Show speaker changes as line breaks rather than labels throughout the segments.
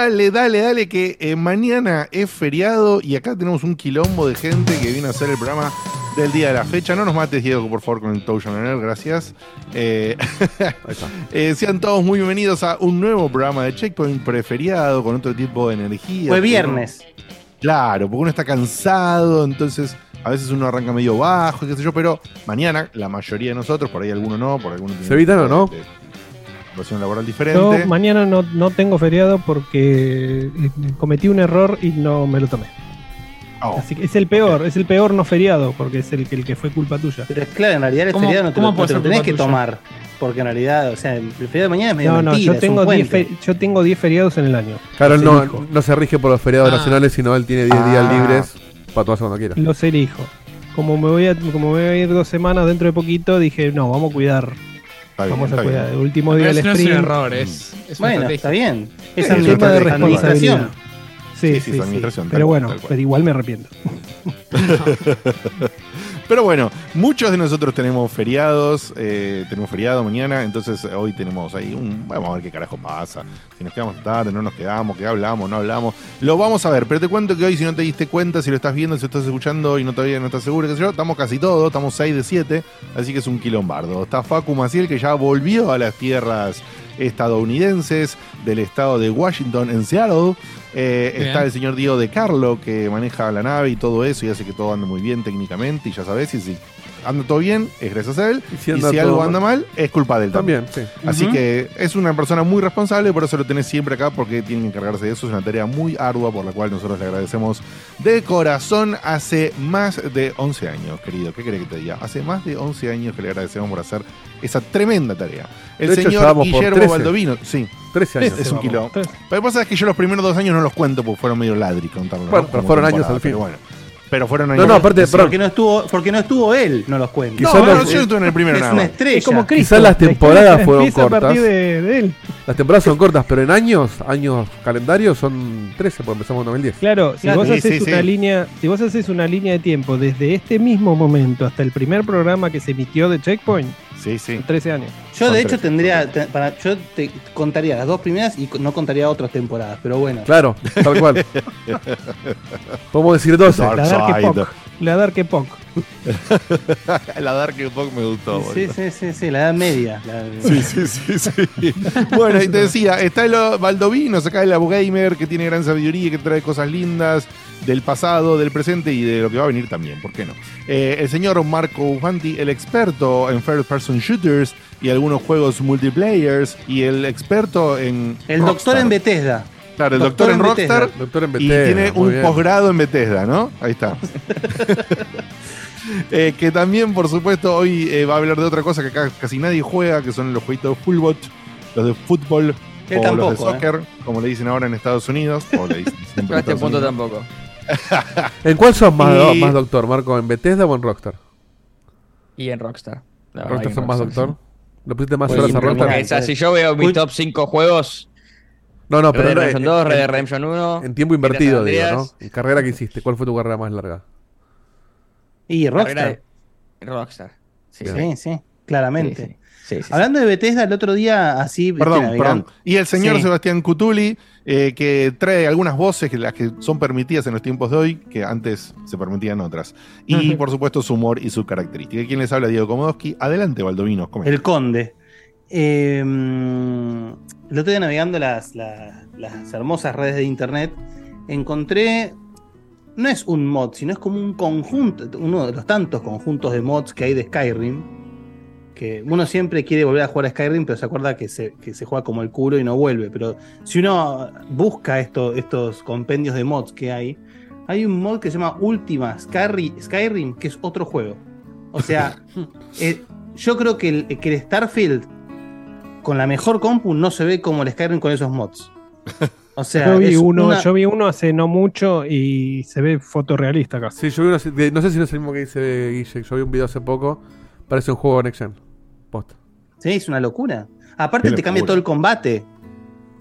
Dale, dale, dale, que eh, mañana es feriado y acá tenemos un quilombo de gente que viene a hacer el programa del día de la fecha. No nos mates, Diego, por favor, con el Touchdown gracias. Eh, eh, sean todos muy bienvenidos a un nuevo programa de Checkpoint preferiado con otro tipo de energía.
Fue viernes.
claro, porque uno está cansado, entonces a veces uno arranca medio bajo, qué sé yo, pero mañana, la mayoría de nosotros, por ahí alguno no, por alguno
¿Se evitan o no?
Situación laboral diferente.
Yo mañana no, no tengo feriado porque eh, cometí un error y no me lo tomé.
Oh.
Así que es el peor, es el peor no feriado, porque es el que, el que fue culpa tuya.
Pero es claro, en realidad el
¿Cómo-
feriado no te lo, te tenés que
tuya?
tomar. Porque en realidad, o sea, el feriado de mañana es medio
No, no,
mentira,
yo tengo, 10
puente.
fe- yo tengo 10 feriados en el año.
Claro, él no,
elijo.
no se rige por los feriados
Ah.
nacionales, sino él tiene 10 días
Ah.
libres para tomarse cuando quiera.
Los elijo. Como me voy a, como me voy a ir dos semanas dentro de poquito, dije, no, vamos a cuidar.
Está bien,
vamos a
está
cuidar.
bien.
El último día del
no es un error, es, es una
Bueno,
estrategia.
está bien.
Sí,
Es
una
tema de
estrategia
responsabilidad.
administración.
Sí,
Sí,
sí,
sí,
sí.
administración, tal
Pero
cual,
bueno,
tal cual.
pero igual me arrepiento.
Pero bueno, muchos de nosotros tenemos feriados, eh, tenemos feriado mañana, entonces hoy tenemos ahí un... Vamos a ver qué carajo pasa, si nos quedamos tarde, no nos quedamos, qué hablamos, no hablamos. Lo vamos a ver, pero te cuento que hoy si no te diste cuenta, si lo estás viendo, si lo estás escuchando y no todavía no estás seguro, qué sé yo, estamos casi todos, estamos 6 de 7, así que es un quilombardo. Está Facu Maciel que ya volvió a las tierras estadounidenses del estado de Washington en Seattle. Eh, está el señor Diego de Carlo que maneja la nave y todo eso y hace que todo ande muy bien técnicamente y ya sabes, y si anda todo bien es gracias a él
Y si
algo
mal-
anda mal es culpa de él también.
También, sí.
Así que es una persona muy responsable, por eso lo tenés siempre acá, porque tienen que encargarse de eso. Es una tarea muy ardua por la cual nosotros le agradecemos de corazón hace más de 11 años, querido. ¿Qué querés que te diga? Hace más de 11 años que le agradecemos por hacer esa tremenda tarea. El
De hecho, ya
señor Guillermo
13.
Baldovino, sí,
13 años.
es un
vamos.
kilo.
Tres.
Lo que pasa es que yo los primeros dos años no los cuento porque fueron medio ladri contarlo. ¿no?
Bueno, pero fueron años al fin.
Pero bueno, pero fueron
No,
años.
no, aparte,
porque no estuvo, porque no estuvo él, no los cuento.
No,
quizás
no,
los-
no, yo no estuve en el primero
es
nada
una estrella.
Es como Cristo.
Quizás las temporadas fueron
empieza a partir
cortas.
de, de él.
las temporadas son cortas, pero en años, años calendarios son 13, porque empezamos en 2010.
Claro, si
Claro,
vos
sí,
haces
sí,
una
sí.
línea, si vos haces una línea de tiempo desde este mismo momento hasta el primer programa que se emitió de Checkpoint,
Sí, sí.
son 13 años.
Yo
Son
de hecho tendría, te- para, yo te contaría las dos primeras y no contaría otras temporadas, pero bueno.
Claro, tal cual. Podemos decir 12.
Dark
La Dark. Epoch. La Dark Epoch.
La Dark Epoch me gustó.
Sí,
boludo.
sí, sí, sí, la edad media. la-
Sí, sí, sí, sí. bueno, y te decía, está el Baldovino, acá el Gamer, que tiene gran sabiduría y que trae cosas lindas del pasado, del presente y de lo que va a venir también, ¿por qué no? Eh, el señor Marco Ufanti, el experto en First Person Shooters y algunos juegos multiplayers y el experto en...
El
Rockstar.
doctor en Bethesda.
Claro, el
doctor
doctor, en Rockstar
Bethesda.
Doctor en
y tiene
muy
un
bien.
posgrado en Bethesda, ¿no? Ahí está. Eh, que también, por supuesto, hoy eh, va a hablar de otra cosa que acá casi nadie juega, que son los jueguitos de Fullbot, los de fútbol
Él
o
tampoco,
los de soccer, como le dicen ahora en Estados Unidos. O le dicen siempre
A
en
este punto
Unidos.
tampoco.
¿En cuál sos más,
Y-
más doctor, Marco? ¿En Bethesda o en Rockstar?
Y en Rockstar. Verdad
¿Rockstar
que
son más doctor? ¿Le pusiste más
sí.
horas a Rockstar?
si yo veo
Uy.
mi top 5 juegos,
No, no,
Red
pero
Redemption
en-
2, Red Redemption 1.
En tiempo invertido, digo, ¿no? En carrera que hiciste, ¿cuál fue tu carrera más larga?
Y Rockstar.
de- Rockstar. Sí.
Sí, sí. claramente.
Sí, sí, sí, sí.
Hablando de Bethesda, el otro día, así.
Perdón, perdón. Y el señor
Sí.
Sebastián Cutuli, eh, que trae algunas voces que las que son permitidas en los tiempos de hoy, que antes se permitían otras. Y por supuesto su humor y su característica. ¿Quién les habla? Diego Komodowski. Adelante, Baldovinos. ¿cómo
El Conde. Eh, el otro día navegando las, la- las hermosas redes de internet, encontré. No es un mod, sino es como un conjunto, uno de los tantos conjuntos de mods que hay de Skyrim. Que uno siempre quiere volver a jugar a Skyrim, pero se acuerda que se, que se juega como el culo y no vuelve. Pero si uno busca esto, estos compendios de mods que hay, hay un mod que se llama Ultima Skyri- Skyrim, que es otro juego. O sea, eh, yo creo que el, que el Starfield con la mejor compu no se ve como el Skyrim con esos mods. O sea,
yo, vi
es
uno,
una-
yo vi uno hace no mucho y se ve fotorrealista casi.
Sí, yo vi una- de- no sé si no es el mismo que dice Guille. Yo vi un video hace poco. Parece un juego Next Gen. Posta.
Sí, es una locura. Aparte
Qué
te cambia todo el combate.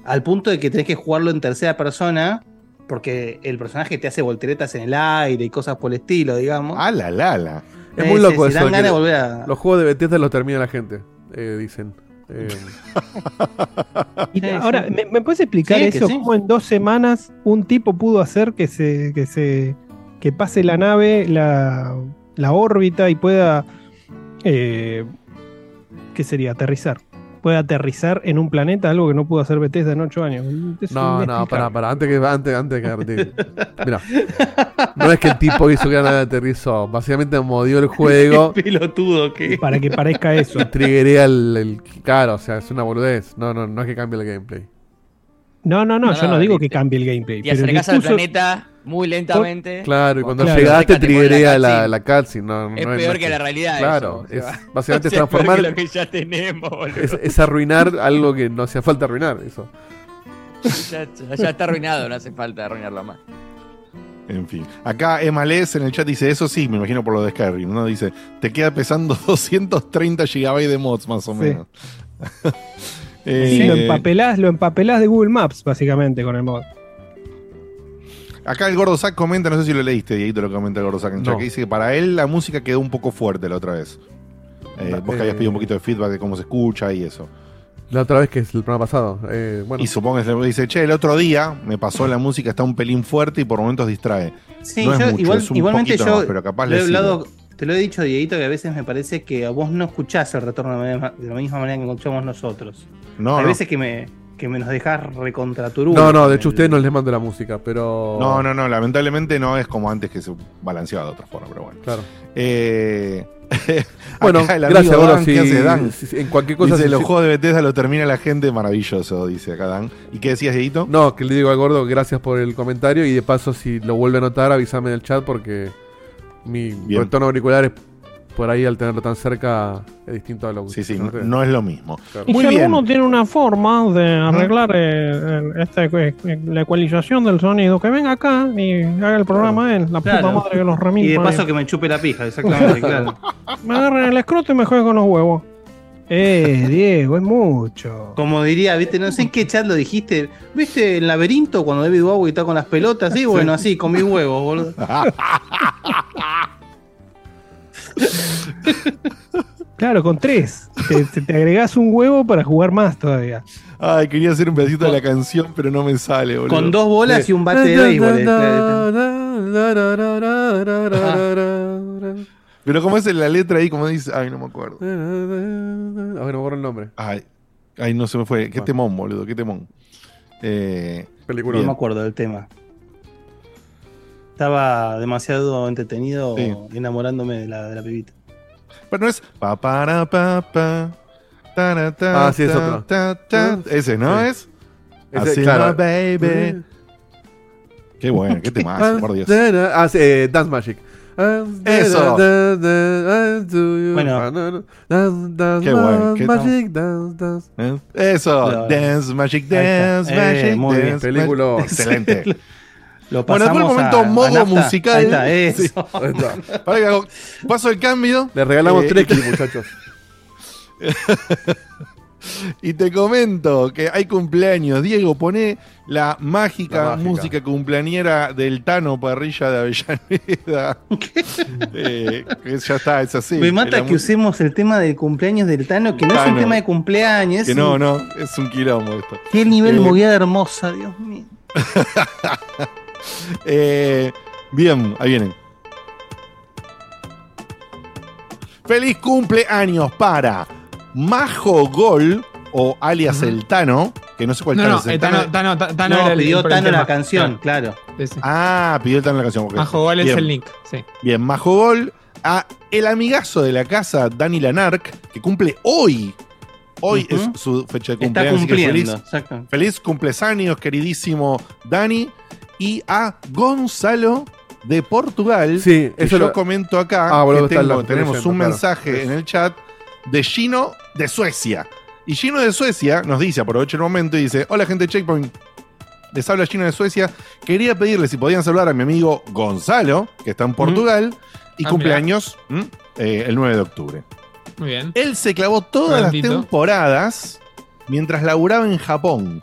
Al punto de que tenés que jugarlo en tercera persona. Porque el personaje te hace volteretas en el aire y cosas por el estilo, digamos.
Ah, la, la, la.
Es
Eh,
muy loco eso.
dan
de que
ganas de volver a.
Los juegos de Bethesda los termina la gente. eh, dicen. Eh,
ahora. ¿me, me puedes explicar
Sí,
eso?
sí.
¿Cómo en dos semanas un tipo pudo hacer que se, que se que pase la nave, la, la órbita y pueda eh, ¿qué sería? aterrizar. Puede aterrizar en un planeta, algo que no pudo hacer Bethesda en ocho años. Es
no, no, pará, pará. Antes que antes, antes que Mira. No es que el tipo hizo que la nave aterrizó. Básicamente modió el juego.
Qué pelotudo que.
Para que parezca eso.
y el, el. Claro, o sea, es una boludez. No, no, no es que cambie el gameplay.
No, no, no,
No,
yo
no,
no digo
te-
que cambie el gameplay.
Te
pero le
acercas al planeta muy lentamente.
Claro, y cuando
Claro.
llegaste
Te la
triggerea la,
cutscene.
la cutscene. No,
es
no
peor que la realidad.
Claro,
eso, o
es, básicamente
o sea,
es
es peor
transformar.
que lo que ya tenemos, boludo.
Es, es arruinar algo que no hacía falta arruinar. Eso.
Ya, ya- ya está arruinado, no hace falta arruinarlo más.
En fin. Acá Emales en el chat dice, eso sí, me imagino por lo de Skyrim, ¿no? Dice, te queda pesando 230 GB de mods más o
Sí.
menos.
Sí,
Eh,
lo empapelás, lo empapelás de Google Maps, básicamente, con el mod.
Acá el Gordo Zack comenta, no sé si lo leíste, Dieguito, lo que comenta el Gordo Zack en
No.
que dice que para él la música quedó un poco fuerte la otra vez. Eh,
Va-
vos que habías
eh,
pedido un poquito de feedback de cómo se escucha y eso.
La otra vez que es el programa pasado. Eh, bueno,
Y supongo que dice, che, el otro día me pasó la música, está un pelín fuerte y por momentos distrae.
Sí,
no es
yo,
mucho,
igual,
es un
igualmente yo
pero capaz le
hablado- te lo he dicho, Dieguito, que a veces me parece que a vos no escuchás el retorno de la misma manera que escuchamos nosotros.
No,
Hay
no.
veces que me, que me nos dejás recontraturú.
no, no, de hecho ustedes no les mando la música, pero.
No, no, no, lamentablemente no es como antes que se balanceaba de otra forma, pero bueno.
Claro.
Eh,
Bueno,
el
gracias.
Dan,
Si,
¿qué hace Dan?
si- si- en cualquier cosa.
dice,
si-
los
si-
juegos de Bethesda lo termina la gente, maravilloso, dice acá Dan. ¿Y qué decías, Dieguito?
No, que le digo al gordo, gracias por el comentario y de paso si lo vuelve a notar, avísame en el chat porque mi retorno auricular es por ahí al tenerlo tan cerca es distinto a lo que
Sí, sí, no, es lo mismo.
Claro.
Y
Muy
si
bien.
alguno tiene una forma de arreglar eh, el- eh, la ecualización del sonido, que venga acá y haga el programa él, la
Claro.
puta madre que los
Y
remil.
de paso que me chupe la pija, exactamente, claro.
Me agarren el escroto y me jueguen con los huevos. Eh, Diego, es mucho.
Como diría, viste, no sé en qué chat lo dijiste. ¿Viste el laberinto cuando David Bowie está con las pelotas? Sí, bueno, así, con mis huevos, boludo.
Claro, con tres. Te, te- te agregás un huevo para jugar más todavía.
Ay, quería hacer un pedacito de la canción, pero no me sale, boludo.
Con dos bolas y un bate de béisbol. eh,
Pero como es en la letra ahí, como dice. Ay, no me acuerdo.
A ver, no borro el nombre.
Ay, ay, no se me fue. Qué temón, boludo, qué temón. Eh,
Película.
No me acuerdo del tema. Estaba demasiado entretenido
Sí.
enamorándome de la, de la pibita.
pero no es. Pa, para, pa, pa, tara, ta,
Ah, sí, es
ta,
otro.
ta, ta. Ese, ¿no
Sí.
es?
Ese,
Así
claro.
no, baby. Qué bueno, qué temazo, por Dios.
Ah, sí, eh, Dance Magic.
Eso.
Bueno.
Qué bueno, qué-
Magic, dance, dance.
¿Eh? Eso. Dance Magic. Dance
Eh,
Magic
muy bien.
Película.
Excelente.
Lo
Bueno, después el momento modo musical.
Ahí está, eso.
Sí.
Ahí está.
Pará que hago- Paso el cambio.
Le regalamos
Eh,
muchachos.
Y te comento que hay cumpleaños. Diego, pone la mágica,
La mágica.
música cumpleañera del Tano Parrilla de Avellaneda. Eh, ya está, es así.
Me mata que usemos el tema del cumpleaños del Tano, que no es un tema de cumpleaños.
Que no,
un-
no, es un quilombo esto.
Qué nivel
Eh,
mogueada hermosa, Dios mío.
Eh, bien, ahí vienen. Feliz cumpleaños para Majo Gol, o alias el Tano, que no sé cuál
No,
Tano
no,
es el
eh,
Tano.
Tano, Tano, Ta- Tano
no,
era el-
pidió Tano la canción, claro.
Sí, sí.
Ah, pidió el Tano la canción.
Majo Gol es el link. Sí.
Bien, Majo Gol, a el amigazo de la casa, Dani Lanark, que cumple hoy. Hoy es su fecha de
Está
cumpleaños. que
cumpliendo.
feliz,
exacto.
feliz cumpleaños, queridísimo Dani. Y a Gonzalo de Portugal.
Sí,
que
eso
yo
lo-
comento acá
Ah,
que tengo-
la-
tenemos
leyendo,
un
claro.
mensaje en el chat de Gino de Suecia. Y Gino de Suecia nos dice, aprovecha el momento y dice, hola gente de Checkpoint, les habla Gino de Suecia, quería pedirle si podían saludar a mi amigo Gonzalo, que está en Portugal, y
Ah,
cumpleaños. Eh, el 9 de octubre.
Muy bien.
Él se clavó todas las temporadas mientras laburaba en Japón.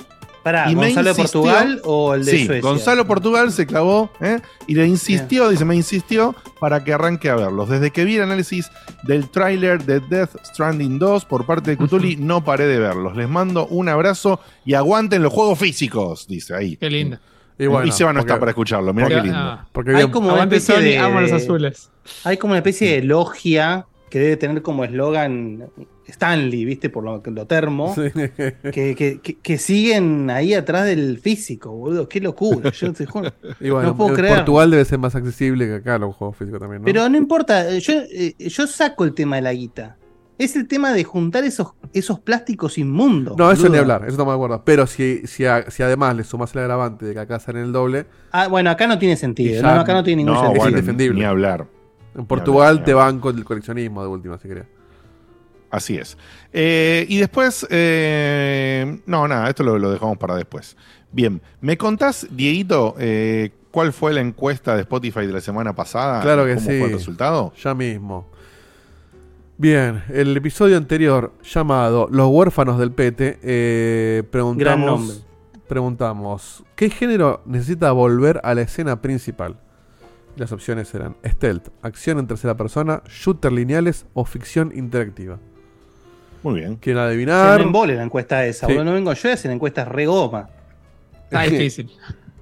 Pará,
Y
¿Gonzalo de Portugal o el de
Sí,
Suecia?
Gonzalo Portugal se clavó ¿eh? y le insistió, dice, me insistió para que arranque a verlos. Desde que vi el análisis del tráiler de Death Stranding 2 por parte de Cutuli, no paré de verlos. Les mando un abrazo y aguanten los juegos físicos, dice ahí.
Qué lindo.
Y bueno,
y Seba no
porque-
está para escucharlo, mira qué
Porque-
lindo.
ah,
Porque
Hay como una especie de...
amo los azules.
Hay como una especie de logia que debe tener como eslogan Stanley, ¿viste? Por lo, lo termo.
Sí.
Que, que- que- que siguen ahí atrás del físico, boludo. Qué locura. Yo te juro.
Y bueno,
No puedo
en
creer.
Portugal debe ser más accesible que acá los juegos físicos también, ¿no?
Pero no importa, yo, eh, yo saco el tema de la guita. Es el tema de juntar esos, esos plásticos inmundos.
no, eso
boludo.
ni hablar, eso estamos de acuerdo. Pero si, si, a- si además le sumas el agravante de que acá salen el doble,
Ah, bueno, acá no tiene sentido.
ya-
No, acá no tiene ningún
No,
sentido.
bueno,
indefendible.
ni hablar.
en Portugal
hablar,
te van con el coleccionismo de última, si querés.
Así es. Eh, y después, eh, no, nada, esto lo, lo dejamos para después. Bien, ¿me contás, Dieguito, eh, cuál fue la encuesta de Spotify de la semana pasada?
Claro que
¿Cómo
sí.
fue el resultado?
Ya mismo. Bien, el episodio anterior llamado Los huérfanos del Pete, eh, preguntamos, preguntamos, ¿qué género necesita volver a la escena principal? Las opciones eran stealth, acción en tercera persona, shooter lineales o ficción interactiva.
Muy bien.
¿Quieren
Se
adivinar?
me embole la encuesta esa,
Sí.
boludo. No vengo yo a hacer encuestas re goma.
Está difícil.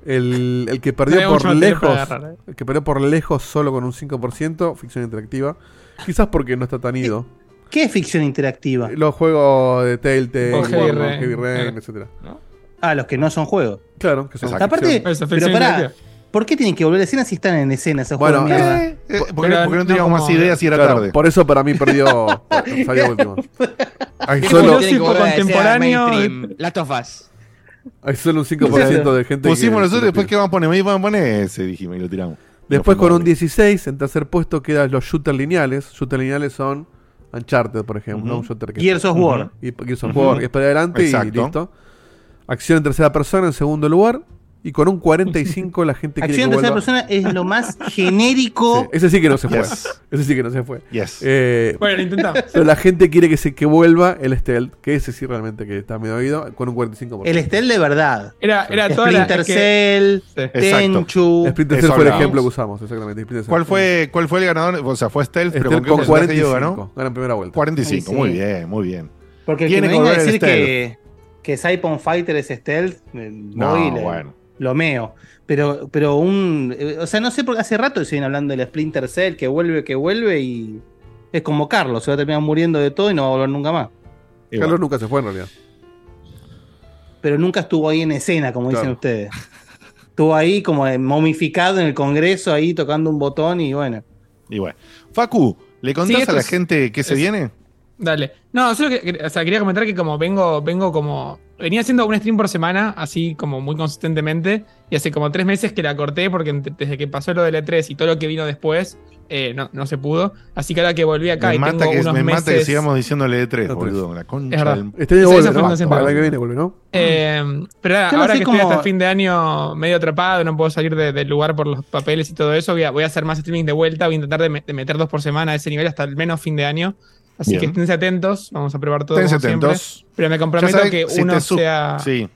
El, el que
No
perdió por lejos,
agarrar, eh.
el que perdió por lejos solo con un 5%, ficción interactiva. Quizás porque no está tan ido.
¿Qué es ficción interactiva?
Los juegos de Telltale,
O Heavy Rain.
Rain,
Claro.
etcétera.
Ah, los que no son juegos.
Claro, que son.
Aparte, pero
ficción
pará,
interactiva.
¿Por qué tienen que volver a escena si están en escena esos
Bueno,
juegos de mierda?
Eh, eh, ¿por, qué,
Pero
por qué no
no
teníamos
como-
más ideas y era
Claro,
tarde?
por eso para mí perdió. salió último. Hay solo,
contemporáneo.
of Us.
hay solo un 5% de gente
Pusimos
que-
nosotros,
que
después que van a poner, me iban a poner ese, dijimos, y lo tiramos.
Después
No
con un
mal.
16, en tercer puesto quedan los shooters lineales. Shooters lineales son Uncharted, por ejemplo.
Ujú.
Un shooter que
Gears of War.
y Gears of War, que es para adelante y listo. Acción en tercera persona en segundo lugar. Y con un 45 la gente quiere
Acción
que
tercera
vuelva.
persona es lo más genérico.
Sí, ese sí que no se fue.
Yes.
Ese sí que no se fue.
Yes.
Eh,
Bueno, lo intentamos.
pero la gente quiere que se que vuelva el stealth, que ese sí realmente que está medio oído, con un 45%.
El Estel de verdad.
Era, era toda la.
Splinter
que-
Cell,
Sí.
Exacto.
Tenchu.
Splinter Cell fue el ejemplo que usamos, exactamente.
¿Cuál fue, ¿Cuál fue el ganador? O sea, fue Stealth, pero
Stealth
¿con
con
porcentaje
45.
Diego ganó?
Gana en primera vuelta.
45,
Sí.
muy bien, muy bien.
Porque el que
que
me venga a decir que, que Saipon Fighter es Stealth, eh,
No,
voy y le-
bueno.
Lo meo. Pero, pero un. eh, O sea, no sé por qué hace rato siguen hablando del Splinter Cell, que vuelve, que vuelve y. Es como Carlos, se va a terminar muriendo de todo y no va a volver nunca más.
Y
Carlos
bueno.
nunca se fue en realidad.
Pero nunca estuvo ahí en escena, como dicen ustedes. Estuvo ahí como eh, momificado en el Congreso, ahí tocando un botón y bueno.
Y bueno. Facu, ¿le contás
Sí,
a la
es-
gente qué se
es-
viene?
Dale. No, solo que, o sea, quería comentar que como vengo, vengo como. Venía haciendo un stream por semana, así como muy consistentemente, y hace como tres meses que la corté porque desde que pasó lo del E3 y todo lo que vino después, eh, no, no se pudo. Así que ahora que volví acá
Me
y
mata,
tengo
que,
unos
me
meses.
mata que sigamos diciéndole de 3,
La tres.
boludo. La concha
Es verdad.
del-
Este año vuelve, el que viene vuelve, ¿no?
Eh, pero ahora, que estoy hasta fin de año medio atrapado, no puedo salir de- del lugar por los papeles y todo eso, voy a, voy a hacer más streaming de vuelta, voy a intentar de, me- de meter dos por semana a ese nivel hasta al menos fin de año. Así
Bien.
que esténse atentos, vamos a probar todo.
Esténse
como siempre.
atentos.
Pero me comprometo
sabes,
que
si
uno sea.
Sí.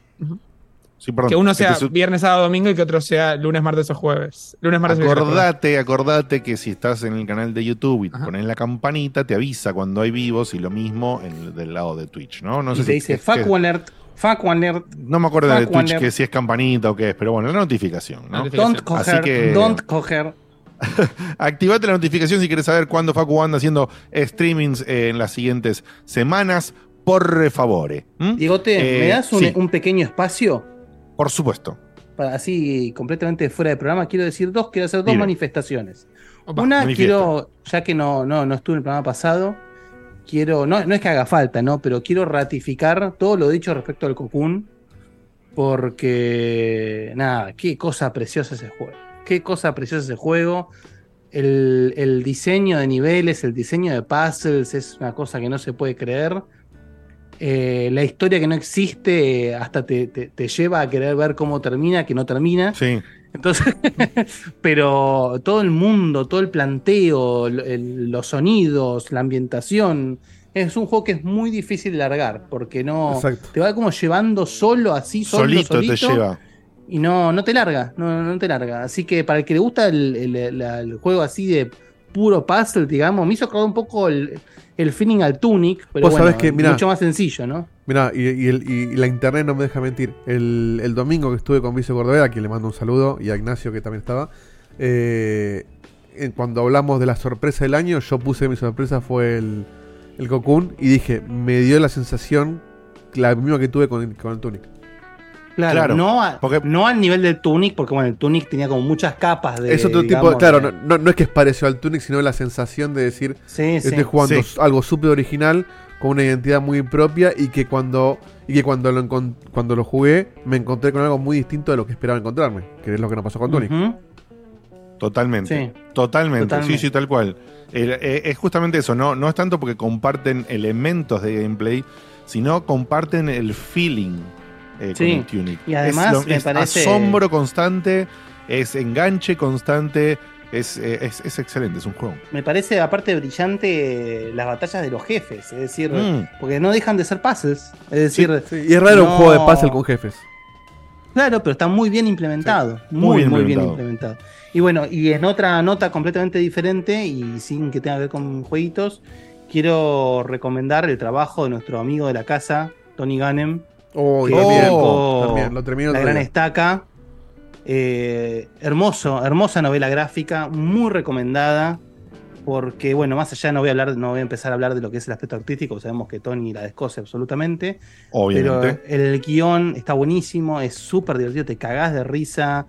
Sí, perdón.
Que uno sea viernes, sábado, domingo y que otro sea lunes, martes o jueves. Lunes, martes o miércoles,
Acordate, acordate que si estás en el canal de YouTube y
Ajá.
pones la campanita, te avisa cuando hay vivos y lo mismo en el del lado de Twitch, ¿no? No
y
sé
te
si
dice fuck alert, fuck alert,
No me acuerdo de Twitch que si es campanita o qué es, pero bueno, la notificación, ¿no?
Notificación.
don't
Así
coger,
que-
don't coger.
Activate la notificación si quieres saber cuándo Facu anda haciendo streamings eh, en las siguientes semanas. Por favor.
Diegote,
Eh,
¿me das un,
sí.
un pequeño espacio?
Por supuesto.
Para, así completamente fuera de programa, quiero decir dos, quiero hacer dos manifestaciones.
Opa.
Una,
manifiesta.
quiero, ya que no, no, no estuve en el programa pasado, quiero, no, no es que haga falta, ¿no? Pero quiero ratificar todo lo dicho respecto al Cocoon. Porque, nada, qué cosa preciosa ese juego. Qué cosa preciosa ese juego. El, el diseño de niveles, el diseño de puzzles es una cosa que no se puede creer. Eh, la historia que no existe hasta te, te- te lleva a querer ver cómo termina, que no termina.
Sí.
Entonces, pero todo el mundo, todo el planteo, el- los sonidos, la ambientación, es un juego que es muy difícil largar, porque no
Exacto.
te va como llevando solo, así, solo,
Solito,
solito,
te lleva.
Y no, no te larga, no, no te larga. Así que para el que le gusta el, el- la- el juego así de puro puzzle, digamos, me hizo acordar un poco el, el feeling al Tunic, pero bueno,
que, mirá.
mucho más sencillo, ¿no?
Mirá, y, y la internet no me deja mentir. El, el domingo que estuve con Vice Cordovera, a quien le mando un saludo, y a Ignacio que también estaba, eh, cuando hablamos de la sorpresa del año, yo puse mi sorpresa fue el, el Cocoon y dije, me dio la sensación, la misma que tuve con, con el Tunic.
Claro,
Claro,
no, a-
porque-
no al nivel del Tunic, porque bueno, el Tunic tenía como muchas capas de.
es otro tipo,
digamos,
claro,
de-
no, no- es que es parecido al Tunic, sino la sensación de decir,
Sí, sí.
estoy jugando
Sí.
algo súper original, con una identidad muy propia y que cuando y que cuando lo, cuando lo jugué me encontré con algo muy distinto de lo que esperaba encontrarme, que es lo que nos pasó con Tunic.
Totalmente.
Sí.
Totalmente.
Totalmente.
Sí, sí, tal cual. El- eh, es justamente eso, no, no es tanto porque comparten elementos de gameplay, sino comparten el feeling eh,
Sí.
con el Tunic.
Y además
es,
me
es
parece-
asombro constante, es enganche constante, es, eh, es, es excelente, es un juego.
Me parece, aparte, brillante las batallas de los jefes. Es decir,
Mm.
porque no dejan de ser puzzles. Es decir,
Sí, y es raro un juego de puzzle con jefes.
Claro, pero está muy bien implementado.
muy
muy,
bien
muy bien
implementado.
implementado. Y bueno, y en otra nota completamente diferente y sin que tenga que ver con jueguitos, quiero recomendar el trabajo de nuestro amigo de la casa, Tony Gannem,
Oh,
que
también, también, lo terminé
La Gran
día.
Estaca. Eh, hermoso, hermosa novela gráfica, muy recomendada. Porque, bueno, más allá no voy a hablar, no voy a empezar a hablar de lo que es el aspecto artístico, sabemos que Tony la descoce absolutamente.
Obviamente.
Pero el guion está buenísimo, es súper divertido, te cagás de risa.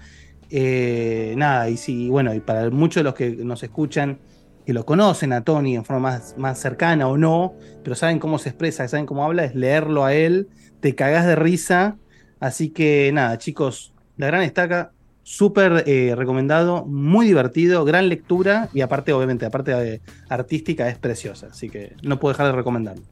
Eh, nada, y sí, bueno, y para muchos de los que nos escuchan, que lo conocen a Tony en forma más, más cercana o no, pero saben cómo se expresa, saben cómo habla, es leerlo a él, te cagás de risa. Así que nada, chicos, la gran estaca, súper eh, recomendado, muy divertido, gran lectura y aparte, obviamente, aparte de artística, es preciosa. Así que no puedo dejar de recomendarlo.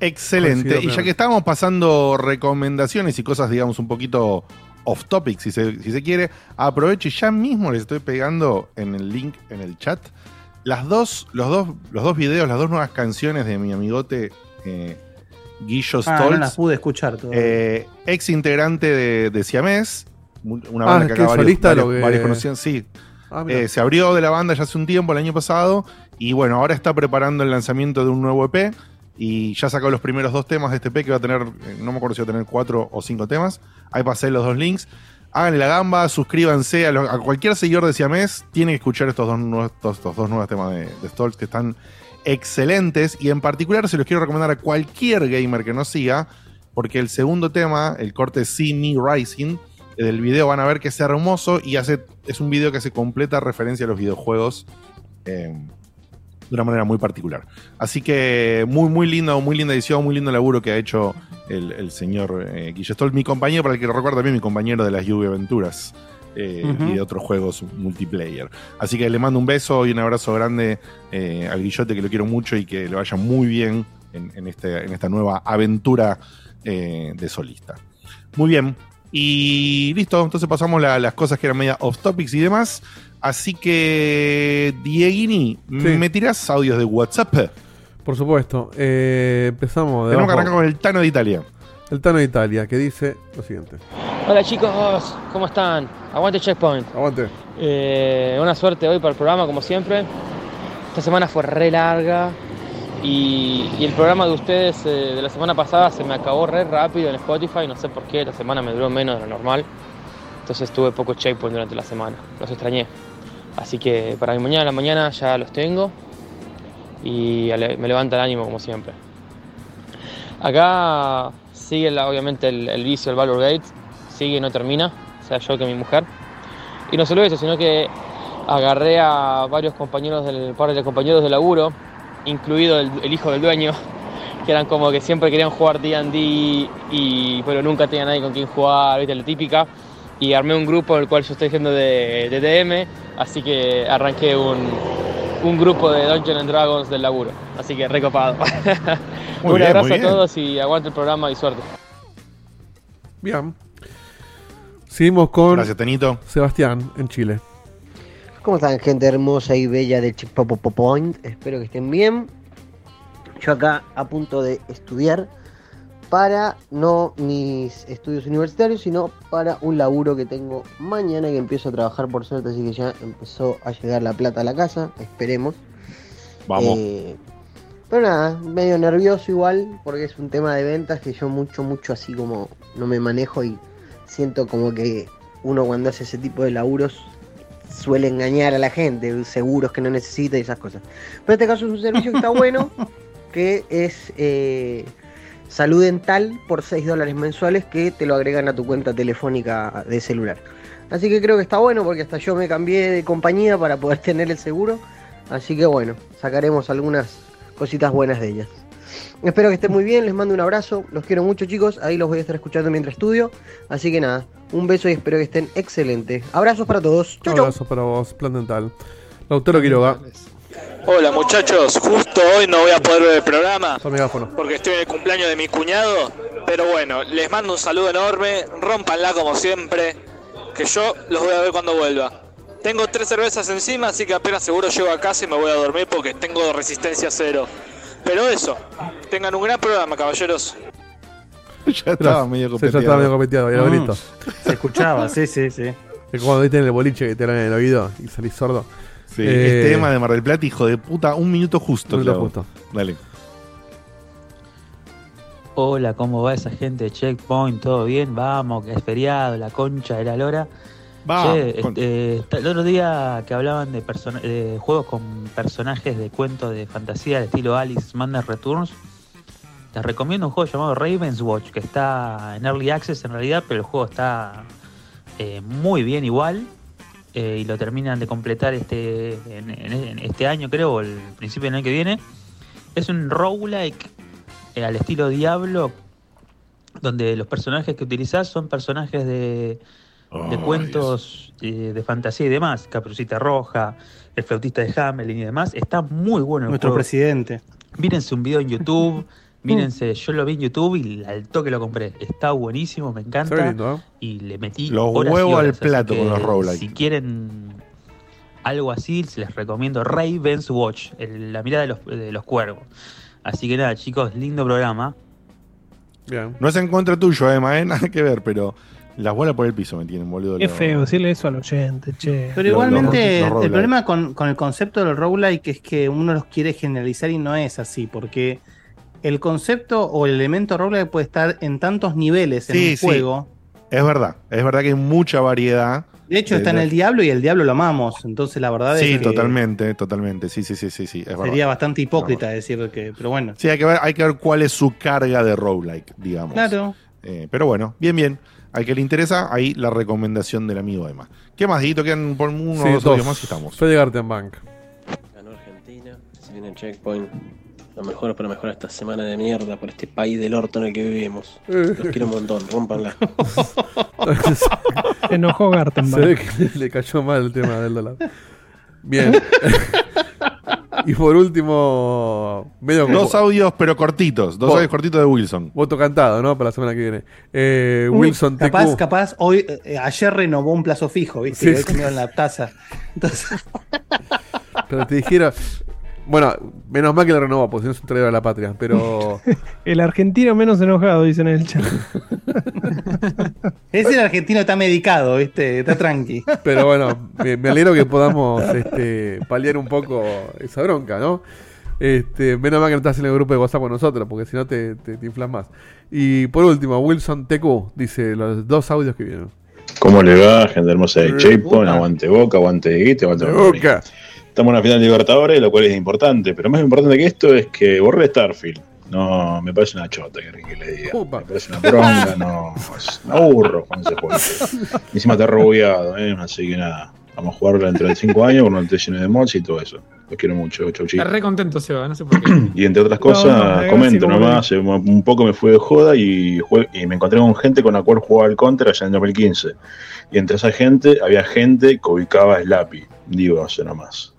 Excelente.
Coincido
Y ya que estábamos pasando recomendaciones y cosas, digamos, un poquito off topic, si se, si se quiere, aprovecho y ya mismo les estoy pegando en el link en el chat las dos, los dos, los dos videos, las dos nuevas canciones de mi amigote eh, Guillo
Ah,
Stoltz,
no las pude escuchar
eh, ex integrante de, de Siamés, una
Ah,
banda
es
que acá varios,
solista
varios-
lo que-
varios conocían, sí,
Ah,
eh, se abrió de la banda ya hace un tiempo, el año pasado, y bueno, ahora está preparando el lanzamiento de un nuevo EP. Y ya sacó los primeros dos temas de este EP que va a tener, eh, no me acuerdo si va a tener cuatro o cinco temas. Ahí pasé los dos links. Háganle la gamba, suscríbanse a, lo- a cualquier seguidor de Siamés. Tiene que escuchar estos dos, nuevos- estos, estos dos nuevos temas de, de Stoltz que están excelentes. Y en particular se los quiero recomendar a cualquier gamer que nos siga, porque el segundo tema, el corte See Me Rising, del video van a ver que es hermoso y hace, es un video que hace completa referencia a los videojuegos eh, de una manera muy particular. Así que muy, muy lindo, muy linda edición, muy lindo laburo que ha hecho el, señor eh, mi compañero, para el que lo recuerda también, mi compañero de las Lluvia Aventuras. Eh, y de otros juegos multiplayer. Así que le mando un beso y un abrazo grande eh, a Grillote, que lo quiero mucho y que le vaya muy bien en, en este- en esta nueva aventura eh, de solista. Muy bien. Y listo, entonces pasamos la- las cosas que eran media off topics y demás. Así que, Dieguini,
Sí.
¿me tirás audios de WhatsApp?
Por supuesto. Eh, empezamos de
Tenemos que arrancar con el Tano de Italia.
El Tano de Italia, que dice lo siguiente.
Hola chicos, ¿cómo están? Aguante Checkpoint.
Aguante.
Eh, una suerte hoy para el programa, como siempre. Esta semana fue re larga y, y el programa de ustedes eh, de la semana pasada se me acabó re rápido en Spotify. No sé por qué, la semana me duró menos de lo normal. Entonces tuve poco Checkpoint durante la semana. Los extrañé. Así que para mi mañana a la mañana ya los tengo y me levanta el ánimo como siempre. Acá sigue la- obviamente el, el vicio del Valor Gates, sigue y no termina, sea yo que mi mujer. Y no solo eso, sino que agarré a varios compañeros del par de compañeros de laburo, incluido el, el hijo del dueño, que eran como que siempre querían jugar D&D y pero nunca tenían nadie con quien jugar, viste la típica. Y armé un grupo en el cual yo estoy haciendo de, de DM, así que arranqué un, un grupo de Dungeons and Dragons del laburo, así que recopado.
Muy
un
bien,
abrazo
muy
a todos y aguante el programa y suerte.
Bien. Seguimos con
Gracias, Tenito.
Sebastián, en Chile.
¿Cómo están, gente hermosa y bella de Point? Espero que estén bien. Yo acá a punto de estudiar para no mis estudios universitarios, sino para un laburo que tengo mañana que empiezo a trabajar por suerte, así que ya empezó a llegar la plata a la casa, esperemos.
Vamos.
Eh, pero nada, medio nervioso igual, porque es un tema de ventas que yo mucho, mucho así como no me manejo y siento como que uno cuando hace ese tipo de laburos suele engañar a la gente, seguros que no necesita y esas cosas. Pero en este caso es un servicio que está bueno, que es eh, salud dental por 6 dólares mensuales que te lo agregan a tu cuenta telefónica de celular. Así que creo que está bueno porque hasta yo me cambié de compañía para poder tener el seguro. Así que bueno, sacaremos algunas cositas buenas de ellas. Espero que estén muy bien, les mando un abrazo, los quiero mucho chicos, ahí los voy a estar escuchando mientras estudio. Así que nada, un beso y espero que estén excelentes. Abrazos para todos. Chau,
Un
chau.
abrazo para vos, Plan Dental. Lautaro Quiroga,
Hola muchachos, justo hoy no voy a poder ver el programa porque estoy en el cumpleaños de mi cuñado, pero bueno, les mando un saludo enorme, rompanla como siempre, que yo los voy a ver cuando vuelva. Tengo tres cervezas encima, así que apenas seguro llego a casa y me voy a dormir porque tengo resistencia cero. Pero eso, tengan un gran programa, caballeros.
ya estaba medio
Sí, ya estaba medio
copeteado.
copeteado, era
Mm.
bonito.
Se escuchaba, sí, sí, sí.
Es cuando viste en el boliche que te dan en el oído y salís sordo.
Sí,
Eh,
este tema de Mar del Plata, hijo de puta, un minuto justo.
Un minuto justo.
Dale.
Hola, ¿cómo va esa gente de Checkpoint? ¿Todo bien? Vamos, que es feriado, la concha de la lora.
Va.
Che,
con-
este, el otro día que hablaban de, de juegos con personajes de cuentos de fantasía del estilo Alice Madness Returns, les recomiendo un juego llamado Raven's Watch, que está en Early Access en realidad, pero el juego está eh, muy bien igual. Eh, y lo terminan de completar este, en, en- en este año, creo, o el principio del año que viene. Es un roguelike eh, al estilo Diablo, donde los personajes que utilizás son personajes de, de
Oh,
cuentos eh, de fantasía y demás, Caperucita Roja, el flautista de Hamelin y demás. Está muy bueno el
Nuestro
juego.
presidente.
Mírense un video en YouTube. Mírense, yo lo vi en YouTube y al toque lo compré. Está buenísimo, me encanta.
lindo, ¿eh?
Y le metí
Los
horas
huevos al
horas,
plato con los roguelike.
Si quieren algo así, les recomiendo Raven's Watch, el- la mirada de los, de los cuervos. Así que nada, chicos, lindo programa.
Bien.
No es en contra tuyo, Emma, ¿eh? nada que ver, pero las bolas por el piso me tienen, boludo.
Qué
Lo-
feo decirle eso al oyente, che.
Pero
Los-
igualmente,
los-
el problema con, con el concepto del roguelike es que uno los quiere generalizar y no es así, porque el concepto o el elemento roguelike puede estar en tantos niveles en
Sí,
un
sí.
juego.
Es verdad, es verdad que hay mucha variedad.
De hecho,
De-
está en
de-
el diablo y el diablo lo amamos. Entonces, la verdad
Sí,
es que
totalmente, totalmente. Sí, sí, sí, sí, sí, es verdad.
sería bastante hipócrita decir que. Pero bueno,
Sí, hay que ver, hay que ver cuál es su carga de roguelike, digamos.
claro.
Eh, pero bueno, bien, bien. Al que le interesa, ahí la recomendación del amigo Emma. ¿Qué más, Dieguito? Quedan por uno
Sí,
o dos
dos.
audios más y estamos.
Fede Gartenbank.
Ganó Argentina, se viene el checkpoint. Lo mejor para mejorar esta semana de mierda por este país del orto en el que vivimos. Los quiero un montón, rompanla.
Se enojó
Se
Gartenbach.
ve que le cayó mal el tema del dólar. Bien. y por último, medio como
Dos audios, pero cortitos. Dos audios cortitos de Wilson.
voto cantado, ¿no? Para la semana que viene. Eh, Wilson
Capaz,
TQ.
capaz, hoy, eh, ayer renovó un plazo fijo, ¿viste?
Sí,
Y hoy
sí.
cambiaron la tasa. Entonces,
Pero te dijeron, Bueno, menos mal que lo renovó, porque si no es un traidor a la patria. Pero.
El argentino menos enojado, dicen en el chat.
Ese el argentino está medicado, ¿viste? Está tranqui.
Pero bueno, me, me alegro que podamos este, paliar un poco esa bronca, ¿no? Este, menos mal que no estás en el grupo de WhatsApp con nosotros, porque si no te, te, te inflas más. Y por último, Wilson TQ dice los dos audios que vienen.
¿Cómo le va, gente hermosa de Chapon? Aguante Boca, aguante Guite, aguante
Boca.
Estamos en la final de Libertadores, lo cual es importante. Pero más importante que esto es que borré Starfield. No, me parece una chota que, le diga. Me parece una bronca, no. Es un aburro con ese juego. Encima está robueado, ¿eh? Así que nada. Vamos a jugarlo dentro de 5 años con un lleno de mods y todo eso. Los quiero mucho, chau.
Está re contento Seba, no sé por qué.
Y entre otras cosas,
no,
comento nomás, un poco me fui de joda y, me encontré con gente con la cual jugaba al Counter allá en 2015. Y entre esa gente había gente que ubicaba Slappy. Digo, eso nomás.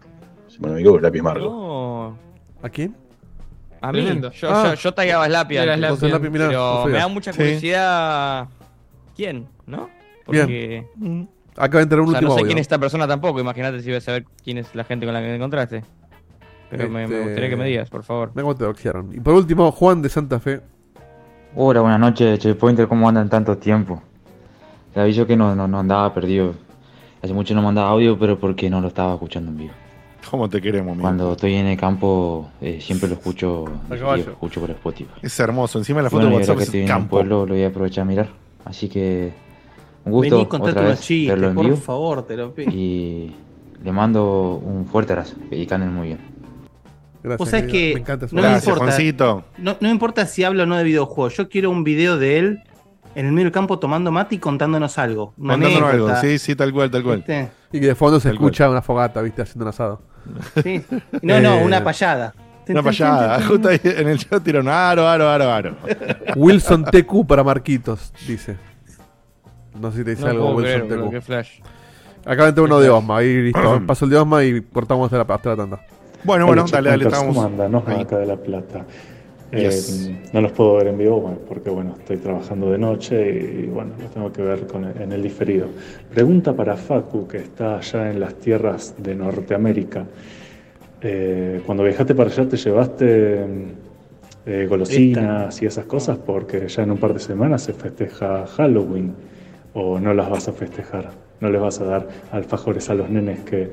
Si me es Marco.
No.
¿A quién?
A mí.
Tremendo.
Yo,
Ah.
yo, yo tagueaba Slappy
Era
mirá,
pero me da mucha
Sí.
curiosidad. ¿Quién? ¿No? Porque.
Acaba de entrar un
o sea,
último
no sé
audio.
quién es esta persona tampoco. Imagínate si vas a saber quién es la gente con la que te encontraste. Pero me, me
Este,
gustaría que me digas, por favor.
Me cómo te doxearon. Y por último, Juan de Santa Fe.
Hola, buenas noches, Checkpointer, ¿cómo andan tanto tiempo? Le aviso que no, no, no andaba perdido. Hace mucho no mandaba audio, pero porque no lo estaba escuchando en vivo.
¿Cómo te queremos, amigo?
Cuando estoy en el campo, eh, siempre lo escucho, lo escucho por Spotify.
Es hermoso. Encima la foto
Bueno,
de WhatsApp
que
es
estoy en el
campo.
pueblo, lo voy a aprovechar a mirar. Así que, un gusto
Vení, contate
otra
unos
vez
chistes,
verlo en
por
vivo.
favor, te lo pido.
Y le mando un fuerte abrazo, que anden muy bien.
Gracias.
Vos sabés
querido.
que
Me encanta
no me
Gracias,
importa.
Juancito.
No, no me importa si hablo o no de videojuegos. Yo quiero un video de él en el medio del campo tomando mate y contándonos algo. Una
Contándonos algo. Sí, sí, tal cual, tal cual.
¿Viste?
Y que de fondo se
Tal cual.
escucha una fogata, viste, haciendo un asado.
Sí. No, no,
Eh,
una payada.
Una payada. Justo ahí en el chat tiraron aro, aro, aro, aro.
Wilson TQ para Marquitos, dice. No sé si te dice
No
algo,
puedo
Wilson
creer, boludo, qué
TQ.
flash.
Acá entra uno de Osma, ahí listo. Paso el de Osma y cortamos hasta la, hasta la tanda.
Bueno, bueno, dale, dale.
Osma,
ahí.
acá de La Plata. Eh, no los puedo ver en vivo porque bueno, estoy trabajando de noche y bueno, los tengo que ver con el- en el diferido. Pregunta para Facu, que está allá en las tierras de Norteamérica. Eh, cuando viajaste para allá, ¿te llevaste eh, golosinas y esas cosas? Porque ya en un par de semanas se festeja Halloween. ¿O no las vas a festejar? ¿No les vas a dar alfajores a los nenes que,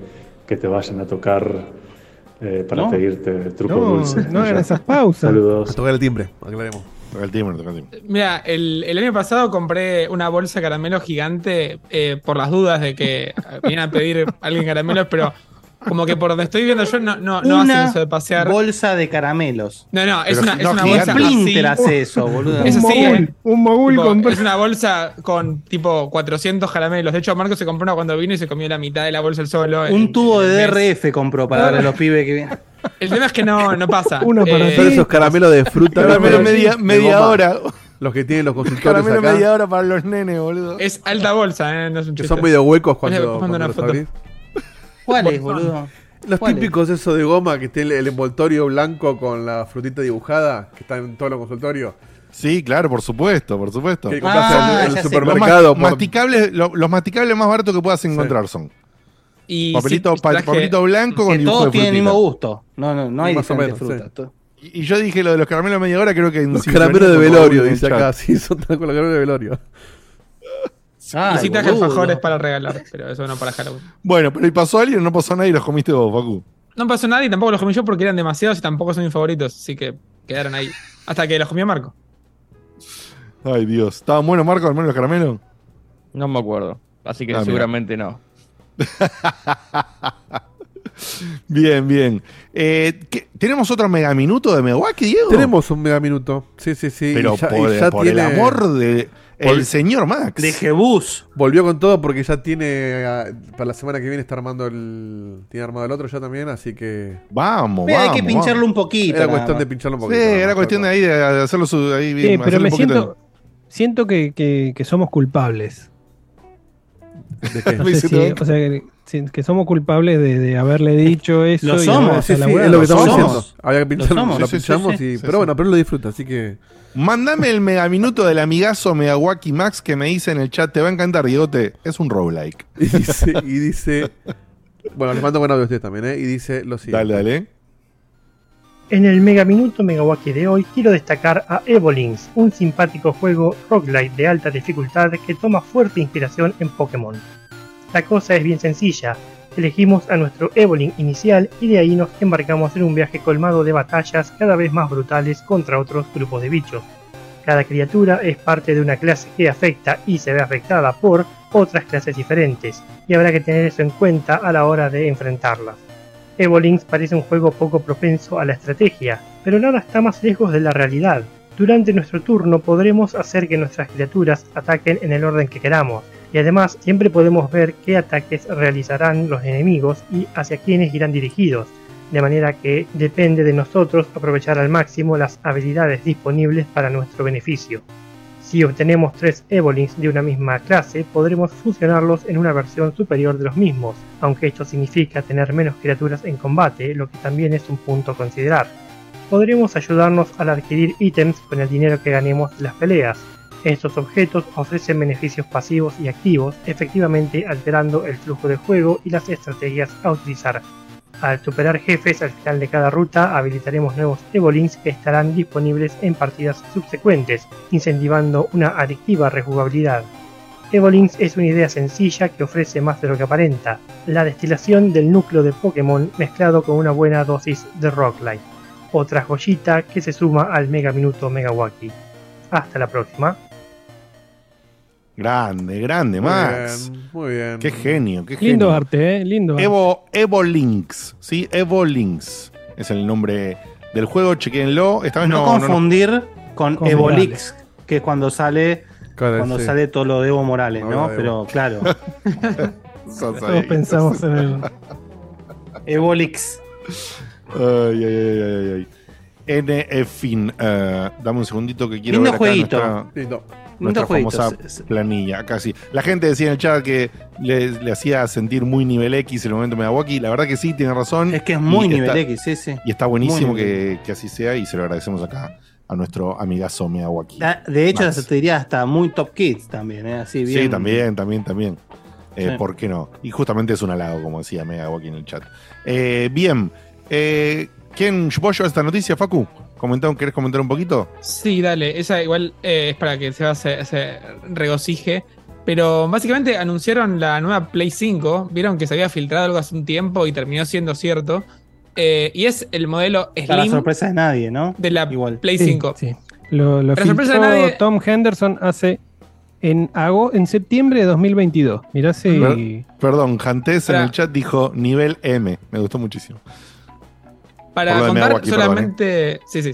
que te vayan a tocar eh, para
No.
pedirte truco
No,
dulce?
no hagan esas pausas.
Saludos.
Tocar el timbre, aclaremos.
Toca el timbre, toca el timbre.
Mira, el, el año pasado compré una bolsa de caramelo gigante eh, por las dudas de que venían a pedir alguien caramelos, pero como que por donde estoy viendo yo no, no, no hacen eso de pasear.
bolsa de caramelos.
No, no, es
Pero
una, es una bolsa
Splinter
así.
hace eso, boludo.
Es
Un
así,
mogul,
eh.
un mogul
Tipo,
compró.
Es una bolsa con tipo 400 caramelos. De hecho, Marco se compró una cuando vino y se comió la mitad de la bolsa el solo.
Un
en-
tubo de
mes.
DRF compró para darle a los pibes que vienen.
El tema es que no, no pasa.
Uno para
Eh,
esos caramelos de fruta.
Caramelo
de-
media- media hora.
Los que tienen los consultores
Caramelo
acá.
media hora para los nenes, boludo.
Es alta bolsa, ¿eh? No es un
Que son medio huecos cuando,
una foto.
¿Cuáles, boludo?
Los típicos esos de goma que tiene el envoltorio blanco con la frutita dibujada, que está en todos los consultorios.
Sí, claro, por supuesto, por supuesto.
Que compras
Ah,
en el
sé.
supermercado.
Los,
por-
masticables, lo- los masticables más baratos que puedas encontrar son.
Y
Papelito,
sí,
pa-
traje-
papelito blanco con dibujo
todos
de
tienen el mismo gusto. No, no, no hay
Más o menos,
frutas. Todo-
Y y yo dije lo de los caramelos media hora, creo que en
Los caramelos de velorio, dice
el
acá. Sí, son con los caramelos de velorio.
Traje
boludo.
alfajores para regalar, pero eso no para Halloween.
Bueno, pero ¿y pasó alguien o no pasó nadie y los comiste vos, Facu?
No pasó nada y tampoco los comí yo porque eran demasiados y tampoco son mis favoritos, así que quedaron ahí. Hasta que los comió Marco.
Ay, Dios. ¿Estaban buenos, Marco, al menos los caramelos?
No me acuerdo. Así que
Ah, mira.
seguramente no.
Bien, bien. Eh, ¿qué- ¿Tenemos otro megaminuto de Megawaki, Diego?
Tenemos un mega minuto. Sí, sí, sí.
Pero
Y ya-
por,
y ya
por el
tiene-
amor de el señor Max.
De Jebus.
Volvió con todo porque ya tiene. ah, Para la semana que viene está armando el. Tiene armado el otro ya también, así que.
Vamos,
Ve, hay
vamos.
que pincharlo
vamos.
un poquito.
Era
nada
cuestión de pincharlo un
Sí,
poquito. nada
era cuestión de ahí de hacerlo su, ahí
Sí,
bien,
pero
hacerle
me
poquito-
siento, siento que, que- que somos culpables.
¿De qué?
No
Me
sé
dice
si-
todo.
o sea, que, sí, que somos culpables de, de haberle dicho eso.
Lo
y
somos,
Sí, sí, es lo que estamos
somos.
diciendo. Había que pincharlo,
somos.
lo
Sí, sí, sí,
pinchamos
sí,
y.
sí,
pero
sí.
bueno, pero él lo disfruta, así que.
Mándame el megaminuto del amigazo Megawaki Max que me dice en el chat. Te va a encantar, Diegote. Es un roguelike.
Y dice. Y dice bueno, les mando buen audio a ustedes también, ¿eh? Y dice lo siguiente.
Dale, dale.
En el Mega Minuto Megawaki de hoy quiero destacar a Evolins, un simpático juego roguelite de alta dificultad que toma fuerte inspiración en Pokémon. La cosa es bien sencilla, elegimos a nuestro Evolin inicial y de ahí nos embarcamos en un viaje colmado de batallas cada vez más brutales contra otros grupos de bichos. Cada criatura es parte de una clase que afecta y se ve afectada por otras clases diferentes, y habrá que tener eso en cuenta a la hora de enfrentarlas. Evolins parece un juego poco propenso a la estrategia, pero nada está más lejos de la realidad. Durante nuestro turno podremos hacer que nuestras criaturas ataquen en el orden que queramos, y además siempre podemos ver qué ataques realizarán los enemigos y hacia quiénes irán dirigidos, de manera que depende de nosotros aprovechar al máximo las habilidades disponibles para nuestro beneficio. Si obtenemos tres Evolins de una misma clase, podremos fusionarlos en una versión superior de los mismos, aunque esto significa tener menos criaturas en combate, lo que también es un punto a considerar. Podremos ayudarnos al adquirir ítems con el dinero que ganemos de las peleas. Estos objetos ofrecen beneficios pasivos y activos, efectivamente alterando el flujo de juego y las estrategias a utilizar. Al superar jefes al final de cada ruta habilitaremos nuevos Evolins que estarán disponibles en partidas subsecuentes, incentivando una adictiva rejugabilidad. Evolins es una idea sencilla que ofrece más de lo que aparenta, la destilación del núcleo de Pokémon mezclado con una buena dosis de Rocklight, otra joyita que se suma al Mega Minuto Megawaki. Hasta la próxima.
Grande, grande,
Muy
Max.
bien, muy bien.
Qué genio, qué
Lindo
genio.
arte, ¿eh? Lindo arte.
Evo, Evo Links, ¿sí? Evo Links es el nombre del juego, chequenlo. Esta vez
No,
no, no, no-
confundir con
Con
Evolix, que es cuando sale
Claro,
cuando
sí.
sale todo lo de Evo Morales,
No,
Pero claro,
Todos pensamos en el.
Evolix.
Ay, ay, ay, ay, ay. N. Fin, eh, dame un segundito que quiero
Lindo
ver acá
jueguito.
nuestra,
Lindo.
Nuestra famosa planilla. Sí. La gente decía en el chat que le, le hacía sentir muy nivel X el momento de Megawaki. La verdad que sí, tiene razón.
Es que es muy
Y
nivel
está-
X, sí, sí.
Y está buenísimo que, que así sea y se lo agradecemos acá a nuestro amigazo Megawaki.
Da- De hecho,
Max.
te diría hasta muy Top Kids también, ¿eh? Así bien.
Sí, también, también, también. Eh,
Sí.
¿Por qué no? Y justamente es un halago, como decía Megawaki en el chat. Eh, bien. Eh, ¿Quién vos llevas esta noticia, Facu? ¿Comentaron, ¿Querés comentar un poquito?
Sí, dale, esa igual eh, es para que se, se, se regocije. Pero básicamente anunciaron la nueva Play 5. Vieron que se había filtrado algo hace un tiempo y terminó siendo cierto. Eh, y es el modelo
Para la
Slim
sorpresa de nadie, ¿no?
de la
Igual.
Play
Sí,
5.
sí. Lo, lo
sorpresa de nadie-
Tom Henderson hace en, ago- en septiembre de 2022. Mirá si.
Ver- Perdón, Jantés en el chat dijo nivel M. Me gustó muchísimo.
Para contar
perdón,
solamente. Sí, sí.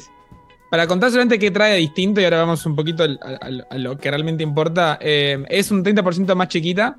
Para contar solamente qué trae de distinto, y ahora vamos un poquito a, lo que realmente importa. eh, es un 30% más chiquita.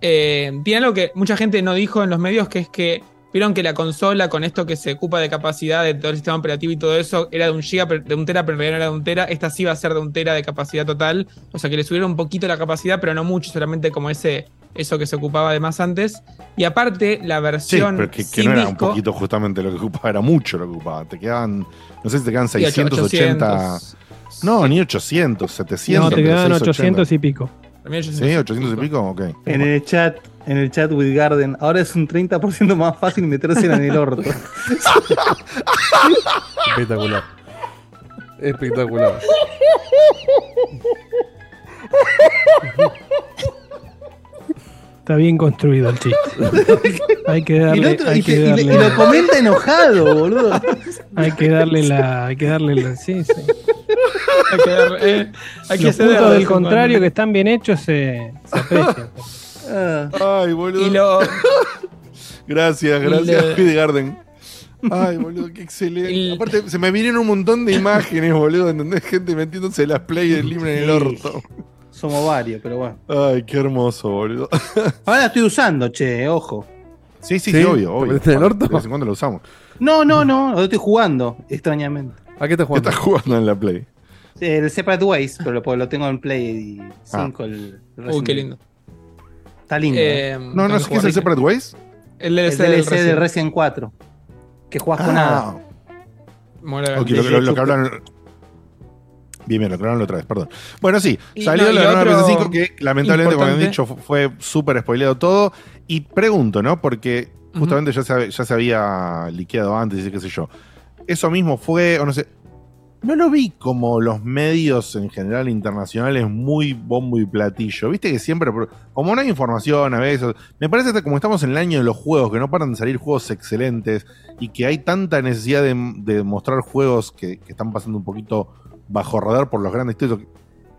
Eh, tiene algo que mucha gente no dijo en los medios, que es que vieron que la consola, con esto que se ocupa de capacidad de todo el sistema operativo y todo eso, era de un giga, de un tera, pero no era de un tera. Esta sí va a ser de un tera de capacidad total. O sea que le subieron un poquito la capacidad, pero no mucho, solamente como ese. Eso que se ocupaba de más antes. Y aparte, la
Sí,
versión.
pero que, que
sin
no era un poquito justamente lo que ocupaba, era mucho lo que ocupaba. Te quedaban, no sé si te quedan
Sí,
680.
800.
No, ni 800, 700.
no, te quedan
680.
800 y pico.
También yo-
Sí, 800 y pico, ok.
En el chat, en el chat with Garden, ahora es un 30% más fácil meterse en el orto.
Espectacular. Espectacular.
Está bien construido el chiste. hay que
Y, el
darle,
otro-
hay
y
que
te- y le- y
darle,
lo comenta enojado, boludo.
hay que darle la, hay que darle la, sí, sí.
Hay que, dar- eh, hay que
Los
ceder
puntos
de
del contrario
cuando.
que están bien hechos se, se aprecian.
Ah,
Ay, boludo.
Y lo,
Gracias, gracias,
le-
Garden. Ay, boludo, qué excelente. Aparte, se me vinieron un montón de imágenes, boludo, ¿entendés? Gente metiéndose las play del libro en el orto.
Somos varios, pero bueno.
Ay, qué hermoso, boludo.
Ahora la estoy usando, che, ojo.
Sí, sí,
¿Sí?
sí, obvio,
¿Te
obvio.
en el orto?
De vez en cuando lo usamos.
No, no, no, lo estoy jugando, extrañamente.
¿A qué te
¿Qué
jugando?
estás jugando en la play?
El Separate Ways, pero lo, porque lo tengo en Play 5. El, el
Uy, qué lindo.
Está lindo.
Eh,
No, no
tengo
sé qué es el. Separate Ways.
El
el
DLC, del
DLC de
Resident.
Resident 4. Que jugás con nada.
Ah,
Muere
ok,
de
lo, lo- lo que hablan. Bien, bien, lo la otra vez, perdón. Bueno, sí,
Y
salió
no,
la nueva
otro
PS5 que lamentablemente, como han dicho, fu- fue súper spoileado todo. Y pregunto, ¿no? Porque justamente ya, se, ya se había liqueado antes y qué sé yo. eso mismo fue, o no sé, no lo vi como los medios en general internacionales muy bombo y platillo. Viste que siempre, como no hay información a veces, me parece que como estamos en el año de los juegos, que no paran de salir juegos excelentes y que hay tanta necesidad de, de mostrar juegos que, que están pasando un poquito bajo radar por los grandes títulos.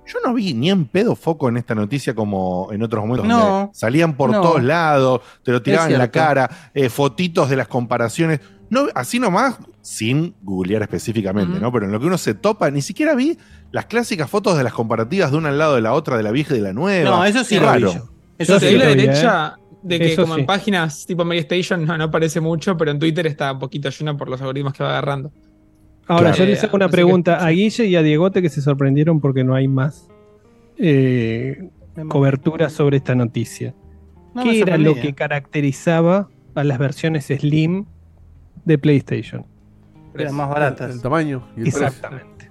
Yo no vi ni en pedo foco en esta noticia como en otros momentos
No.
donde salían por
No.
todos lados, te lo tiraban
Es
en la cara, eh, fotitos de las comparaciones. No, así nomás, sin googlear específicamente. ¿no? Pero en lo que uno se topa, ni siquiera vi las clásicas fotos de las comparativas de una al lado de la otra, de la vieja y de la nueva.
No, eso sí vi
raro.
yo. Eso sí
doy la
lo vi,
derecha
¿eh?
de que
Eso
como
sí.
en páginas tipo Mary Station no, no aparece mucho, pero en Twitter está un poquito lleno por los algoritmos que va agarrando.
Ahora,
Claro.
yo les hago una
que-
pregunta a Guille y a Diegote que se sorprendieron porque no hay más eh, cobertura sobre esta noticia.
No
¿Qué era lo que caracterizaba a las versiones Slim de PlayStation?
Eran más baratas.
El tamaño y el precio.
Exactamente.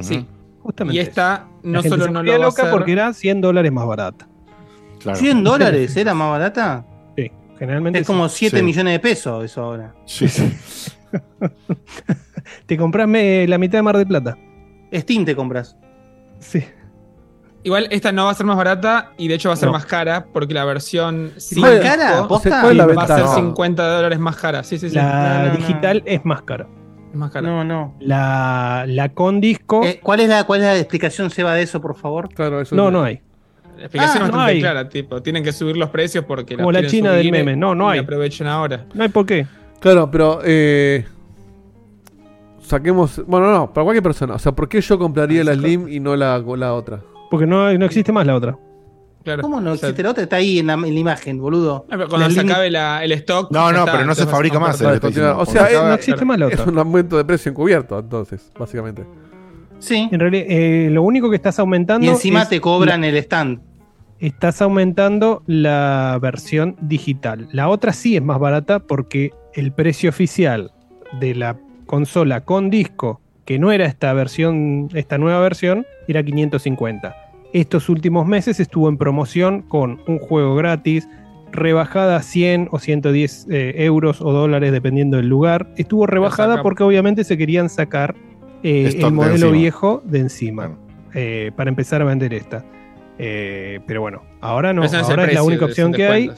Sí.
Justamente
Y esta no solo
se
no lo va a
loca
hacer.
porque era 100 dólares más barata.
Claro.
¿100 dólares era más barata?
Sí, generalmente
Es como
sí.
7
Sí.
millones de pesos eso ahora.
Sí, sí.
Te compras me- la mitad de Mar de Plata.
Steam te compras.
Sí.
Igual esta no va a ser más barata y de hecho va a ser
No.
más cara porque la versión
¿Más
5
cara? ¿Posta?
¿Cuál es la
va a ser
ventaja?
50 dólares más cara. Sí, sí, sí.
La
No, no, no.
digital es más cara.
Es más cara.
No, no.
La, la con disco,
Eh, ¿cuál, es la, ¿Cuál es la explicación, Seba, de eso, por favor?
Claro, eso
no,
es-
no hay.
La explicación
Ah,
es
no
bastante
hay.
clara, tipo, tienen que subir los precios porque
Como la China del meme. No, no
y
hay.
aprovechen ahora.
No hay por qué.
Claro, pero eh, saquemos. Bueno, no, para cualquier persona. O sea, ¿por qué yo compraría la Slim y no la, la otra?
Porque no, hay- no existe más la otra.
Claro.
¿Cómo no
O sea,
existe la otra? Está ahí en la, en la imagen, boludo.
Ah, pero cuando
La
se acabe la- el stock.
No,
ya
no,
está,
pero no se
entonces
fabrica más, eh, estoy diciendo.
O sea, es-
No existe más la
Es
otra.
un aumento de precio encubierto, entonces, básicamente.
Sí.
En realidad, eh, lo único que estás aumentando.
Y encima
es
te cobran el stand.
estás aumentando la versión digital. La otra sí es más barata porque el precio oficial de la consola con disco, que no era esta versión, esta nueva versión, era 550. Estos últimos meses estuvo en promoción con un juego gratis, rebajada a 100 o 110 eh, euros o dólares dependiendo del lugar. Estuvo rebajada porque obviamente se querían sacar eh, el modelo viejo de encima eh, para empezar a vender esta. Eh, pero bueno, ahora no,
es
ahora es la única opción que hay.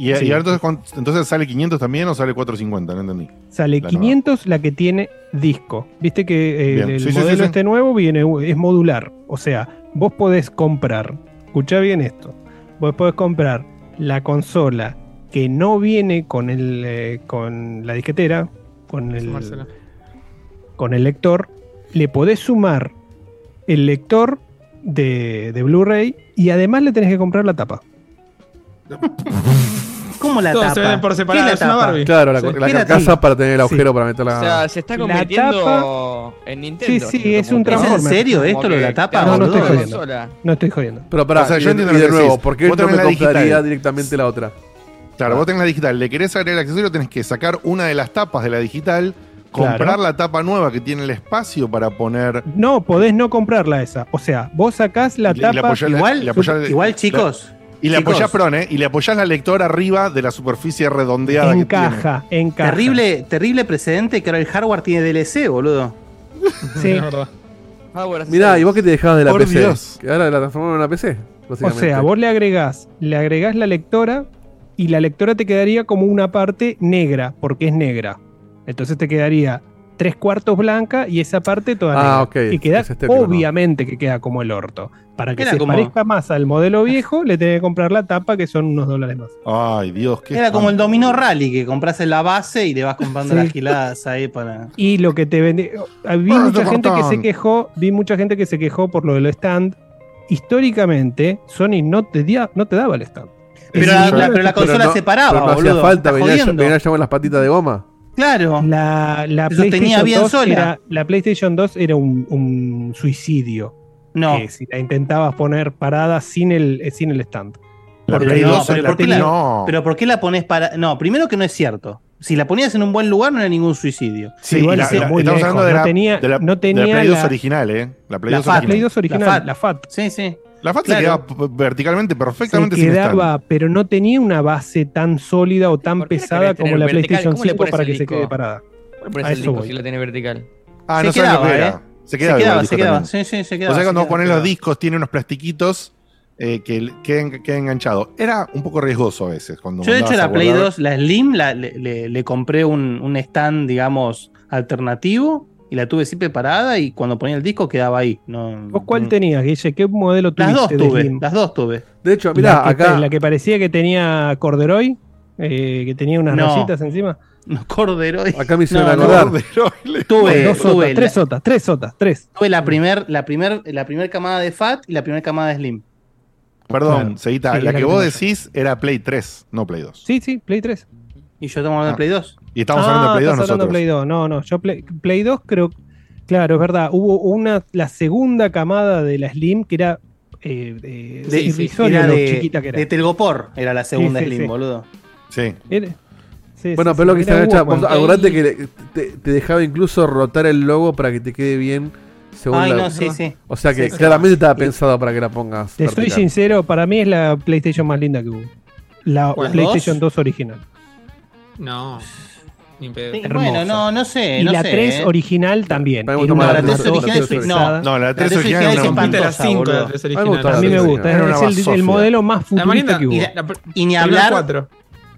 Y,
Sí.
y entonces, ¿cuánto- entonces sale 500 también o sale 450, no entendí.
Sale
La
500 la que tiene disco. Viste que eh, el
Sí,
modelo
sí, sí.
este nuevo viene, es modular. O sea, vos podés comprar, escuchá bien esto, vos podés comprar la consola que no viene con el eh, con la disquetera, con el,
Sumársela.
con el lector, le podés sumar el lector de, de Blu-ray y además le tenés que comprar la tapa.
¿Cómo la
Todo
tapa?
se vende por
¿Qué
separado,
la
es una
tapa?
Barbie.
Claro, la,
Sí.
la
¿Qué
carcasa para tener el agujero
Sí.
para meter la.
O sea, se está
La
convirtiendo en Nintendo.
Sí, sí, es un
que-
¿Es en
Transformer.
serio esto lo de la tapa,
No, no estoy jodiendo.
Sola.
No estoy jodiendo.
Pero pará,
O sea, yo entiendo
y
lo
de
que
nuevo. ¿por qué no me
tenés la
compraría
digital.
directamente la otra?
Claro, vos tenés la digital, le querés agregar el accesorio, tenés que sacar una de las tapas de la digital, comprar
Claro.
la tapa nueva que tiene el espacio para poner.
No, podés no comprarla esa. O sea, vos sacás la
Y
tapa.
la-
Igual,
apoyás-
igual chicos.
Y le
chicos,
apoyás, perdón, ¿eh? Y le apoyás la lectora arriba de la superficie redondeada que tiene.
encaja, encaja.
Terrible, terrible precedente que ahora el hardware tiene DLC, boludo.
Sí.
Es verdad.
Power as a
Mirá. ¿y vos qué te dejabas de la
Por
PC?
Dios.
Que ahora la transformaron en una PC.
O sea, vos le agregás, le agregás la lectora y la lectora te quedaría como una parte negra, porque es negra. Entonces te quedaría tres cuartos blanca y esa parte toda
Ah,
negra.
ok,
Y queda,
es estético, ¿no?
obviamente que queda como el orto. Para que
Era
se
como-
parezca más al modelo viejo, le tenés que comprar la tapa, que son unos dólares más.
Ay, Dios, qué.
Era como el. Domino Rally, que compras en la base y le vas comprando
Sí.
las giladas ahí para.
Y lo que te vende. ah, Vi
Ah,
mucha gente que se quejó. Vi mucha gente que se quejó por lo del stand. Históricamente, Sony no te, dia- no te daba el stand.
Pero la,
un-
la- pero la consola
no-
se paraba,
pero no
boludo.
hacía falta,
¿Estás
venía, venía ya con las patitas de goma.
Claro.
La, la PlayStation
bien
2
sola.
era, la PlayStation 2 era un, un suicidio.
No.
Que si la intentabas poner parada sin el, eh, sin el stand.
La
Porque
Play
no,
2
pero
la
¿por qué la-
no.
Pero ¿por qué la pones para.? No, primero que no es cierto. Si la ponías en un buen lugar, no era ningún suicidio.
Sí,
igual
la-
sí,
la-
muy
estamos
lejos.
hablando de
No
la,
tenía-
de la-
no
de la
tenía
Play 2
la-
original, ¿eh? La Play
La
2
FAT.
La Play
original.
2 original,
La FAT.
la FAT.
Sí, sí.
La FAT se quedaba verticalmente
Se
perfectamente sin stand.
quedaba, pero no tenía una base tan sólida o tan
¿Por qué la
pesada como la
vertical?
PlayStation
¿Cómo le
5
pones
para que se quede parada.
Por
A
eso el disco si lo tiene vertical.
Ah,
Se
no sabes lo
quedaba,
que era.
¿eh?
Se
Se
quedaba,
quedaba,
igual el
se quedaba. Sí, sí, se
O
quedaba,
sea,
se
cuando
quedaba,
pones
se
los
quedaba.
discos, tiene unos plastiquitos eh, que queden, queden enganchados. Era un poco riesgoso a veces. Cuando
Yo de hecho la Play
guardar.
2, la Slim, la- le, le- le compré un, un stand, digamos, alternativo y la tuve siempre parada y cuando ponía el disco quedaba ahí. No,
¿Vos cuál tenías, Guille? ¿Qué modelo
Las
tuviste
dos
de
tuve, las dos tuve.
De hecho,
la
mirá,
que,
acá.
La que parecía que tenía corderoy, eh, que tenía unas
No.
rayitas encima.
No, Corderoy.
Acá me hicieron
No, no,
acordar.
Tuve,
dos sotas,
tuve,
tres
la,
sotas, tres sotas, tres.
tuve la primer, la primer, la primer camada de Fat y la primera camada de Slim.
Perdón,
Claro.
Seguita,
Sí,
la que
que
vos decís era Play 3, no Play 2.
Sí, sí, Play 3.
Y yo estamos hablando
Ah.
de Play 2.
Y estamos hablando de Play 2
estás hablando de
nosotros.
Play 2. No, no, yo Play, Play 2 creo. Claro, es verdad. Hubo una, la segunda camada de la Slim que era eh, eh,
De, era
lo
de,
chiquita que era.
de Telgopor, era la segunda
Sí, sí,
Slim,
sí.
boludo.
Sí.
Era- sí,
Bueno,
sí,
pero lo que está hecha, acordate que te, te dejaba incluso rotar el logo para que te quede bien según
Ay,
la-
no, sí, sí.
O sea que
Sí,
claramente estaba pensado para que la pongas.
Te soy
vertical.
sincero, para mí es la PlayStation más linda que hubo. La. PlayStation 2 original.
No. Ni pedo.
Sí. Bueno, no, no sé.
Y
no
la
sé,
3
eh.
original también.
Más la
tres
hermosa
original,
cosa
sí,
pesada.
No, la 3
tres
original
las
espantosa,
5
boludo.
de las tres
A mí me gusta Sí,
Es el, el modelo más futurista que hubo.
Y, la- y ni hablar,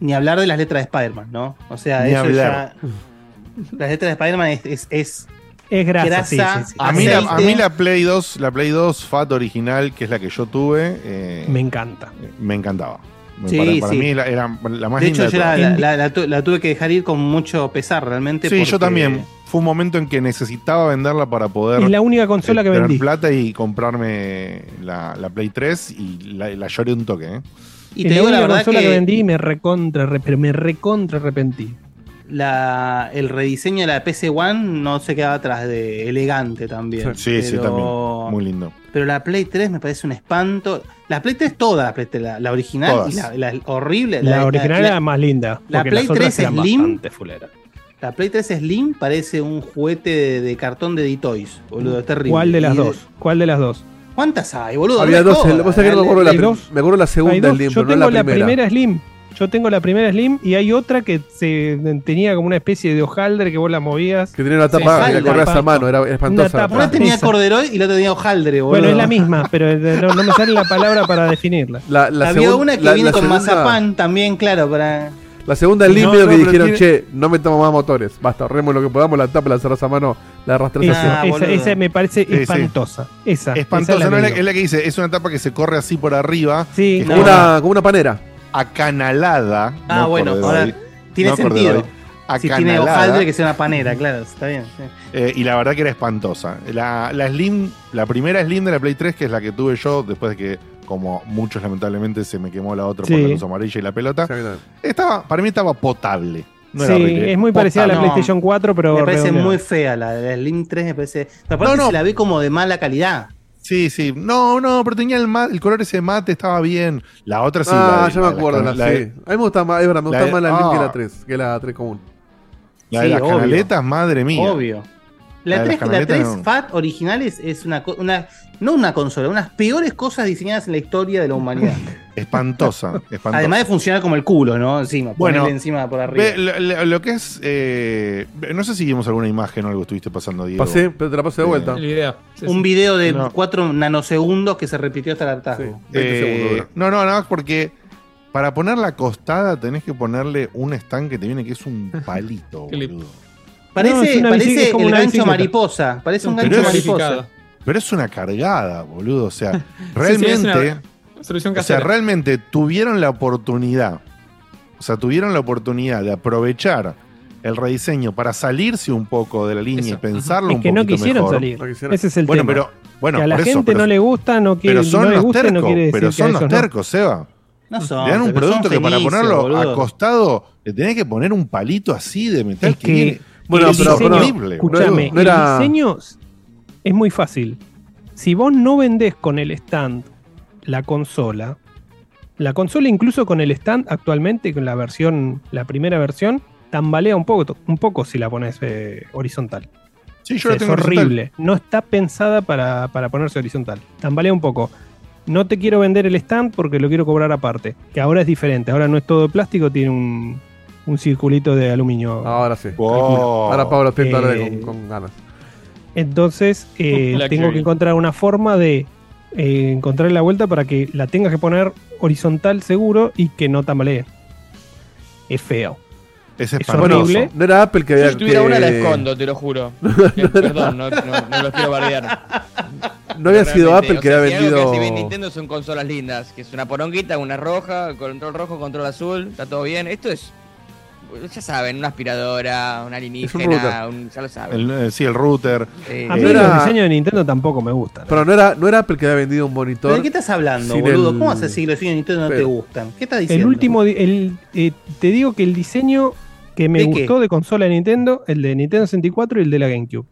ni hablar de las letras de Spider-Man, ¿no? O sea,
Ni
eso
hablar.
ya. Las letras de Spider-Man es, es, es
Es grasa, sí,
grasa,
sí, sí.
A mí, la, a mí la Play 2, la Play 2 Fat original, que es la que yo tuve, eh,
Me encanta.
me encantaba.
Sí,
para para
sí.
mí la- era la más
De
linda
hecho, yo
de
la,
todas.
la- la- la tu- la tuve que dejar ir con mucho pesar, realmente.
Sí, yo
porque-
también. Fue un momento en que necesitaba venderla para poder
Es la única consola
eh,
que vendí.
plata y comprarme la, la Play 3 y la, la lloré un toque. ¿eh?
Y
es
te
la
digo la verdad
consola que,
que,
vendí y me recontra, re- pero me recontra arrepentí.
la- el rediseño de la PC One no se quedaba atrás de elegante también.
Sí, sí,
pero-
también. Muy lindo.
Pero la Play 3 me parece un espanto. La Play 3, toda la Play 3, la, la original
Todas.
y la, la horrible.
La, original
la-
era más linda.
la Play
las otras
3
eran
Slim-. La Play 3 Slim parece un juguete de, de cartón de D-Toys, boludo, es terrible.
¿Cuál de las
Y
dos? ¿Cuál de las dos?
¿Cuántas hay, boludo?
Había
No
dos,
jodas,
el- vos sabés que no me acuerdo la, la segunda
dos.
Slim,
Yo
pero no
tengo
la
la
primera.
primera Slim. Yo tengo la primera Slim y hay otra que se tenía como una especie de hojaldre que vos la movías.
Que tenía una tapa
Hojaldre.
la corrías a mano, era espantosa.
Una tapa.
Una tenía
Esa.
corderoy y la otra tenía hojaldre, boludo.
Bueno, es la misma, pero no, no me sale la palabra para definirla.
La, la
Había
segun-
una que
la-
viene
la
con
segunda-
mazapán también, claro, para.
La segunda Slim
No,
medio
no,
que dijeron,
tiene-
che, no metamos más motores. Basta, ahorremos lo que podamos, la tapa la cerrás a mano, la arrastras
Esa,
así.
Ah,
esa,
boludo.
esa me parece
Sí, sí.
espantosa. Esa.
Espantosa,
esa
no es la,
que
es la que dice, es una tapa que se corre así por arriba,
Sí,
no.
Como, una, como una panera.
Acanalada.
Ah,
no
bueno, ahora tiene
no
sentido. Si tiene hojaldre, que sea una panera, claro, está bien. sí.
eh, y la verdad que era espantosa. La, la Slim, la primera Slim de la Play 3, que es la que tuve yo después de que, como muchos lamentablemente, se me quemó la otra por
Sí.
la luz amarilla y la pelota. Estaba, para mí estaba potable. No era
sí,
horrible.
es muy parecida a la
No,
PlayStation 4, pero.
me parece
redondeada.
muy fea la, la Slim 3, me parece. pero aparte
No, no.
se la ve como de mala calidad.
Sí, sí. No, no, pero tenía el, ma- el color ese mate, estaba bien. La otra sí.
ah,
la
ya
la
me acuerdo.
las
La,
cana-
sí. A mí me gusta más, es verdad, me
la
gusta más la Slim que
ah.
la 3, que la 3 común.
La de
Sí,
las
obvio.
canaletas, madre mía.
Obvio.
La
La
de las
3, la
canaletas
3
no.
Fat original es, es una, una. No una consola, unas peores cosas diseñadas en la historia de la humanidad.
Espantosa, espantosa.
Además de funcionar como el culo, ¿no? Encima,
Bueno,
ponerle encima por arriba.
Ve, lo, que es. eh, no sé si vimos alguna imagen o algo estuviste pasando, Diego.
Pasé, pero te la pasé de vuelta.
El video. Sí,
un
sí.
video de
No.
4 nanosegundos que se repitió hasta el hartazgo.
Sí. 20
Eh, no, no, nada más porque para ponerla acostada tenés que ponerle un stand que te viene que es un palito,
Qué lindo.
boludo.
Parece,
No, es una
parece el
una
gancho mariposa. Parece un gancho
es-
mariposa.
Pero es una cargada, boludo. O sea,
Sí, sí,
realmente.
es una Solución
O sea, realmente tuvieron la oportunidad, o sea, tuvieron la oportunidad de aprovechar el rediseño para salirse un poco de la línea
Eso.
y pensarlo
Es
un
que no quisieron
mejor.
salir.
No quisieron.
Ese es el
Bueno,
tema.
pero bueno,
que a la
por eso,
gente
pero,
no le gusta, no quiere,
pero son
no le
los
gusta,
tercos,
no quiere decir
pero son los tercos, Seba.
No son.
Te dan un producto que para ponerlo
boludo.
acostado le tenés que poner un palito así de metal
Es
que,
que
viene-
Bueno,
el
pero-
diseño,
pero-
horrible,
escúchame.
No era-
el diseño es muy fácil. Si vos no vendés con el stand la consola, la consola incluso con el stand actualmente, con la versión, la primera versión, tambalea un poco, un poco si la pones eh, horizontal.
Sí,
O
yo
sea,
la
es
tengo horizontal.
horrible. No está pensada para, para ponerse horizontal. Tambalea un poco. No te quiero vender el stand porque lo quiero cobrar aparte. Que ahora es diferente. Ahora no es todo de plástico, tiene un, un circulito de aluminio.
Ahora sí.
Wow.
Ahora Pablo
Eh,
con, con ganas.
Entonces, eh, tengo que encontrar una forma de eh, encontrar la vuelta para que la tengas que poner horizontal seguro y que no tambalee. Es feo.
Ese
es horrible.
No era Apple que había.
si tuviera
que-
una la escondo, te lo juro. Eh, Perdón, no, no, no los quiero bardear.
No había sido Apple
o
que
sea,
había
si
vendido.
que hace bien Nintendo son consolas lindas, que es una poronguita, una roja, control rojo, control azul, está todo bien. Esto es, ya saben, una aspiradora, una alienígena, un, ya lo saben.
El, eh, sí, el router.
Eh,
A mí
No era-
los diseños de Nintendo tampoco me gustan.
Pero no era, no era Apple que había vendido un monitor.
¿Pero ¿De qué estás hablando, boludo?
el-
¿Cómo hace siglo de Nintendo no te gustan? ¿Qué estás diciendo?
El último, el, eh, te digo que el diseño que me
¿De qué?
gustó de consola de Nintendo, el de Nintendo 64 y el de la GameCube.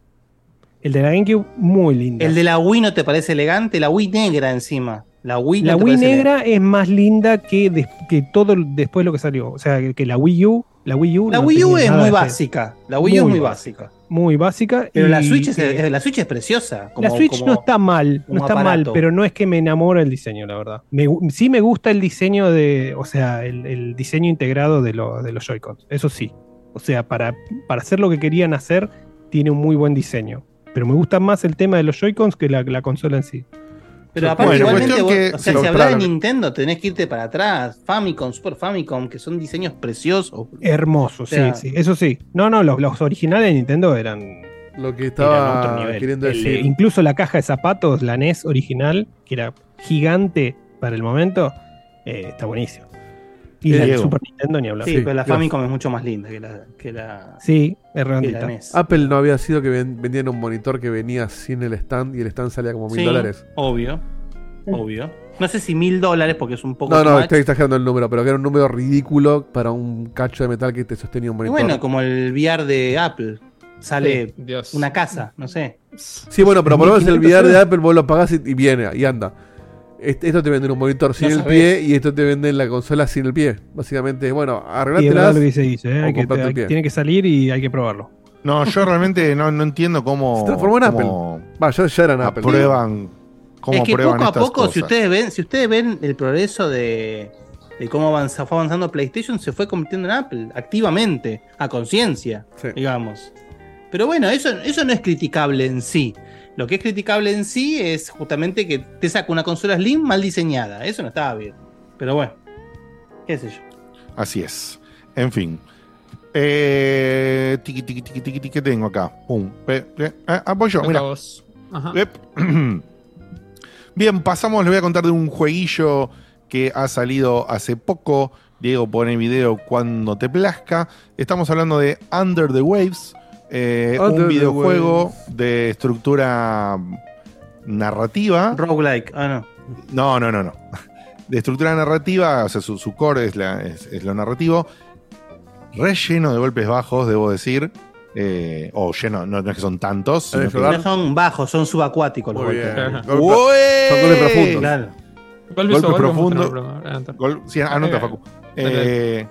El de la GameCube, muy lindo.
¿El de la Wii no te parece elegante? La Wii negra encima. La Wii, no
La
te
Wii negra es más linda que, que todo después lo que salió. O sea, que la Wii U. La Wii U,
La
no
Wii U es muy básica. La Wii U es muy básica.
Muy básica.
Pero
y-
la Switch es,
eh,
la Switch es preciosa. como-
la Switch
como-
no está mal, no está
aparato.
mal, pero no es que me enamora el diseño, la verdad. Me sí me gusta el diseño de, o sea, el, el diseño integrado de, lo- de los Joy-Cons, eso sí. O sea, para, para hacer lo que querían hacer, tiene un muy buen diseño. Pero me gusta más el tema de los Joy-Cons que la, la consola en sí.
Pero aparte,
Bueno,
igualmente, vos-
que
o sea,
se
si hablas de
compraron.
Nintendo, tenés que irte para atrás. Famicom, Super Famicom, que son diseños preciosos.
Hermoso,
O sea,
sí, sí, eso sí. No, no, los, los originales de Nintendo eran,
Lo que estaba
otro nivel.
queriendo
El,
decir.
incluso la caja de zapatos, la NES original, que era gigante para el momento, eh, está buenísimo. Y la
Diego.
Super Nintendo ni hablar.
Sí,
Sí,
pero la. Famicom es mucho más linda que la. Que la
Sí, es redondita.
NES.
Apple no había sido que ven- vendían un monitor que venía sin el stand y el stand salía como mil
Sí,
dólares.
Obvio. Obvio. No sé si mil dólares porque es un poco.
No, no,
much.
estoy exagerando el número, pero que era un número ridículo para un cacho de metal que te sostenía un
Y
monitor.
bueno, como el VR de Apple. Sale
Sí,
una casa, no sé.
Sí, bueno, pero por lo menos el
1500
VR de Apple vos lo pagás y, y viene, y anda. Este- Esto te venden un monitor sin
No
el
sabés.
pie y esto te venden la consola sin el pie. Básicamente, bueno, arreglatelas.
lo que se dice, ¿eh? que-
el
hay-
pie.
tiene que salir y hay que probarlo.
No, yo realmente no, no entiendo cómo.
Se transformó en
cómo
Va, ya, ya eran Apple.
Aprueban. Cómo
es que poco a
estas
poco, si ustedes ven, si ustedes ven el progreso de, de cómo avanza, fue avanzando PlayStation, se fue convirtiendo en Apple, activamente, a conciencia,
Sí.
digamos. Pero bueno, eso, eso no es criticable en sí. Lo que es criticable en sí es justamente que te saca una consola Slim mal diseñada. Eso no estaba bien. Pero bueno, qué sé yo.
Así es. En fin. Eh, tiqui, tiqui, tiqui, tiqui, tiqui, ¿qué tengo acá? Pum. Pe- pe- ah, voy yo, mira.
vos. Ajá.
Bien, pasamos, les voy a contar de un jueguillo que ha salido hace poco. Diego pone video cuando te plazca. Estamos hablando de Under the Waves, eh, un videojuego de estructura narrativa.
Roguelike, ah, no.
No, no, no, no. De estructura narrativa, o sea, su, su core es, la- es- es lo narrativo. Re lleno de golpes bajos, debo decir. Eh, o lleno, no, no es que son tantos. sino
¿Tenés
que-
que
No son bajos, son subacuáticos los
Muy
golpes.
Son goles profundos.
Claro.
Golpe
Golpe
sobre golpe,
profundo.
no, no, no, no.
Gol- sí, anota,
Eh,
Facu. Eh,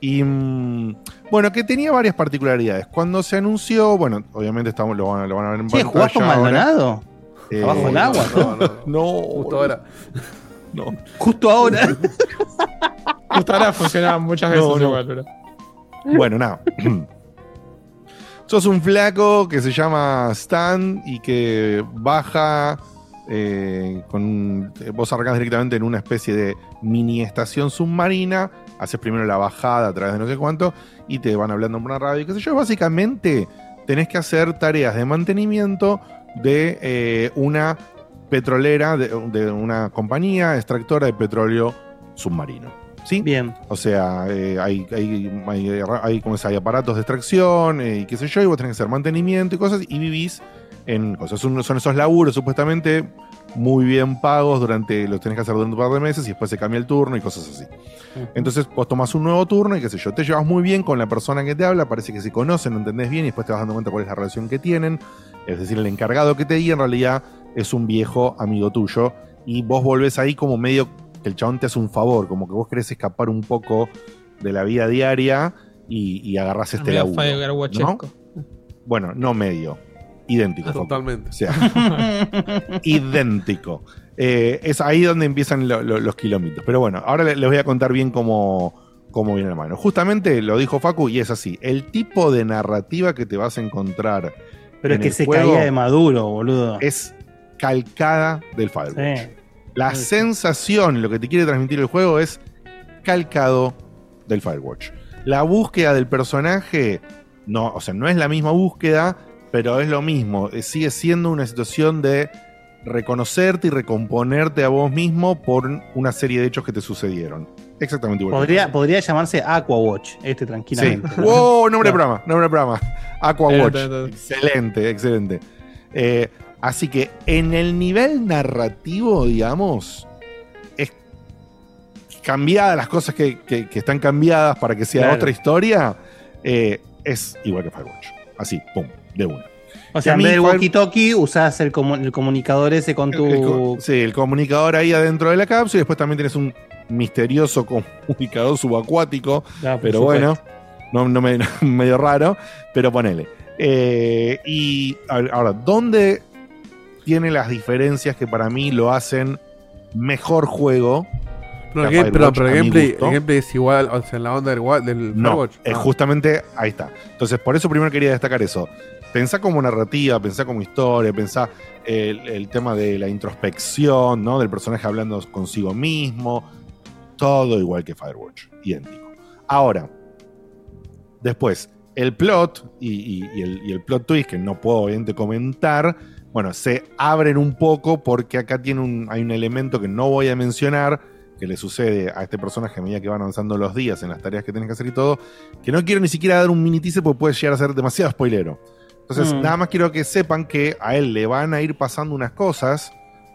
y mm, bueno, que tenía varias particularidades. Cuando se anunció, bueno, obviamente estamos, lo, van, a- lo van a ver en
Che, ¿jugás con
pantalla.
Maldonado?
Eh,
Abajo del agua,
No, no, no.
No,
Justo ahora.
no.
Justo ahora.
Justo ahora funcionaba muchas veces
No, no.
igual, pero.
Bueno, nada. Sos un flaco que se llama Stan y que baja eh, con. Vos arrancás directamente en una especie de mini estación submarina. Haces primero la bajada a través de no sé cuánto y te van hablando por una radio. y qué sé yo. Básicamente tenés que hacer tareas de mantenimiento de eh, una petrolera, de, de una compañía extractora de petróleo submarino. ¿Sí?
Bien.
O sea, eh, hay, hay, hay, hay, ¿cómo se- hay aparatos de extracción eh, y qué sé yo, y vos tenés que hacer mantenimiento y cosas, y vivís en cosas. Son, son esos laburos supuestamente muy bien pagos durante, los tenés que hacer durante un par de meses y después se cambia el turno y cosas así. Entonces vos tomás un nuevo turno y qué sé yo, te llevas muy bien con la persona que te habla, parece que se conocen, lo entendés bien y después te vas dando cuenta cuál es la relación que tienen. Es decir, el encargado que te di en realidad es un viejo amigo tuyo y vos volvés ahí como medio que el chabón te hace un favor, como que vos querés escapar un poco de la vida diaria y, y agarrás este laburo. ¿no? Bueno, no medio, idéntico.
Totalmente.
O sea, idéntico. Eh, es ahí donde empiezan lo- lo- los kilómetros. Pero bueno, ahora le- les voy a contar bien cómo, cómo viene la mano. Justamente lo dijo Facu y es así. El tipo de narrativa que te vas a encontrar.
Pero es que
el
se caía de maduro, boludo.
Es calcada del Firewatch.
Sí.
La sensación, lo que te quiere transmitir el juego es calcado del Firewatch. La búsqueda del personaje, no, o sea, no es la misma búsqueda, pero es lo mismo. Eh, Sigue siendo una situación de reconocerte y recomponerte a vos mismo por una serie de hechos que te sucedieron. Exactamente igual. que
Podría, podría llamarse Aqua Watch, este
Sí.
tranquilamente.
Wow, nombre de programa, nombre de programa. Aqua Watch.
ta, ta.
Excelente, excelente. Eh, así que en el nivel narrativo, digamos, es cambiada las cosas que, que- que están cambiadas para que sea
Claro.
otra historia. eh, es igual que Firewatch. Así, pum, de una.
O sea, en
mí
vez del walkie-talkie, usás el, comu- el comunicador ese con tu.
El sí, el comunicador ahí adentro de la cápsula y después también tienes un misterioso comunicador subacuático,
Ah,
pero
supuesto.
bueno, no, no me- medio raro, pero ponele. Eh, y ahora, ¿dónde tiene las diferencias que para mí lo hacen mejor juego?
Pero, el
Firewatch,
pero el gameplay,
gusto?
el gameplay es igual, o sea, en la onda del, del
No,
Firewatch.
es
Ah.
justamente ahí está. Entonces, por eso primero quería destacar eso. Pensá como narrativa, pensá como historia, pensá el, el tema de la introspección, ¿no? Del personaje hablando consigo mismo. Todo igual que Firewatch, idéntico. Ahora, después, el plot y el plot twist, que no puedo obviamente comentar, bueno, se abren un poco porque acá tiene un, hay un elemento que no voy a mencionar, que le sucede a este personaje a medida que van avanzando los días en las tareas que tienes que hacer y todo, que no quiero ni siquiera dar un mini teaser porque puede llegar a ser demasiado spoilero. Entonces,
Mm.
nada más quiero que sepan que a él le van a ir pasando unas cosas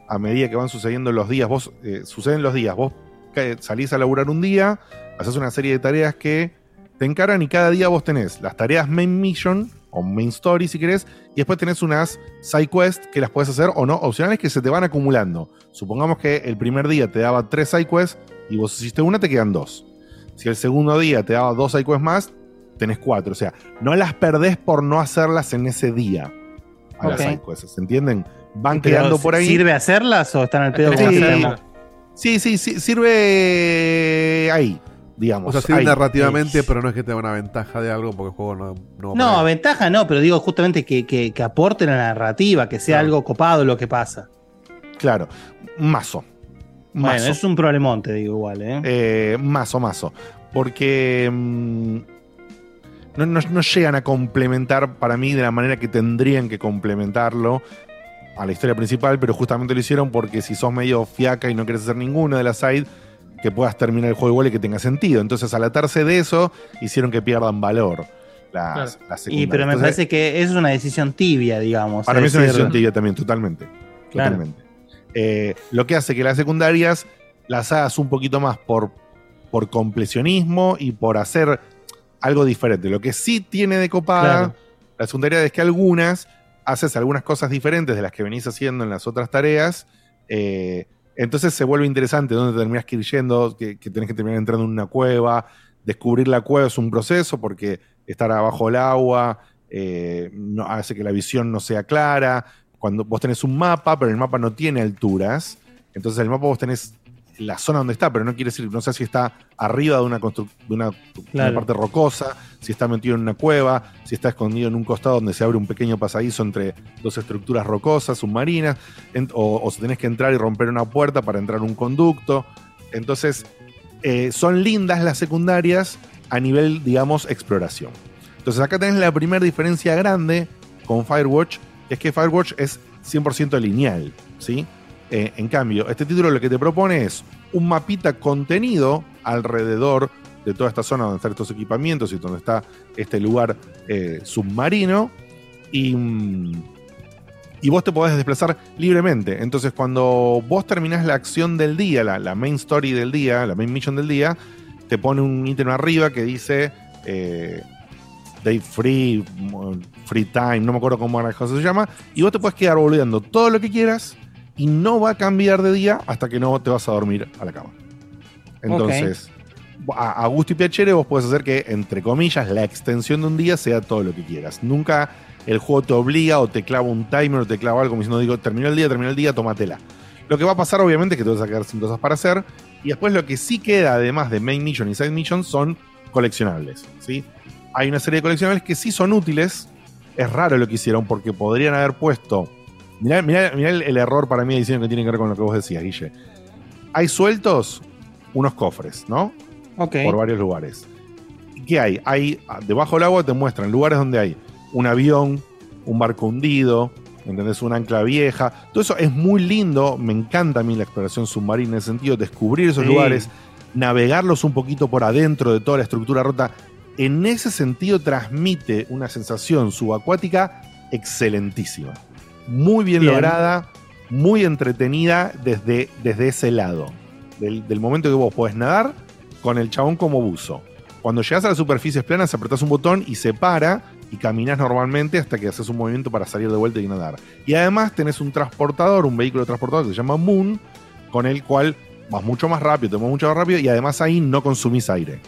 a medida que van sucediendo los días. Vos, eh, suceden los días, vos ca- salís a laburar un día, haces una serie de tareas que te encaran y cada día vos tenés las tareas main mission o main story si querés, y después tenés unas side quests que las puedes hacer o no, opcionales que se te van acumulando. Supongamos que el primer día te daba tres side quests y vos hiciste una, te quedan dos. Si el segundo día te daba dos side quests más, tenés cuatro. O sea, no las perdés por no hacerlas en ese día. A las quests, ¿se entienden? Van
Pero,
quedando por ahí.
¿Sirve hacerlas o están al pedo
Sí.
como hacemos?
Sí, sí, sí, sirve ahí, digamos.
O sea, sirve
ahí.
narrativamente, pero no es que te da una ventaja de algo porque el juego no. No,
No, ventaja no, pero digo justamente que, que, que aporte la narrativa, que sea algo copado lo que pasa.
Claro, mazo.
Bueno,
Mazo.
es un problemón, te digo igual, ¿eh?
Eh, mazo, mazo. Porque mm, no, no- no llegan a complementar para mí de la manera que tendrían que complementarlo a la historia principal, pero justamente lo hicieron porque si sos medio fiaca y no querés hacer ninguna de las side, que puedas terminar el juego igual y que tenga sentido. Entonces, al atarse de eso, hicieron que pierdan valor. Las, las
Y pero me.
Entonces,
parece que eso es una decisión tibia, digamos.
para mí es una decisión tibia también, totalmente.
Claro.
Totalmente. Eh, lo que hace que las secundarias las hagas un poquito más por, por completionismo y por hacer algo diferente. Lo que sí tiene de copada
Claro.
la secundaria es que algunas haces algunas cosas diferentes de las que venís haciendo en las otras tareas. eh, entonces se vuelve interesante donde terminás que ir yendo, que, que tenés que terminar entrando en una cueva. Descubrir la cueva es un proceso porque estar abajo del agua eh, no, hace que la visión no sea clara. Cuando vos tenés un mapa, pero el mapa no tiene alturas, entonces el mapa vos tenés la zona donde está, pero no quiere decir, no sé si está arriba de una, de una, una
Claro.
parte rocosa, si está metido en una cueva, si está escondido en un costado donde se abre un pequeño pasadizo entre dos estructuras rocosas, submarinas, en- o, o si tenés que entrar y romper una puerta para entrar un conducto. Entonces, eh, son lindas las secundarias a nivel, digamos, exploración. Entonces acá tenés la primera diferencia grande con Firewatch, que es que Firewatch es 100% lineal, ¿sí? Eh, en cambio, este título lo que te propone es un mapita contenido alrededor de toda esta zona donde están estos equipamientos y donde está este lugar eh, submarino. Y, mm, y vos te podés desplazar libremente. Entonces, cuando vos terminás la acción del día, la, main story del día, la main mission del día, te pone un ítem arriba que dice eh, Day Free, Free Time, no me acuerdo cómo la cosa se llama, y vos te puedes quedar volviendo todo lo que quieras y no va a cambiar de día hasta que no te vas a dormir a la cama. Entonces, a, a gusto y piacere vos puedes hacer que, entre comillas, la extensión de un día sea todo lo que quieras. Nunca el juego te obliga o te clava un timer o te clava algo como diciendo, digo, terminó el día, terminó el día, tómatela. Lo que va a pasar, obviamente, es que te vas a quedar sin cosas para hacer Y después lo que sí queda, además de Main Mission y Side Mission, son coleccionables. ¿sí? Hay una serie de coleccionables que sí son útiles. Es raro lo que hicieron porque podrían haber puesto. Mirá, mirá- mirá el, el error para mí de diseño que tiene que ver con lo que vos decías, Guille. Hay sueltos unos cofres, ¿no?
Ok.
Por varios lugares. ¿Y ¿Qué hay? Hay debajo del agua te muestran lugares donde hay un avión, un barco hundido, ¿entendés? Una ancla vieja. Todo eso es muy lindo. Me encanta a mí la exploración submarina en ese sentido, descubrir esos
Sí.
lugares, navegarlos un poquito por adentro de toda la estructura rota. En ese sentido transmite una sensación subacuática excelentísima. Muy bien,
Bien.
lograda, muy entretenida desde, desde ese lado. Del, del momento que vos podés nadar con el chabón como buzo. Cuando llegas a las superficies planas, apretás un botón y se para y caminás normalmente hasta que haces un movimiento para salir de vuelta y nadar. Y además tenés un transportador, un vehículo transportador que se llama Moon, con el cual vas mucho más rápido, te mueves mucho más rápido y además ahí no consumís aire.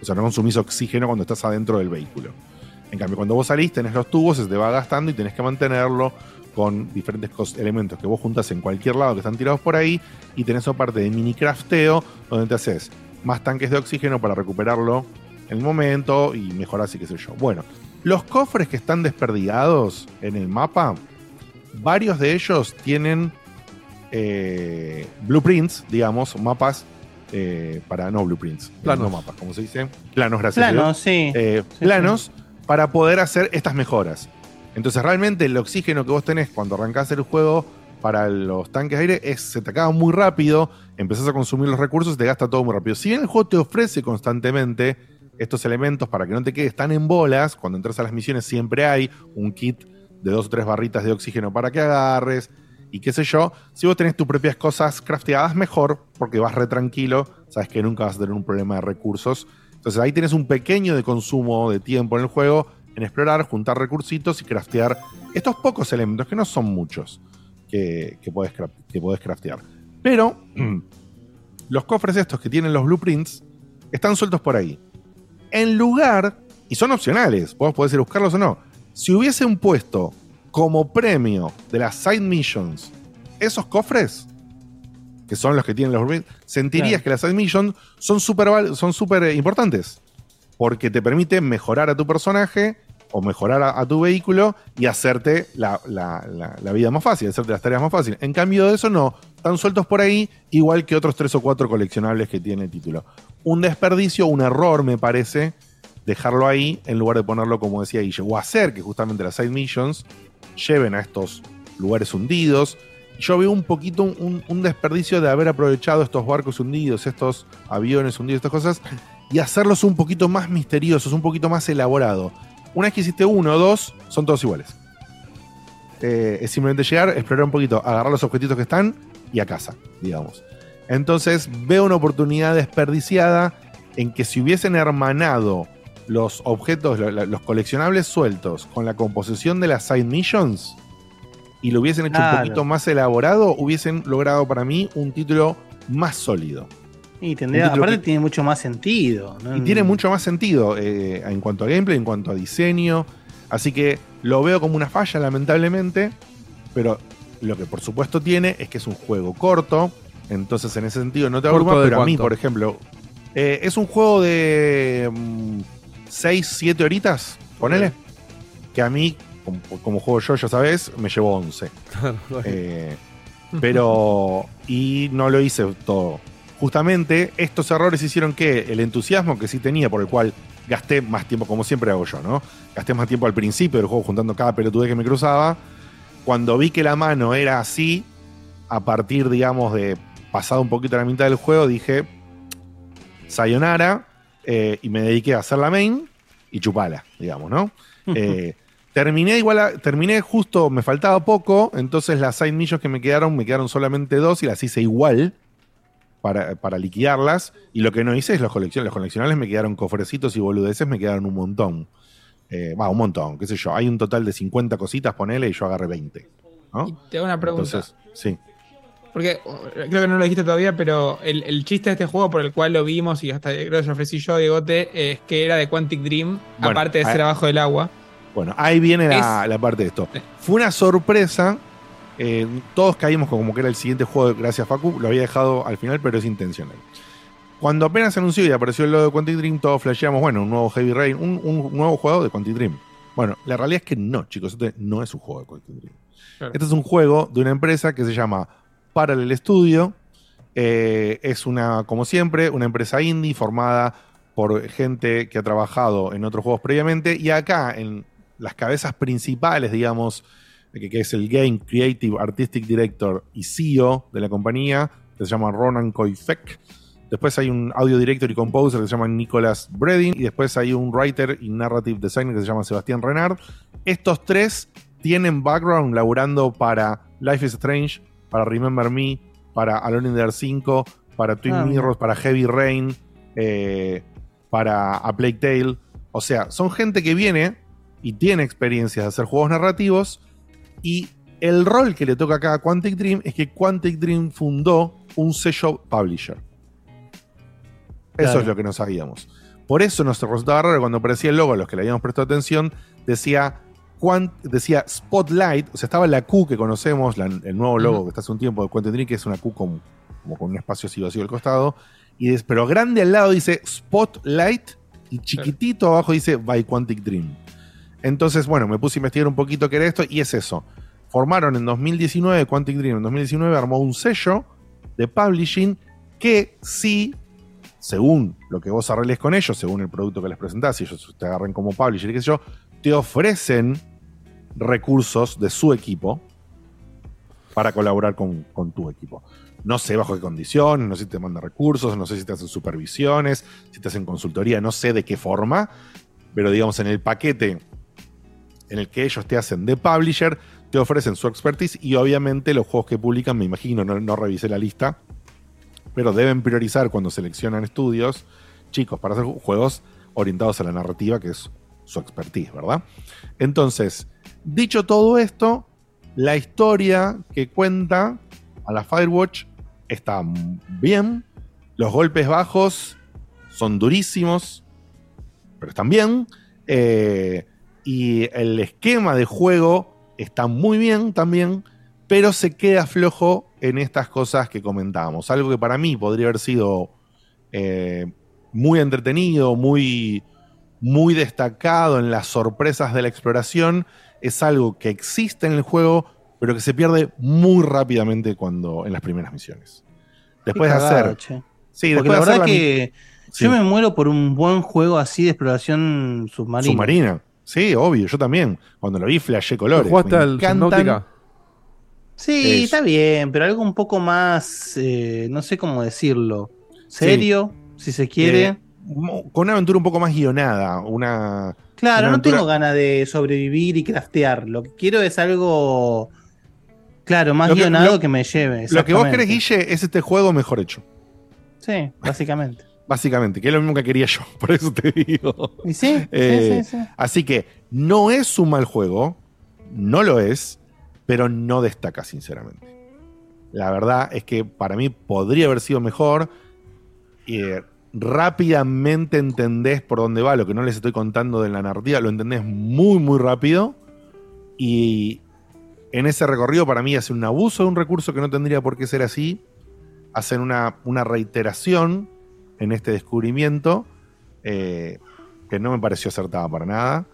O sea, no consumís oxígeno cuando estás adentro del vehículo. En cambio, cuando vos salís, tenés los tubos, se te va gastando y tenés que mantenerlo con diferentes elementos que vos juntas en cualquier lado que están tirados por ahí y tenés una parte de mini crafteo donde te haces más tanques de oxígeno para recuperarlo en el momento y mejorar y qué sé yo. Bueno, los cofres que están desperdigados en el mapa, varios de ellos tienen eh, blueprints, digamos, mapas eh, para no blueprints,
Planos.
no mapas, como se dice, planos, gracias.
Planos, sí.
Eh,
Sí,
planos para poder hacer estas mejoras. Entonces, realmente el oxígeno que vos tenés cuando arrancás el juego para los tanques de aire es, se te acaba muy rápido, empezás a consumir los recursos y te gasta todo muy rápido. Si bien el juego te ofrece constantemente estos elementos para que no te quedes tan en bolas, cuando entras a las misiones siempre hay un kit de dos o tres barritas de oxígeno para que agarres y qué sé yo. Si vos tenés tus propias cosas crafteadas, mejor, porque vas re tranquilo, sabes que nunca vas a tener un problema de recursos. Entonces ahí tienes un pequeño de consumo de tiempo en el juego en explorar, juntar recursitos y craftear estos pocos elementos, que no son muchos, que, que, podés, que podés craftear. Pero los cofres estos que tienen los blueprints están sueltos por ahí. En lugar, y son opcionales, vos podés ir a buscarlos o no. Si hubiesen puesto como premio de las side missions esos cofres, que son los que tienen los blueprints, sentirías
Claro.
que las side missions son súper son súper eh, importantes. Porque te permite mejorar a tu personaje o mejorar a, tu vehículo y hacerte la, la- vida más fácil, hacerte las tareas más fáciles. En cambio de eso, no. Están sueltos por ahí, igual que otros tres o cuatro coleccionables que tiene el título. Un desperdicio, un error, me parece, dejarlo ahí en lugar de ponerlo, como decía Guille, o hacer que justamente las side missions lleven a estos lugares hundidos. Yo veo un poquito un, un desperdicio de haber aprovechado estos barcos hundidos, estos aviones hundidos, estas cosas, y hacerlos un poquito más misteriosos, un poquito más elaborado. Una vez que hiciste uno o dos, son todos iguales. Eh, es simplemente llegar, explorar un poquito, agarrar los objetivos que están y a casa, digamos. Entonces veo una oportunidad desperdiciada en que si hubiesen hermanado los objetos, lo- lo- los coleccionables sueltos con la composición de las side missions y lo hubiesen hecho
Claro.
un poquito más elaborado, hubiesen logrado para mí un título más sólido.
Y tendría, aparte
que-
tiene mucho más sentido. ¿no?
Y tiene mucho más sentido eh, en cuanto a gameplay, en cuanto a diseño. Así que lo veo como una falla, lamentablemente. Pero lo que por supuesto tiene es que es un juego corto. Entonces, en ese sentido, no te
¿Corto
abruma. Pero a mí, por ejemplo, eh, es un juego de 6, 7 horitas, ponele. Que a mí, como, como juego yo, ya sabes, me llevó 11. Eh, pero. Y no lo hice todo. Justamente estos errores hicieron que el entusiasmo que sí tenía, por el cual gasté más tiempo, como siempre hago yo, ¿no? Gasté más tiempo al principio del juego juntando cada pelotudez que me cruzaba. Cuando vi que la mano era así, a partir, digamos, de pasado un poquito la mitad del juego, dije. Sayonara. eh, y me dediqué a hacer la main y chupala, digamos, ¿no? Eh, terminé igual, a- terminé justo, me faltaba poco, entonces las side missions que me quedaron, me quedaron solamente dos y las hice igual para, para liquidarlas. Y lo que no hice es los coleccionables. Los coleccionables me quedaron cofrecitos y boludeces, me quedaron un montón. Eh, Va, un montón, qué sé yo. Hay un total de 50 cositas, ponele, y yo agarré 20. ¿no?
Te hago una pregunta.
Entonces, sí.
Porque eh, creo que no lo dijiste todavía, pero el, el chiste de este juego por el cual lo vimos y hasta creo que lo ofrecí yo a Diegote es que era de Quantic Dream,
Bueno,
aparte de ser
a-
abajo del agua.
Bueno, ahí viene la, la parte de esto. Fue una sorpresa Eh, todos caímos como que era el siguiente juego, de- gracias Facu, lo había dejado al final, pero es intencional. Cuando apenas se anunció y apareció el logo de Quantic Dream, todos flasheamos, bueno, un nuevo Heavy Rain, un, un nuevo juego de Quantic Dream. Bueno, la realidad es que no, chicos, este no es un juego de Quantic Dream.
Claro.
Este es un juego de una empresa que se llama Parallel Studio. Eh, es una, como siempre, una empresa indie formada por gente que ha trabajado en otros juegos previamente. Y acá, en las cabezas principales, digamos, que, es el Game Creative Artistic Director y CEO de la compañía, que se llama Ronan Koifek. Después hay un audio director y composer que se llama Nicholas Bredin. Y después hay un writer y narrative designer que se llama Sebastián Renard. Estos tres tienen background laburando para Life is Strange, para Remember Me, para Alone in the Dark 5, para Twin
Ah,
Mirrors, para Heavy Rain, eh, para A Plague Tale. O sea, son gente que viene y tiene experiencias de hacer juegos narrativos. Y el rol que le toca acá a Quantic Dream es que Quantic Dream fundó un sello publisher. Eso
Claro.
es lo que no sabíamos. Por eso nos resultaba raro cuando aparecía el logo, a los que le habíamos prestado atención, decía, Quant- decía Spotlight, o sea, estaba la Q que conocemos, la- el nuevo logo que está hace un tiempo de Quantic Dream, que es una Q con, como con un espacio así vacío al costado, y pero grande al lado dice Spotlight y chiquitito abajo dice By Quantic Dream. Entonces, bueno, me puse a investigar un poquito qué era esto y es eso. Formaron en 2019, Quantic Dream en 2019 armó un sello de publishing que sí, según lo que vos arregles con ellos, según el producto que les presentás, si ellos te agarren como publisher qué sé yo, te ofrecen recursos de su equipo para colaborar con, con tu equipo. No sé bajo qué condiciones, no sé si te mandan recursos, no sé si te hacen supervisiones, si te hacen consultoría, no sé de qué forma, pero digamos en el paquete en el que ellos te hacen de publisher, te ofrecen su expertise y obviamente los juegos que publican, me imagino, no, revisé la lista, pero deben priorizar cuando seleccionan estudios, chicos, para hacer juegos orientados a la narrativa, que es su expertise, ¿verdad? Entonces, dicho todo esto, la historia que cuenta a la Firewatch está bien, los golpes bajos son durísimos, pero están bien. eh, y el esquema de juego está muy bien también, pero se queda flojo en estas cosas que comentábamos. Algo que para mí podría haber sido eh, muy entretenido, muy, muy destacado en las sorpresas de la exploración, es algo que existe en el juego, pero que se pierde muy rápidamente cuando en las primeras misiones. Después de hacer.
che.
Sí,
Porque
después
la
de hacer
verdad
la
que
Sí.
yo me muero por un buen juego así de exploración submarina.
Submarina. Sí, obvio, yo también. Cuando lo vi, flashé colores.
¿Jugaste al Subnautica?
Sí,
Es-
está bien, pero algo un poco más, eh, no sé cómo decirlo, serio, si se quiere.
Eh, con una aventura un poco más guionada. Una.
claro,
una
no
aventura-
tengo ganas de sobrevivir y craftear. Lo que quiero es algo, claro, más
que-
guionado
lo-
que me lleve.
Lo que vos querés, Guille, es este juego mejor hecho.
Sí, básicamente.
Básicamente, que es lo mismo que quería yo. Por eso te digo.
Y sí,
Eh,
sí, sí, sí.
Así que no es un mal juego, no lo es, pero no destaca, sinceramente. La verdad es que para mí podría haber sido mejor. Eh, rápidamente entendés por dónde va lo que no les estoy contando de la narrativa, lo entendés muy, muy rápido. Y en ese recorrido, para mí, hacen un abuso de un recurso que no tendría por qué ser así. Hacen una, una reiteración en este descubrimiento eh, que no me pareció acertada para nada.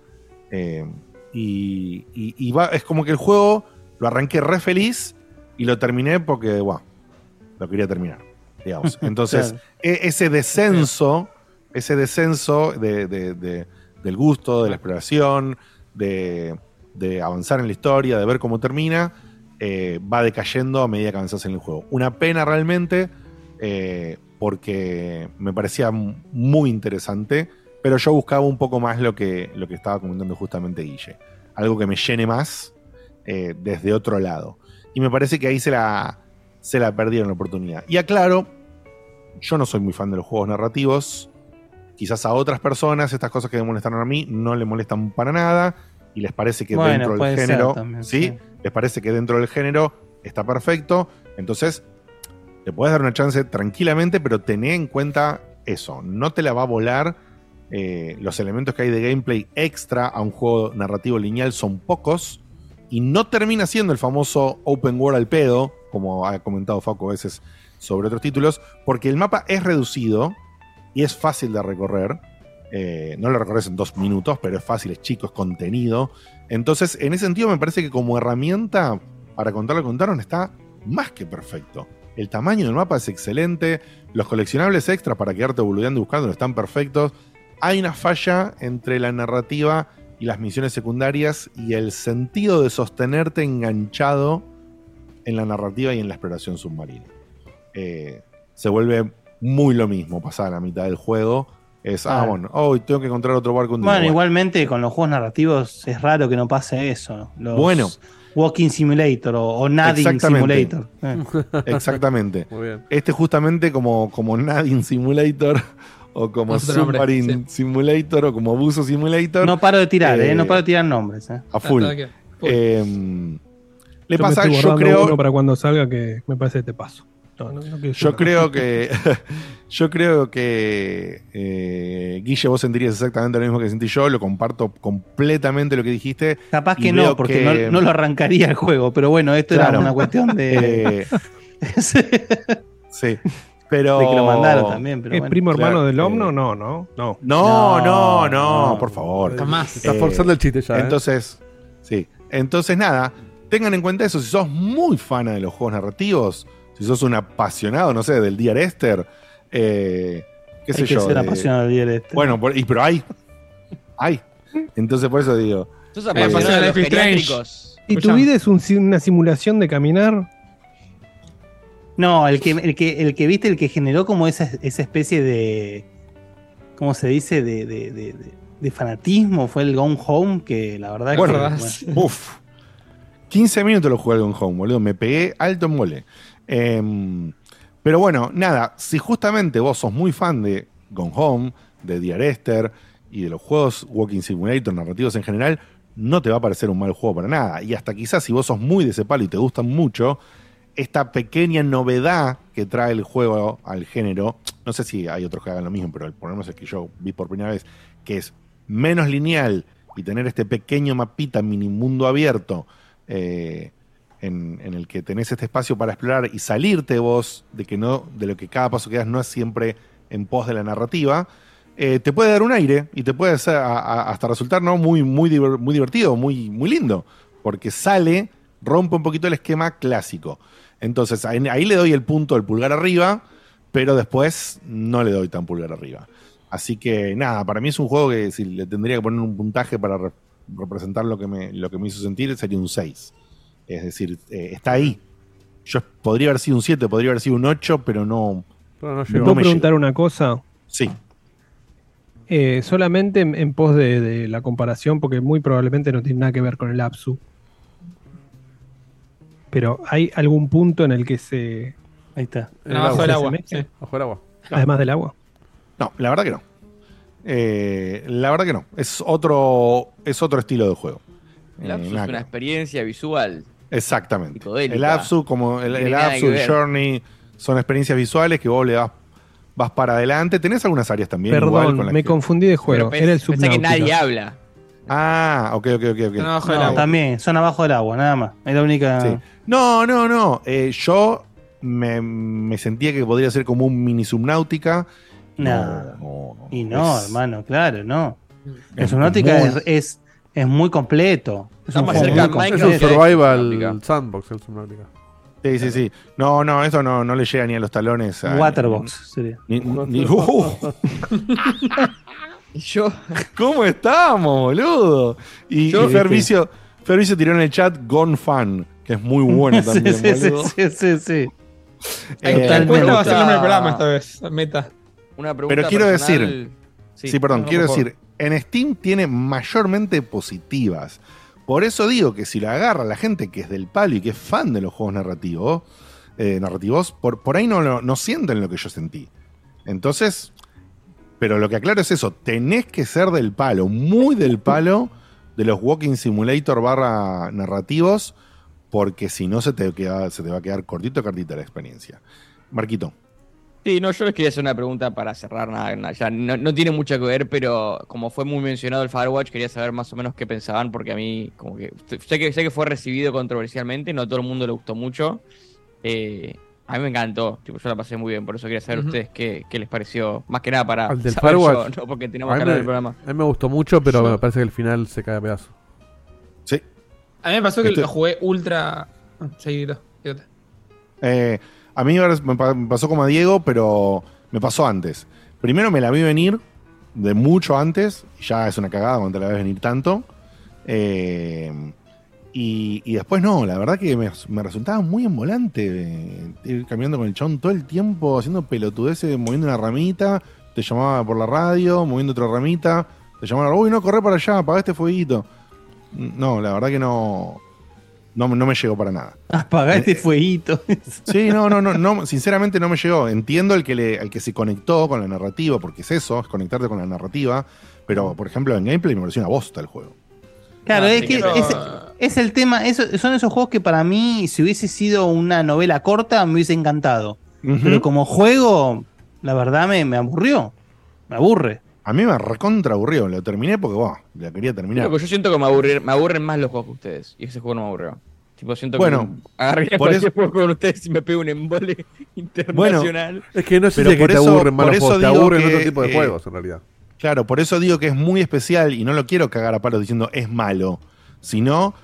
Eh, y y- y va- es como que el juego lo arranqué re feliz y lo terminé porque, wow, lo quería terminar. Digamos. Entonces,
Claro.
e- ese descenso, ese descenso de- de- de- del gusto, de la exploración, de, de avanzar en la historia, de ver cómo termina, eh, va decayendo a medida que avanzas en el juego. Una pena realmente, eh, porque me parecía muy interesante, pero yo buscaba un poco más lo que, lo que estaba comentando justamente Guille. Algo que me llene más eh, desde otro lado. Y me parece que ahí se la, se la perdieron la oportunidad. Y aclaro, yo no soy muy fan de los juegos narrativos. Quizás a otras personas estas cosas que me molestaron a mí no le molestan para nada y les parece que
Bueno,
dentro del género,
también,
¿sí?
sí.
Les parece que dentro del género está perfecto. Entonces, le puedes dar una chance tranquilamente, pero tené en cuenta eso. No te la va a volar. eh, los elementos que hay de gameplay extra a un juego narrativo lineal son pocos y no termina siendo el famoso open world al pedo, como ha comentado Faco a veces sobre otros títulos, porque el mapa es reducido y es fácil de recorrer. Eh, no lo recorres en dos minutos, pero es fácil, es chico, es contenido. Entonces, en ese sentido, me parece que como herramienta para contar lo que contaron está más que perfecto. El tamaño del mapa es excelente, los coleccionables extras para quedarte boludeando y buscando están perfectos. Hay una falla entre la narrativa y las misiones secundarias y el sentido de sostenerte enganchado en la narrativa y en la exploración submarina. Eh, se vuelve muy lo mismo pasada la mitad del juego. Es, ah, bueno, hoy tengo que encontrar otro barco.
Bueno,
Bueno,
igualmente con los juegos narrativos es raro que no pase eso. Los
Bueno.
Walking Simulator o, o
Exactamente.
Simulator. Eh.
Exactamente.
Muy bien.
Este justamente como, como Nadine Simulator o como
nombre,
Submarine Simulator o como Abuso Simulator.
No paro de tirar, eh,
Eh,
no paro de tirar nombres. eh.
A full.
Que-
Eh, le
Yo me
pasa,
estoy
yo creo,
uno para cuando salga que me parece que te paso. No, no, no quiero
yo creo que, yo creo que eh, Guille, vos sentirías exactamente lo mismo que sentí yo. Lo comparto completamente lo que dijiste.
Capaz que no, porque
que-
no, no lo arrancaría el juego. Pero bueno, esto
Claro.
era una cuestión de,
Eh, sí, pero
de que lo mandaron también. Pero
¿Es
bueno.
primo hermano
Claro,
del
eh,
Omno? No, no, no.
No, no,
No,
no,
no.
por favor.
Jamás.
Está forzando el chiste ya. ¿eh?
Entonces, sí. Entonces, nada, tengan en cuenta eso. Si sos muy fan de los juegos narrativos, si sos un apasionado, no sé, del Dear Esther, eh, qué sé
Hay que
yo.
ser
de-
apasionado del este.
Bueno, por- y, pero hay. Hay. Entonces, por eso digo.
Sos
Eh,
apasionado de los geriátricos.
¿Y tu vida es un una simulación de caminar?
No, el que, el que, el que viste, el que generó como esa, esa especie de. ¿Cómo se dice? De, de, de- de- de fanatismo fue el Gone Home, que la verdad
Bueno,
que. bueno,
Uf. 15 minutos lo jugué con Home, boludo. Me pegué alto en mole. Em, pero bueno, nada. Si justamente vos sos muy fan de Gone Home, de Dear Esther y de los juegos Walking Simulator narrativos en general, no te va a parecer un mal juego para nada. Y hasta quizás si vos sos muy de ese palo y te gustan mucho, esta pequeña novedad que trae el juego al género, no sé si hay otros que hagan lo mismo, pero el problema es el que yo vi por primera vez, que es menos lineal y tener este pequeño mapita mini mundo abierto eh, en, el que tenés este espacio para explorar y salirte vos de que no, de lo que cada paso que das no es siempre en pos de la narrativa, eh, te puede dar un aire y te puede hacer hasta resultar ¿no? muy, muy, muy divertido, muy, muy lindo, porque sale, rompe un poquito el esquema clásico. Entonces ahí, le doy el punto del pulgar arriba, pero después no le doy tan pulgar arriba. Así que nada, para mí es un juego que si le tendría que poner un puntaje para re- representar lo que, me, lo que me hizo sentir, sería un 6. Es decir, eh, está ahí. Yo podría haber sido un 7, podría haber sido un 8, pero no.
Pero no
No
¿Te
llegó.
puedo
me
preguntar una cosa?
Sí.
Eh, solamente en, en pos de, de la comparación, porque muy probablemente no tiene nada que ver con el Apsu. Pero ¿hay algún punto en el que se.
ahí está.
En el
Abajo del
agua.
sí.
Bajo el agua.
Además del agua.
No, la verdad que no. Eh, la verdad que no. Es otro, es otro estilo de juego.
El
Eh,
Apsu es una
que-
experiencia visual.
Exactamente.
psicodélica.
El Apsu, como el,
No
el
que
el. Journey, son experiencias visuales que vos le das, vas para adelante. Tenés algunas áreas también. igual,
Perdón,
con las
me
que-
confundí de juego.
Pero
Era el
pens- pensé que nadie habla.
Ah, ok, ok, ok. ok.
Están abajo del
No,
agua.
también, son abajo del agua, nada más. Es la única.
Sí. No, no, no. Eh, yo me, me sentía que podría ser como un mini Subnautica.
No.
no, no.
Y no,
Es-
hermano, claro, no.
es
El Subnautica
muy-
es, es, es muy completo. Es un
cerca
muy
de
Es
completo.
un survival sandbox el Subnautica.
Sí, sí, sí. No, no, eso no, no le llega ni a los talones. a-
Waterbox sería.
Ni- ni- ¡Uh!
Y yo.
¿Cómo estamos, boludo? Y,
Yo-
y Fervicio, Fervicio tiró en el chat Gone Fan, que es muy bueno
Sí,
también,
sí, sí,
boludo.
sí, sí, sí.
Eh,
va a ser el programa esta vez. Meta.
Una pregunta
Pero quiero
personal.
decir- Sí, perdón,
no,
quiero decir, en Steam tiene mayormente positivas. Por eso digo que si lo agarra la gente que es del palo y que es fan de los juegos narrativos, eh, narrativos por, por ahí no, lo- no sienten lo que yo sentí. Entonces, pero lo que aclaro es eso, tenés que ser del palo, muy del palo de los Walking Simulator barra narrativos, porque si no se te, queda, se te va a quedar cortito cartita la experiencia. Marquito.
Sí, no, yo les quería hacer una pregunta para cerrar, nada, nada, ya no, no tiene mucho que ver, pero como fue muy mencionado el Firewatch, quería saber más o menos qué pensaban, porque a mí, como que, sé que, sé que fue recibido controversialmente, no a todo el mundo le gustó mucho. Eh, a mí me encantó, tipo, yo la pasé muy bien, por eso quería saber
Ujú.
ustedes qué, qué les pareció, más que nada para
Al del
saber yo, no porque tenemos que del programa.
a mí me gustó mucho, pero
Yo-
me parece que el final se cae a pedazos.
Sí.
A mí me pasó que
Este-
lo jugué ultra. Ah, Seguidito, fíjate.
Eh, a mí me pa- me pasó como a Diego, pero me pasó antes. Primero me la vi venir de mucho antes. Ya es una cagada cuando te la ves venir tanto. Eh, y, después no, la verdad que me, resultaba muy envolante ir caminando con el chon todo el tiempo, haciendo pelotudeces, moviendo una ramita. Te llamaba por la radio, moviendo otra ramita. Te llamaban, uy, no, corre para allá, apaga este fueguito. No, la verdad que no. No, me- no me llegó para nada.
Apagá este fueguito.
Sí, no, no, no, no, sinceramente no me llegó. Entiendo el que le, el que se conectó con la narrativa, porque es eso, es conectarte con la narrativa. Pero, por ejemplo, en gameplay me pareció una bosta el juego.
Claro,
No,
es que
pero-
es, es el tema, eso- son esos juegos que para mí, si hubiese sido una novela corta, me hubiese encantado. Pero como juego, la verdad me, me aburrió. Me aburre.
A mí me recontra aburrió. Lo terminé porque, bueno, la quería terminar.
Que yo siento que me, aburrir- me aburren más los juegos que ustedes, y ese juego no me aburrió. Tipo, siento
Bueno,
que agarraría
por
cualquier
eso-
juego con ustedes y me pego un embole internacional.
Es que no sé
Pero
si es que
por
te
eso-
aburren más
por
los
eso
juegos, te aburren
que,
otro tipo de
eh,
juegos en realidad.
Claro, por eso digo que es muy especial y no lo quiero cagar a palos diciendo es malo, sino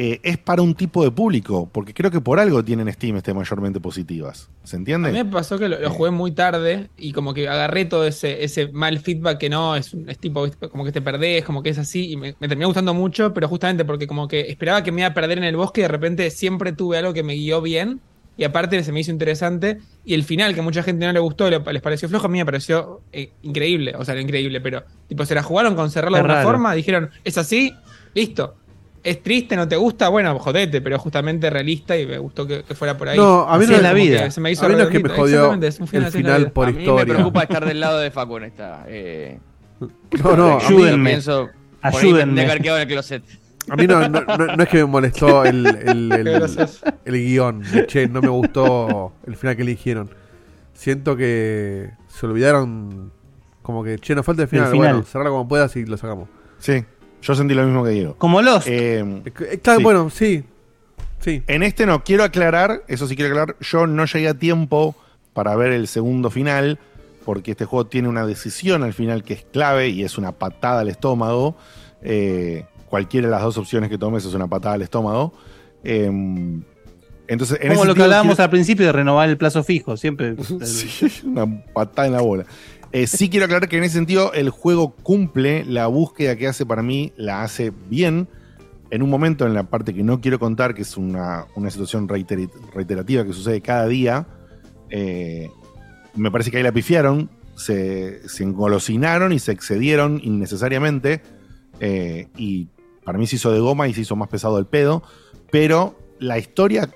eh, es para un tipo de público, porque creo que por algo tienen Steam este mayormente positivas. ¿Se
A
entiende?
mí me pasó que lo, lo jugué muy tarde y como que agarré todo ese, ese mal feedback que no, es, tipo, como que te perdés, como que es así, y me, me terminó gustando mucho, pero justamente porque como que esperaba que me iba a perder en el bosque y de repente siempre tuve algo que me guió bien y aparte se me hizo interesante y el final que a mucha gente no le gustó, le- les pareció flojo, a mí me pareció eh, increíble, o sea, no increíble, pero tipo se la jugaron con cerrarlo de una forma, dijeron, es así, listo. Es triste, no te gusta, bueno, jodete, pero justamente realista y me gustó que, que fuera por ahí.
No, a mí no
es la vida.
que Se me hizo
A mí no es que me jodió
Exactamente, es un
el
en la
final por
a mí me
historia.
preocupa estar del lado de Facu en esta. Eh,
No, no,
Ayúdenme.
pienso,
Ayúdenme.
quedado en el closet.
a mí no, no, no- no es que me molestó el, el, el- el guion. de, Che, no me gustó el final que eligieron. Siento que se olvidaron como que, che, nos falta el final.
El final.
Bueno, cerrarlo como puedas y lo sacamos.
Sí, yo sentí lo mismo que Diego.
Como los.
Eh,
Claro,
Sí.
bueno, sí. Sí.
En este no, quiero aclarar, eso sí quiero aclarar, yo no llegué a tiempo para ver el segundo final, porque este juego tiene una decisión al final que es clave y es una patada al estómago. Eh, cualquiera de las dos opciones que tomes es una patada al estómago. Eh, entonces, en
como
ese
lo que hablábamos
quiero-
al principio de renovar el plazo fijo, siempre.
Sí, una patada en la bola. Eh, sí quiero aclarar que en ese sentido el juego cumple la búsqueda que hace para mí, la hace bien. En un momento en la parte que no quiero contar, que es una, una situación reiterativa que sucede cada día, eh, me parece que ahí la pifiaron, se, se engolosinaron y se excedieron innecesariamente. eh, y para mí se hizo de goma y se hizo más pesado el pedo. Pero la historia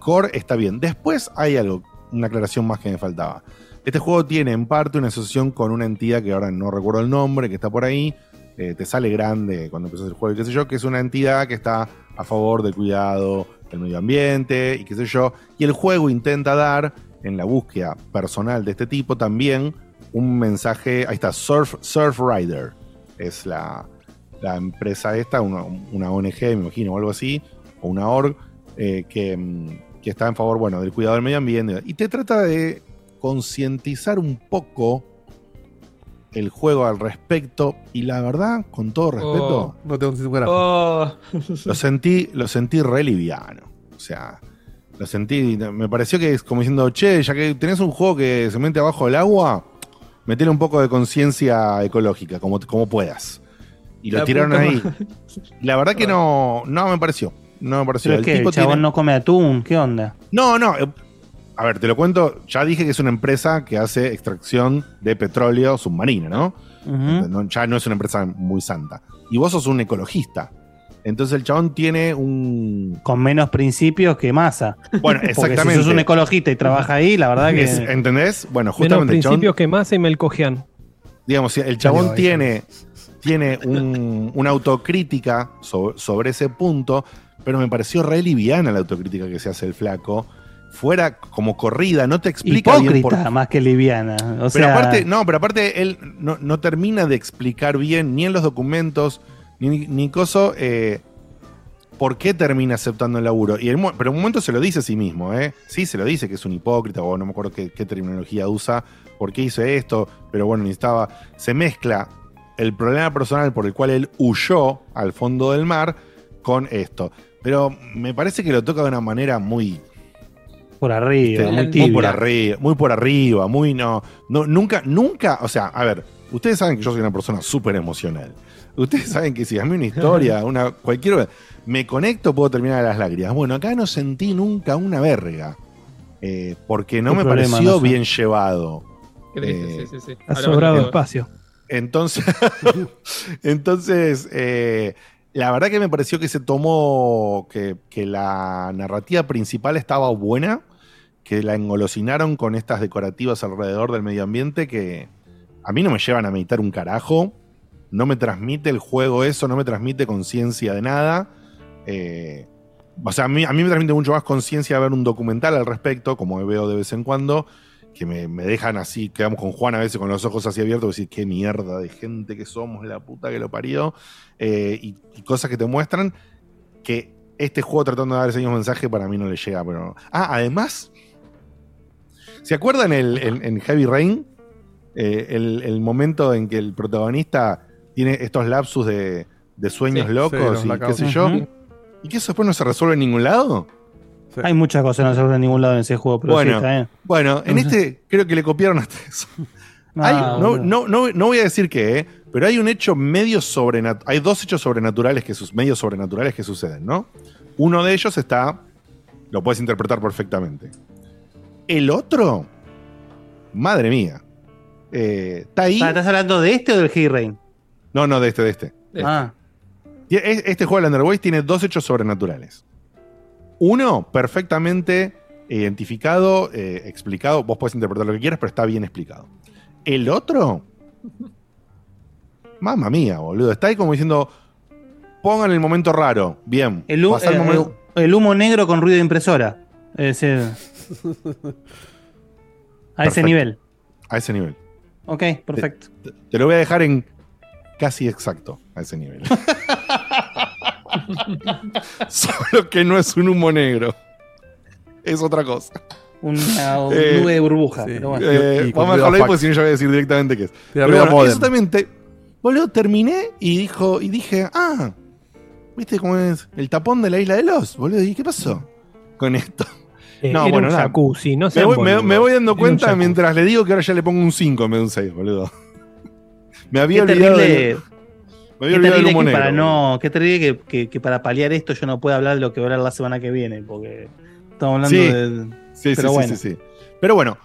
core está bien. Después hay algo, una aclaración más que me faltaba. Este juego tiene en parte una asociación con una entidad que ahora no recuerdo el nombre, que está por ahí. eh, te sale grande cuando empiezas el juego, y qué sé yo, que es una entidad que está a favor del cuidado del medio ambiente y qué sé yo. Y el juego intenta dar, en la búsqueda personal de este tipo, también un mensaje. Ahí está, Surf, Surf Rider. Es la, la empresa esta, una, una ONG, me imagino, o algo así, o una org, eh, que, mm, que está en favor, bueno, del cuidado del medio ambiente. Y te trata de concientizar un poco el juego al respecto. Y la verdad, con todo respeto,
Oh.
No tengo un carajo.
Oh.
lo sentí, lo sentí re liviano. O sea, lo sentí, me pareció que es como diciendo, che, ya que tenés un juego que se mete abajo del agua, metele un poco de conciencia ecológica, como, como puedas. Y lo
La
tiraron ahí. La verdad que no, no me pareció. No me pareció.
Pero es que el chabón
tiene-
no come atún, ¿qué onda?
no, no. A ver, te lo cuento. Ya dije que es una empresa que hace extracción de petróleo submarino, ¿no? Ya no es una empresa muy santa. Y vos sos un ecologista. Entonces el chabón tiene un.
Con menos principios que masa.
Bueno,
Porque
exactamente.
si sos un ecologista y trabaja ahí, la verdad que.
Es- ¿Entendés? Bueno,
Menos
justamente chabón,
principios que más y Melcogian.
digamos, el chabón tiene, tiene un- una autocrítica sobre, sobre ese punto, pero me pareció re liviana la autocrítica que se hace el flaco. Fuera como corrida, no te explica bien por
Hipócrita más que liviana. O
pero
sea,
aparte, no, pero aparte él no, no termina de explicar bien ni en los documentos, ni, ni coso, eh, por qué termina aceptando el laburo. Y pero en un momento se lo dice a sí mismo, ¿eh? Sí, se lo dice que es un hipócrita, o no me acuerdo qué, qué terminología usa, por qué hizo esto, pero bueno, necesitaba. Se mezcla el problema personal por el cual él huyó al fondo del mar con esto. Pero me parece que lo toca de una manera muy
por arriba,
este,
muy
muy por arriba, muy por arriba, muy no, no, nunca, nunca, o sea, a ver, ustedes saben que yo soy una persona súper emocional. Ustedes saben que si a mí una historia, una cualquier, me conecto puedo terminar a las lágrimas. Bueno, acá no sentí nunca una verga, eh, porque no me
problema,
pareció
no sé.
bien llevado. Eh,
sí, sí, sí.
Ha sobrado espacio.
entonces, entonces eh, la verdad que me pareció que se tomó, que, que la narrativa principal estaba buena, que la engolosinaron con estas decorativas alrededor del medio ambiente que a mí no me llevan a meditar un carajo, no me transmite el juego eso, no me transmite conciencia de nada. Eh, o sea, a mí, a mí me transmite mucho más conciencia ver un documental al respecto, como veo de vez en cuando, que me, me dejan así, quedamos con Juan a veces con los ojos así abiertos, decir, qué mierda de gente que somos, la puta que lo parió, eh, y, cosas que te muestran que este juego tratando de dar ese mismo mensaje para mí no le llega, pero... Ah, además, ¿se acuerdan el, el- en Heavy Rain? Eh, el, el momento en que el protagonista tiene estos lapsus de, de sueños
Sí.
locos
Sí,
y qué sé yo, y que eso después no se resuelve en ningún lado.
Hay muchas cosas que no se ven en ningún lado en ese juego, pero sí,
Bueno,
está
bueno, en este creo que le copiaron hasta eso. Hay- no, no, no, no voy a decir qué, ¿eh? pero hay un hecho medio sobrenatural. Hay dos hechos sobrenaturales que sus medio sobrenaturales que suceden, ¿no? Uno de ellos está. Lo puedes interpretar perfectamente. El otro. Madre mía. eh, está ahí.
Ah, ¿Estás hablando de este o del Rain?
No, no, de este, de este.
Ah,
Tie- es- Este juego de Underways tiene dos hechos sobrenaturales. Uno, perfectamente identificado, eh, explicado. Vos podés interpretar lo que quieras, pero está bien explicado. El otro, mamma mía, boludo. Está ahí como diciendo, pongan el momento raro. Bien.
el, hu-
pasá el
eh,
momento-
el- el humo negro con ruido de impresora. Es decir, a ese nivel.
A ese nivel.
Ok, perfecto.
Te, te lo voy a dejar en casi exacto, a ese nivel. Solo que no es un humo negro. Es otra cosa.
Una
Eh,
nube de burbuja. pero bueno.
Eh, vamos a dejarlo ahí porque si no ya voy a decir directamente qué es. Pero bueno, eso también te- boludo, terminé y dijo, y dije, ah, ¿viste cómo es el tapón de la isla de los? Boludo, ¿y qué pasó con esto?
Eh, era un
nada.
jacuzzi, no
me, voy, me-
boludos.
me voy dando
Era un
cuenta mientras le digo que ahora ya le pongo un 5 en vez de un 6, boludo. Me había
Qué
olvidado
terrible-
me había
Qué
olvidado del
terrible
humo
que
negro.
para no, qué terrible que, que- que para paliar esto yo no pueda hablar de lo que voy a hablar la semana que viene, porque estamos hablando
Sí.
de.
Sí, sí,
pero
sí,
bueno.
sí, sí. Pero bueno,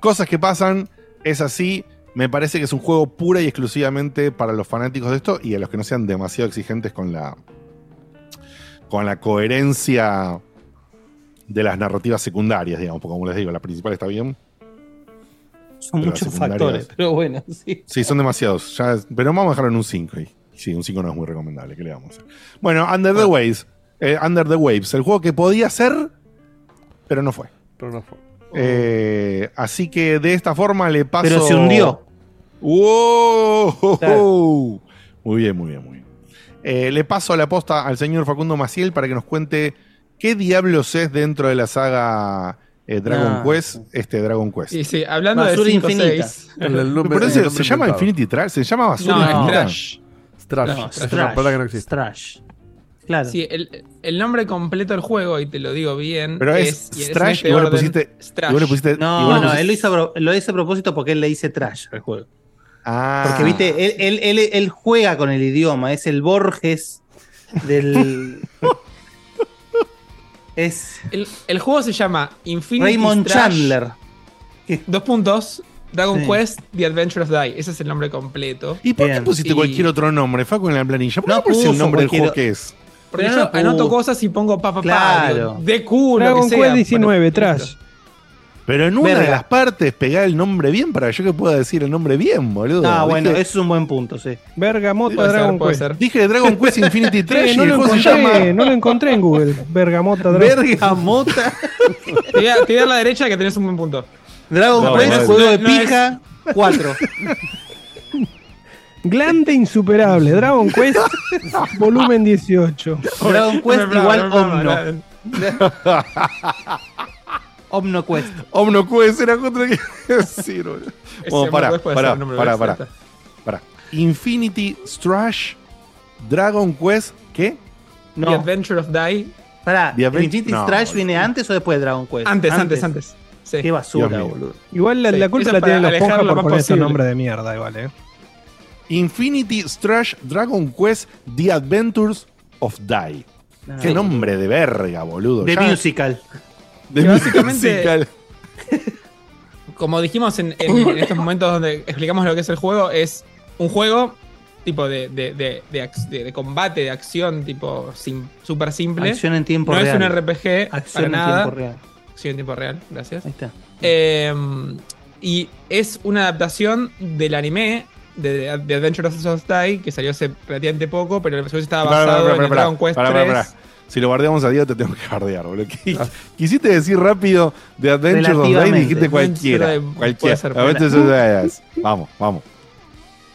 cosas que pasan, es así. Me parece que es un juego pura y exclusivamente para los fanáticos de esto y a los que no sean demasiado exigentes con la con la coherencia de las narrativas secundarias, digamos, porque como les digo, la principal está bien.
Son muchos factores, pero bueno, sí.
Sí, son demasiados. Ya pero vamos a dejarlo en un 5. Y, sí, un 5 no es muy recomendable. ¿Qué le vamos a hacer? Bueno, Under the Waves. eh, Under the Waves. El juego que podía ser, pero no fue.
Pero no fue.
Eh, así que de esta forma le paso.
Pero se hundió.
¡Wow! Muy bien, muy bien, muy bien. Eh, le paso la posta al señor Facundo Maciel para que nos cuente qué diablos es dentro de la saga eh, Dragon
No.
Quest, este Dragon Quest.
Sí, sí, hablando
Basura
de 5
infinita.
6.
El- nombre-
Pero ese- ¿Se llama. Infinity Trash? ¿Se llama Basura
No, es
Infinita?
Trash.
Trash.
No,
es
es
una
trash.
palabra que no existe.
Es trash. Claro.
Sí, el, el nombre completo del juego, y te lo digo bien,
Pero es,
y en
Trash
este
y vos le pusiste.
es
y
Trash.
vos le pusiste- y vos
No, no,
pusiste-
él lo hizo, a pro- lo hizo a propósito porque él le dice trash al juego.
Ah.
Porque, viste, él, él- él- él juega con el idioma, es el Borges del. es
El, el juego se llama Infinity
Raymond Chandler.
Dos puntos. Dragon
Sí.
Quest, The Adventure of Die. Ese es el nombre completo.
¿Y por qué pusiste
Y-
cualquier otro nombre? Facu en la planilla. ¿Por qué
No
pusiste el nombre del juego que es?
Porque yo
no
anoto cosas y pongo pa, pa, pa,
Claro.
digo, de culo.
Dragon
que sea.
Quest 19,
Bueno,
Trash.
Pero en una
Verga.
de las partes pegá el nombre bien para que yo que pueda decir el nombre bien, boludo.
Ah, bueno, eso es un buen punto, sí.
Bergamota
Puede
Dragon Quest.
ser.
Dije Dragon Quest Infinity Trash y
no, lo encontré,
llama.
no lo encontré en Google. Bergamota Dragon
Bergamota.
Te voy, a, te voy a dar la derecha que tenés un buen punto.
Dragon
No,
Quest, juego de pija, 4.
Glande insuperable. Dragon Quest, volumen 18.
Dragon Quest igual Omno. Omno Quest.
Omnoquest era contra que decir, boludo.
Ese
Bueno, pará,
Omnoquest
pará,
nombre de.
Infinity Strash Dragon Quest, ¿qué?
The
No,
Adventure of Die.
pará.
The Advent-
¿Infinity
no,
Strash
boludo.
viene antes o después de Dragon Quest?
Antes, antes, antes. Sí.
Qué basura, boludo.
Igual la,
Sí,
la culpa
eso
la
para
tienen los ponjas por poner esos
posible.
nombres de mierda, igual, eh.
Infinity Strash Dragon Quest The Adventures of Die.
No.
Qué nombre de verga, boludo.
The
Ya-
Musical.
De
Que básicamente-
musical.
Como dijimos en, en- en estos momentos donde explicamos lo que es el juego, es un juego tipo de, de, de, de ac- de- de combate, de acción, tipo sim- súper simple.
Acción en tiempo
no
real.
es un RPG
Acción
para
en
nada.
tiempo real.
Acción en tiempo real, gracias.
Ahí está.
Eh, y es una adaptación del anime de The Adventure of Souls Die, que salió hace relativamente poco, pero el episodio estaba basado
pará,
en
pará,
el Dragon Quest
pará,
3.
Si lo guardiamos a Diego te tengo que bardear, boludo. Qui- Quisiste decir rápido The Adventures of Die y dijiste cualquiera.
Adventure of-
Cualquiera. Adventures. Vamos, vamos.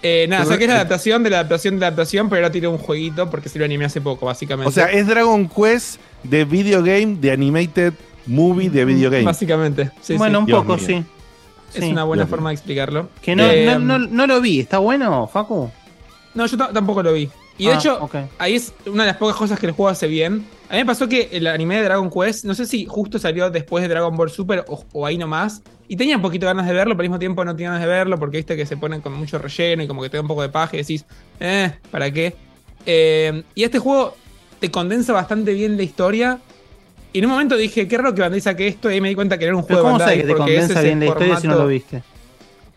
Eh, nada, es la adaptación de la adaptación de la adaptación, pero ahora tiene un jueguito porque se lo animé hace poco, básicamente.
O sea, es Dragon Quest de video game, de animated movie de video game.
Básicamente. Sí,
bueno,
sí.
un
Dios
poco,
mío.
sí.
Es
Sí.
una buena
Dios
forma de explicarlo.
Que no,
Eh,
no, no, no lo vi. ¿Está bueno, Facu?
No, yo ta- tampoco lo vi. Y de
Ah,
hecho, ahí es una de las pocas cosas que el juego hace bien. A mí me pasó que el anime de Dragon Quest, no sé si justo salió después de Dragon Ball Super o, o ahí nomás. Y tenía un poquito ganas de verlo, pero al mismo tiempo no tenía ganas de verlo porque viste que se ponen con mucho relleno y como que te da un poco de paja y decís, eh, ¿para qué? Eh, y este juego te condensa bastante bien la historia. Y en un momento dije, qué raro que Bandai saque esto y ahí me di cuenta que era un
Pero
juego
¿cómo
de Bandai.
sabes que te condensa bien la historia si no lo viste?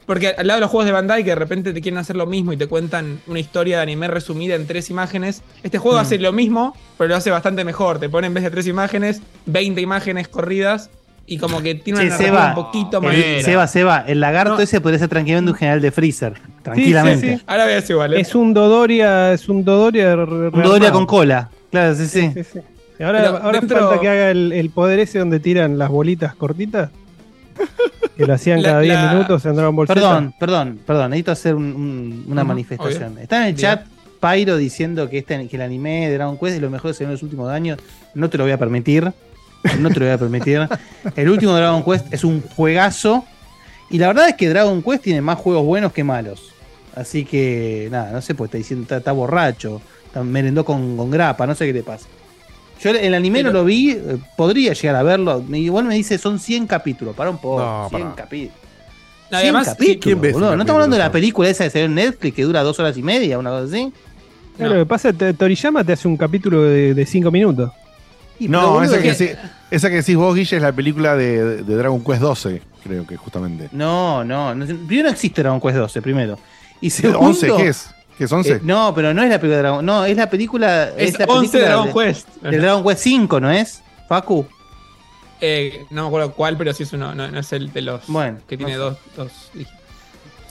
Porque al lado de los juegos de Bandai que de repente te quieren hacer lo mismo y te cuentan una historia de anime resumida en tres imágenes, este juego
Mm.
hace lo mismo, pero lo hace bastante mejor. Te pone en vez de tres imágenes, 20 imágenes corridas y como que tiene una
Seba,
un poquito más.
Seba, Seba, el lagarto
No.
ese podría ser tranquilamente un general de Freezer.
Sí, sí,
Tranquilamente.
sí.
Ahora veas igual, ¿eh?
Es un Dodoria, es un Dodoria. re-
Un. Dodoria con cola. Claro, sí, sí.
Sí, sí. Y Ahora, ahora
dentro-
falta que haga el, el poder ese donde tiran las bolitas cortitas. Que lo hacían
La-
cada 10
la-
minutos en Dragon Ball Z.
Perdón, perdón, perdón. Necesito hacer un- un- una manifestación.
obvio.
Está en el chat Pyro diciendo que, este, que el anime de Dragon Quest es lo mejor que en los últimos años. No te lo voy a permitir. No te lo voy a permitir. El último Dragon Quest es un juegazo. Y la verdad es que Dragon Quest tiene más juegos buenos que malos. Así que, nada, no sé, pues está diciendo, está, está borracho. Está, merendó con, con grapa, no sé qué le pasa. Yo el anime no lo vi, eh, podría llegar a verlo. Igual me dice son 100 capítulos. Para un poco.
No,
100
pará.
capítulos.
No,
100
además,
capítulos,
¿quién ve ese
boludo. No estamos hablando de la película esa que salió en Netflix que dura dos horas y media, una cosa así.
Eh, Lo que pasa es que Toriyama te hace un capítulo de 5 minutos.
Y,
No, esa que,
que-
sí- esa que decís vos, Guille, es la película de, de Dragon Quest 12, creo que justamente.
no, no, no. Primero no existe Dragon Quest 12, primero. Y segundo.
11, ¿qué es? ¿Qué es 11?
Eh, no, pero no es la película de Dragon No, es la película.
es
la
11 de
película
Dragon
de-
Quest.
del Dragon Quest 5, ¿no es? Facu.
Eh, no me acuerdo cuál, pero sí es uno, no, no es el de los
Bueno,
que tiene
no
dos, dos dígitos.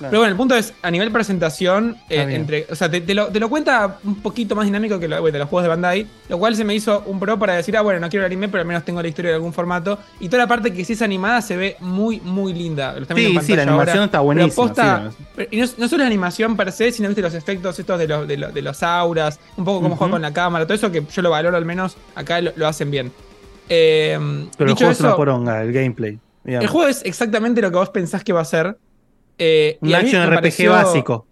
Pero bueno, el punto es, a nivel presentación, eh, entre, o sea, te, te lo, te lo cuenta un poquito más dinámico que lo, bueno, de los juegos de Bandai, lo cual se me hizo un pro para decir, ah, bueno, no quiero el anime, pero al menos tengo la historia de algún formato. Y toda la parte que sí es animada se ve muy, muy linda. Lo
Sí, sí, la animación
ahora.
está buenísima,
posta-
sí,
pero- y no, no solo la animación per se, sino viste los efectos estos de los, de los, de los auras, un poco cómo juega con la cámara, todo eso que yo lo valoro al menos, acá lo, lo hacen bien. Eh,
Pero el juego es una
eso,
poronga, el gameplay. digamos.
el juego es exactamente lo que vos pensás que va a ser. Eh,
Un action RPG
pareció-
básico.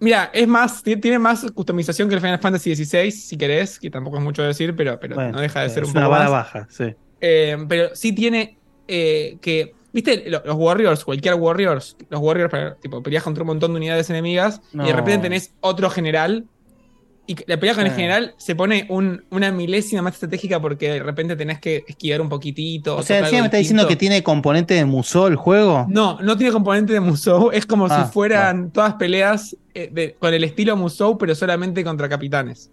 Mira, es más, ti- tiene más customización que el Final Fantasy XVI, si querés, que tampoco es mucho decir, pero, pero
Bueno,
no deja de
eh,
ser
es
un
una
poco
vara
más.
baja, sí.
Eh, pero sí tiene eh, que. ¿Viste? Lo- Los Warriors, cualquier Warriors, los Warriors, tipo, peleas contra un montón de unidades enemigas y de repente tenés otro general. Y la pelea con el
Ah.
general se pone un- una milésima más estratégica porque de repente tenés que esquivar un poquitito.
O sea, encima me está diciendo que tiene componente de Musou el juego.
No, no tiene componente de Musou. Es como
Ah,
si fueran todas peleas eh, de- con el estilo Musou, pero solamente contra capitanes.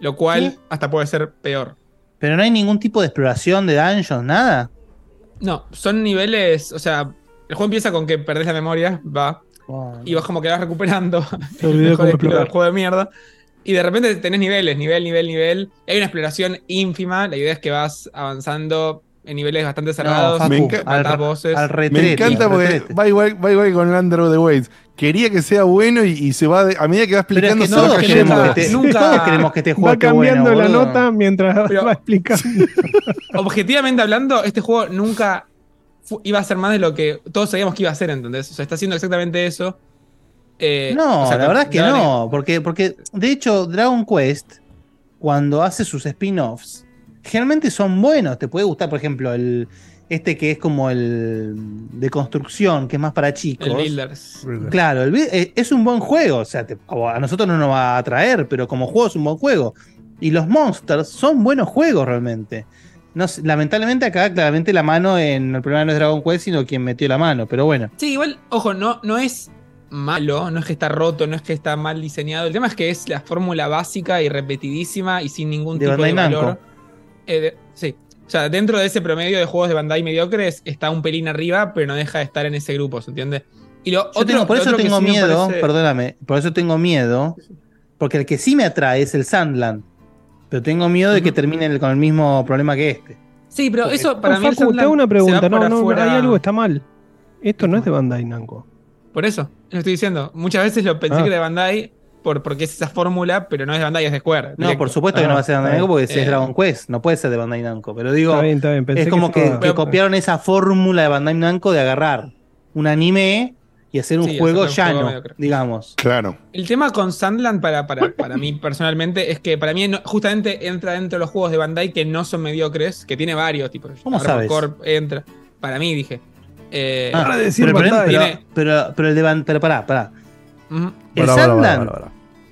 Lo cual hasta puede ser peor.
Pero no hay ningún tipo de exploración de dungeons, nada.
No, son niveles. O sea, el juego empieza con que perdés la memoria, va. Y vas como que vas recuperando.
Se olvidó
el mejor estilo del
explorar.
juego de mierda. Y de repente tenés niveles, nivel, nivel, nivel. Hay una exploración ínfima. La idea es que vas avanzando en niveles bastante cerrados.
Facu, Me enca-
matás
al-
voces.
Me encanta porque va igual, va igual con Under the Waves. Quería que sea bueno y, y se va de- a medida que va
es
explicando
que
se va
todos
cayendo.
queremos que te-
Nunca-
queremos que este juego
Va cambiando
bueno,
la
boludo.
nota mientras
Pero-
va explicando.
Objetivamente hablando, este juego nunca iba a ser más de lo que todos sabíamos que iba a ser, ¿entendés? O sea, está haciendo exactamente eso. Eh,
No,
o sea,
la verdad es que no, porque, porque de hecho Dragon Quest, cuando hace sus spin-offs, generalmente son buenos. Te puede gustar, por ejemplo, el este que es como el de construcción, que es más para chicos.
El Builders.
Claro, el eh, es un buen juego, o sea, te- a nosotros no nos va a atraer, pero como juego es un buen juego. Y los Monsters son buenos juegos realmente. No lamentablemente acá claramente la mano en el problema no es Dragon Quest, sino quien metió la mano, pero bueno.
Sí, igual, ojo, no, no es malo, no es que está roto, no es que está mal diseñado. El tema es que es la fórmula básica y repetidísima y sin ningún
De
tipo de valor. Eh, de- sí. O sea, dentro de ese promedio de juegos de Bandai mediocres está un pelín arriba, pero no deja de estar en ese grupo, ¿se entiende? Y lo
Yo
otro-
tengo- por
lo
eso
otro
tengo
sí
miedo,
parece-
perdóname, por eso tengo miedo, porque el que sí me atrae es el Sandland, pero tengo miedo de que termine con el mismo problema que este.
Sí, pero
Porque-
eso para mí. el
Facu, te
Sandland
hago una pregunta. No, no,
afuera-
hay algo que está mal. Esto no es de Bandai Namco.
Por eso, lo estoy diciendo. Muchas veces lo pensé
Ah.
que era de Bandai por, porque es esa fórmula, pero no es de Bandai, es de Square.
No, por supuesto que no va a ser de Bandai Namco porque si
Eh,
es Dragon Quest, no puede ser de Bandai Namco, pero digo,
Está bien, está bien. Pensé
es como que, copiaron esa fórmula de Bandai Namco de agarrar un anime y hacer un
Sí,
juego
hacer un juego
llano, digamos.
Claro.
El tema con Sandland para, para, para mí personalmente es que para mí no- justamente entra dentro de los juegos de Bandai que no son mediocres, que tiene varios tipos.
¿Cómo sabes?
Corp entra. Para mí, dije. Eh,
Ah,
Para decir
pero, pero, pero- pero el de Ban- pero pará, pará. El Sandland,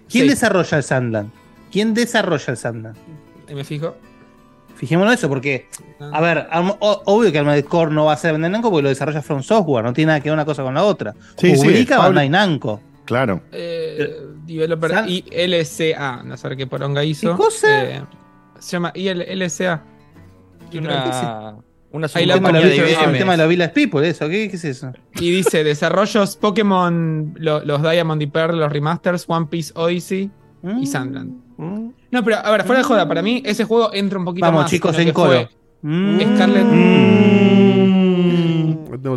¿quién
Sí.
desarrolla el Sandland? ¿Quién desarrolla el Sandland?
Ahí me fijo.
Fijémonos en eso, porque, a ver, obvio que Armored Core no va a ser Bandai Namco porque lo desarrolla From Software, no tiene nada que ver una cosa con la otra.
Sí, sí,
Publica
Pablo-
Bandai Namco.
Claro.
Eh, developer
San-
ILCA, no sé qué poronga hizo.
¿Qué cosa?
Eh, se llama ILCA.
Una, una
Ahí la
tema, de
subcompañía
la
de
Villa- el tema de la Village People, eso, ¿qué, qué es eso?
Y dice: desarrollos Pokémon, lo- los Diamond y Pearl, los remasters, One Piece Odyssey y Sandland.
Mm.
No, pero a ver, fuera de joda, para mí ese juego entra un poquito
Vamos,
más.
chicos,
lo
en coro. Mm.
Scarlet.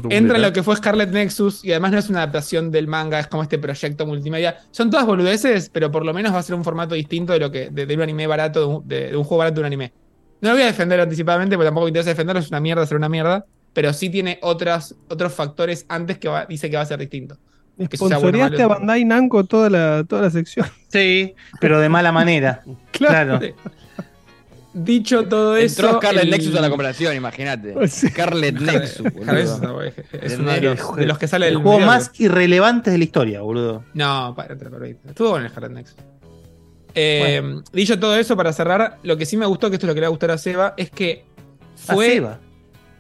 Entra en lo
¿eh?
que fue Scarlet Nexus y además no es una adaptación del manga, es como este proyecto multimedia. Son todas boludeces, pero por lo menos va a ser un formato distinto de lo que de, de un anime barato, de un, de- de un juego barato de un anime. No lo voy a defender anticipadamente, porque tampoco me interesa defenderlo, es una mierda hacer una mierda, pero sí tiene otras, otros factores antes que va- dice que va a ser distinto. Sea bueno
a. Bandai Namco toda la, toda la sección.
Sí, pero de mala manera. claro.
Sí. Dicho todo eso.
Entró Scarlet
el-
Nexus a la conversación, imagínate.
Sí.
Scarlet Nexus. boludo.
Es uno de los, de los que sale
El
del
juego más irrelevante de la historia, boludo.
No, para, para, para, Estuvo bueno el Scarlet Nexus. Eh, Dicho todo eso, para cerrar, lo que sí me gustó, que esto es lo que le va a gustar a Seba, es que fue
Seba.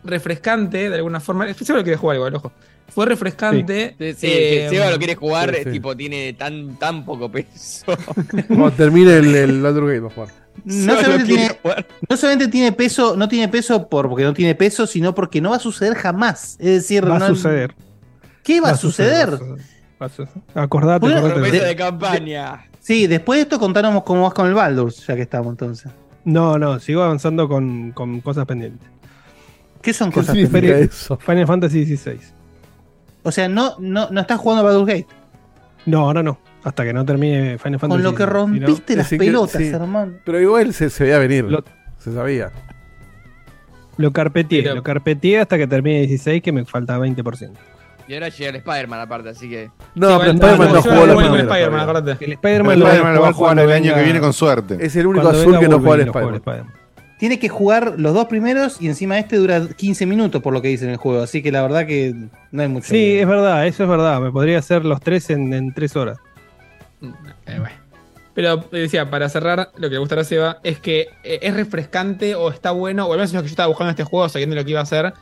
refrescante de alguna forma. Seba lo quiere jugar igual, ojo. Fue refrescante.
Sí, sí,
eh,
que Seba lo quiere jugar,
sí, sí.
tipo, tiene tan, tan poco peso.
Cuando termine el, el Baldur's Gate, va a jugar.
No solamente, tiene,
jugar.
no solamente tiene peso, no tiene peso por, porque no tiene peso, sino porque no va a suceder jamás. Es decir,
Va
no-
a suceder.
¿Qué va, a suceder?
va a suceder. Va a suceder. Acordate, acordate.
De-
de campaña.
Sí, después de esto contanos cómo vas con el Baldur's, ya que estamos entonces.
No, no, sigo avanzando con, con cosas pendientes.
¿Qué son
¿Qué
cosas pendientes?
eso?
Final Fantasy XVI.
O sea, no, no, no estás jugando a Baldur's Gate.
No, ahora no. Hasta que no termine Final Fantasy
Con lo que rompiste las
que-
pelotas,
sí.
hermano.
Pero igual se, se veía venir.
Lo-
Se sabía.
Lo carpeteé, lo carpeteé hasta que termine 16, que me falta 20%.
Y ahora llega el Spider-Man aparte, así que.
No,
Sí,
pero Spider-Man no
Seba
jugó la primera.
Spider-Man, acordate.
El Spider-Man lo,
Spider-Man lo va a jugar el año que viene con suerte.
Es el único azul que no juega el Spider-Man.
Tiene que jugar los dos primeros y encima este dura 15 minutos por lo que dice en el juego. Así que la verdad que no hay mucho.
Sí, es verdad, eso es verdad. Me podría hacer los tres en, en tres horas.
Eh, bueno. Pero eh, decía, para cerrar, lo que le gustará a Seba es que eh, es refrescante o está bueno, o al menos es lo que yo estaba buscando en este juego, sabiendo lo que iba a hacer,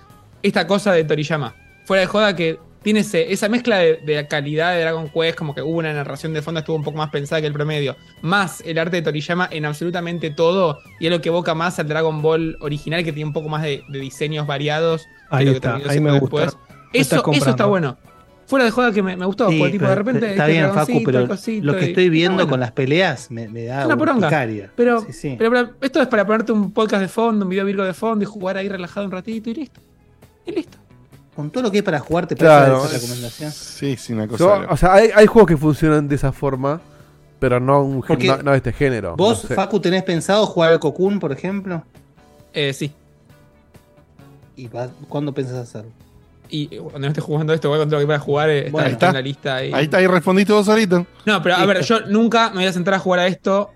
esta cosa de Toriyama. Fuera de joda que tiene ese- esa mezcla de, de la calidad de Dragon Quest, como que hubo una narración de fondo, estuvo un poco más pensada que el promedio, más el arte de Toriyama en absolutamente todo, y es lo que evoca más al Dragon Ball original, que tiene un poco más de, de diseños variados.
Ahí
que
está, ahí me gusta.
después.
Me
Eso, eso está bueno. Fuera de joda que me, me gustó,
Sí,
porque tipo, de repente.
está
este
bien, Facu, pero lo que
y-
estoy viendo
bueno.
con las peleas me, me da
Es una poronga. Pero,
Sí, sí.
pero, pero esto es para ponerte un podcast de fondo, un video virgo de fondo y jugar ahí relajado un ratito y listo.
Con todo lo que hay para jugar, te parece
Claro.
esa recomendación.
Sí, sí, una
So- o sea, hay, hay juegos que funcionan de esa forma, pero no, un no, no de este género.
¿Vos,
no sé.
Facu, tenés pensado jugar al Cocoon, por ejemplo?
Eh, sí.
¿Y va- cuándo pensás hacerlo?
Y eh, cuando no esté jugando esto, voy a contar lo que para jugar. eh, está,
Bueno.
está en la lista ahí.
Ahí está, ahí respondiste vos solito.
No, pero a
Listo.
ver, yo nunca me voy a sentar a jugar a esto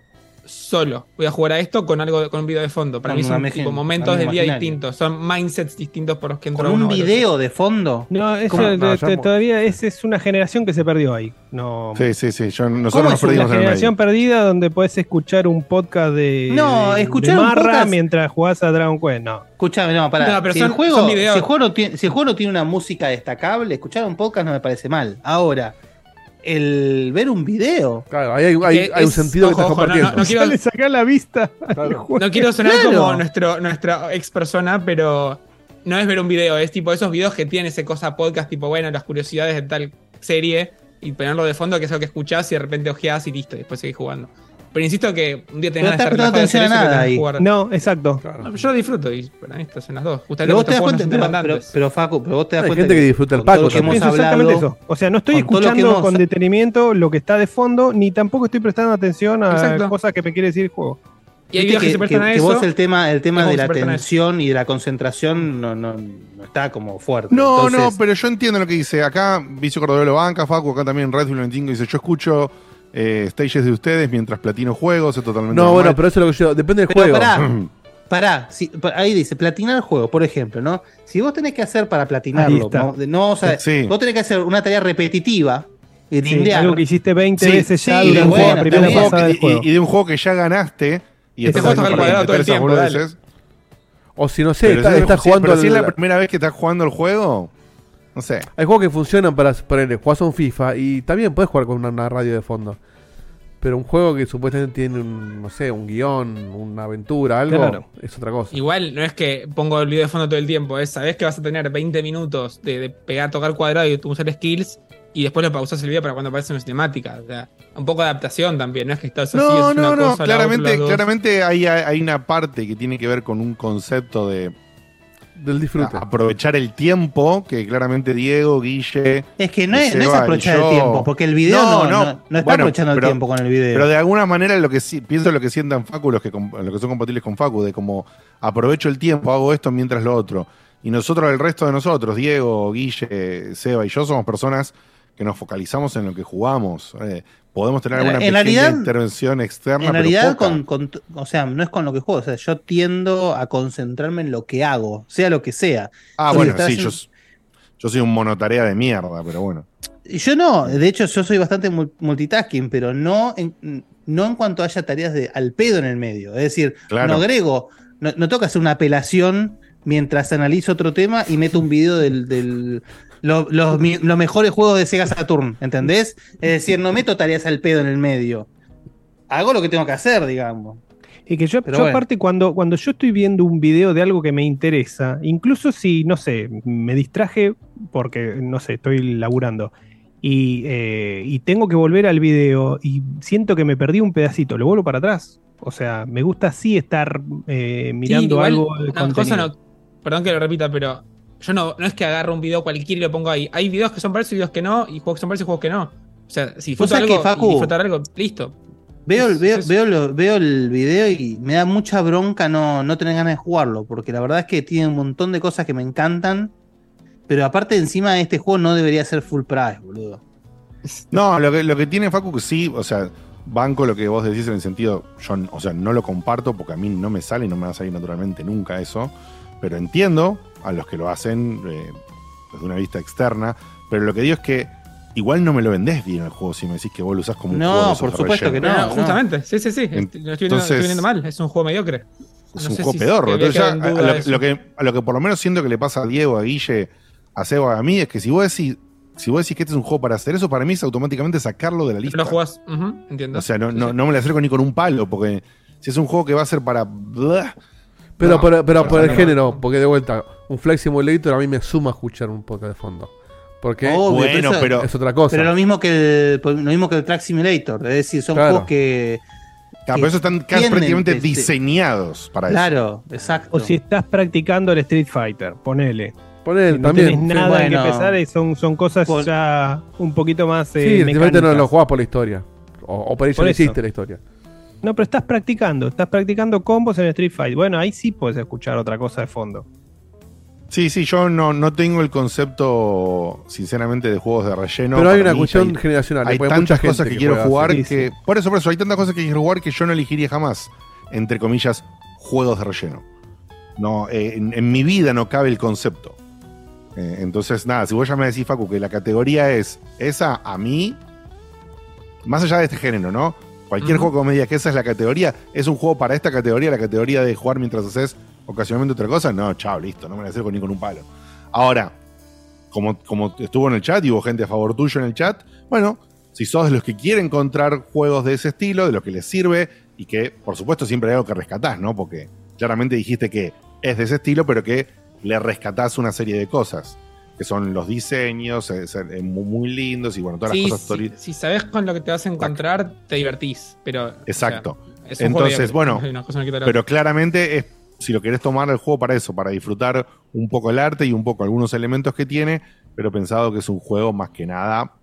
solo. Voy a jugar a esto con algo con un video de fondo. Para
Con
mí son
una
tipo, momentos
algo
del día distintos. Son mindsets distintos por los que entro
¿Con
a uno
un
otro.
video de fondo?
No, eso
No,
todavía es, es una generación que se perdió ahí. No,
Sí, sí, sí. Yo,
¿Cómo
nosotros nos
es una
perdimos en el
generación
medio.
perdida donde podés escuchar un podcast de,
No,
de-
escuchar
de
un
Marra
podcast-
mientras jugás a Dragon Quest? No.
Escuchame, no, pará.
No, pero
si,
son-
el juego, si, el juego no tiene, si el juego no tiene una música destacable, escuchar un podcast no me parece mal. Ahora, el ver un video.
Claro, ahí hay, hay- un sentido
ojo,
que estás
ojo, no,
compartiendo.
no, no quiero-
le sacás la vista.
No quiero sonar
Claro.
como nuestro, nuestra ex persona, pero no es ver un video, es tipo esos videos que tienen ese cosa podcast, tipo, bueno, las curiosidades de tal serie, y ponerlo de fondo, que es lo que escuchás y de repente ojeás y listo, y después seguís jugando. Pero insisto que un día tenés
No
ganas de
estás
estar que
nada ahí.
jugar.
No, exacto.
No, yo lo disfruto y para mí estas son las dos. Justamente
Pero vos te das cuenta,
no
pero, pero, pero, Facu, pero vos te das
Hay
cuenta
gente que disfruta el Paco
que hemos
Pienso exactamente
hablado,
eso. O sea, no estoy
con
escuchando
hemos-
con detenimiento lo que está de fondo, ni tampoco estoy prestando atención a
Exacto.
cosas que me quiere decir el juego.
Y hay que,
que,
se
que-
a
que vos el tema, el tema
¿Cómo
de la atención y de la concentración no, no, no está como fuerte.
No,
Entonces,
no, pero yo entiendo lo que dice. Acá Vicio Cordobés lo banca, Facu, acá también Redfield 25 dice, yo escucho eh, stages de ustedes mientras platino juegos, es totalmente
No,
normal.
bueno, pero eso es lo que yo. Depende del
Pero
juego.
pará, pará, si- ahí dice platinar el juego, por ejemplo, ¿no? Si vos tenés que hacer para platinarlo,
está.
no,
Sí.
vos tenés que hacer una tarea repetitiva y
Sí, algo que hiciste 20
Sí,
veces ya
sí,
durante
bueno,
la primera
está bien.
pasada del
y,
juego.
y de un juego que ya ganaste y
Este
estás
juego cuadrado todo el tiempo.
O si no sé,
Pero
está-
si-
estás
si-
jugando.
pero si es la primera vez que estás jugando el juego, no sé.
Hay juegos que funcionan para ponerle, jugás a un FIFA y también puedes jugar con una, una radio de fondo. Pero un juego que supuestamente tiene un, no sé, un guion, una aventura, algo,
Claro.
es otra cosa.
Igual no es que pongo el video de fondo todo el tiempo, es sabés que vas a tener 20 minutos de, de pegar, tocar cuadrado y usar skills y después lo pausas el video para cuando aparece una cinemática. O sea, un poco de adaptación también, no es que estás así,
No,
es una
no, no,
cosa, la
claramente,
otra,
claramente hay, hay una parte que tiene que ver con un concepto de
Del disfrute.
aprovechar el tiempo, que claramente Diego, Guille...
Es que no es, no es aprovechar
yo-
el tiempo, porque el video no, no, no está
Bueno,
aprovechando
pero-
el tiempo con el video.
Pero de alguna manera lo que sí, pienso lo que sientan Facu, los que, los que son compatibles con Facu, de como aprovecho el tiempo, hago esto mientras lo otro. Y nosotros, el resto de nosotros, Diego, Guille, Seba y yo, somos personas que nos focalizamos en lo que jugamos. Eh, podemos tener
En-
alguna pequeña
realidad-
intervención externa,
en
pero
realidad,
poca.
con, con- o sea, no es con lo que juego, o sea, yo tiendo a concentrarme en lo que hago, sea lo que sea.
Ah,
Entonces,
bueno, sí,
haciendo-
yo, yo soy un monotarea de mierda, pero bueno.
Yo no, de hecho yo soy bastante mul- multitasking, pero no en, no en cuanto haya tareas de al pedo en el medio. Es decir,
Claro.
no agrego, no, no tengo que hacer una apelación mientras analizo otro tema y meto un video del, del- lo- los, mi- los mejores juegos de Sega Saturn, ¿entendés? Es decir, no meto tareas al pedo en el medio. Hago lo que tengo que hacer, digamos.
Y que yo,
Pero
yo
bueno.
aparte, cuando, cuando yo estoy viendo un video de algo que me interesa, incluso si, no sé, me distraje porque, no sé, estoy laburando y, eh, y tengo que volver al video y siento que me perdí un pedacito, lo vuelvo para atrás. O sea, me gusta así estar eh, mirando
igual,
algo de
una
contenido.
cosa no, perdón que lo repita, pero yo no, no es que agarro un video cualquiera y lo pongo ahí. Hay videos que son para eso y videos que no, y juegos que son para eso y juegos que no. O sea, si disfruto
sabés
algo
que, Facu?
y disfrutar algo, listo.
Veo,
Es-
veo,
es-
veo, lo- veo el video y me da mucha bronca no, no tener ganas de jugarlo, porque la verdad es que tiene un montón de cosas que me encantan, pero aparte encima de este juego no debería ser full price, boludo.
No, lo que, lo que tiene Facu, que sí, o sea, banco lo que vos decís en el sentido, yo, o sea, no lo comparto porque a mí no me sale y no me va a salir naturalmente nunca eso, pero entiendo a los que lo hacen eh, desde una vista externa, pero lo que digo es que igual no me lo vendés bien el juego si me decís que vos lo usás como un
No,
juego de
por
software
supuesto que no, no.
justamente, sí, sí, sí. Este, lo estoy viendo,
Entonces-
viendo mal, es un juego mediocre.
Es
No
un
sé
juego
si-
pedorro. Entonces, ya,
en
a, lo, lo que, a lo que por lo menos siento que le pasa a Diego, a Guille, a Seba, a mí, es que si vos decís, si vos decís que este es un juego para hacer eso, para mí es automáticamente sacarlo de la lista.
Lo jugás, ujú, entiendo.
O sea, no, no, no me la acerco ni con un palo, porque si es un juego que va a ser para.
Pero,
No,
pero, pero por el
no.
género, porque de vuelta, un Flight Simulator a mí me suma escuchar un podcast de fondo. Porque
eso-
es otra cosa.
Pero lo mismo que el, lo mismo que el Track Simulator. Es decir, son
Claro.
juegos que.
Claro, pero eso están casi prácticamente
este,
diseñados para eso.
Claro, exacto.
O si estás practicando el Street Fighter, ponele.
Ponele,
Si no
también.
tenés nada
Bueno.
que empezar y son, son cosas ya un poquito más.
Sí,
Eh,
simplemente no lo jugás por la historia. O, o por eso
Por
no
eso.
hiciste la historia.
No, pero estás practicando, estás practicando combos en Street Fighter. Bueno, ahí sí puedes escuchar otra cosa de fondo.
Sí, sí, yo no, no tengo el concepto, sinceramente, de juegos de relleno.
Pero hay una cuestión
hay-
generacional,
Hay tantas
mucha
cosas que,
que
quiero jugar que.
Sí.
Por eso, por eso, hay tantas cosas que quiero jugar que yo no elegiría jamás, entre comillas, juegos de relleno. No, eh, en, en mi vida no cabe el concepto. Eh, entonces, nada, si vos ya me decís, Facu, que la categoría es esa, a mí, más allá de este género, ¿no? Cualquier juego me diga que esa es la categoría, es un juego para esta categoría, la categoría de jugar mientras haces ocasionalmente otra cosa, no, chao, listo, no me la acerco ni con un palo. Ahora, como, como estuvo en el chat y hubo gente a favor tuyo en el chat, bueno, si sos de los que quieren encontrar juegos de ese estilo, de los que les sirve y que, por supuesto, siempre hay algo que rescatás, ¿no? Porque claramente dijiste que es de ese estilo, pero que le rescatás una serie de cosas, que son los diseños, ser- eh, muy, lindos y bueno, todas
Sí,
las cosas.
si, si sabes con lo que te vas a encontrar, te divertís. Pero,
Exacto.
o sea, es
Entonces, bueno, pero claramente es, si lo querés tomar el juego para eso, para disfrutar un poco el arte y un poco algunos elementos que tiene, pero pensado que es un juego más que nada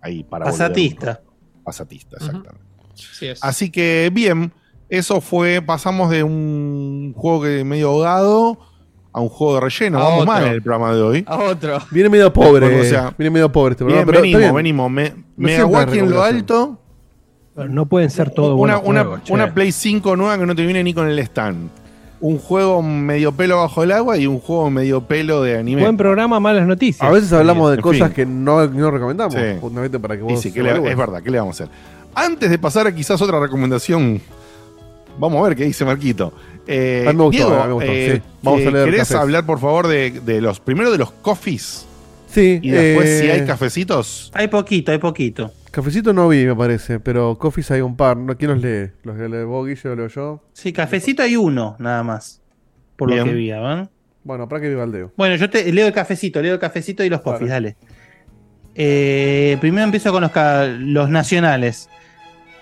ahí para
Pasatista.
Pasatista, exactamente.
Sí es.
Así que bien, eso fue, pasamos de un juego que medio ahogado a un juego de relleno.
A
Vamos
otro.
mal en el programa de hoy.
A otro.
Viene medio pobre.
Bueno, o sea,
viene medio pobre este
Bien,
programa, pero
venimos, venimos. Me, me en lo alto.
Pero no pueden ser todo
una,
buenos
una,
juegos, che.
una Play 5 nueva que no te viene ni con el stand. Un juego medio pelo bajo el agua y un juego medio pelo de anime.
Buen programa, malas noticias.
A veces hablamos de
En
cosas
fin.
que no, no recomendamos.
Sí.
Justamente para que
Y
vos.
sí, que le-
evalúes.
es verdad, ¿qué le vamos a hacer? Antes de pasar a quizás otra recomendación, vamos a ver qué dice Marquito. Eh,
A mí me gustó,
Diego,
a mí me gustó,
eh,
sí. Vamos a
eh,
leer
¿Querés
cafés.
hablar, por favor, de, de los primero de los coffees?
Sí.
Y después,
eh,
si hay cafecitos.
Hay poquito, hay poquito.
Cafecito no vi, me parece, pero coffees hay un par. ¿No? ¿Quién los lee? ¿Los que lee vos, Guille, o leo yo?
Sí, cafecito hay uno, nada más. Por
Bien.
lo que vi, ¿van?
Bueno, para que viva el Deo.
Bueno, yo te leo el cafecito, leo el cafecito y los coffees, dale. Eh, primero empiezo con los nacionales.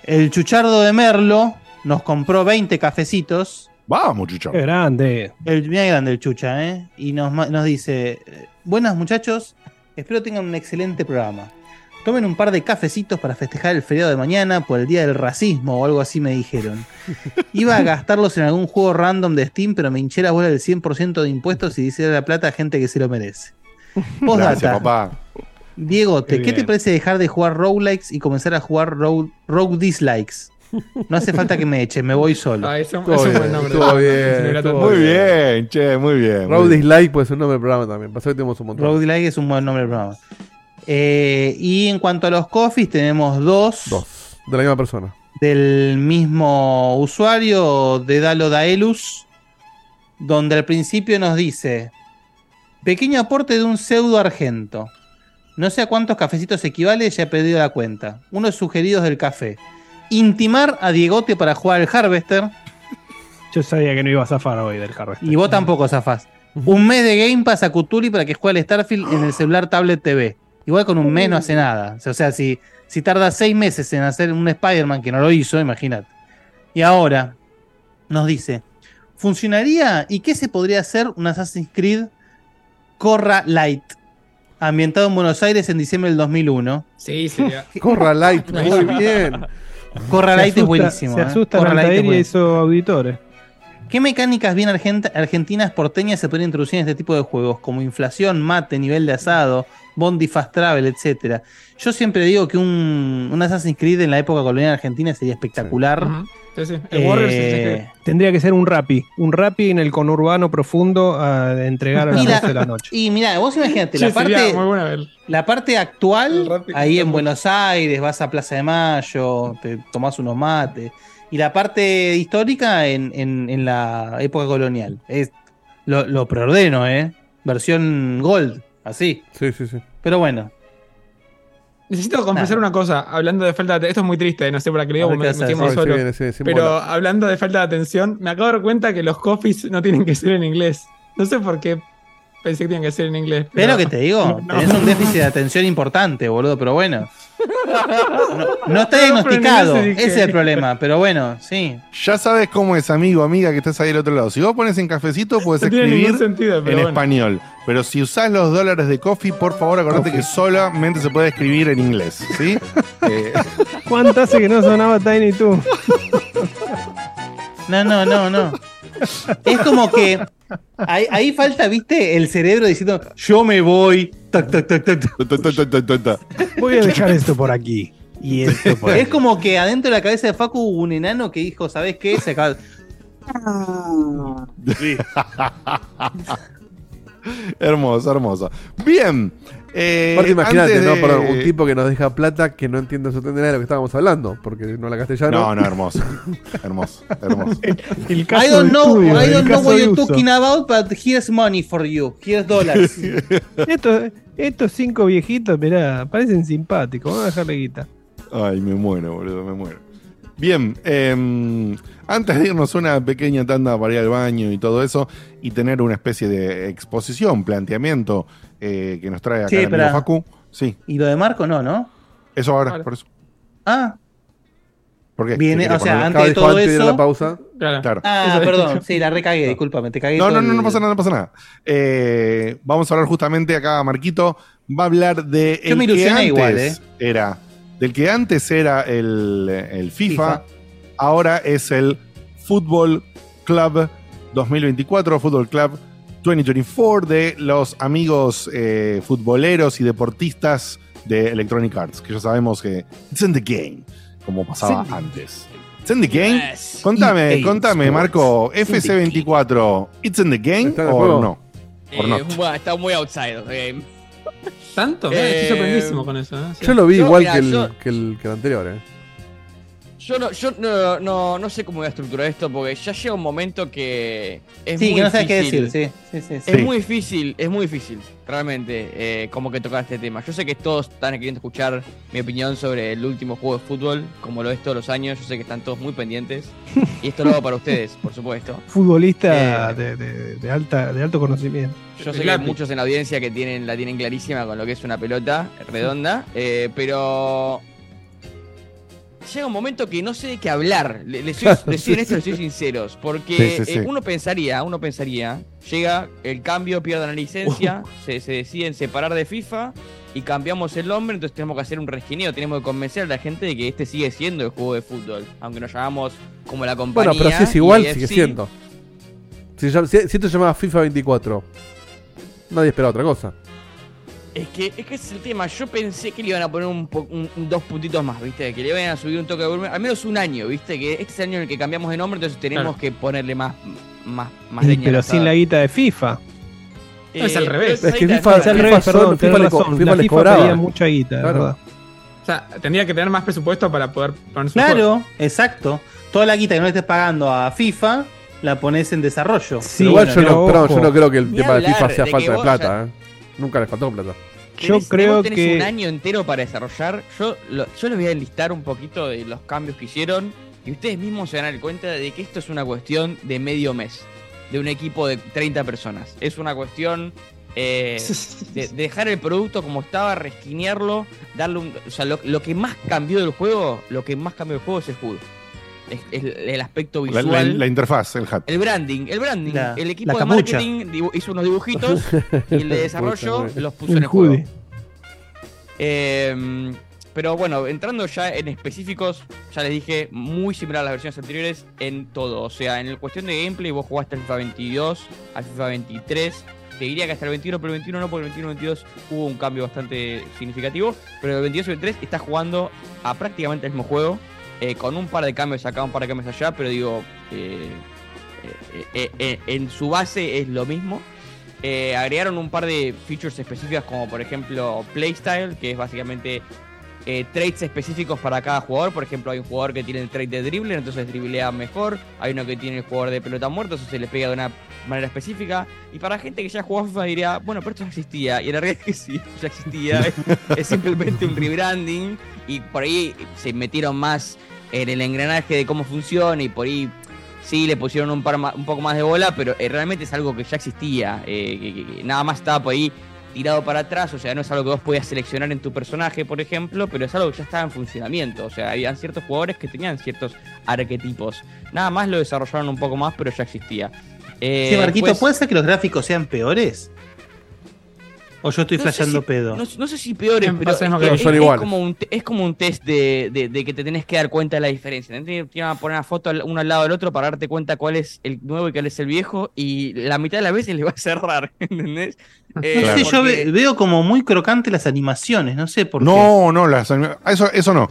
El chuchardo de Merlo nos compró 20 cafecitos.
Vamos, Chucho.
Qué grande.
El, mira qué grande el chucha, ¿eh? Y nos, nos dice: Buenas muchachos, espero tengan un excelente programa. Tomen un par de cafecitos para festejar el feriado de mañana por el día del racismo o algo así me dijeron. Iba a gastarlos en algún juego random de Steam, pero me hinché la bola del 100% de impuestos y dice la plata a gente que se lo merece.
Gracias,
Postdata.
papá.
Diegote,
Qué
¿qué te parece dejar de jugar roguelikes y comenzar a jugar rogue, rogue dislikes? No hace falta que me echen, me voy solo.
Ah, eso- es un buen nombre.
estuvo bien, estuvo.
Muy bien, che, muy bien.
Road. Dislike puede ser un nombre del programa también. Pasó que tenemos un montón.
Rogue Dislike es un buen nombre del programa. Eh, y en cuanto a los coffees, tenemos dos,
Dos. De la misma persona.
del mismo usuario, de Dalo Daelus, donde al principio nos dice: Pequeño aporte de un pseudo argento. No sé a cuántos cafecitos equivale, ya he perdido la cuenta. Unos sugeridos del café. Intimar a Diegote para jugar al Harvester.
Yo sabía que no iba a zafar hoy del Harvester.
Y vos tampoco zafás. Un mes de Game Pass a Cutuli para que juegue al Starfield en el celular tablet TV. Igual con un mes no hace nada. O sea, si, si tarda seis meses en hacer un Spider-Man que no lo hizo, imagínate. Y ahora nos dice: ¿Funcionaría y qué se podría hacer un Assassin's Creed Corra Light? Ambientado en Buenos Aires en diciembre del 2001.
Sí, sería.
Corra Light, muy bien.
Corra
Se
Light es buenísimo.
Se
¿eh?
asusta
es
y esos auditores.
¿Qué mecánicas bien argent- argentinas porteñas se pueden introducir en este tipo de juegos? Como inflación, mate, nivel de asado, Bondi Fast Travel, etcétera. Yo siempre digo que un, un Assassin's Creed en la época colonial argentina sería espectacular.
Sí, sí. El
Eh,
Warriors es que-
Tendría que ser un rapi. Un rapi en el conurbano profundo a entregar a las
la-
12 de la noche.
Y mira, vos imagínate, la parte, la parte actual, ahí en Buenos Aires, vas a Plaza de Mayo, te tomás unos mates. Y la parte histórica en, en- en la época colonial. Es, lo, lo preordeno, ¿eh? Versión Gold, así.
Sí, sí, sí.
Pero bueno,
Necesito confesar una cosa, hablando de falta de Esto es muy triste, no sé para qué lo digo, me, me
decir.
solo. Pero
mola.
hablando de falta de atención, me acabo de dar cuenta que los coffees no tienen que ser en inglés. No sé por qué pensé que tenían que ser en inglés.
Pero que te digo,
No.
tenés un déficit de atención importante, boludo, pero bueno. No, no está
No,
diagnosticado,
ese
es el problema, pero bueno, sí.
Ya sabes cómo es, amigo, amiga, que estás ahí del otro lado. Si vos pones en cafecito, puedes escribir
sentido,
en
bueno.
español. Pero si usás los dólares de coffee, por favor, acordate que solamente se puede escribir en inglés. ¿Sí? Eh,
¿Cuánto hace que no sonaba Tiny Toon?
No, no, no, no. Es como que ahí, ahí falta, viste, el cerebro diciendo, yo me voy. Tac, tac, tac, tac, tac.
Voy a dejar esto por aquí. Y esto por
Es
aquí.
como que adentro de la cabeza de Facu hubo un enano que dijo, ¿sabes qué? Se acaba.
hermoso, hermoso. Bien. Eh,
Aparte, imagínate, ¿no? Perdón, un tipo que nos deja plata que no entiende absolutamente nada de lo que estábamos hablando, porque no habla castellano.
No, no, hermoso. Hermoso, hermoso.
El
I
caso
don't know,
estudio,
I don't know what you're talking about, but here's money for you. Here's dollars.
Estos, estos cinco viejitos, mirá, parecen simpáticos. Vamos a dejarle guita.
Ay, me muero, boludo, me muero. Bien, eh, antes de irnos una pequeña tanda para ir al baño y todo eso, y tener una especie de exposición, planteamiento eh, que nos trae acá
Sí,
el amigo. Facu. Sí,
y lo de Marco no, ¿no?
eso ahora,
Vale.
por eso.
Ah,
¿Por qué?
Viene-
¿Qué quiere
o sea, antes de todo
antes de
eso.
la pausa.
Claro.
Claro.
ah,
Eso-
perdón, sí, la recagué, discúlpame, te cagué
No, no, no, no
el-
pasa nada, no pasa nada. Eh, vamos a hablar justamente acá, Marquito va a hablar de
Yo me
el que
ilusioné
antes
igual, ¿eh?
era, del que antes era el, el FIFA,
FIFA.
ahora es el Fútbol Club 2024, Fútbol Club 2024 de los amigos eh, futboleros y deportistas de Electronic Arts, que ya sabemos que it's in the game, como pasaba antes. It's in the game.
Yes.
Contame,
EA
contame,
Sports.
Marco,
It's in the
FC24, it's in the game
¿Está en el
o no?
Eh, bueno, está muy outside of the game.
¿Tanto? Mira,
Eh,
Estoy sorprendísimo con eso. ¿eh? Sí.
Yo lo vi
Yo,
igual
mira,
que, el,
yo-
que, el, que el anterior, ¿eh?
Yo no, yo no, no, no sé cómo voy a estructurar esto porque ya llega un momento que es
Sí,
muy
que no sabes qué
difícil.
decir, sí. sí, sí, sí.
Es muy difícil, es muy difícil, realmente, eh, como que tocar este tema. Yo sé que todos están queriendo escuchar mi opinión sobre el último juego de fútbol, como lo es todos los años. Yo sé que están todos muy pendientes. Y esto lo hago para ustedes, por supuesto.
Futbolista
Eh.
de, de- de alta, de alto conocimiento.
Yo sé que hay muchos en la audiencia que tienen, la tienen clarísima con lo que es una pelota redonda, eh, pero llega un momento que no sé de qué hablar. Le- Les soy, les soy honestos, les soy sinceros, porque
Sí, sí, sí.
eh, uno pensaría, uno pensaría, llega el cambio, pierdan la licencia, se, se deciden separar de FIFA y cambiamos el nombre, entonces tenemos que hacer un resquineo, tenemos que convencer a la gente de que este sigue siendo el juego de fútbol, aunque nos llamamos como la compañía.
Bueno, pero si es igual, sigue siendo. Si, si, si esto se llamaba FIFA 24, nadie esperaba otra cosa.
Es que, es que ese es el tema. Yo pensé que le iban a poner un, po- un- un- dos puntitos más, ¿viste? Que le iban a subir un toque de volumen. Al menos un año, ¿viste? Que este es el año en el que cambiamos de nombre, entonces tenemos
Claro.
que ponerle más, más, más
Y-
leña
pero sin la guita de FIFA.
Eh,
Es al revés.
pero
Es que FIFA-
Es al
FIFA
revés, perdón,
FIFA
razón.
FIFA les
FIFA
cobraba.
pedía mucha guita,
Claro.
¿verdad?
O sea, tendría que tener más presupuesto para poder poner su juego.
Claro, exacto. Toda la guita que no le estés pagando a FIFA, la pones en desarrollo.
Sí,
Pero
Igual
bueno,
yo, no, perdón, yo no creo que el tema de FIFA sea
de
falta de plata, ¿eh? Nunca les faltó plata.
Yo
Tenés-
creo
vos tenés
que-
un año entero para desarrollar. Yo, lo- yo les voy a enlistar un poquito de los cambios que hicieron y ustedes mismos se van a dar cuenta de que esto es una cuestión de medio mes, de un equipo de 30 personas. Es una cuestión eh, de, de dejar el producto como estaba, resquinearlo, darle un... O sea, lo, lo que más cambió del juego, lo que más cambió del juego es el juego. Es, es el aspecto visual.
la- la interfaz, el hat.
El branding, el branding.
La-
el equipo de marketing hizo unos dibujitos y el de desarrollo los puso en
El
el juego. Eh, pero bueno, entrando ya en específicos, ya les dije, muy similar a las versiones anteriores en todo. O sea, en la cuestión de gameplay, vos jugaste al FIFA 22, al FIFA 23. Te diría que hasta el 21, pero el 21 no, porque el 21 22 hubo un cambio bastante significativo. Pero el 22 y el 23 estás jugando a prácticamente el mismo juego, eh, con un par de cambios acá, un par de cambios allá, pero digo, eh, eh, en su base es lo mismo. Agregaron un par de features específicas como por ejemplo Playstyle, que es básicamente eh, traits específicos para cada jugador. Por ejemplo, hay un jugador que tiene el trait de dribble, entonces driblea mejor. Hay uno que tiene el jugador de pelota muerta, entonces se le pega de una manera específica. Y para gente que ya jugó FIFA diría, bueno, pero esto ya existía. Y la realidad es que sí, ya existía. es, simplemente un rebranding. Y por ahí se metieron más en el engranaje de cómo funciona y por ahí sí le pusieron un, par un poco más de bola, pero eh, realmente es algo que ya existía. eh, nada más estaba por ahí tirado para atrás, o sea, no es algo que vos podías seleccionar en tu personaje, por ejemplo, pero es algo que ya estaba en funcionamiento. O sea, habían ciertos jugadores que tenían ciertos arquetipos. Nada más lo desarrollaron un poco más, pero ya existía. Eh,
Sí, Marquito,
después-
¿puede ser que los gráficos sean peores? ¿O yo estoy
No
flasheando
si-
pedo?
No, no sé si peores,
Me
pero es, que es-
Son
es
iguales.
como un, es como un test de, de- de que te tenés que dar cuenta de la diferencia. Te iban a poner una foto uno al lado del otro para darte cuenta cuál es el nuevo y cuál es el viejo, y la mitad de las veces le va a cerrar, ¿entendés? Eh,
No sé, yo
porque-
ve- veo como muy crocante las animaciones, no sé por qué.
No, no, las eso, eso no.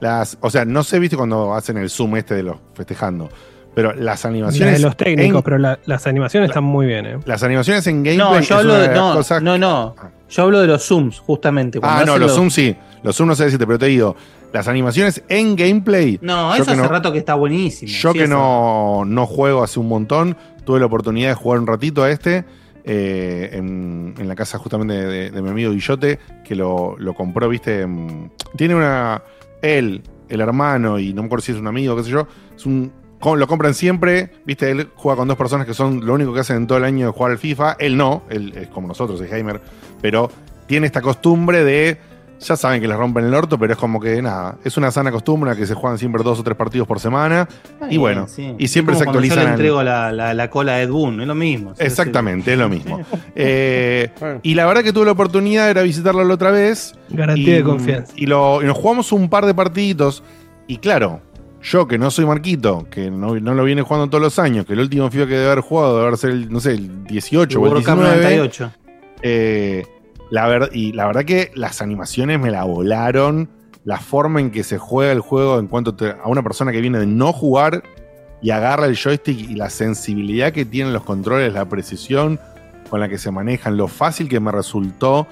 Las, o sea, no sé, viste cuando hacen el zoom este de los festejando. Pero las
La
animaciones.
de los técnicos,
en-
pero la- las animaciones están muy bien, ¿eh?
las animaciones en gameplay.
No, yo hablo de.
las
No,
cosas-
no, no. Yo hablo de los zooms, justamente.
Ah, no,
hacen
los zooms sí. Los zooms no sé decirte, pero te digo. Las animaciones en gameplay.
No, eso hace rato que está buenísimo.
Yo
sí,
que
eso.
no, no juego hace un montón, tuve la oportunidad de jugar un ratito a este eh, en, en la casa justamente de, de- de mi amigo Guillote, que lo, lo compró, viste. en- tiene una. Él, el hermano, y no me acuerdo si es un amigo, qué sé yo, es un. Lo compran siempre, viste, él juega con dos personas que son lo único que hacen en todo el año de jugar al FIFA. Él no, él es como nosotros, es gamer, pero tiene esta costumbre de ya saben que les rompen el orto, pero es como que nada, es una sana costumbre que se juegan siempre dos o tres partidos por semana. y bueno,
sí.
y siempre
Es
se
como
actualizan.
Yo le entrego la, la- la cola a Ed Boon, es lo mismo. Sí,
Exactamente, es lo mismo. Eh, y la verdad que tuve la oportunidad era visitarlo la otra vez.
Garantía
y,
de confianza.
Y, lo, y nos jugamos un par de partiditos. Y claro, yo que no soy Marquito, que no, no lo viene jugando todos los años, que el último FIFA que debe haber jugado debe ser el, no sé, el 18 o el
World Cup
19.
98.
Eh, la ver- y la verdad que las animaciones me la volaron. La forma en que se juega el juego en cuanto te- a una persona que viene de no jugar y agarra el joystick y la sensibilidad que tienen los controles, la precisión con la que se manejan, lo fácil que me resultó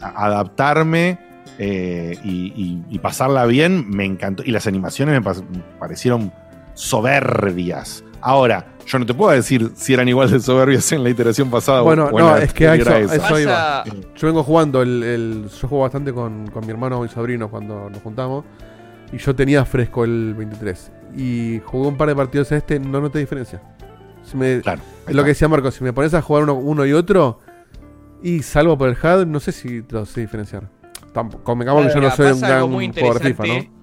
adaptarme eh, y, y- y pasarla bien, me encantó. Y las animaciones me, parecieron soberbias. Ahora, yo no te puedo decir si eran igual de soberbias en la iteración pasada.
Bueno,
o en
no,
la
es que a eso, eso iba. Yo vengo jugando, el, el- yo juego bastante con, con mi hermano y sobrino cuando nos juntamos. Y yo tenía fresco el 23. Y jugué un par de partidos este, no noté diferencia. Si me-
Claro,
es lo que decía Marco, si me pones a jugar uno, uno y otro, y salvo por el HUD, no sé si te lo sé diferenciar. Convengamos que yo no soy un gran jugador FIFA, ¿no?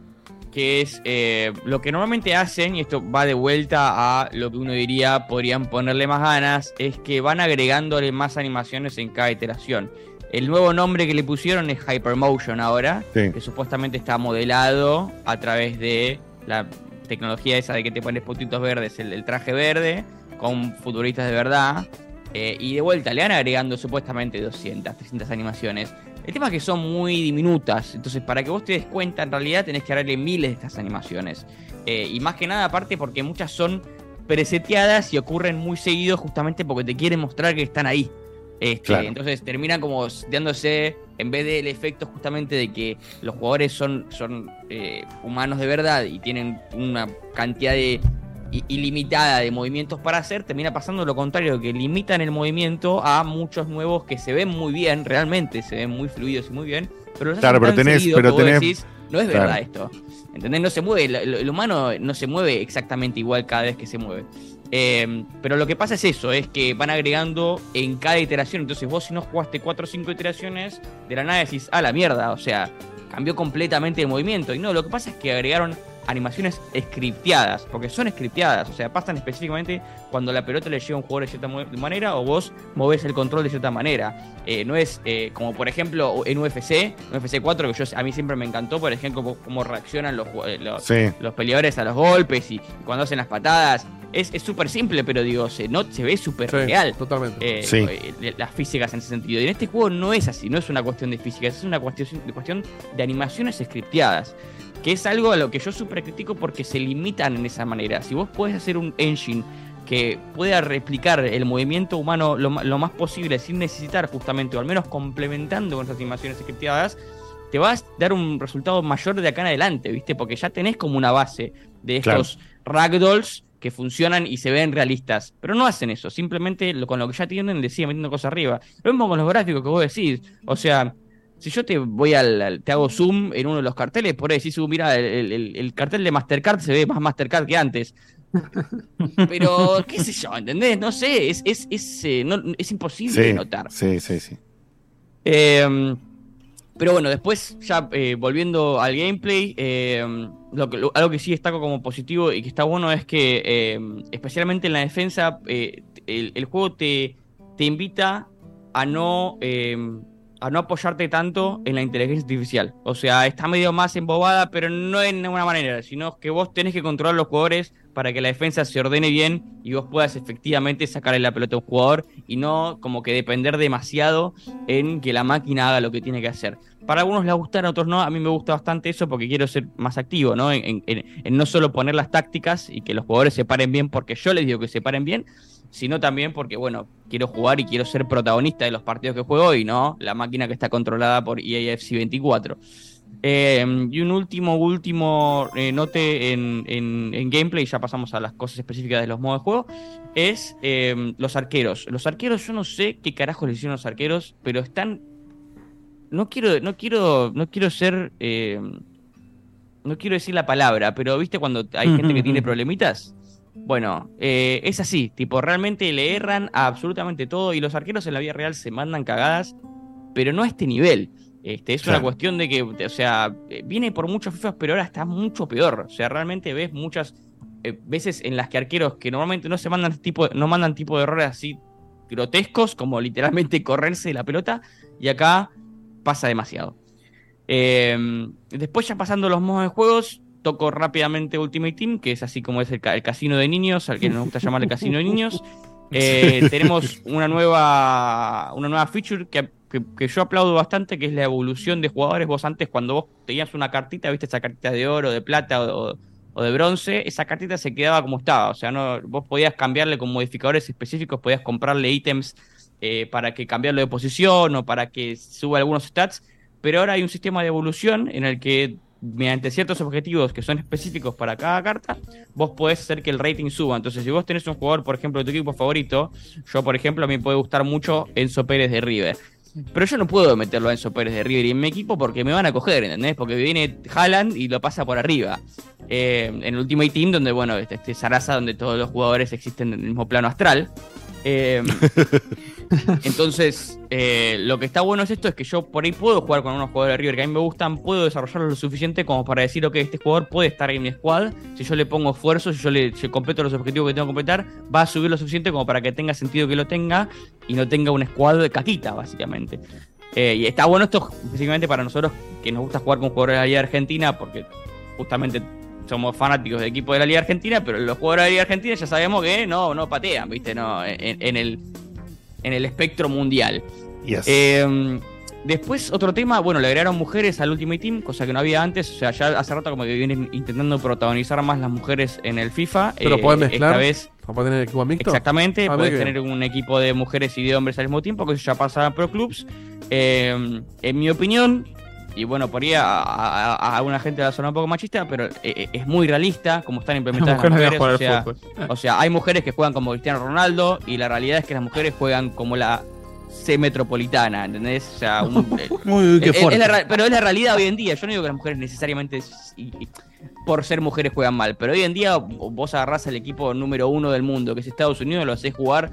Que es eh, lo que normalmente hacen, y esto va de vuelta a lo que uno diría, podrían ponerle más ganas, es que van agregándole más animaciones en cada iteración. El nuevo nombre que le pusieron es Hypermotion ahora,
Sí.
que supuestamente está modelado a través de la tecnología esa de que te pones puntitos verdes, el, el traje verde, con futuristas de verdad. Eh, y de vuelta, le van agregando supuestamente 200, 300 animaciones. El tema es que son muy diminutas, entonces para que vos te des cuenta, en realidad tenés que agregarle miles de estas animaciones. Eh, y más que nada, aparte, porque muchas son preseteadas y ocurren muy seguido justamente porque te quieren mostrar que están ahí. Este,
Claro.
Entonces terminan como dándose, en vez del efecto justamente de que los jugadores son, son eh, humanos de verdad y tienen una cantidad de ilimitada de movimientos para hacer, termina pasando lo contrario, que limitan el movimiento a muchos nuevos que se ven muy bien, realmente se ven muy fluidos y muy bien, pero los
Claro, pero tenés-
seguido
pero tenés-
decís, no es
claro.
verdad esto. ¿Entendés? No se mueve, el, el- el humano no se mueve exactamente igual cada vez que se mueve. Eh, pero lo que pasa es eso, es que van agregando en cada iteración. Entonces vos si no jugaste 4 o 5 iteraciones, de la nada decís, ah, la mierda, o sea, cambió completamente el movimiento. Y no, lo que pasa es que agregaron animaciones scripteadas, porque son scripteadas, o sea, pasan específicamente cuando la pelota le llega a un jugador de cierta manera o vos movés el control de cierta manera. Eh, no es eh, como por ejemplo en UFC, UFC 4, que yo, a mí siempre me encantó, por ejemplo, cómo, cómo reaccionan los, eh, los,
Sí.
los peleadores a los golpes y cuando hacen las patadas. Es es súper simple, pero digo, se, no, se ve súper
Sí,
real.
totalmente.
Eh,
Sí.
eh, las físicas en ese sentido. Y en este juego no es así, no es una cuestión de física, es una cuestión de, cuestión de animaciones scripteadas. Que es algo a lo que yo súper critico porque se limitan en esa manera. Si vos podés hacer un engine que pueda replicar el movimiento humano lo, más posible sin necesitar justamente, o al menos complementando con esas animaciones scripteadas, te va a dar un resultado mayor de acá en adelante, ¿viste? Porque ya tenés como una base de
Claro.
estos ragdolls que funcionan y se ven realistas. Pero no hacen eso, simplemente lo- con lo que ya tienen le siguen metiendo cosas arriba. Lo mismo con los gráficos que vos decís. O sea, si yo te voy al, al- te hago zoom en uno de los carteles, por ahí decís, "Uh, mira, el, el- el cartel de Mastercard se ve más Mastercard que antes. Pero, qué sé yo, ¿entendés? No sé, es, es, es, eh, no- es imposible
Sí,
notar.
sí, sí, sí.
Eh, pero bueno, después, ya eh, volviendo al gameplay, eh, lo que- lo- algo que sí destaco como positivo y que está bueno es que, eh, especialmente en la defensa, eh, el, el juego te, te invita a no, a no apoyarte tanto en la inteligencia artificial. O sea, está medio más embobada, pero no en ninguna manera, sino que vos tenés que controlar los jugadores para que la defensa se ordene bien y vos puedas efectivamente sacarle la pelota a un jugador y no como que depender demasiado en que la máquina haga lo que tiene que hacer. Para algunos les gustar, a otros no. A mí me gusta bastante eso porque quiero ser más activo, ¿no? En, en- en no solo poner las tácticas y que los jugadores se paren bien porque yo les digo que se paren bien, sino también porque, bueno, quiero jugar y quiero ser protagonista de los partidos que juego y no la máquina que está controlada por EAFC 24. Eh, y un último, último eh, note en, en- en gameplay, ya pasamos a las cosas específicas de los modos de juego, es eh, los arqueros. Los arqueros, yo no sé qué carajo les hicieron los arqueros, pero están. No quiero, no quiero, no quiero ser. eh, no quiero decir la palabra, pero viste cuando hay gente que tiene problemitas. Bueno, eh, es así, tipo, realmente le erran a absolutamente todo y los arqueros en la vida real se mandan cagadas, pero no a este nivel. Este, es una cuestión de que, o sea, eh, viene por muchos FIFAs, pero ahora está mucho peor. O sea, realmente ves muchas eh, veces en las que arqueros que normalmente no se mandan tipo, no mandan tipo de errores así grotescos, como literalmente correrse de la pelota, y acá pasa demasiado. Eh, después ya pasando los modos de juegos, toco rápidamente Ultimate Team, que es así como es el, ca- el casino de niños, al que nos gusta llamar el casino de niños. Eh, tenemos una nueva, una nueva feature que, que- que yo aplaudo bastante, que es la evolución de jugadores. Vos antes, cuando vos tenías una cartita, viste esa cartita de oro, de plata o, o de bronce, esa cartita se quedaba como estaba. O sea, no, vos podías cambiarle con modificadores específicos, podías comprarle ítems eh, para que cambiarlo de posición o para que suba algunos stats. Pero ahora hay un sistema de evolución en el que, mediante ciertos objetivos que son específicos para cada carta, vos podés hacer que el rating suba. Entonces, si vos tenés un jugador, por ejemplo, de tu equipo favorito, yo, por ejemplo, a mí me puede gustar mucho Enzo Pérez de River. Pero yo no puedo meterlo a Enzo Pérez de River en mi equipo porque me van a coger, ¿entendés? Porque viene Haaland y lo pasa por arriba. Eh, en el Ultimate Team, donde, bueno, este, este Sarasa, donde todos los jugadores existen en el mismo plano astral. Eh, entonces, eh, lo que está bueno es esto, es que yo por ahí puedo jugar con unos jugadores de River que a mí me gustan, puedo desarrollarlos lo suficiente como para decir, ok, este jugador puede estar en mi squad, si yo le pongo esfuerzo, si yo le si completo los objetivos que tengo que completar, va a subir lo suficiente como para que tenga sentido que lo tenga y no tenga un squad de caquita, básicamente. Eh, y está bueno esto específicamente para nosotros que nos gusta jugar con jugadores de la Liga Argentina, porque justamente somos fanáticos del equipo de la Liga Argentina, pero los jugadores de la Liga Argentina ya sabemos que no, no patean, ¿viste? No, en, en el, en el espectro mundial.
Yes.
Eh, después, otro tema, bueno, le agregaron mujeres al Ultimate Team, cosa que no había antes. O sea, ya hace rato como que vienen intentando protagonizar más las mujeres en el FIFA.
Pero
Eh,
podés mezclar.
Esta vez,
¿Para tener equipo mixto?
exactamente,
Ah, que
tener un equipo de mujeres y de hombres al mismo tiempo, que eso ya pasa en Pro Clubs. Eh, en mi opinión, y bueno, por ahí a, a, a alguna gente la zona un poco machista, pero eh, eh, es muy realista como están implementadas las
mujeres
O sea, o sea, hay mujeres que juegan como Cristiano Ronaldo y la realidad es que las mujeres juegan como la C metropolitana, ¿entendés? O sea, un, eh,
Uy, qué
es- es
fuerte.
la ra- pero es la realidad hoy en día. Yo no digo que las mujeres necesariamente s- y- y por ser mujeres juegan mal, pero hoy en día vos agarrás al equipo número uno del mundo, que es Estados Unidos, lo haces jugar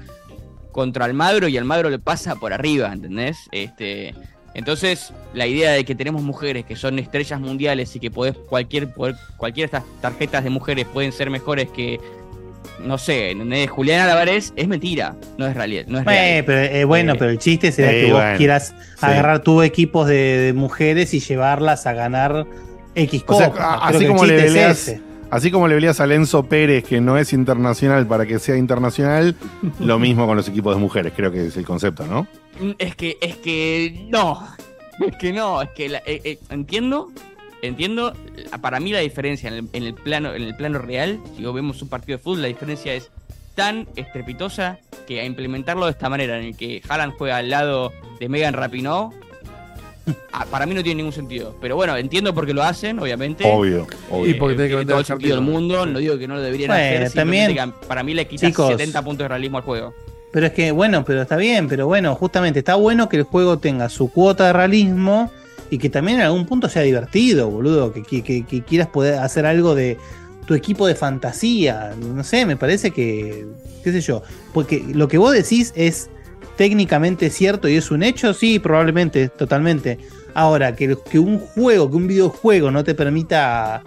contra Almagro y Almagro le pasa por arriba, ¿entendés? Este, entonces, la idea de que tenemos mujeres que son estrellas mundiales y que podés cualquier, poder- cualquiera de estas tarjetas de mujeres pueden ser mejores que, no sé. Julián Álvarez, es mentira, no es realidad. No es real.
Eh, pero, eh, bueno,
Eh,
pero el chiste será
eh,
que vos
bueno,
quieras
sí.
agarrar tu equipos de, de mujeres y llevarlas a ganar X
O sea,
Creo
así como, le
es
así como le peleas a Lenzo Pérez, que no es internacional para que sea internacional, lo mismo con los equipos de mujeres, creo que es el concepto, ¿no?
Mm, Es que, es que no. Es que no, es que la- eh, eh, entiendo, entiendo. Para mí la diferencia en el, en el plano, en el plano real, si vemos un partido de fútbol, la diferencia es tan estrepitosa que a implementarlo de esta manera, en el que Haaland juega al lado de Megan Rapinoe, ah, para mí no tiene ningún sentido. Pero bueno, entiendo por qué lo hacen, obviamente.
Obvio, obvio.
Y porque tiene que
tiene
vender
todo el sentido del mundo. No digo que no lo deberían
Bueno,
hacer. simplemente
también,
que para mí le quita
chicos.
70 puntos de realismo al juego.
Pero es que, bueno, pero está bien, pero bueno, justamente está bueno que el juego tenga su cuota de realismo y que también en algún punto sea divertido, boludo. Que, quieras poder hacer algo de tu equipo de fantasía. No sé, me parece que, qué sé yo. Porque lo que vos decís es técnicamente cierto y es un hecho, sí, probablemente, totalmente. Ahora, que, que un juego, que un videojuego no te permita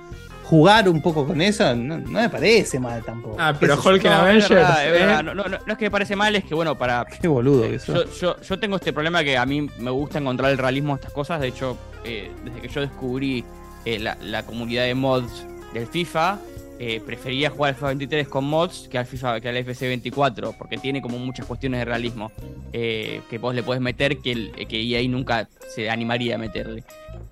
jugar un poco con eso, no, no me parece mal tampoco.
Ah,
¿Qué
pero? Hulk en
No, es
Avengers.
verdad, es
¿eh?
verdad. No, no, no, no es que me parece mal, es que bueno, para.
Qué boludo que sos.
Yo, yo, yo tengo este problema que a mí me gusta encontrar el realismo de estas cosas. De hecho, eh, desde que yo descubrí eh, la, la comunidad de mods del FIFA, eh, prefería jugar al FIFA 23 con mods que al FIFA que al FC 24, porque tiene como muchas cuestiones de realismo eh, que vos le podés meter que, el, que EA nunca se animaría a meterle.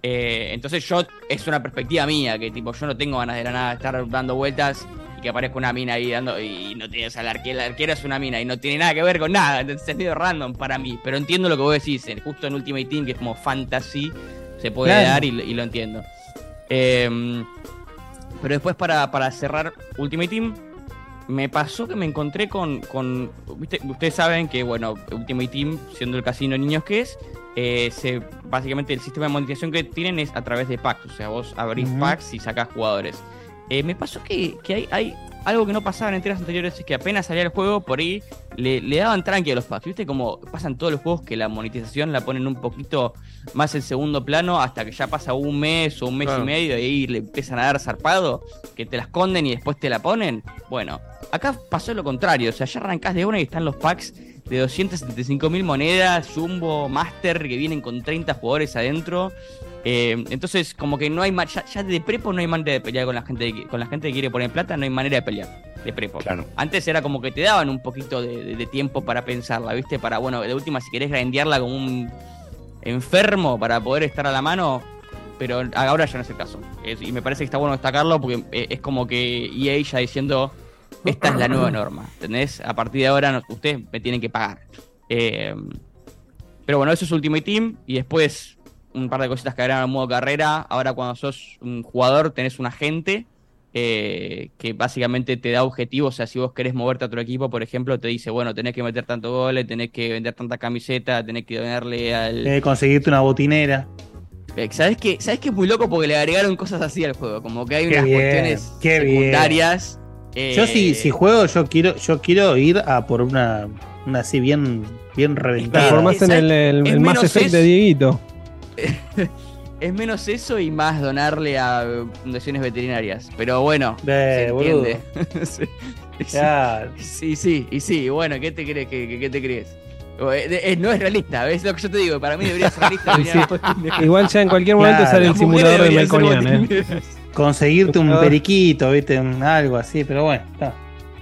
Eh, entonces yo, es una perspectiva mía, que tipo, yo no tengo ganas de la nada estar dando vueltas y que aparezca una mina ahí dando y no tienes al arquero, la arquera es una mina y no tiene nada que ver con nada, es medio random para mí, pero entiendo lo que vos decís, eh, justo en Ultimate Team, que es como fantasy, se puede
Claro.
dar y, lo- y lo entiendo. Eh, pero después para, para cerrar Ultimate Team, me pasó que me encontré con, con ¿viste? ustedes saben que bueno, Ultimate Team, siendo el casino de niños que es, eh, se, básicamente el sistema de monetización que tienen es a través de packs, o sea, vos abrís packs y sacás jugadores. Eh, me pasó que, que hay, hay algo que no pasaba en entregas anteriores, es que apenas salía el juego, por ahí le, le daban tranqui a los packs, ¿viste? Como pasan todos los juegos que la monetización la ponen un poquito más en segundo plano hasta que ya pasa un mes o un mes
Claro.
y medio y ahí le empiezan a dar zarpado, que te la esconden y después te la ponen. Bueno, acá pasó lo contrario, o sea, ya arrancás de una y están los packs de 275 mil monedas, Jumbo, Master, que vienen con 30 jugadores adentro. Eh, entonces, como que no hay ya, ya de prepo no hay manera de pelear con la gente con la gente que quiere poner plata, no hay manera de pelear de prepo.
Claro.
Antes era como que te daban un poquito de, de- de tiempo para pensarla, ¿viste? Para, bueno, de última, si querés grandearla como un enfermo para poder estar a la mano, pero ahora ya no es el caso. Es- y me parece que está bueno destacarlo porque eh, es como que EA ya diciendo, esta es la nueva norma, ¿entendés? A partir de ahora no- ustedes me tienen que pagar. Eh, pero bueno, eso es Ultimate Team y después un par de cositas que agregaron al modo carrera. Ahora cuando sos un jugador tenés un agente eh, que básicamente te da objetivos. O sea, si vos querés moverte a otro equipo, por ejemplo, te dice, bueno, tenés que meter tantos goles, tenés que vender tanta camiseta, tenés que donarle al...
Tenés que conseguirte una botinera.
Eh, ¿Sabes qué? ¿Sabes qué es muy loco? Porque le agregaron cosas así al juego. Como que hay
Qué
unas
bien,
cuestiones secundarias. eh,
Yo si, si juego, yo quiero, yo quiero ir a por una, una así bien, bien reventada.
Transformás en el,
menos
Effect de Dieguito.
Es menos eso y más donarle a fundaciones veterinarias. Pero bueno,
Eh,
se entiende. sí, sí.
Claro.
sí, sí, y sí, bueno, ¿qué te crees? ¿Qué, qué- qué te crees? Eh, eh, no es realista, ¿ves lo que yo te digo? Para mí debería ser realista.
Sí. Igual ya en cualquier momento
Claro.
sale el simulador de Melconian, ¿eh?
Conseguirte un periquito, viste, un- algo así, pero bueno, está.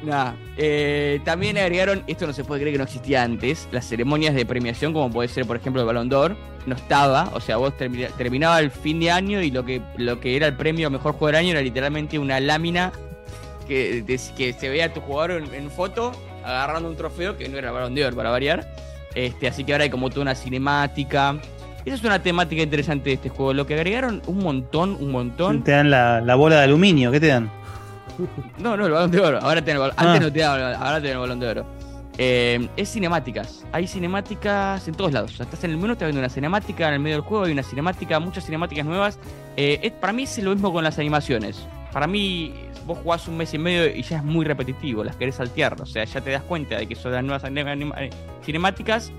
Nah, eh, también agregaron, esto no se puede creer que no existía antes, las ceremonias de premiación, como puede ser, por ejemplo, el Balón d'Or, no estaba, o sea, vos termina- terminaba el fin de año y lo que, lo que era el premio mejor jugador del año era literalmente una lámina que, que se veía a tu jugador en, en foto agarrando un trofeo que no era el Balón d'Or, para variar. Este, así que ahora hay como toda una cinemática. Esa es una temática interesante de este juego. Lo que agregaron un montón, un montón.
Te dan la, la bola de aluminio, ¿qué te dan?
No, no, el balón de oro. Ahora tenés el balón.
Ah.
Antes no te daba, ahora tenés el balón de oro. Eh, es cinemáticas. Hay cinemáticas en todos lados. O sea, estás en el menú, estás viendo una cinemática, en el medio del juego hay una cinemática, muchas cinemáticas nuevas. Eh, es- para mí es lo mismo con las animaciones. Para mí, vos jugás un mes y medio y ya es muy repetitivo, las querés saltear. O sea, ya te das cuenta de que son las nuevas eh, cinemáticas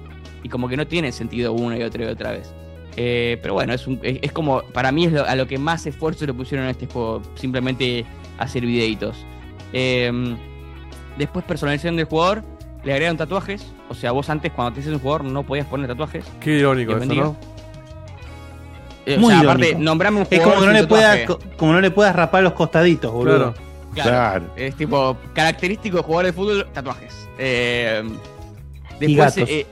y como que no tiene sentido una y otra y otra vez. Eh, pero bueno, es, un- es, es como, para mí es lo- a lo que más esfuerzo le pusieron a este juego, simplemente hacer videitos. Eh, después personalización del jugador, le agregaron tatuajes, o sea, vos antes cuando te hacías un jugador no podías poner tatuajes.
Qué irónico.
Eh, o
Muy
sea, aparte, nombrame un
Es
jugador
como que, no
sin
le puedas, como no le puedas rapar los costaditos, boludo.
Claro.
Claro. Es tipo característico de jugador de fútbol, tatuajes. Eh,
Y
después,
gatos.
eh,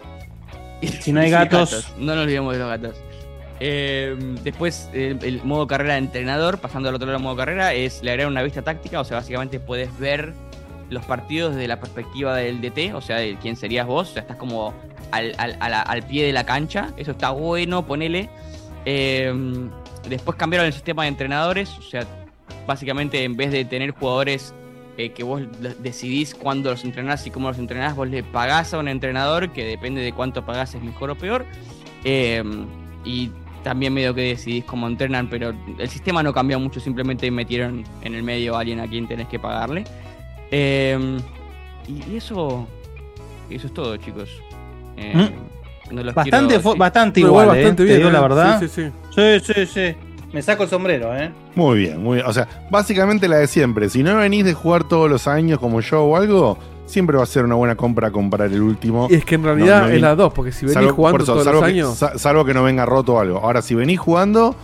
Si no hay
sí,
gatos.
No nos olvidemos de los gatos. Eh, después, el, modo carrera de entrenador, pasando al otro lado del modo carrera, es le agregan una vista táctica. O sea, básicamente puedes ver los partidos desde la perspectiva del DT, o sea, de quién serías vos. O sea, estás como al, al- al pie de la cancha. Eso está bueno, ponele. Eh, después cambiaron el sistema de entrenadores, o sea, básicamente en vez de tener jugadores eh, que vos decidís cuándo los entrenás y cómo los entrenás, vos le pagás a un entrenador que depende de cuánto pagás es mejor o peor. Y también medio que decidís cómo entrenan, pero el sistema no cambió mucho, simplemente metieron en el medio a alguien a quien tenés que pagarle. Eh, y, y eso, eso es todo, chicos. Eh, no los
Bastante,
quiero-
fo-
sí.
bastante igual,
igual
eh,
bastante
te
bien,
digo
¿eh?
la verdad.
Sí, sí,
sí. Sí, sí, Me saco el sombrero, ¿eh?
Muy bien, muy bien. O sea, básicamente la de siempre. Si no venís de jugar todos los años como yo o algo, siempre va a ser una buena compra comprar el último.
Y es que en realidad
No, no
es las dos, porque si venís
Salvo-
jugando
por eso,
todos
salvo
los
que-
años.
sa- salvo que no venga roto o algo. Ahora, si venís jugando,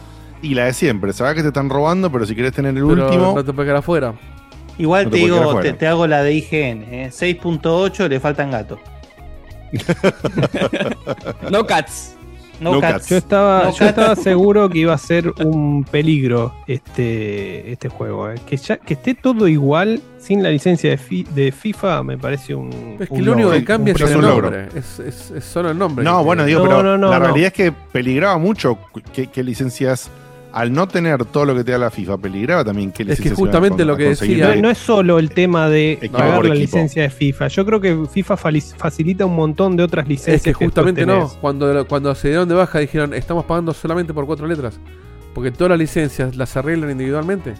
y la de siempre. Sabés que te están robando, pero si querés tener el
Pero
último.
no te puedes quedar afuera.
Igual
No
te digo, te, te hago la de IGN, ¿eh? 6.8 le faltan gatos.
No cats.
No, cats.
Yo estaba,
No
yo
cats.
estaba seguro que iba a ser un peligro este, este juego. eh. Que, ya, que esté todo igual sin la licencia de, Fi- de FIFA me parece un.
Es que
un
lo único que cambia
un
es el nombre. Es, es, es solo el nombre.
No,
que-
bueno, digo,
No,
pero
no, no,
la
no.
realidad es que peligraba mucho qué licencias. Al no tener todo lo que te da la FIFA, peligraba también qué
Es que justamente lo que decía-
de-
No, no es solo el tema de pagar la licencia de FIFA. Yo creo que FIFA facilita un montón de otras licencias.
Es que justamente no. Cuando, cuando se dieron de baja dijeron, estamos pagando solamente por cuatro letras. Porque todas las licencias las arreglan individualmente.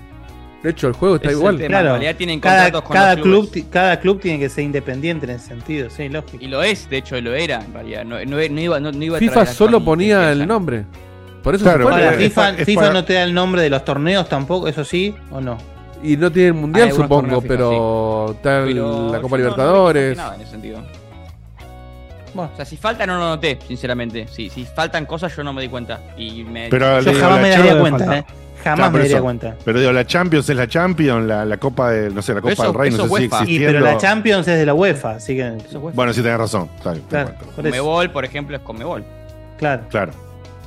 De hecho, el juego está
es
igual.
Claro,
En realidad tienen
cada,
contratos con
cada
los
club, cada club tiene que ser independiente en ese sentido, sí, lógico.
Y lo es, de hecho lo era en realidad. No, no- no iba, no, no iba a
FIFA
a
solo ponía
que
el nombre. Por eso
Claro,
se fue.
Es
FIFA,
es
FIFA
para-
no te da el nombre de los torneos tampoco, eso sí, o no.
Y no tiene el mundial, supongo, pero está la Copa
no
Libertadores.
No, nada en ese sentido. O sea, si falta no lo noté, sinceramente. Si, si faltan cosas yo no me di cuenta. Y me...
Pero
Yo
digo,
jamás me daría cuenta,
falta.
¿eh? Jamás
Claro,
me daría
eso.
cuenta.
Pero digo, la Champions es la Champions, la, la Copa de, no sé, la Copa
Eso-
del Rey,
eso
no sé si
UEFA.
sigue
Y pero
existiendo.
la Champions es de la UEFA, así que.
Es UEFA.
Bueno, sí tenés razón. Está bien,
Claro,
te cuento.
por eso.
Conmebol, por ejemplo, es Conmebol.
Claro.
Claro.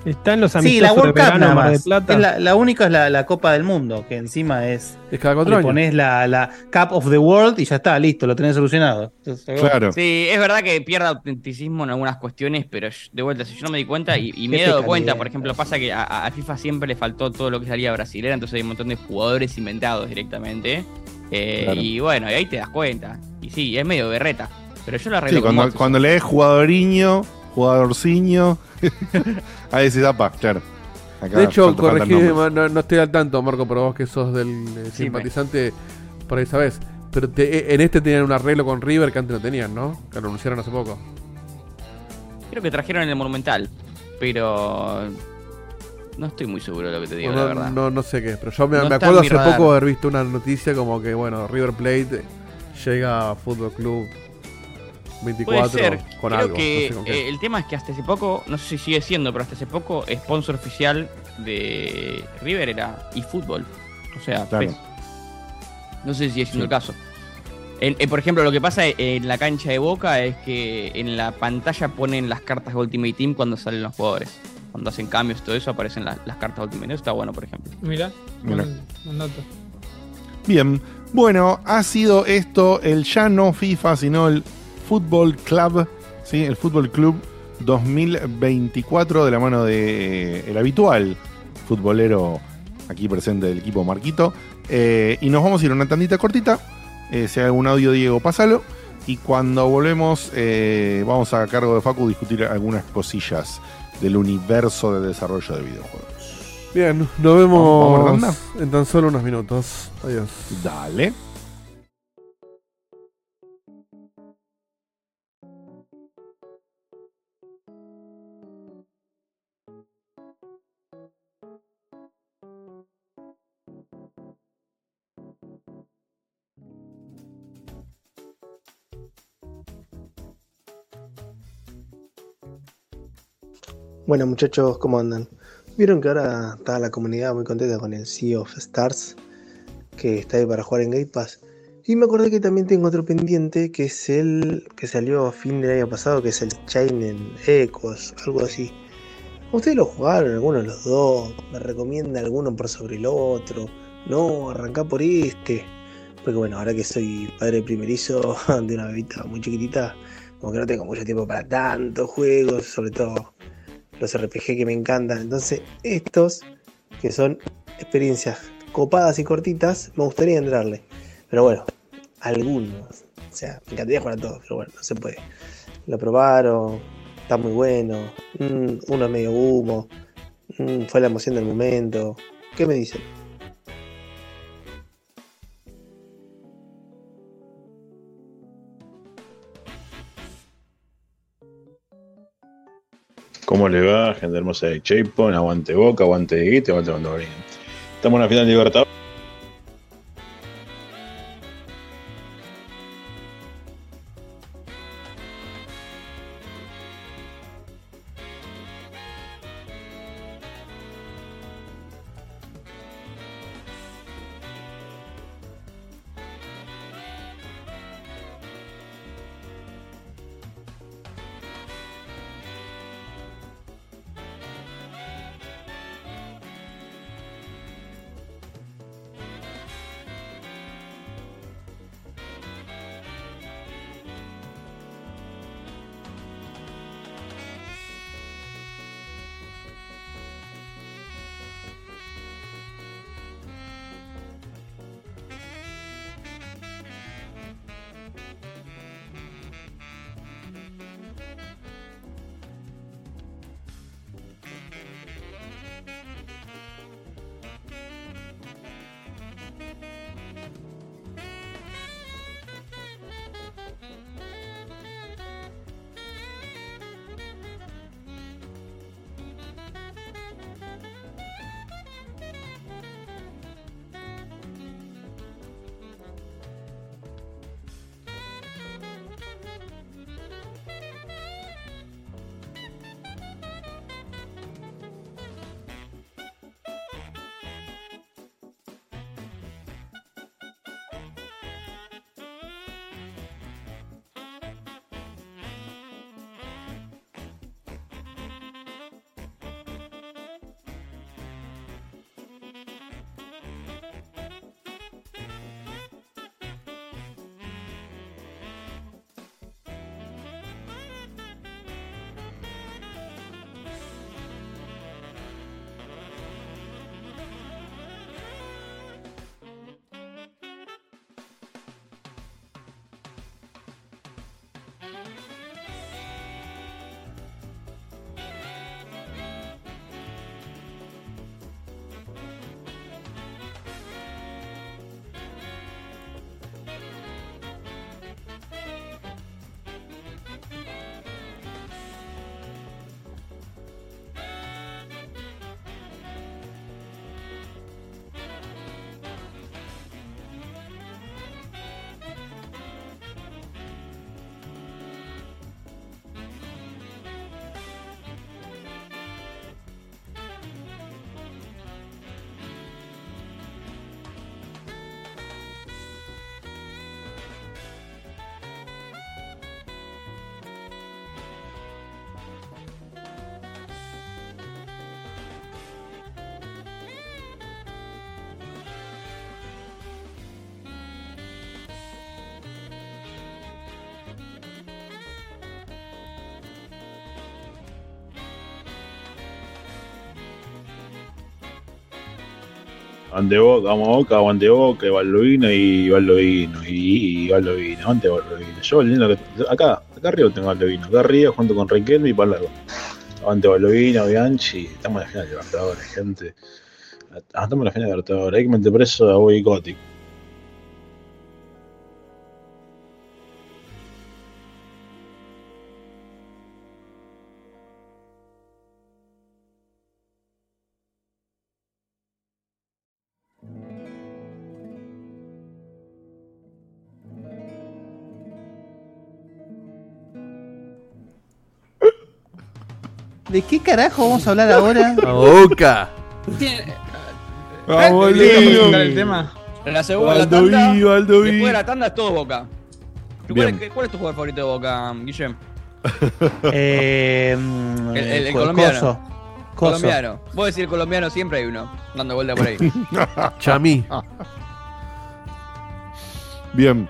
Está en los
Sí, la World
de
Cup
verano,
nada
Mar del
más.
Plata.
Es la, la única es la, la Copa del Mundo, que encima es.
Es cada cuatro
Le
años.
pones la, la Cup of the World y ya está, listo, lo tenés solucionado. Entonces,
Claro.
Sí, es verdad que pierde autenticismo en algunas cuestiones, pero de vuelta, si yo no me di cuenta y, y me he dado cuenta, por ejemplo, pasa que a, a FIFA siempre le faltó todo lo que salía brasilera, entonces hay un montón de jugadores inventados directamente. Eh,
Claro.
Y bueno, y ahí te das cuenta. Y sí, es medio berreta. Pero yo lo arreglo
Sí, cuando lees jugadoriño, jugadorciño, ahí decís, apa, claro. Acá
De hecho, corregime, no, no estoy al tanto, Marco, pero vos que sos del eh, simpatizante, por ahí sabés. Pero te- eh, en este tenían un arreglo con River que antes no tenían, ¿no? Que lo anunciaron hace poco.
Creo que trajeron en el Monumental, pero no estoy muy seguro de lo que te digo, la verdad.
no, no sé qué, pero yo me,
No
me
está
acuerdo hace
radar.
poco haber visto una noticia como que, bueno, River Plate llega a Fútbol Club 24
Puede ser.
con
Creo
algo.
que
no sé con qué.
eh, el tema es que hasta hace poco, no sé si sigue siendo, pero hasta hace poco, sponsor oficial de River era eFootball. O sea,
Claro.
PES. No sé si sigue siendo
Sí.
el caso. En- en, por ejemplo, lo que pasa en la cancha de Boca es que en la pantalla ponen las cartas de Ultimate Team cuando salen los jugadores. Cuando hacen cambios y todo eso aparecen las, las cartas de Ultimate Team. Eso está bueno, por ejemplo.
Mira,
Mira.
un, un dato.
Bien, bueno, ha sido esto el ya no FIFA, sino el Fútbol Club, ¿sí? el Fútbol Club 2024 de la mano de eh, el habitual futbolero aquí presente del equipo Marquito. Eh, y nos vamos a ir a una tandita cortita. Eh, si hay algún audio, Diego, pásalo. Y cuando volvemos, eh, vamos a cargo de Facu discutir algunas cosillas del universo de desarrollo de videojuegos.
Bien, nos
¿Vamos a
vemos en tan solo unos minutos. Adiós.
Dale.
Bueno muchachos, ¿cómo andan? Vieron que ahora está la comunidad muy contenta con el Sea of Stars, que está ahí para jugar en Game Pass. Y me acordé que también tengo otro pendiente, que es el que salió a fin del año pasado, que es el Chainen Echoes, algo así. ¿Ustedes lo jugaron, alguno de los dos? ¿Me recomienda alguno por sobre el otro? No, arrancá por este. Porque bueno, ahora que soy padre primerizo de una bebita muy chiquitita, como que no tengo mucho tiempo para tantos juegos, sobre todo
los RPG que me encantan. Entonces, estos, que son experiencias copadas y cortitas, me gustaría entrarle. Pero bueno, algunos. O sea, me encantaría jugar a todos, pero bueno, no se puede. Lo probaron, está muy bueno. mm, uno medio humo. mm, fue la emoción del momento. ¿Qué me dicen?
¿Cómo le va, gente hermosa de Checkpoint? Aguante Boca, aguante Guite, aguante Bandolín. Estamos en la final de Libertadores. Aguante Boca, a Boca, Boca, y Baldovino y y, Baldovino, aguante Baldovino. Yo, que, acá, acá arriba tengo Baldovino, acá arriba junto con Riquelme y Palermo. Aguante Baldovino, Bianchi, estamos en la final de Libertadores, gente. Ah, Estamos en la final de Libertadores, hay que meter preso a Bobby
¿De qué carajo vamos a hablar ahora?
A Boca.
Vamos,
Lindo. el tema.
En la segunda la tanda, después de la tanda es todo Boca. ¿Cuál es, cuál es tu jugador favorito de Boca, Guillem?
Eh,
El, el- el
co-
colombiano.
coso. Coso.
Colombiano. Vos decís el colombiano, siempre hay uno dando vuelta por ahí.
Chamí.
Bien.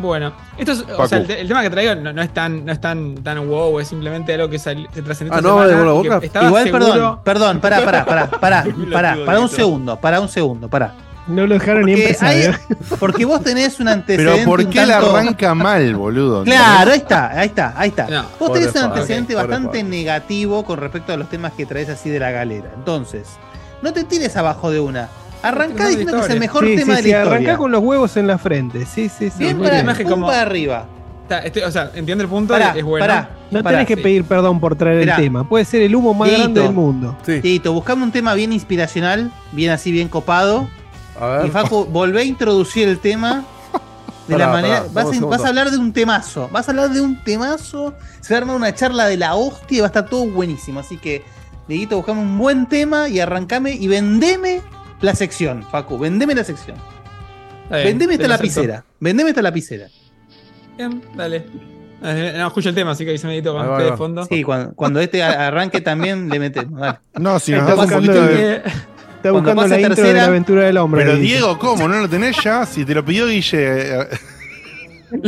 Bueno, esto es, o sea, el, te- el tema que traigo no, no es tan, no es tan, tan wow, es simplemente algo que sal- se trascendió
Ah, ¿no de boca?
Igual,
seguro-
perdón, perdón, pará, pará, pará, pará, pará, pará un segundo, pará un segundo, pará.
No lo dejaron ni empezar.
hay-
¿eh?
porque vos tenés un antecedente.
Pero ¿por qué la arranca mal, boludo?
Claro, ahí está, ahí está, ahí está.
No,
Vos tenés un antecedente bastante negativo con respecto a los temas que traes así de la galera. Entonces, no te tires abajo de una. Arrancá diciendo que es el mejor
Sí,
tema
sí,
de
sí,
historia.
arrancá con los huevos en la frente. Sí, sí, sí.
Bien para,
bien.
Imagen
pum
como-
para arriba.
Está- estoy- o sea, entiendo el punto,
Pará,
es bueno.
pará,
No
pará.
tenés que
sí.
pedir perdón por traer el tema. Puede ser el humo más grande del mundo.
Sí.
Tito, buscame un tema bien inspiracional, bien así, bien copado.
A ver.
Y Facu, volvé a introducir el tema de
Pará,
la manera.
pará,
vas, a,
segundo.
vas a hablar de un temazo. Vas a hablar de un temazo. Se va a armar una charla de la hostia y va a estar todo buenísimo. Así que, Dieguito, buscame un buen tema y arrancame y vendeme la sección, Facu. Vendeme la sección.
Bien,
vendeme esta lapicera.
acepto.
Vendeme esta lapicera.
Bien, dale. Eh, No, escucho el tema, así que avísame
Ahí ahí
de fondo.
Sí, cuando, cuando este arranque también le metemos. Dale.
No, si nos
Está
das un
buscando
poquito de...
Está
Cuando
buscando la intro de
tercera-
la aventura del hombre.
Pero. Diego, ¿cómo? ¿No lo tenés ya? Si te lo pidió Guille... eh,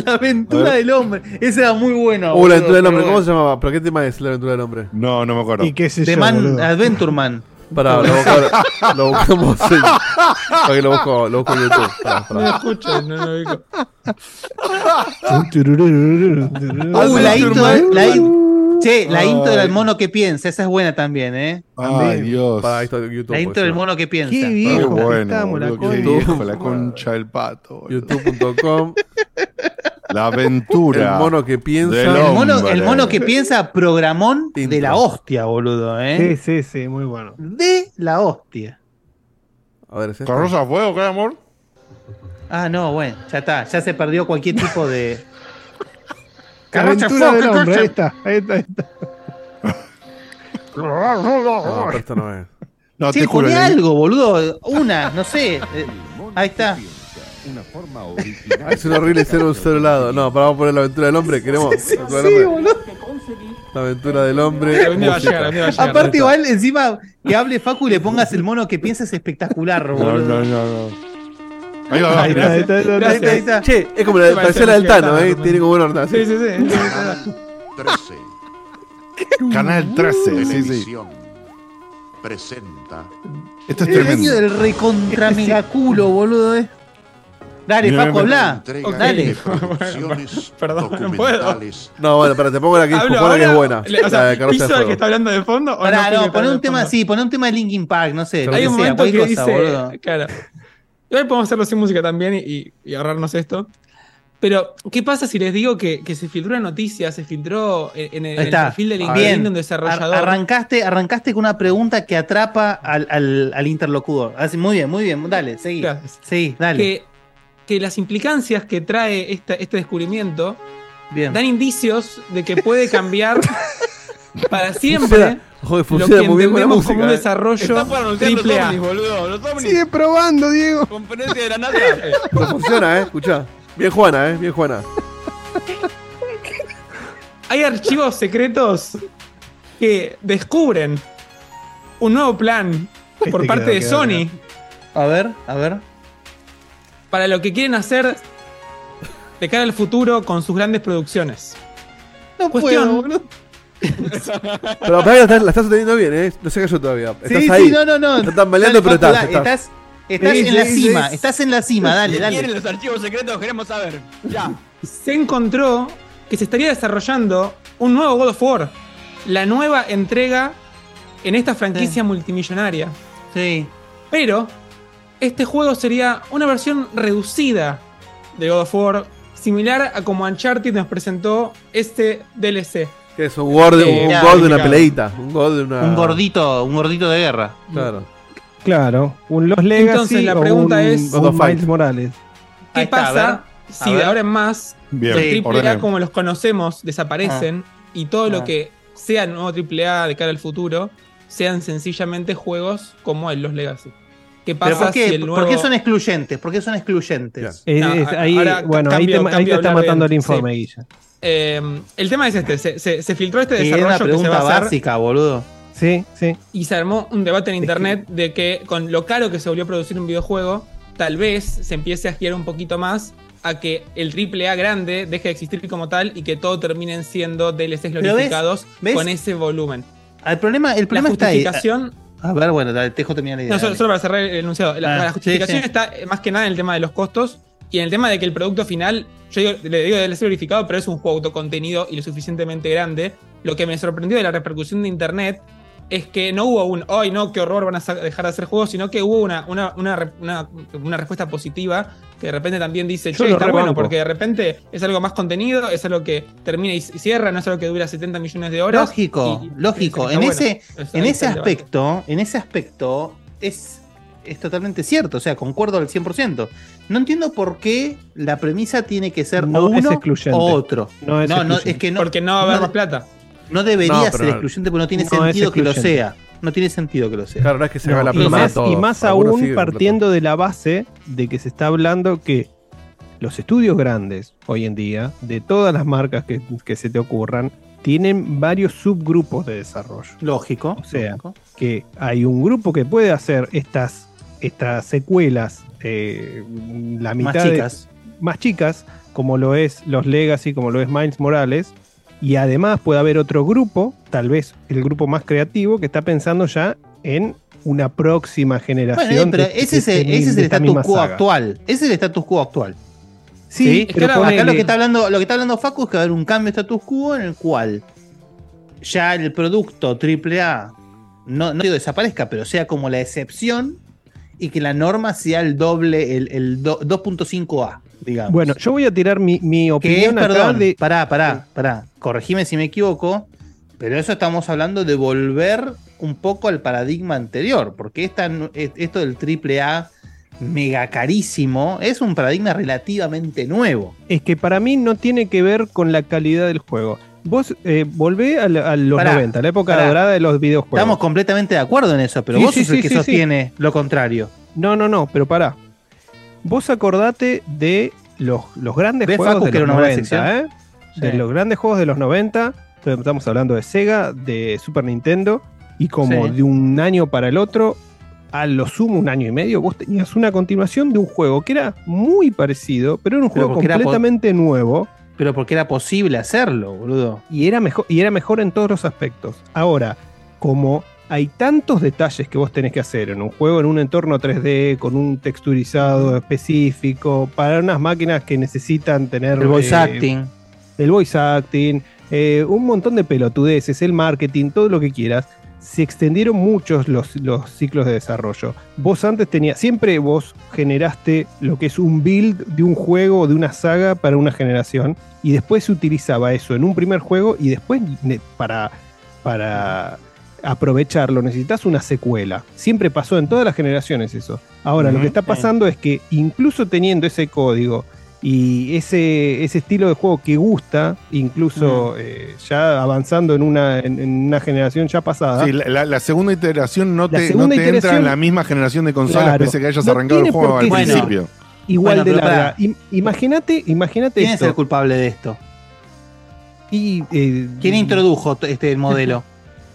La aventura del hombre. Ese era muy bueno.
Uh, la aventura del hombre. ¿Cómo se llamaba? ¿Pero qué tema es la aventura del hombre?
No, no me acuerdo.
¿Y qué sé
The
yo,
Man? Adventure Man.
Pará, lo, busco- lo buscamos. Para lo busco, lo busco en YouTube.
No escucho, no lo ubico.
Uh, la intro, la in- Che, la
Ay.
intro del mono que piensa, esa es buena también, ¿eh?
Ay, Dios.
Pará, ahí está YouTube.
La intro
pues,
del
sí.
mono que piensa.
Qué viejo
bueno,
estamos, la
la concha del pato.
YouTube.com.
La aventura.
El mono que piensa.
El mono,
hombre.
el mono que piensa programón de la hostia, boludo,
Sí,
¿eh?
sí, sí, muy bueno.
De la hostia.
A ver, ¿es esta?
¿Carroza a fuego, qué amor?
Ah, no, bueno, ya está, ya se perdió cualquier tipo de.
Aventura
fuego,
del hombre, ahí está, ahí está, ahí está.
No, esto no es.
No,
Sí,
te juro.
algo, boludo. Una, no sé. eh, Ahí está.
Es un horrible ser un solo lado. No, para vamos a poner la aventura del hombre. Queremos. la aventura del
Sí,
hombre.
boludo.
La aventura del hombre.
¿A dónde va a llegar? ¿A dónde va a llegar?
Aparte, igual, encima que hable Facu y le pongas el mono que piensa es espectacular,
No,
boludo.
no, no, no. Ahí va, va.
Ahí está.
Che, es como la tercera del Tano, ¿eh? Tiene como buena onda.
Sí, sí, sí.
Canal 13, sí, sí.
Televisión presenta
Esto es
El año
tremendo.
del recontra megaculo, boludo, eh. Dale,
mira,
habla. Dale.
de
Perdón, no puedo.
No, bueno, pero te pongo la que
Hablo
que es buena.
le- o
La
sea,
de Carroza
¿piso
de
al que está hablando de fondo? o
Pará,
no,
no, poné
el
un tema
de
así, poné un tema de Linkin Park, no sé,
Hay
que
un
sea,
momento que
cosa,
dice.
boludo.
Claro. Igual podemos hacerlo sin música también y, y ahorrarnos esto. Pero, ¿qué pasa si les digo que, que se filtró una noticia, se filtró en, en el, en el perfil de. LinkedIn de un desarrollador?
Ar- arrancaste, arrancaste con una pregunta que atrapa al, al, al interlocutor. Así, muy bien, muy bien. Dale, seguí.
Gracias.
Seguí, dale.
que, que las implicancias que trae esta- este descubrimiento
Bien.
dan indicios de que puede cambiar para
Funciona-
siempre lo que
muy bien con la
entendemos como un.
¿eh?
desarrollo
Está para anunciar los
triple A.
ovnis, boludo. Los ovnis.
Sigue probando, Diego.
Conferencia de la NASA.
Pero funciona, ¿eh? Escuchá. Bien Juana, ¿eh? Bien Juana.
Hay archivos secretos que descubren un nuevo plan por
Este
parte
quedó,
de
quedó,
Sony
A ver, a ver.
Para lo que quieren hacer de cara al futuro con sus grandes producciones.
No
Cuestión.
puedo, boludo.
Pero para la estás, la estás sosteniendo bien, ¿eh? No se cayó todavía. Estás
Sí,
ahí.
sí, no, no, no.
Estás tambaleando, pero estás. estás.
Estás, estás
Sí,
en la cima,
sí.
estás en la cima, dale,
¿Qué
dale.
quieren los archivos secretos? Queremos saber. Ya.
Se encontró que se estaría desarrollando un nuevo God of War. La nueva entrega en esta franquicia multimillonaria.
Sí.
Pero este juego sería una versión reducida de God of War, similar a como Uncharted nos presentó este DLC.
Que es un gol de,
Eh,
un
ya,
gol de una peleita. Un gol de una.
Un gordito, un gordito de guerra.
Claro.
Claro, un Los Legacy
Entonces, la
o
pregunta
un-
es-
un
God.
Miles Morales.
¿Qué
Ahí está, a
pasa
ver, a
si de ahora en más
Bien,
los. AAA como los conocemos desaparecen y todo
Ah.
lo que sea nuevo AAA de cara al futuro sean sencillamente juegos como el Los Legacy? ¿Qué
¿Pero
pasa
por qué?
si el
¿Por qué son excluyentes? ¿Por qué son excluyentes?
Eh,
No,
es-
a-
ahí,
ahora
bueno, ahí te, ahí
cambio
te está matando el informe,
sí.
Guilla.
Eh, el tema es este, se, se- se filtró este
Y era una
desarrollo que se va
pregunta
a hacer
básica, boludo.
Sí, sí.
y se armó un debate en internet de que con lo caro que se volvió a producir un videojuego, tal vez se empiece a girar un poquito más a que el AAA grande deje de existir como tal y que todo terminen siendo DLCs glorificados
ves.
con ese volumen.
El problema, el problema
la
está ahí. A ver, bueno, dale, te dejo terminar la idea.
No, solo, solo para cerrar el enunciado. La,
Ah,
la justificación
sí, sí.
está más que nada en el tema de los costos y en el tema de que el producto final, yo digo- le digo DLC glorificado, pero es un juego autocontenido y lo suficientemente grande. Lo que me sorprendió de la repercusión de internet es que no hubo un, ay no, qué horror, van a dejar de hacer juegos, sino que hubo una, una, una, una- una respuesta positiva que de repente también dice,
Yo
che,
lo
está bueno, porque de repente es algo más contenido, es algo que termina y cierra, no es algo que dura 70 millones de horas.
Lógico,
y- y-
lógico. En
bueno.
ese,
Es-
en ese aspecto, en ese aspecto es, es totalmente cierto. O sea, concuerdo al 100%. No entiendo por qué la premisa tiene que ser
No
o
es
uno
excluyente.
o otro.
No es excluyente.
es que no.
Porque no va a haber
no-
más plata.
No debería
No,
ser excluyente porque no tiene
No
sentido que lo sea. No tiene sentido que lo sea.
Claro, no es que se
No,
haga la
y más, y más
Algunos
aún partiendo de la base de que se está hablando que los estudios grandes hoy en día, de todas las marcas que, que se te ocurran, tienen varios subgrupos de desarrollo.
Lógico.
O sea,
lógico.
que hay un grupo que puede hacer estas, estas secuelas, eh, la mitad
Más
de-
chicas.
más chicas, como lo es los Legacy, como lo es Miles Morales. Y además puede haber otro grupo, tal vez el grupo más creativo, que está pensando ya en una próxima generación.
Bueno, eh, pero
de-
ese es,
de-
el- ese es status quo
saga.
actual. Ese es el status quo actual.
Sí,
Es que
pero
ahora, acá lo que está hablando, lo que está hablando Facu es que va a haber un cambio de status quo en el cual ya el producto AAA no, no digo desaparezca, pero sea como la excepción y que la norma sea el doble, el, el do- 2.5A, digamos.
Bueno, yo voy a tirar mi, mi
que es,
opinión acá
perdón,
de.
pará, pará, pará, corregime si me equivoco, pero eso estamos hablando de volver un poco al paradigma anterior, porque esta, es- esto del AAA mega carísimo es un paradigma relativamente nuevo.
Es que para mí no tiene que ver con la calidad del juego. Vos eh, volvé a, la- a los
Pará,
90, la época
pará.
dorada de los videojuegos.
Estamos completamente de acuerdo en eso, pero
Sí,
vos
sí,
sos el que sostiene lo contrario.
No, no, no, pero pará. Vos acordate de los, los grandes
¿Ves,
juegos
Facu,
de los
era una buena
90, ¿eh? De los grandes juegos de los 90. Estamos hablando de Sega, de Super Nintendo. Y como de un año para el otro, a lo sumo un año y medio, vos tenías una continuación de un juego que era muy parecido, pero era un
Pero
juego completamente nuevo.
Pero porque era posible hacerlo, boludo.
Y era mejor, y era mejor en todos los aspectos. Ahora, como hay tantos detalles que vos tenés que hacer en un juego, en un entorno 3D, con un texturizado específico, para unas máquinas que necesitan tener.
El voice
eh,
acting.
El voice acting, eh, un montón de pelotudeces, el marketing, todo lo que quieras. Se extendieron muchos los, los ciclos de desarrollo. Vos antes tenías, siempre vos generaste lo que es un build de un juego o de una saga para una generación y después se utilizaba eso en un primer juego y después para, para aprovecharlo necesitas una secuela. Siempre pasó en todas las generaciones eso. Ahora, lo que está
sí.
pasando es que incluso teniendo ese código y ese, ese estilo de juego que gusta, incluso eh, ya avanzando en una, en, en una generación ya pasada.
Sí, la, la- la segunda iteración no
La
te, no te entra en la misma generación de consolas
Claro.
pese a que hayas
No
arrancado el juego al principio.
Igual
Bueno,
de larga. Imagínate, imagínate
¿Quién
esto.
es el culpable de esto?
Y, eh,
¿Quién introdujo este modelo?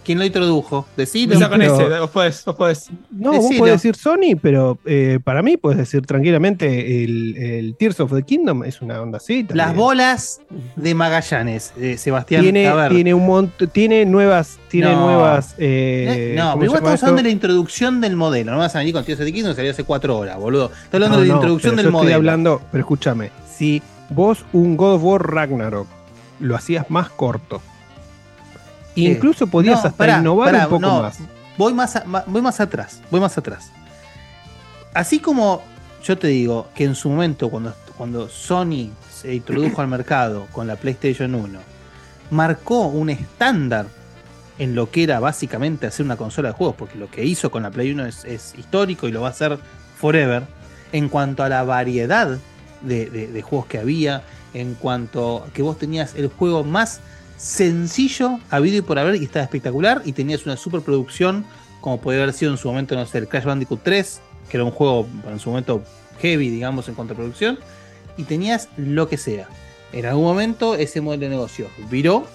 ¿Quién lo introdujo? Decilo.
Empieza con
pero-
ese, vos podés, vos podés.
No, vos
Decilo.
podés decir Sony, pero eh, para mí puedes decir tranquilamente el, el Tears of the Kingdom es una onda así.
Las bolas de Magallanes, eh, Sebastián.
tiene, un montón, tiene nuevas, tiene
No.
nuevas.
Eh, no,
¿cómo
pero igual estamos hablando de la introducción del modelo. No vas a venir con Tears of the Kingdom, salió hace cuatro horas, boludo. Estoy hablando
No,
de la
no,
introducción
pero
del
yo
modelo.
Estoy hablando, pero escúchame, si vos un God of War Ragnarok lo hacías más corto, incluso podías
No,
hasta
pará,
innovar
pará,
un poco
no,
más.
Voy más, a- voy más atrás, voy más atrás. Así como yo te digo que en su momento, cuando, cuando Sony se introdujo al mercado con la PlayStation 1, marcó un estándar en lo que era básicamente hacer una consola de juegos, porque lo que hizo con la Play 1 es, es histórico y lo va a hacer forever, en cuanto a la variedad de, de- de juegos que había, en cuanto a que vos tenías el juego más sencillo habido y por haber y estaba espectacular y tenías una superproducción como podría haber sido en su momento, no sé, el Crash Bandicoot 3, que era un juego en su momento heavy, digamos, en cuanto a producción, y tenías lo que sea. En algún momento ese modelo de negocio viró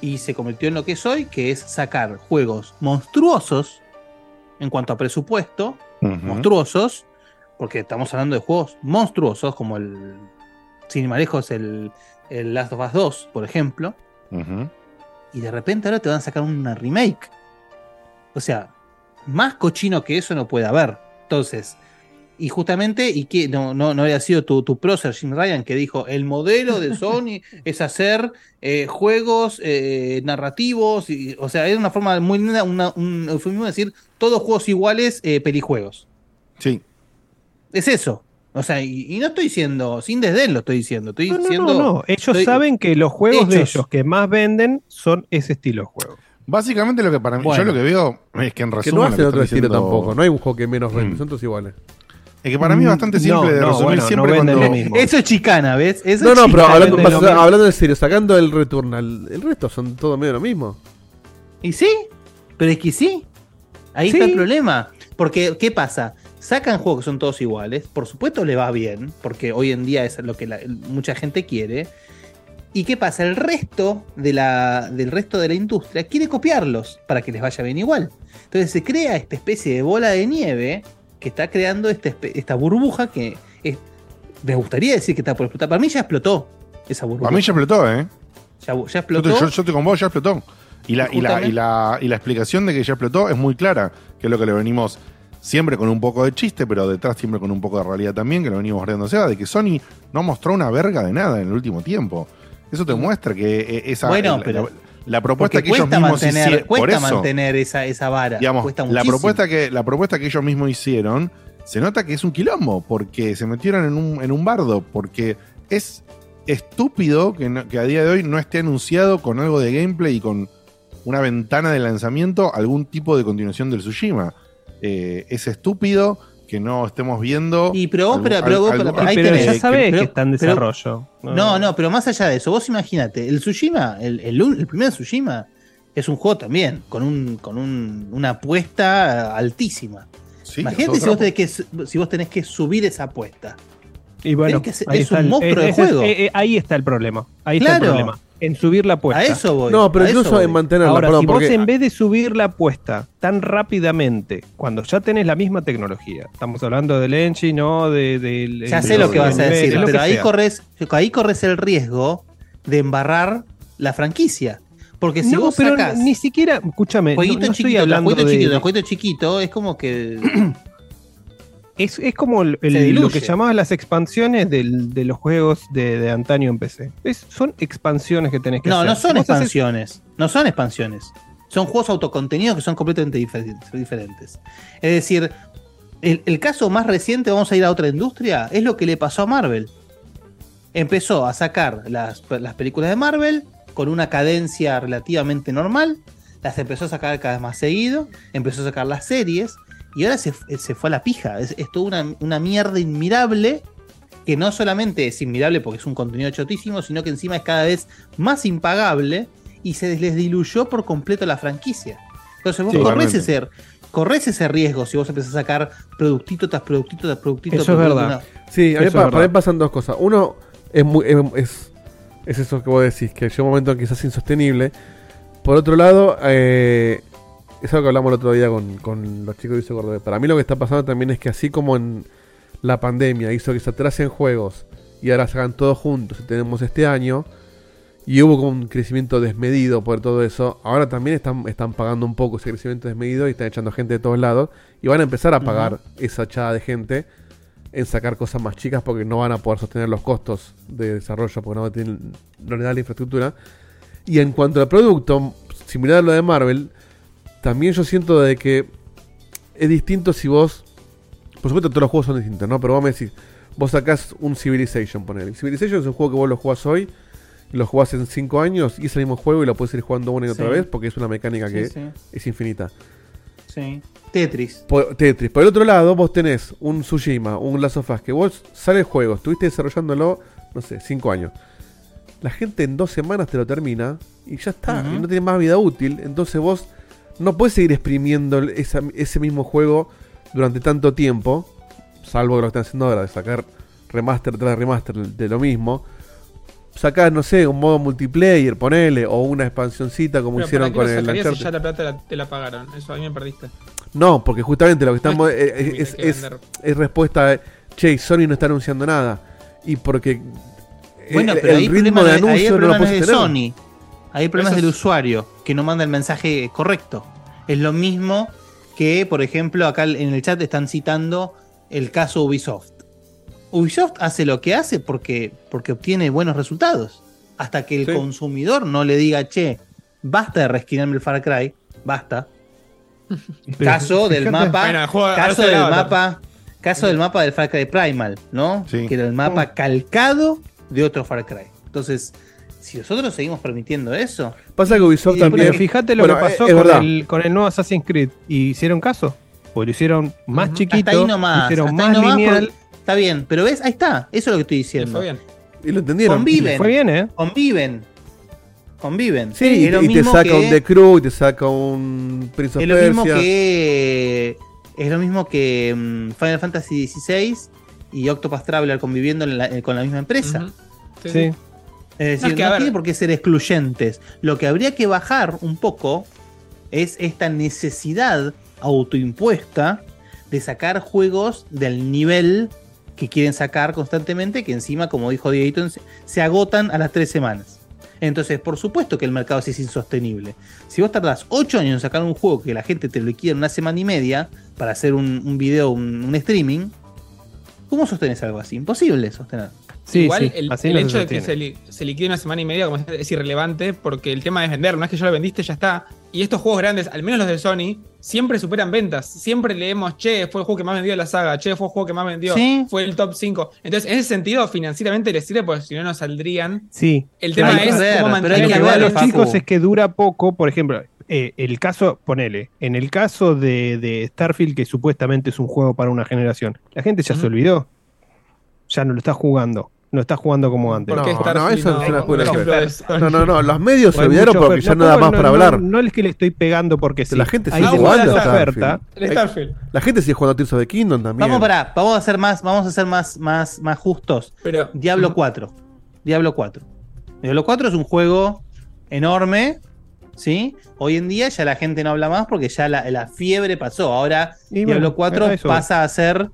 y se convirtió en lo que es hoy, que es sacar juegos monstruosos en cuanto a presupuesto, monstruosos, porque estamos hablando de juegos monstruosos como el sin lejos, el, el Last of Us 2, por ejemplo. Y de repente ahora te van a sacar una remake. O sea, más cochino que eso no puede haber. Entonces, y justamente, y que no, no, no había sido tu, tu prócer, Jim Ryan, que dijo: el modelo de Sony es hacer eh, juegos eh, narrativos. y- o sea, era una forma muy linda, una- un eufemismo de decir todos juegos iguales, eh, pelijuegos.
Sí.
Es eso. O sea, y, y no estoy diciendo, sin desdén lo estoy diciendo, estoy
No, no,
diciendo.
no, no. Ellos
estoy-
saben que los juegos de ellos que más venden son ese estilo de juego.
Básicamente lo que para mí,
Bueno.
yo lo que veo es que en
Que
resumen.
no
lo
hacen
que
otro estilo
diciendo-
tampoco. No hay un juego que menos vende,
Mm.
son todos iguales.
Es que para mí es bastante simple de resumir siempre cuando.
Eso es chicana, ¿ves? Eso
No,
es
no, pero
chicana.
hablando,
lo mismo.
hablando en serio, sacando el Returnal, el resto son todo medio lo mismo.
Y sí, pero es que sí. Ahí está el problema. Porque, ¿qué pasa? Sacan juegos que son todos iguales. Por supuesto le va bien, porque hoy en día es lo que la- mucha gente quiere. ¿Y qué pasa? El resto de la, del resto de la industria quiere copiarlos para que les vaya bien igual. Entonces se crea esta especie de bola de nieve que está creando esta, esta burbuja que es- me gustaría decir que está por explotar. Para mí ya explotó esa burbuja.
Para mí ya explotó, ¿eh?
Ya, explotó.
yo- yo estoy con vos, ya explotó. Y la, y, la, y, la, y la explicación de que ya explotó es muy clara, que es lo que le venimos siempre con un poco de chiste, pero detrás siempre con un poco de realidad también, que lo venimos guardando. O sea, de que Sony no mostró una verga de nada en el último tiempo. Eso te muestra que eh, esa
Bueno,
la,
pero-
la- la propuesta que ellos
cuesta
mismos
mantener,
hicieron. Por
cuesta
eso,
mantener esa, esa vara.
digamos, la propuesta, que, la propuesta que ellos mismos hicieron, se nota que es un quilombo, porque se metieron en un, en un bardo, porque es estúpido que, no- que a día de hoy no esté anunciado con algo de gameplay y con una ventana de lanzamiento algún tipo de continuación del Tsushima. Eh, es estúpido que no estemos viendo.
Y pero vos, pero, pero vos, pero- ahí
pero
tenés.
ya sabés
Pero-
que está en
pero-
desarrollo.
No, no, pero más allá de eso, vos imagínate, el Tsushima, el, el, un- el primer Tsushima, es un juego también, con un, con un, una apuesta altísima.
Sí,
imagínate si vos, tenés que, si vos tenés que subir esa apuesta.
Y bueno,
que es un
el-
monstruo de
ese es-
juego.
eh, eh, ahí está el problema. Ahí está el problema. En subir la apuesta.
A eso voy.
No, pero incluso en mantenerla,
Ahora,
perdón,
si vos en vez de subir la apuesta tan rápidamente, cuando ya tenés la misma tecnología, estamos hablando del engine, no de,
Ya
de
sé lo que vas a decir, pero ahí
sea.
corres, ahí corres el riesgo de embarrar la franquicia. Porque si
no,
vos
pero
sacás
ni siquiera, escúchame,
jueguito
no estoy
chiquito,
hablando
jueguito
de,
chiquito, tras jueguito chiquito, es como que
es, es como el- lo que llamabas las expansiones del- de los juegos de, de antaño en PC. Es- son expansiones que tenés que
No,
hacer.
no son
Vos haces-
expansiones. No son expansiones. Son juegos autocontenidos que son completamente difer- diferentes. Es decir, el, el caso más reciente, vamos a ir a otra industria, es lo que le pasó a Marvel. Empezó a sacar las, las películas de Marvel con una cadencia relativamente normal. Las empezó a sacar cada vez más seguido. Empezó a sacar las series. Y ahora se, se fue a la pija. Es, es toda una, una mierda inmirable que no solamente es inmirable porque es un contenido chotísimo, sino que encima es cada vez más impagable y se les diluyó por completo la franquicia. Entonces vos
Sí,
corres, ese, corres ese riesgo si vos empezás a sacar productito tras productito tras productito.
Eso
tras
es
productito,
verdad.
no.
Sí, a mí pa- pasan dos cosas. Uno es, muy, es, es, es eso que vos decís, que llega un momento quizás insostenible. Por otro lado, eh, es algo que hablamos el otro día con, con los chicos de Cordobés. Para mí lo que está pasando también es que así como en la pandemia hizo que se atrasen juegos y ahora se hagan todos juntos y tenemos este año, y hubo como un crecimiento desmedido por todo eso, ahora también están, están pagando un poco ese crecimiento desmedido y están echando gente de todos lados y van a empezar a pagar esa echada de gente en sacar cosas más chicas porque no van a poder sostener los costos de desarrollo porque no, tienen, no le da la infraestructura. Y en cuanto al producto, similar a lo de Marvel, también yo siento de que es distinto si vos... Por supuesto todos los juegos son distintos, ¿no? Pero vos me decís, vos sacás un Civilization, ponele. Civilization es un juego que vos lo jugás hoy, lo jugás en 5 años y es el mismo juego y lo puedes ir jugando una y otra
Sí.
vez porque es una mecánica
Sí,
que
sí.
es infinita.
Sí. Tetris.
Por, Tetris. Por el otro lado, vos tenés un Tsushima, un Last of Us, que vos sale el juego, estuviste desarrollándolo, no sé, 5 años. La gente en dos semanas te lo termina y ya está, y no tiene más vida útil. Entonces vos no puedes seguir exprimiendo esa- ese mismo juego durante tanto tiempo, salvo que lo que están haciendo ahora, de sacar remaster tras remaster de lo mismo. Sacar, no sé, un modo multiplayer, ponele, o una expansioncita como
Pero
hicieron
¿para qué
con el
si ya la plata la- te la pagaron? Eso a mí me perdiste.
No, porque justamente lo que estamos
No es
eh, es,
hay que
es-
vender.
es respuesta de, che, Sony no está anunciando nada. Y porque
Bueno,
eh,
pero ahí
el ritmo de
no- ahí el
anuncio no lo
no es
puedes
de
tener.
Sony. Ahí el problema
Eso
es del
es-
usuario, que no manda el mensaje correcto. Es lo mismo que, por ejemplo, acá en el chat están citando el caso Ubisoft. Ubisoft hace lo que hace porque, porque obtiene buenos resultados. Hasta que el
Sí.
consumidor no le diga, che, basta de reskinarme el Far Cry, basta. Caso del mapa,
Bueno, juego-
caso del mapa, caso del mapa del Far Cry Primal, ¿no?
Sí.
Que era el mapa calcado de otro Far Cry. Entonces, si nosotros seguimos permitiendo eso,
Pasa que Ubisoft
Y
también.
Fíjate lo
Bueno,
que pasó
es- es
con, el, con el nuevo Assassin's Creed. ¿Y hicieron caso? Pues lo hicieron más chiquito,
hasta ahí nomás,
hicieron
hasta ahí
más
nomás,
lineal.
porque- está bien, pero ves, ahí está, eso es lo que estoy
Y
diciendo.
fue bien.
Y lo entendieron.
Conviven.
Fue bien, ¿eh?
Conviven. Conviven.
Sí, y, te saca
que-
un The Crew, y te saca un Prince of
Es lo mismo que. Es lo mismo que mm, Final Fantasy XVI y Octopath Traveler conviviendo en la- eh, con la misma empresa.
Sí.
Es decir,
No,
no,
es que, ver-
tiene por qué ser excluyentes. Lo que habría que bajar un poco es esta necesidad autoimpuesta de sacar juegos del nivel que quieren sacar constantemente, que encima, como dijo Dieguito, se- se agotan a las tres semanas. Entonces, por supuesto que el mercado sí es insostenible. Si vos tardás ocho años en sacar un juego que la gente te lo liquida en una semana y media para hacer un, un video, un, un streaming, ¿cómo sostenés algo así? Imposible sostener.
Sí,
Igual
sí,
el,
así
el
no se
hecho de que se, li- se liquide una semana y media como es, irrelevante porque el tema es vender, no es que ya lo vendiste, ya está. Y estos juegos grandes, al menos los de Sony, siempre superan ventas. Siempre leemos, che, fue el juego que más vendió de la saga, che, fue el juego que más vendió,
Sí.
fue el top 5. Entonces, en ese sentido, financieramente les sirve porque si no, no saldrían.
Sí.
El tema es
ver,
cómo mantener la
va a
ver,
los chicos es que dura poco, por ejemplo, eh, el caso, ponele, en el caso de, de Starfield, que supuestamente es un juego para una generación, la gente ya se olvidó, ya no lo está jugando, no está jugando como antes.
¿Por qué
No, no, eso
no?
no se la puede
Un ejemplo
hacer.
de Sony.
No, no, no. Los medios se olvidaron porque ya no da más
no,
para
no,
hablar.
No, es que le estoy pegando porque sí.
La gente sigue
jugando
Starfield. La gente sigue jugando a Tears of the Kingdom también.
Vamos para, vamos a ser más, vamos a ser más, más, más justos.
Pero,
Diablo 4. Diablo 4. Diablo 4 es un juego enorme, ¿sí? Hoy en día ya la gente no habla más porque ya la, la fiebre pasó. Ahora
Y
Diablo
bueno,
4
a eso
pasa a ser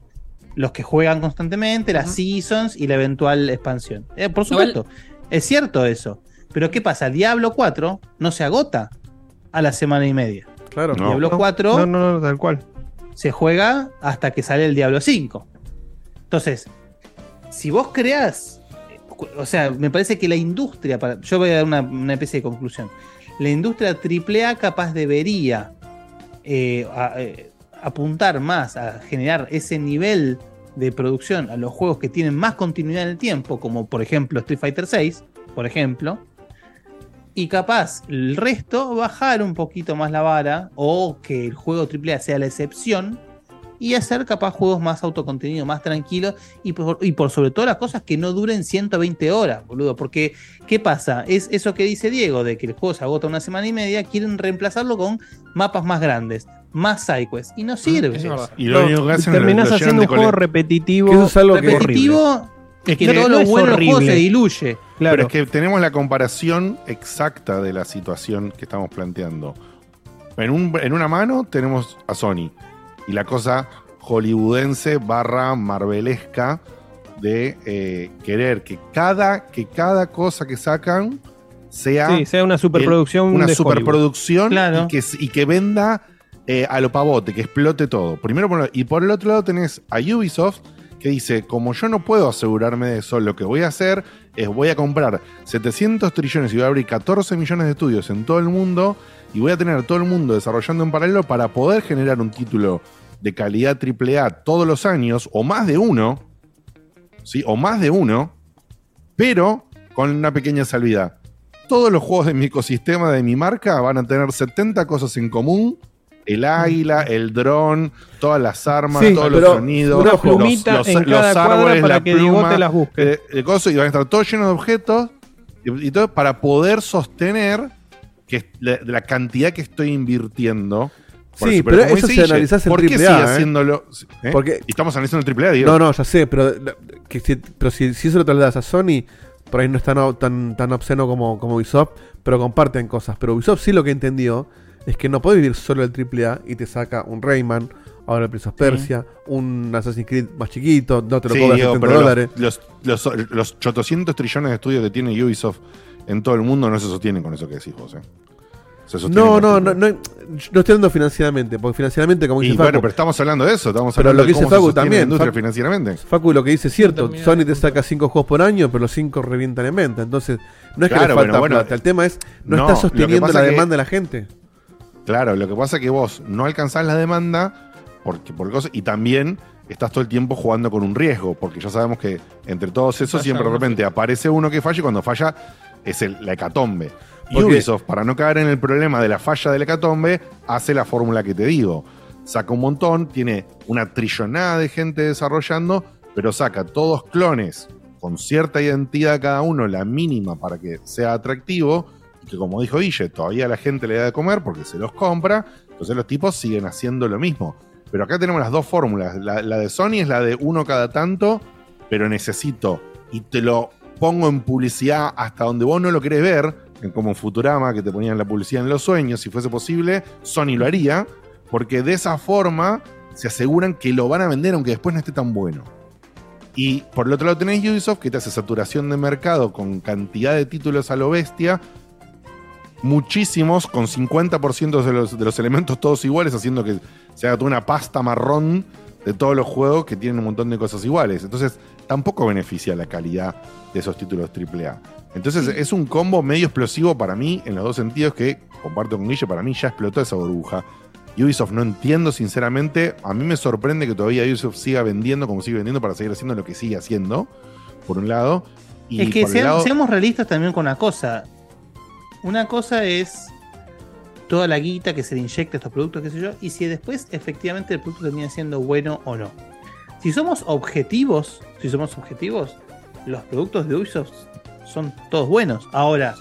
los que juegan constantemente, las seasons y la eventual expansión. Eh, por
Igual-
supuesto, es cierto eso. Pero ¿qué pasa? Diablo 4 no se agota a la semana y media.
Claro.
No.
Diablo 4
No, no, no, tal cual.
se juega hasta que sale el Diablo 5. Entonces, si vos creás, o sea, me parece que la industria, para, yo voy a dar una, una especie de conclusión, la industria AAA capaz debería eh, a- eh, apuntar más a generar ese nivel de producción a los juegos que tienen más continuidad en el tiempo, como por ejemplo Street Fighter VI, por ejemplo, y capaz el resto bajar un poquito más la vara o que el juego AAA sea la excepción y hacer capaz juegos más autocontenidos, más tranquilos y por, y por sobre todo las cosas que no duren 120 horas, boludo. Porque, ¿qué pasa? Es eso que dice Diego, de que el juego se agota una semana y media, quieren reemplazarlo con mapas más grandes, más sidequests, y no sirve. eso.
verdad.
Y lo
No,
único que hacen es
terminás
lo
haciendo un juego
cole-
repetitivo.
Que eso es algo que-
Repetitivo y
Es
que
que
todo
no
lo bueno del juego se diluye.
Claro.
Pero es que tenemos la comparación exacta de la situación que estamos planteando. En, un, en una mano tenemos a Sony y la cosa hollywoodense barra marvelesca de eh, querer que cada, que cada cosa que sacan sea
Sí, sea una superproducción.
una
de
superproducción
Claro.
y, que, y que venda eh, a lo pavote, que explote todo. Primero y por el otro lado tenés a Ubisoft que dice, como yo no puedo asegurarme de eso, lo que voy a hacer es voy a comprar 700 trillones y voy a abrir 14 millones de estudios en todo el mundo y voy a tener a todo el mundo desarrollando en paralelo para poder generar un título de calidad AAA todos los años, o más de uno, ¿sí? O más de uno, pero con una pequeña salvedad. Todos los juegos de mi ecosistema, de mi marca, van a tener 70 cosas en común. El águila, el dron, todas las armas,
Sí,
todos los sonidos,
una
los,
en cada cuadra para que Diego te las busque.
eh, coso, y van a estar todos llenos de objetos y, y todo para poder sostener que la, la cantidad que estoy invirtiendo.
Sí, pero eso
Guille,
analizás el
¿Por qué sigue
eh?
haciéndolo? ¿Eh?
Porque-
Y estamos analizando el AAA, digo.
No, no, ya sé, pero, que si, pero si, si eso lo trasladas a Sony, por ahí no es tan, tan, tan obsceno como, como Ubisoft, pero comparten cosas. Pero Ubisoft sí lo que entendió es que no puede vivir solo el AAA y te saca un Rayman ahora el Prince of Persia, un Assassin's Creed más chiquito, no te lo
Sí,
cobras
Diego,
70
pero
dólares.
los, los, los, los 800 trillones de estudios que tiene Ubisoft en todo el mundo no se sostienen con eso que decís vos. ¿eh?
No, no, no, no, no estoy hablando financieramente, porque financieramente, como
Y
dice
bueno,
Facu,
pero estamos hablando de eso, estamos
pero
hablando
lo que
de
dice
se
Facu
sostiene la
también.
industria
Facu-
financieramente.
Facu lo que dice es cierto. Sony te saca 5 juegos por año, pero los 5 revientan en venta. Entonces, no es que
Claro,
le falta
bueno, bueno,
plata. El tema es, no,
no,
está
que
sosteniendo la
que-
demanda de la gente.
Claro, lo que pasa es que vos no alcanzás la demanda porque, por cosas, y también estás todo el tiempo jugando con un riesgo, porque ya sabemos que entre todos esos
Falla
siempre de
uno,
repente aparece uno que falla y cuando falla es el- la hecatombe. Y
Porque-
Ubisoft, para no caer en el problema de la falla del hecatombe, hace la fórmula que te digo. Saca un montón, tiene una trillonada de gente desarrollando, pero saca todos clones con cierta identidad cada uno, la mínima para que sea atractivo, que como dijo Guille, todavía la gente le da de comer porque se los compra, entonces los tipos siguen haciendo lo mismo. Pero acá tenemos las dos fórmulas. La, de Sony es la de uno cada tanto, pero necesito, y te lo pongo en publicidad hasta donde vos no lo querés ver, como Futurama, que te ponían la publicidad en los sueños, si fuese posible, Sony lo haría, porque de esa forma se aseguran que lo van a vender aunque después no esté tan bueno. Y por el otro lado tenés Ubisoft, que te hace saturación de mercado con cantidad de títulos a lo bestia, muchísimos, con 50% de los, de los elementos todos iguales, haciendo que se haga toda una pasta marrón de todos los juegos que tienen un montón de cosas iguales. Entonces, tampoco beneficia la calidad de esos títulos AAA. Entonces, es un combo medio explosivo para mí, en los dos sentidos que comparto con Guille, para mí ya explotó esa burbuja. Ubisoft no entiendo sinceramente, a mí me sorprende que todavía Ubisoft siga vendiendo como sigue vendiendo para seguir haciendo lo que sigue haciendo, por un lado. Y
es que
lado-
seamos realistas también con una cosa. Una cosa es toda la guita que se le inyecta a estos productos, qué sé yo, y si después efectivamente el producto termina siendo bueno o no. Si somos objetivos, si somos objetivos, los productos de Ubisoft son todos buenos. Ahora,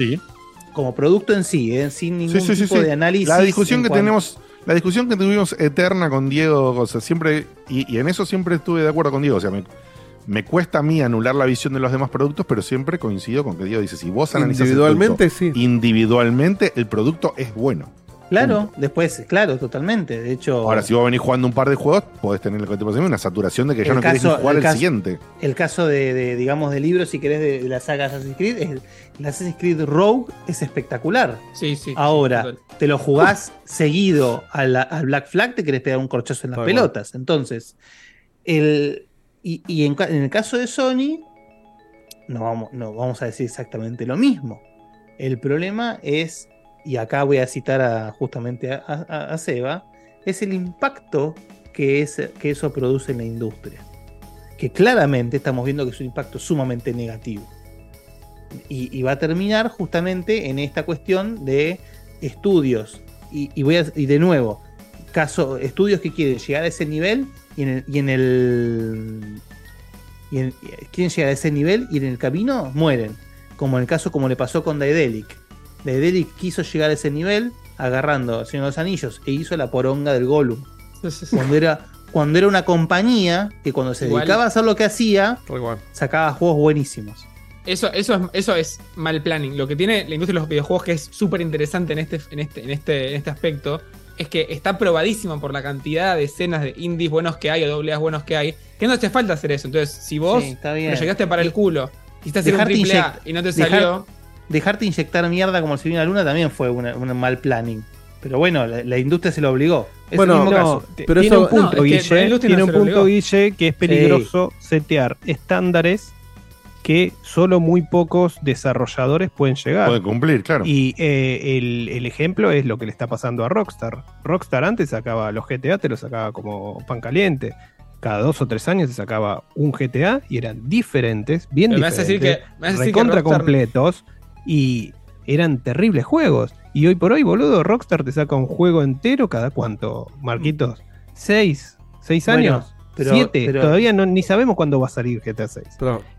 como producto en sí, ¿eh? sin ningún
Sí, sí, sí,
tipo
sí.
de análisis.
La discusión que
cuanto-
tenemos, la discusión que tuvimos eterna con Diego, o sea, siempre, y, y en eso siempre estuve de acuerdo con Diego. O sea, me, me cuesta a mí anular la visión de los demás productos, pero siempre coincido con que Diego dice: si vos analizás el
Individualmente,
producto, individualmente el producto es bueno.
Claro, después, claro, totalmente. De hecho,
Ahora, si vos venís jugando un par de juegos, podés tener lo que te pasa a mí, una saturación de que ya no querés
caso-
ni jugar
el
el,
caso-
siguiente.
El caso de, de, digamos, de libros, si querés, de, de la saga Assassin's Creed, es- el Assassin's Creed Rogue es espectacular.
Sí, sí.
Ahora, te lo jugás seguido al, al Black Flag, te querés pegar un corchazo en las pelotas. Entonces, el, y, y en, el caso de Sony, no vamos, no vamos a decir exactamente lo mismo. El problema es, y acá voy a citar a, justamente a, Seba, es el impacto que, es, que eso produce en la industria. Que claramente estamos viendo que es un impacto sumamente negativo. Y, va a terminar justamente en esta cuestión de estudios. Y, voy a- de nuevo, caso, estudios que quieren llegar a ese nivel y en el. Y en el y en- quieren llegar a ese nivel y en el camino mueren. Como en el caso como le pasó con Daedalic. Daedalic quiso llegar a ese nivel agarrando a Señor de los Anillos e hizo la poronga del Gollum. Cuando era, cuando era una compañía que cuando se
Igual-
dedicaba a hacer lo que hacía, sacaba juegos buenísimos.
Eso, eso, es, eso es mal planning. Lo que tiene la industria de los videojuegos que es súper interesante en este, en, este, en, este, en este aspecto es que está probadísimo por la cantidad de escenas de indies buenos que hay o doble buenos que hay, que no hace falta hacer eso. Entonces, si vos
Sí,
lo llegaste para el culo, quisiste hacer un
Dejarte
triple A y no te
dejar-
salió,
Dejarte inyectar mierda como si la luna también fue un mal planning. Pero bueno, la, la industria se lo obligó. Es
Bueno,
el mismo
no,
caso.
t- tiene un punto, Guille, tiene un punto, Guille, que es
Sí.
peligroso setear estándares que solo muy pocos desarrolladores pueden llegar.
Pueden cumplir, claro.
Y eh, el, el ejemplo es lo que le está pasando a Rockstar. Rockstar antes sacaba los GTA, te los sacaba como pan caliente. Cada dos o tres años se sacaba un GTA y eran diferentes, bien
Pero me vas a decir
diferentes,
que- me vas a decir que Rockstar-
completos y eran terribles juegos. Y hoy por hoy, boludo, Rockstar te saca un juego entero cada cuánto, Marquitos. ¿Seis? ¿Seis
Bueno,
años?
Pero-
¿Siete?
pero-
Todavía no, ni sabemos cuándo va a salir GTA 6.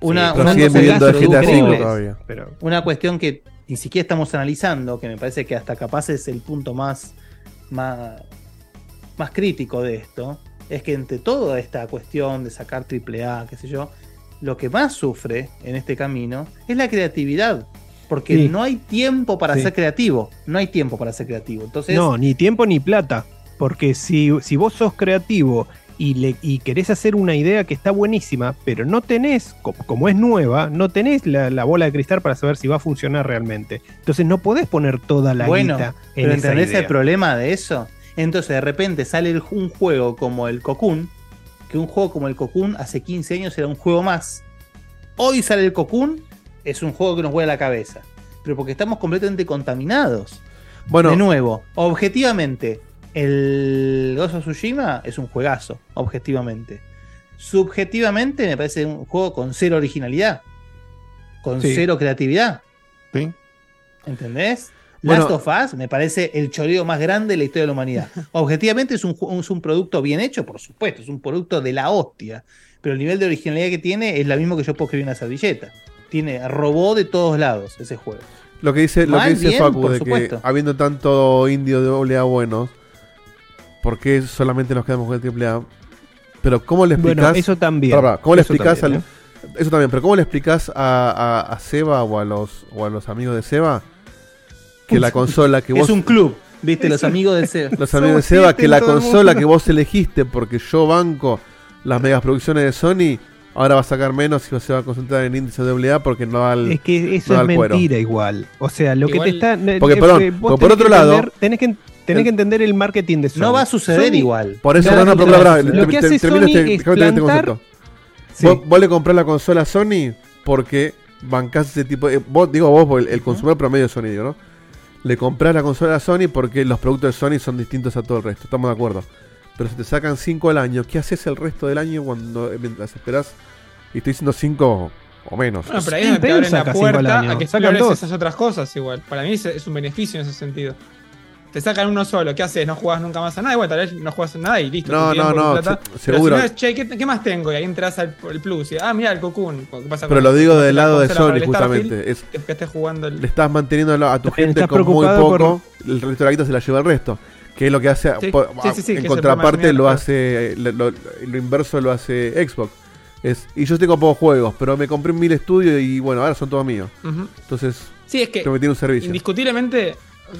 Una,
pero
una
siguen
cosa
viviendo
que
de GTA
produce-
cinco todavía.
Pero,
Una cuestión que ni siquiera estamos analizando, que me parece que hasta capaz es el punto más, más, más crítico de esto, es que entre toda esta cuestión de sacar AAA, qué sé yo, lo que más sufre en este camino es la creatividad. Porque
Sí.
no hay tiempo para
Sí.
ser creativo. No hay tiempo para ser creativo. Entonces,
no, ni tiempo ni plata. Porque si, si vos sos creativo y, le, y querés hacer una idea que está buenísima, pero no tenés, co- como es nueva, no tenés la, la bola de cristal para saber si va a funcionar realmente. Entonces no podés poner toda la
bueno,
guita en
pero
esa
¿entendés
idea.
el problema de eso? Entonces de repente sale el- un juego como el Cocoon, que un juego como el Cocoon hace 15 años era un juego más. Hoy sale el Cocoon, es un juego que nos vuela la cabeza. Pero porque estamos completamente contaminados.
Bueno.
de nuevo, objetivamente, el Ghost of Tsushima es un juegazo, objetivamente. Subjetivamente me parece un juego con cero originalidad, con
Sí.
cero creatividad.
Sí.
¿Entendés?
Bueno.
Last of Us me parece el choreo más grande de la historia de la humanidad. Objetivamente es un, es un producto bien hecho, por supuesto, es un producto de la hostia. Pero el nivel de originalidad que tiene es la mismo que yo puedo escribir en una servilleta. Tiene robó de todos lados ese juego.
Lo que dice, lo que dice
bien,
Facu de
supuesto.
que habiendo tanto indio de doble A buenos, ¿por qué solamente nos quedamos con el triple A? Pero ¿cómo le
Bueno,
explicás?
eso también,
¿Cómo le
eso
explicás
también,
al- Eso también, pero ¿cómo le explicás a, a, a Seba o a los o a los amigos de Seba que la consola que
Es
vos
un club, ¿viste? Los amigos de Seba.
los amigos de Seba que la consola que vos elegiste porque yo banco las megas producciones de Sony ahora va a sacar menos y se va a concentrar en índice de AA porque no va al
Es que eso
no
es
al cuero.
mentira igual. O sea, lo
Igual-
que te está.
Porque,
eh,
perdón,
eh, vos
porque por otro
que
lado-
entender- tenés que, tenés que entender el marketing de Sony.
No va a suceder
Sony-
igual.
Por eso,
Claro,
no, no, pero
claro,
pará, pará,
Lo que hace Sony
este-
es
este
plantar-
concepto.
Sí.
Vos, vos le comprás la consola a Sony porque bancás ese tipo de. Vos, digo vos, el, el consumidor promedio de Sony, digo, ¿no? Le comprás la consola a Sony porque los productos de Sony son distintos a todo el resto, estamos de acuerdo. Pero si te sacan 5 al año, ¿qué haces el resto del año cuando eh, mientras esperás? Y estoy diciendo 5 o menos.
Bueno, pero ahí donde te abren la puerta a que
Sacan dos.
esas otras cosas igual. Para mí es, es un beneficio en ese sentido. Te sacan uno solo, ¿qué haces? ¿No jugás nunca más a nada? Y bueno, tal vez no juegas a nada y listo.
No, no, no,
plata.
se-
Pero
seguro.
si no es, che, ¿qué, qué más tengo? Y ahí entras al el plus. Y, ah, mira, el Cocoon. ¿Qué pasa
Pero
con-
lo digo
con
del
la
lado de Sony, justamente. Es,
Que, que estés jugando el.
le estás manteniendo a tu
También
gente con muy poco, el resto de la guita se la lleva el resto. Que es lo que hace,
Sí,
po-
sí, sí, sí, que
en contraparte lo hace, lo, lo- lo inverso lo hace Xbox. Es, y yo tengo pocos juegos, pero me compré mil estudios y bueno, ahora son todos míos. Entonces,
Sí, es que
te metí un servicio.
indiscutiblemente,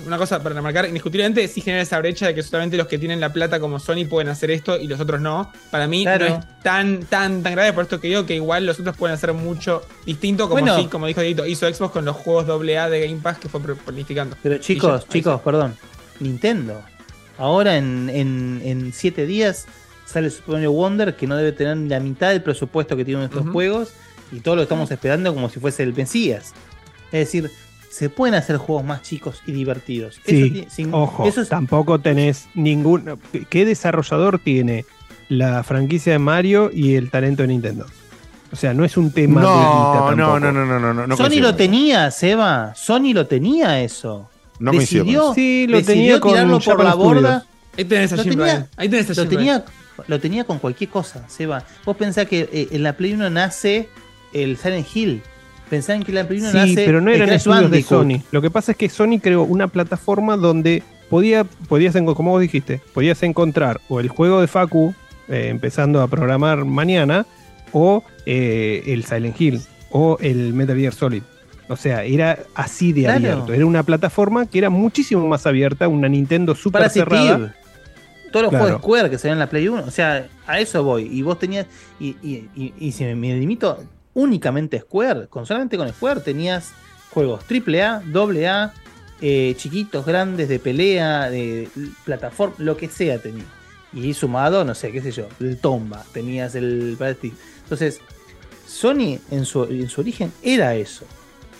una cosa para remarcar, indiscutiblemente sí genera esa brecha de que solamente los que tienen la plata como Sony pueden hacer esto y los otros no. Para mí
Claro.
no es tan, tan, tan grave, por esto que digo que igual los otros pueden hacer mucho distinto, como
Bueno.
sí, como dijo Dieguito, hizo Xbox con los juegos AA de Game Pass que fue planificando.
Pero chicos,
ya,
chicos, perdón. Nintendo. Ahora en, en, en siete días sale Super Mario Wonder que no debe tener la mitad del presupuesto que tienen estos
Ujú.
juegos y todo lo estamos esperando como si fuese el Mesías. Es decir, se pueden hacer juegos más chicos y divertidos.
Sí,
Eso ti- sin-
ojo,
eso es-
tampoco tenés ningún. ¿qué- ¿Qué desarrollador tiene la franquicia de Mario y el talento de Nintendo? O sea, no es un tema de
No, no,
tampoco.
no, no, no, no, no,
Sony
coincido.
lo tenía, Seba. Sony lo tenía eso.
No coincido con
decidió,
eso.
Sí, lo
decidió
tenía
tirarlo por la
Studios.
borda.
Ahí tenés a
Lo
Jim
tenía-
Ryan. Ahí tenés a
Lo
Jim
tenía, lo tenía con cualquier cosa, Seba. Vos pensás que eh, en la Play 1 nace el Silent Hill. Pensaban que la Play 1
Sí,
nace
pero no eran estudios de. Sony. Lo que pasa es que Sony creó una plataforma donde podía, podías, como vos dijiste, podías encontrar o el juego de Facu, eh, empezando a programar mañana, o eh, el Silent Hill, o el Metal Gear Solid. O sea, era así de
Claro.
abierto. Era una plataforma que era muchísimo más abierta, una Nintendo
Parasitive.
cerrada.
Todos los
Claro.
juegos de Square que se ven en la Play 1. O sea, a eso voy. Y vos tenías. Y, y, y, y si me, me limito únicamente Square, con solamente con Square tenías juegos AAA, AA, eh, chiquitos, grandes, de pelea, de plataforma, lo que sea tenía. Y sumado, no sé, qué sé yo, el Tomba, tenías el. Entonces, Sony en su, en su origen era eso.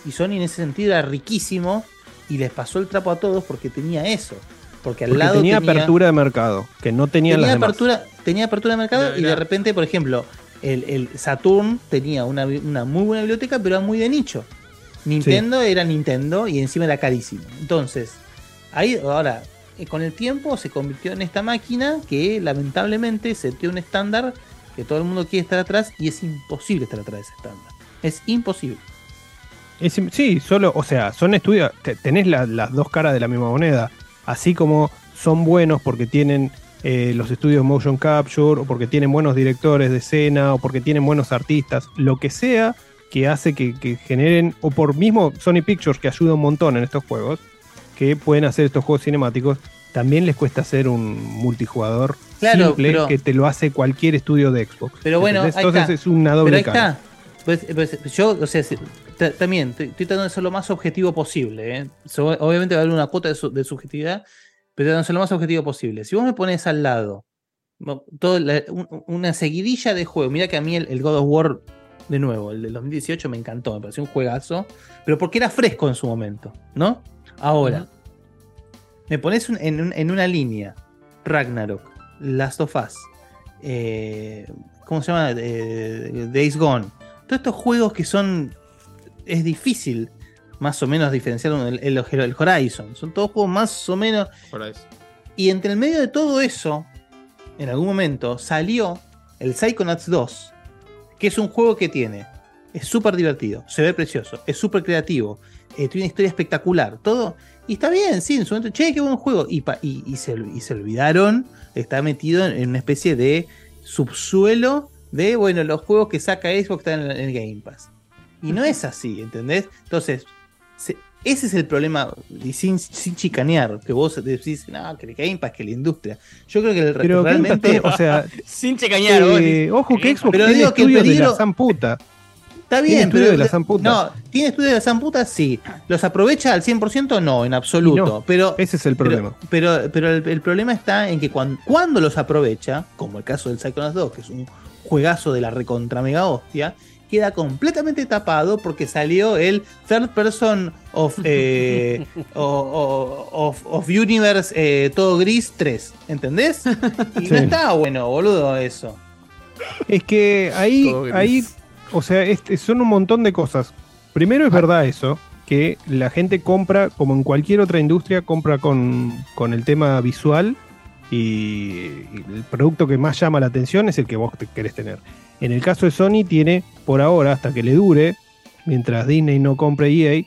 Y Sony en ese sentido era riquísimo y les pasó el trapo a todos porque tenía eso. Porque al
Porque
lado
tenía, apertura de mercado, que no tenían
tenía
las demás.
apertura, tenía apertura de mercado y de repente, por ejemplo, el, el Saturn tenía una, muy buena biblioteca, pero era muy de nicho. Nintendo era Nintendo y encima era carísimo. Entonces, ahí ahora, eh, con el tiempo se convirtió en esta máquina que lamentablemente seteó un estándar que todo el mundo quiere estar atrás y es imposible estar atrás de ese estándar. Es imposible.
Es sí, solo, o sea, son estudios, te- tenés la- las dos caras de la misma moneda, así como son buenos porque tienen eh, los estudios motion capture o porque tienen buenos directores de escena o porque tienen buenos artistas, lo que sea que hace que, que generen, o por mismo Sony Pictures que ayuda un montón en estos juegos, que pueden hacer estos juegos cinemáticos, también les cuesta hacer un multijugador
Claro,
simple
pero-
que te lo hace cualquier estudio de Xbox.
Pero bueno,
entonces
está.
es una doble
Pero ahí
cara.
está. Pues, pues, yo, o sea, también estoy, estoy tratando de ser lo más objetivo posible. ¿eh? So- obviamente va a haber una cuota de, su- de subjetividad, pero de ser lo más objetivo posible. Si vos me pones al lado todo la- un- una seguidilla de juegos, mira que a mí el, el God of War, de nuevo, el del 2018 me encantó, me pareció un juegazo, pero porque era fresco en su momento, ¿no? Ahora, me pones un- en, un- en una línea Ragnarok, Last of Us, eh, ¿cómo se llama? Eh, Days Gone. Todos estos juegos que son. Es difícil más o menos diferenciar uno del- el, el Horizon. Son todos juegos más o menos. Y entre el medio de todo eso, en algún momento salió el Psychonauts 2, que es un juego que tiene. Es súper divertido, se ve precioso, es súper creativo, eh, tiene una historia espectacular, todo. Y está bien, sí, en su momento, che, qué buen juego. Y, pa- y, y se, y se olvidaron, está metido en, en una especie de subsuelo de, bueno, los juegos que saca Xbox están en, el Game Pass. Y no es así, ¿entendés? Entonces, se- ese es el problema, y sin, sin chicanear, que vos decís, no, que el Game Pass, que la industria. Yo creo que el,
Pero
realmente.
tiene- o sea,
Sin vos
Eh, ojo que Xbox
Pero
tiene
digo que el
estudios de la san puta.
Está
Tiene
bien,
estudio
pero
de la zamputa.
No, ¿tiene estudio de la zamputa? Sí. ¿Los aprovecha al 100%? No, en absoluto.
No,
pero,
ese es el problema.
Pero, pero, el, el problema está en que cuan- cuando, los aprovecha, como el caso del Psychonauts 2, que es un juegazo de la recontra mega hostia, queda completamente tapado porque salió el Third Person of, eh, o- o- of, of Universe eh, todo gris 3. ¿Entendés? Y no está bueno, boludo, eso.
Es que ahí, ahí, o sea, este- son un montón de cosas. Primero es verdad eso, que la gente compra, como en cualquier otra industria, compra con, con el tema visual y, y el producto que más llama la atención es el que vos te querés tener. En el caso de Sony tiene, por ahora, hasta que le dure, mientras Disney no compre EA,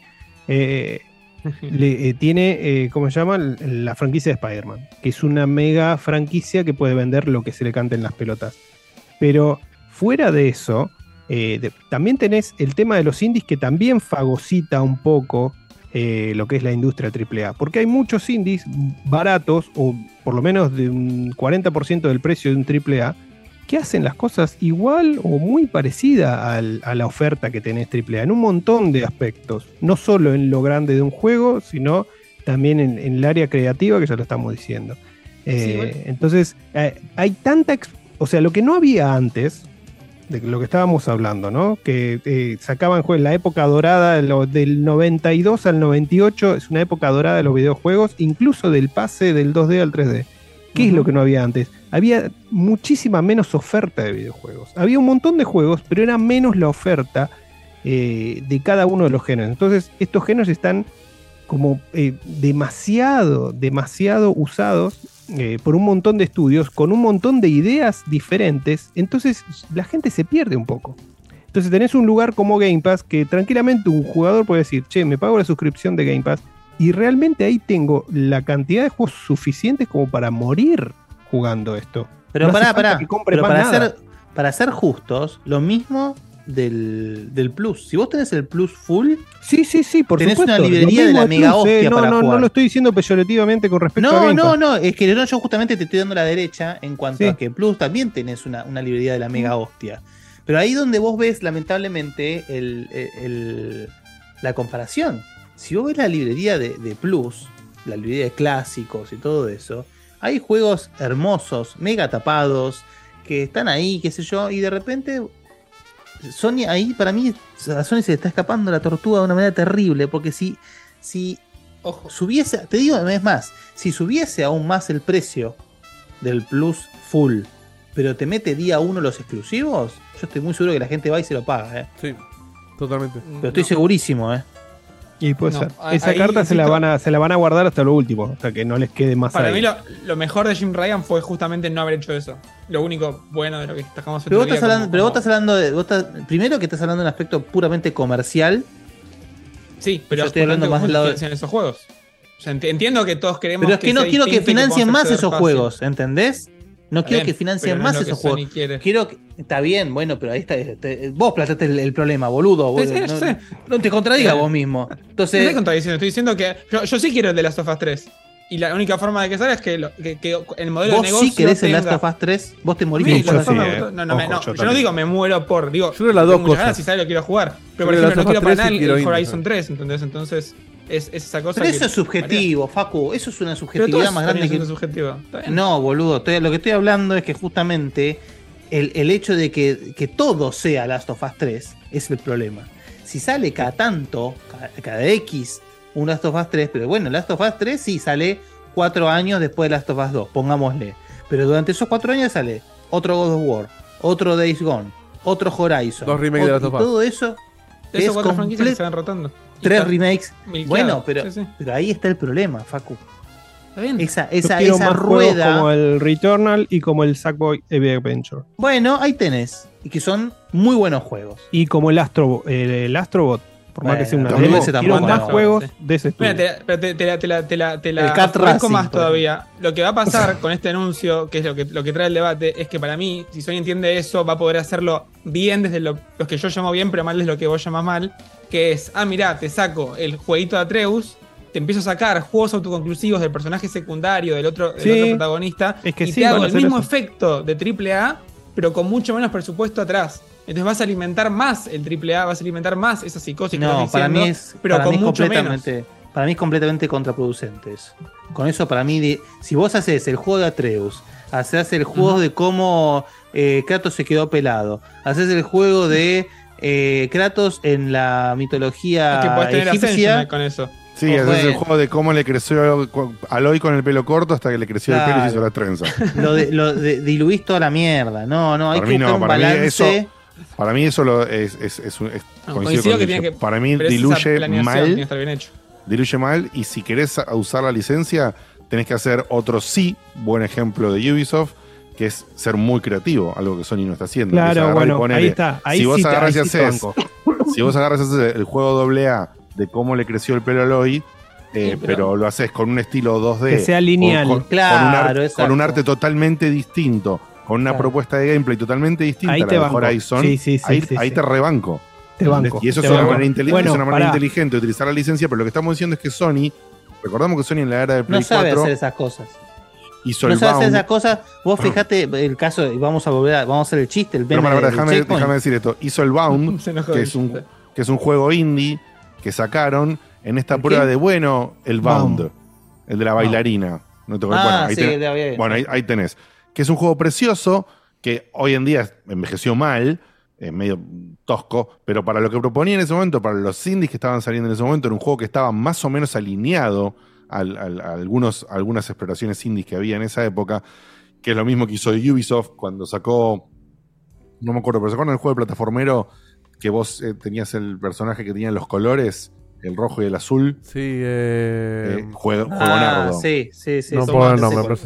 eh, le- eh, tiene, eh, ¿cómo se llama? La franquicia de Spider-Man, que es una mega franquicia que puede vender lo que se le cante en las pelotas. Pero fuera de eso, también tenés el tema de los indies que también fagocita un poco lo que es la industria AAA. Porque hay muchos indies baratos, o por lo menos de un 40% del precio de un AAA, que hacen las cosas igual o muy parecida al- a la oferta que tenés AAA, en un montón de aspectos. No solo en lo grande de un juego, sino también en, en el área creativa, que ya lo estamos diciendo. Eh,
bueno.
Entonces, eh, hay tanta... O sea, lo que no había antes, de lo que estábamos hablando, ¿no? Que eh, sacaban juegos en la época dorada, lo- del 92 al 98, es una época dorada de los videojuegos, incluso del pase del 2D al 3D. ¿Qué es lo que no había antes? Había muchísima menos oferta de videojuegos. Había un montón de juegos, pero era menos la oferta eh, de cada uno de los géneros. Entonces, estos géneros están como eh, demasiado, demasiado usados eh, por un montón de estudios, con un montón de ideas diferentes. Entonces, la gente se pierde un poco. Entonces tenés un lugar como Game Pass que tranquilamente un jugador puede decir, che, me pago la suscripción de Game Pass y realmente ahí tengo la cantidad de juegos suficientes como para morir jugando esto.
Pero
No
pará, pará. Pero para,
nada.
ser, para ser justos, lo mismo del, del Plus. Si vos tenés el Plus full,
sí, sí, sí, por
tenés
supuesto.
una librería de la mega
Plus, eh,
hostia
no,
para
no,
jugar.
no lo estoy diciendo peyorativamente con respecto a
No,
Game
no,
Pass.
no, es que yo, yo justamente te estoy dando la derecha en cuanto
Sí.
a que Plus también tenés una, una librería de la mega hostia. Pero ahí donde vos ves, lamentablemente, el, el- la comparación. Si vos ves la librería de, de Plus, la librería de clásicos y todo eso, hay juegos hermosos, mega tapados, que están ahí, qué sé yo, y de repente Sony ahí, para mí, a Sony se le está escapando la tortuga de una manera terrible, porque si, si subiese, te digo, es más, si subiese aún más el precio del Plus Full, pero te mete día uno los exclusivos, yo estoy muy seguro que la gente va y se lo paga, ¿eh?
Sí, totalmente.
Pero estoy segurísimo, ¿eh?
Y puede
No,
ser. Esa
ahí
carta se la, van a, se la van a guardar hasta lo último, hasta que no les quede más
Para
ahí.
mí lo, lo mejor de Jim Ryan fue justamente no haber hecho eso. Lo único bueno de lo que destacamos
Pero vos estás hablando,
como-
pero vos estás hablando de. vos estás- primero que estás hablando de un aspecto puramente comercial.
Sí, pero
yo estoy hablando más del lado de-
esos juegos. O sea, ent- entiendo que todos queremos
Pero es que no quiero que financien más esos
fácil.
juegos, ¿entendés? No quiero
bien,
que financien
no es
más
que
esos juegos. Quiero que- está bien, bueno, pero ahí está. este, vos plantaste el, el problema, boludo.
Sí,
vos-
sí,
no,
sé.
no te contradigas
Sí.
vos mismo.
No
Entonces,
estoy contradiciendo, estoy diciendo que yo, yo sí quiero el de las of Us 3. Y la única forma de que salga es que, lo- que- que el modelo de
Vos
negocio.
sí querés el Last of Us 3, vos te morís
Sí, yo sí, eh. No, no, me-
Ojo,
no,
yo
yo no digo me muero por. Digo,
Yo creo las dos cosas.
ganas y sale lo quiero jugar. Pero
Yo
por ejemplo, no quiero para
3
nada
y
el, Horizon 3, ¿entendés? Entonces, es, es esa cosa.
Pero
que
eso es subjetivo, Facu. Eso es una subjetividad más grande que. No, boludo. estoy- lo que estoy hablando es que justamente el, el hecho de que, que todo sea Last of Us 3 es el problema. Si sale cada tanto, cada, cada X, un Last of Us 3, pero bueno, Last of Us 3 sí sale cuatro años después de Last of Us 2, pongámosle. Pero durante esos cuatro años sale otro God of War, otro Days Gone, otro Horizon.
Dos remakes de Last of Us.
todo eso.
Esos
es
cuatro franquicias que se van rotando.
Tres remakes.
milqueado.
Bueno, pero,
Sí, sí.
pero ahí está el problema, Facu.
Está bien.
Esa, esa, esa
más
rueda.
como el Returnal y como el Sackboy Heavy Adventure.
Bueno, ahí tenés. Y que son muy buenos juegos.
Y como el, Astro, el, el Astrobot. Por más que sea una demo, quiero
tampoco
más
no.
juegos
Sí.
de ese estudio.
Mira, te, te, te la, te la, te la, te la
Racing,
más todavía. Lo que va a pasar con este anuncio, que es lo que, lo que trae el debate, es que para mí, si Sony entiende eso, va a poder hacerlo bien desde lo, los que yo llamo bien, pero mal desde lo que vos llamás mal. Que es, ah, mirá, te saco el jueguito de Atreus, te empiezo a sacar juegos autoconclusivos del personaje secundario, del otro, del
Sí.
otro protagonista,
Es que
y
sí,
te hago el mismo
eso.
efecto de AAA, pero con mucho menos presupuesto atrás. Entonces vas a alimentar más el AAA, vas a alimentar más esa psicosis que
No, para mí es,
pero
para
con
mí es
mucho menos.
completamente. Para mí es completamente contraproducente eso. Con eso, para mí, de- si vos haces el juego de Atreus, haces el juego de cómo eh, Kratos se quedó pelado, haces el juego de eh, Kratos en la mitología
Es que podés tener
egipcia.
Con eso.
Sí, es el juego de cómo le creció Aloy con el pelo corto hasta que le creció el pelo y se hizo la trenza.
Lo, de, lo de- diluís toda la mierda. No, no, hay
Para
que
mí
buscar
no,
un
para mí
balance.
eso, para mí eso lo es, es, es, un- es-
No,
coincido
coincido
con
que
Lucho.
tiene que-
para mí diluye
planeación, tiene que
mal,
estar bien hecho.
diluye mal y si querés a- usar la licencia tenés que hacer otro sí buen ejemplo de Ubisoft que es ser muy creativo, algo que Sony no está haciendo.
Claro, bueno, ahí está. Ahí
si vos
sí te-
agarras y
ahí sí te
haces,
banco.
si vos agarras y haces el juego doble A de cómo le creció el pelo a Aloy, eh,
Sí,
pero...
pero-
lo haces con un estilo 2D.
Que sea lineal.
Con, con-
Claro,
con un, ar- con
exacto.
un arte totalmente distinto, con una
Claro.
propuesta de gameplay totalmente distinta
Ahí
a la
te
de
banco.
Horizon.
Sí, sí, sí,
ahí
sí,
ahí
sí.
te rebanco.
Te banco.
Y eso
te
es una, manera, inteligente,
Bueno,
es una manera
pará.
inteligente de utilizar la licencia, pero lo que estamos diciendo es que Sony, recordamos que Sony en la era de Play
No sabe
4
hacer esas cosas.
hizo
No
el
sabe hacer esas cosas. Vos fijate el caso, y vamos a volver a, vamos a hacer el chiste, el
Pero para, para, déjame, déjame decir esto. Hizo el Bound, que es, un, que es un juego indie que sacaron en esta
¿El
prueba
qué?
de bueno, el Bound,
Bound.
el de la bailarina. No te?
Ah,
bueno, ahí
sí,
tenés,
de bien.
bueno, ahí, ahí tenés. Que es un juego precioso que hoy en día envejeció mal, es medio tosco, pero para lo que proponía en ese momento, para los indies que estaban saliendo en ese momento, era un juego que estaba más o menos alineado al- al- a algunos, a algunas exploraciones indies que había en esa época, que es lo mismo que hizo Ubisoft cuando sacó, no me acuerdo, pero ¿se acuerdan del juego de plataformero que vos eh, tenías el personaje que tenía los colores, el rojo y el azul?
Sí, eh.
Eh, juego,
Ah,
Juegonardo.
sí, sí, sí.
No puedo el nombre, pero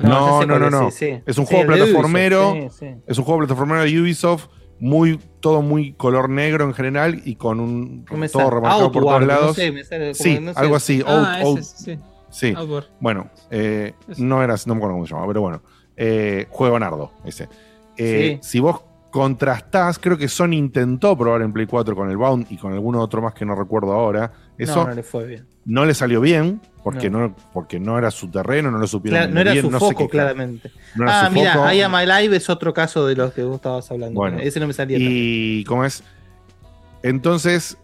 no.
No,
No, no,
es,
no.
sí, sí.
Es un
Sí,
juego plataformero.
Ubisoft, sí, sí.
Es un juego plataformero de Ubisoft, muy, todo muy color negro en general y con un
No
todo remarcado por todos
no
lados.
sé, me sale como-
sí,
no sé.
algo así.
Ah,
Out-
ese,
out-
sí.
sí.
Outward.
Bueno, eh, no era, no me acuerdo cómo se llama, pero bueno. Eh, Juego Nardo, ese. Eh,
Sí.
Si vos contrastás, creo que Sony intentó probar en Play 4 con el Bound y con alguno otro más que no recuerdo ahora. Eso
No,
no,
no le fue bien.
le salió bien porque
No.
no. porque no era su terreno, no lo supieron.
No era
bien,
su
no sé
foco,
qué-
claramente.
no
ah, mira. I Am Alive es otro caso de los que vos estabas hablando.
Bueno.
Ese no me salía tan
Y cómo es. Entonces,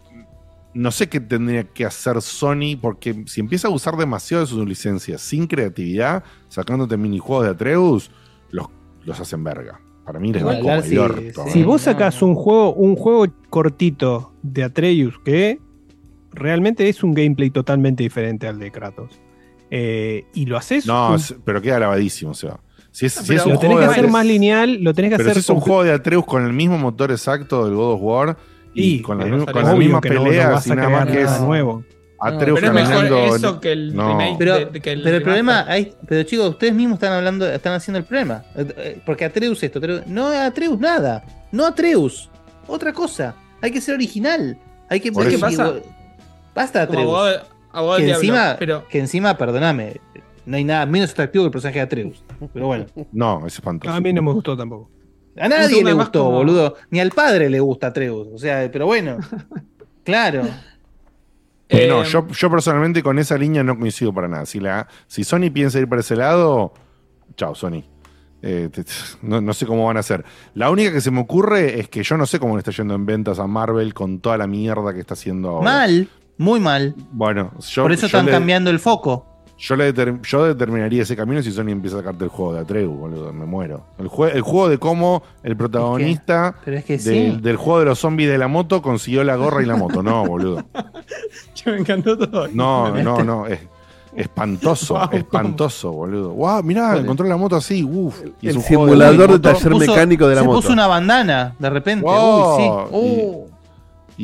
no sé qué tendría que hacer Sony, porque si empieza a usar demasiado de sus licencias sin creatividad, sacándote minijuegos de Atreus, los, los hacen verga. Para mí les va como
sí,
el orto.
sí.
Si
¿eh?
vos sacás un juego, un juego cortito de Atreus que realmente es un gameplay totalmente diferente al de Kratos. eh, y lo haces.
No,
un-
pero queda lavadísimo, o sea. Si es, si
pero
es un
lo tenés
juego
que hacer
Atreus-
más lineal, lo tenés que
Pero
hacer
si es un
con-
juego de Atreus con el mismo motor exacto del God of War y,
Y,
con, mismas-
sale
con las mismas
que no- no
peleas y nada más que es
nuevo.
Atreus
Pero es mejor eso que el
no.
remake
Pero,
de, de que el
pero el problema, hay, pero chicos, ustedes mismos están hablando, están haciendo el problema. Eh, eh, Porque Atreus esto, Atreus- no Atreus nada, no Atreus, otra cosa. Hay que ser original. Hay que, hay que-
eso.
¿Qué pasa?
Basta
Como
Atreus.
abogado, abogado
Que
del diablo,
encima,
pero
que encima, perdóname, no hay nada menos atractivo que el personaje de Atreus. Pero bueno,
No, es espantoso.
A mí no me gustó tampoco.
a nadie le gustó,
como-
boludo. Ni al padre le gusta Atreus. O sea, pero bueno, claro.
Eh, no,
Eh,
yo, yo personalmente con esa línea no coincido para nada. Si, la, si Sony piensa ir para ese lado, chao, Sony. Eh, te- no, no sé cómo van a hacer. La única que se me ocurre es que yo no sé cómo le está yendo en ventas a Marvel con toda la mierda que está haciendo ahora.
Mal, muy mal.
Bueno, yo,
Por eso
yo
están
le-
cambiando el foco.
Yo, le determ- yo determinaría ese camino si Sony empieza a sacarte el juego de Atreu, boludo. Me muero. El, jue- el juego de cómo el protagonista
pero es que
del,
sí.
del juego de los zombies de la moto consiguió la gorra y la moto. No, boludo.
Yo me encantó todo.
No, no, no. Es espantoso,
Wow,
espantoso, boludo. Wow, mirá, encontró la moto así. Uf. Y es
el
un juego
simulador de
moto.
taller mecánico de la
se
moto.
puso una bandana de repente.
Wow.
Uy, sí. Uh.
Y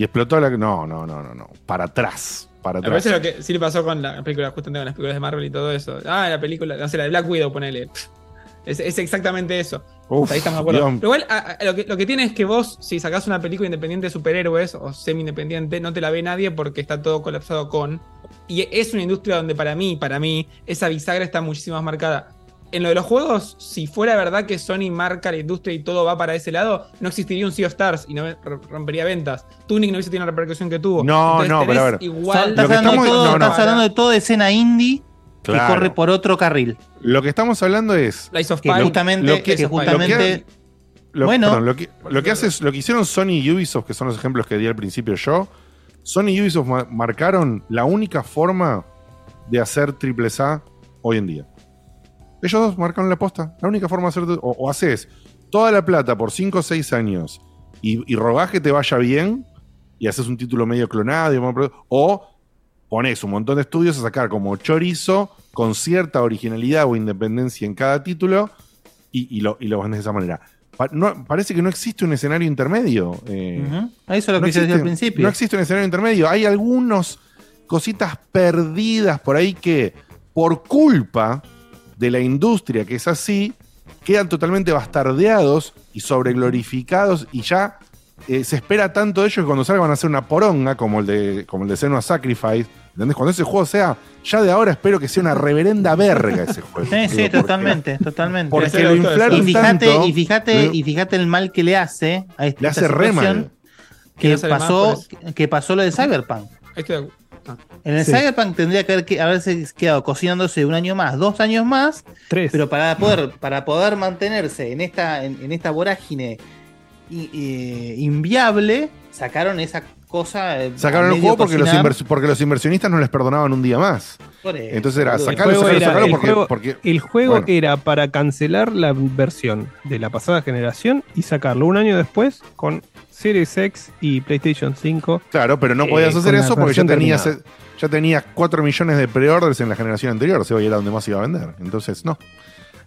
explotó la. No, no, no, no, no. Para atrás. Para atrás.
parece lo que sí le pasó con la película, justamente con las películas de Marvel y todo eso. Ah, la película, no sé, la de Black Widow, ponele. Es, es exactamente eso.
Uf,
Ahí estamos de acuerdo.
Dios.
Pero igual, a- a- lo, que, lo que tiene es que vos, si sacás una película independiente de superhéroes o semi-independiente, no te la ve nadie porque está todo colapsado con. Y es una industria donde para mí, para mí, esa bisagra está muchísimo más marcada. En lo de los juegos, si fuera verdad que Sony marca la industria y todo va para ese lado, no existiría un Sea of Stars y no rompería ventas. Tunic no hubiese tenido la repercusión que tuvo.
No,
Entonces
no, pero a ver.
Igual,
Estás, hablando,
estamos-
de todo,
no, no.
estás hablando de todo de escena indie que corre por otro carril.
Lo que estamos hablando es.
Lies of
Que justamente,
Lo que-
que justamente
Lo,
Bueno.
perdón, lo que, lo que hace es- lo que hicieron Sony y Ubisoft, que son los ejemplos que di al principio yo, Sony y Ubisoft ma- marcaron la única forma de hacer triple A hoy en día. Ellos dos marcaron la posta. La única forma de hacer. O, o haces toda la plata por 5 o 6 años y, y rogás que te vaya bien y haces un título medio clonado. y o pones un montón de estudios a sacar como chorizo con cierta originalidad o independencia en cada título y, y lo, y lo de esa manera. Pa- no- parece que no existe un escenario intermedio. eh.
Eso es lo
no
que yo decía al principio.
No existe un escenario intermedio. Hay algunas cositas perdidas por ahí que, por culpa de la industria que es así, quedan totalmente bastardeados y sobreglorificados y ya eh, se espera tanto de ellos que cuando salgan van a hacer una poronga como el de como el de Senua Sacrifice. ¿Entendés? Cuando ese juego sea, ya de ahora espero que sea una reverenda verga ese juego.
Sí, sí,
Digo, porque-
totalmente, totalmente.
Porque lo inflaron
y fíjate,
tanto,
y fíjate, y fíjate el mal que le hace a esta
Le hace
situación
mal.
que pasó, que pasó lo de Cyberpunk.
Estoy de acuerdo.
En el
Sí.
Cyberpunk tendría que haber que- haberse quedado cocinándose un año más, dos años más,
Tres.
pero para poder, para poder mantenerse en esta, en, en esta vorágine i- eh, inviable, sacaron esa cosa. eh,
Sacaron el juego porque los,
cocinar.
invers- porque los inversionistas no les perdonaban un día más.
Por eso,
Entonces era sacarlo,
juego
sacarlo,
era-
sacarlo
el
porque,
juego-
porque-
El juego
Bueno.
era para cancelar la versión de la pasada generación y sacarlo un año después con Series X y PlayStation 5.
Claro, pero no
eh,
podías hacer eso porque ya tenías,
terminada.
ya tenías 4 millones de pre-orders en la generación anterior, o sea, y era donde más iba a vender. Entonces, no.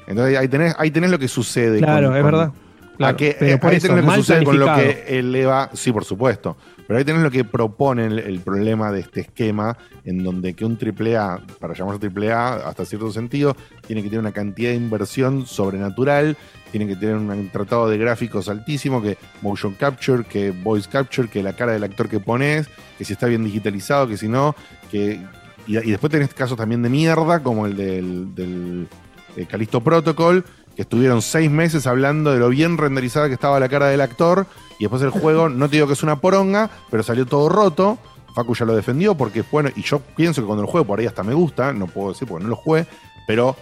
Entonces ahí tenés, ahí tenés lo que sucede.
Claro,
con-
es
con-
verdad. Claro,
a que,
pero
eh,
por
ahí
eso,
tenés lo que sucede con lo que eleva. Sí, por supuesto. Pero ahí tenés lo que propone el, el problema de este esquema, en donde que un AAA, para llamarse AAA, hasta cierto sentido, tiene que tener una cantidad de inversión sobrenatural, tiene que tener un tratado de gráficos altísimo, que motion capture, que voice capture, que la cara del actor que pones, que si está bien digitalizado, que si no, que. Y, después tenés casos también de mierda, como el del, del eh, Callisto Protocol, que estuvieron seis meses hablando de lo bien renderizada que estaba la cara del actor, y después el juego, no te digo que es una poronga, pero salió todo roto. Facu ya lo defendió porque es bueno, y yo pienso que cuando lo juego por ahí hasta me gusta, no puedo decir porque no lo jugué, pero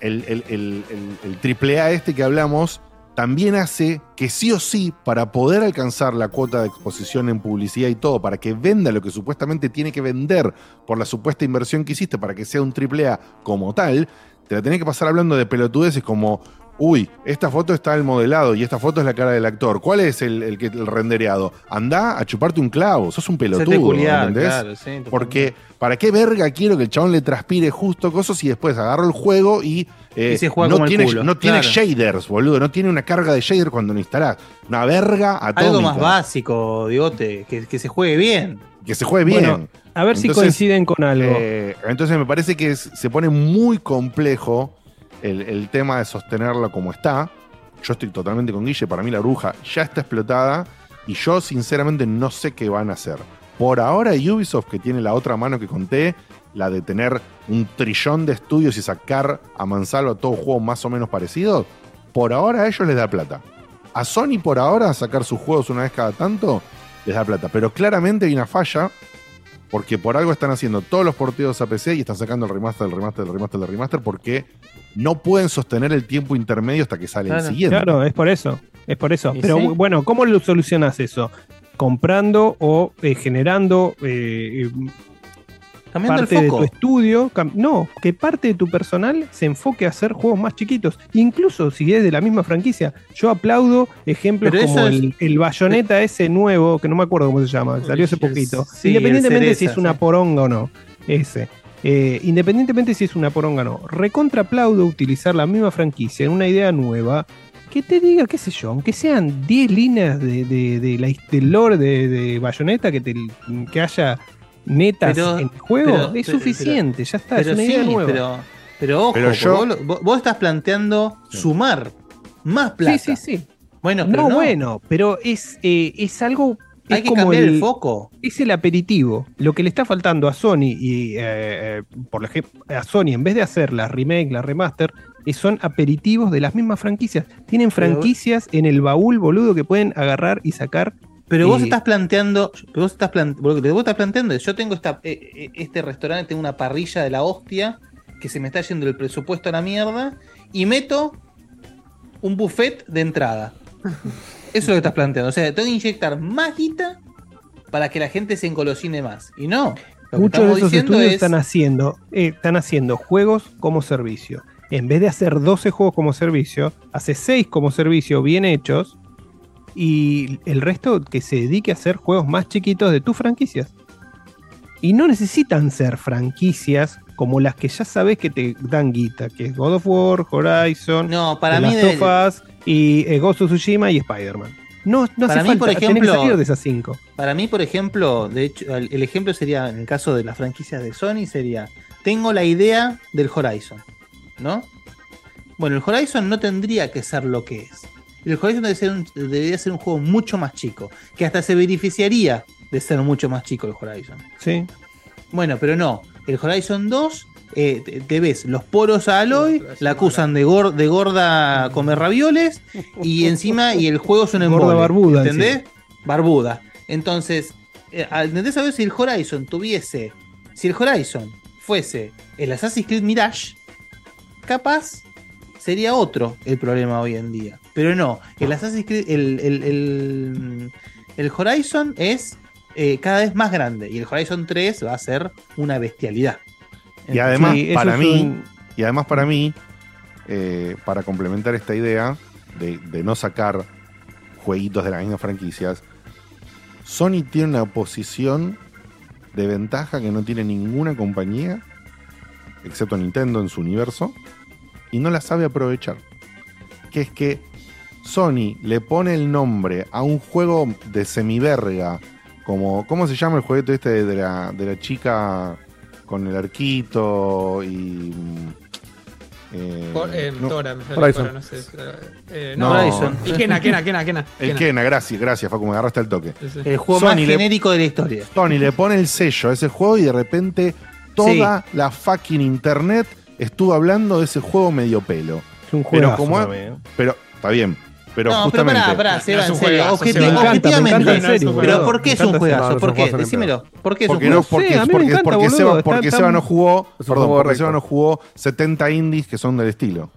el- el triple A este que hablamos también hace que sí o sí, para poder alcanzar la cuota de exposición en publicidad y todo, para que venda lo que supuestamente tiene que vender por la supuesta inversión que hiciste para que sea un triple A como tal, te la tenés que pasar hablando de pelotudeces como, uy, esta foto está el modelado y esta foto es la cara del actor. ¿Cuál es el, el, que- el rendereado? Andá a chuparte un clavo, sos un pelotudo,
culiar,
¿entendés?
claro, sí, totalmente.
Porque, ¿para qué verga quiero que el chabón le transpire justo cosas y después agarro el juego y, eh,
Y se juega
no,
como el
tiene,
culo,
no tiene
claro.
shaders, boludo? No tiene una carga de shader cuando lo instalás. Una verga atómica.
Algo más básico, Diote, que, que se juegue bien.
Que se juegue bien.
Bueno, a ver si
Entonces,
coinciden con algo.
eh, entonces me parece que es- se pone muy complejo el, tema de sostenerlo como está. Yo estoy totalmente con Guille, para mí la bruja ya está explotada y yo sinceramente no sé qué van a hacer. Por ahora Ubisoft, que tiene la otra mano que conté, la de tener un trillón de estudios y sacar a mansalva todos juegos más o menos parecidos, por ahora a ellos les da plata. A Sony por ahora sacar sus juegos una vez cada tanto les da plata. Pero claramente hay una falla Porque por algo están haciendo todos los porteos a PC y están sacando el remaster, el remaster, el remaster, el remaster, porque no pueden sostener el tiempo intermedio hasta que sale el siguiente.
Claro, es por eso. Es por eso.
¿Y
Pero
sí?
bueno, ¿cómo lo solucionas eso? Comprando o eh, generando eh,
Cambiando el
parte de
foco.
tu estudio. no, que parte de tu personal se enfoque a hacer juegos más chiquitos. Incluso si es de la misma franquicia. Yo aplaudo ejemplos
Pero
como
eso es-
el, el bayoneta ese nuevo, que no me acuerdo cómo se llama, que salió hace poquito.
sí, el
Independientemente si
cereza,
es una
sí.
poronga o no. Ese. Eh, independientemente si es una poronga o no. Recontra aplaudo utilizar la misma franquicia en una idea nueva. Que te diga, qué sé yo, aunque sean 10 líneas de, de- de la, del lore de, de Bayonetta, que, te, que haya netas
Pero-
en el juego,
pero-
es
pero-
suficiente, ya está,
Pero
es una
sí,
idea nueva.
Pero, pero ojo,
Pero
porque
yo-
vos, estás planteando sumar más plata.
Sí, sí, sí.
Bueno, pero
no,
no.
bueno, pero es, eh, es algo.
Hay
es
que
como
cambiar el foco.
Es el aperitivo. Lo que le está faltando a Sony y eh, eh, por ejemplo a Sony, en vez de hacer las remake, las remaster, son aperitivos de las mismas franquicias. Tienen
Pero-
franquicias en el baúl, boludo, que pueden agarrar y sacar.
Pero vos estás planteando, pero vos estás, lo que vos estás planteando es, yo tengo esta, eh, eh, este restaurante, tengo una parrilla de la hostia, que se me está yendo el presupuesto a la mierda, y meto un buffet de entrada. Eso es lo que estás planteando. O sea, tengo que inyectar más guita para que la gente se engolosine más. Y no. Lo
Muchos de esos estudios
es-
están haciendo, eh, están haciendo juegos como servicio. En vez de hacer 12 juegos como servicio, hace 6 como servicio bien hechos y el resto que se dedique a hacer juegos más chiquitos de tus franquicias. Y no necesitan ser franquicias como las que ya sabes que te dan guita, que es God of War, Horizon,
No, para
The
mí
Last
debe-
of Us y eh, Ghost of Tsushima y Spider-Man. No, no
Para
hace
mí, por
falta,
ejemplo-
salir de esas 5.
Para mí, por ejemplo, de hecho, el el ejemplo sería, en el caso de las franquicias de Sony, sería, tengo la idea del Horizon, ¿no? Bueno, el Horizon no tendría que ser lo que es. El Horizon debe ser un- debería ser un juego mucho más chico, que hasta se beneficiaría de ser mucho más chico el Horizon.
Sí.
Bueno, pero no. El Horizon 2, eh, te, te ves los poros a Aloy, la acusan de, gor- de gorda comer ravioles, y encima, y el juego es un
Gorda
embole.
barbuda,
¿Entendés?
encima.
Barbuda. Entonces, eh, ¿entendés saber si el Horizon tuviese. Si el Horizon fuese el Assassin's Creed Mirage, capaz sería otro el problema hoy en día. Pero no, el Assassin's Creed, el, el, el- el Horizon es eh, cada vez más grande y el Horizon 3 va a ser una bestialidad.
Y además,
Sí,
para mí,
un-
y además para mí, eh, para complementar esta idea de, de no sacar jueguitos de las mismas franquicias, Sony tiene una posición de ventaja que no tiene ninguna compañía, excepto Nintendo en su universo, y no la sabe aprovechar. Que es que Sony le pone el nombre a un juego de semiverga, como, ¿cómo se llama el jueguito este de, la, de la chica con el arquito y... eh,
Por- eh,
no.
Tora, me sale
Horizon.
Tora, no sé. Eh, no,
No.
Horizon. Y Kena, Kena, Kena, Kena.
El
Kena.
Kena, gracias, gracias, Facu, me agarraste el toque.
Sí, sí.
El juego más
le-
genérico de la historia.
Sony le pone el sello a ese juego y de repente toda la fucking internet estuvo hablando de ese juego medio pelo.
Es un
pero
juegazo
como
también, ¿eh?
pero está bien, pero
no,
justamente
pero pará, pará, Seba, en
un
serio.
juegazo,
objeti-
Seba. Me encanta, me
objetivamente.
encanta, en serio,
pero. ¿por qué es un juegazo? ¿Por
juego.
qué?
No
Decímelo. ¿Por qué es un
porque no,
juego?
porque,
sé, a mí me
porque,
encanta,
porque
boludo,
Seba,
tan-
no jugó,
un
perdón,
juego
porque. Seba no jugó 70 indies que son del estilo.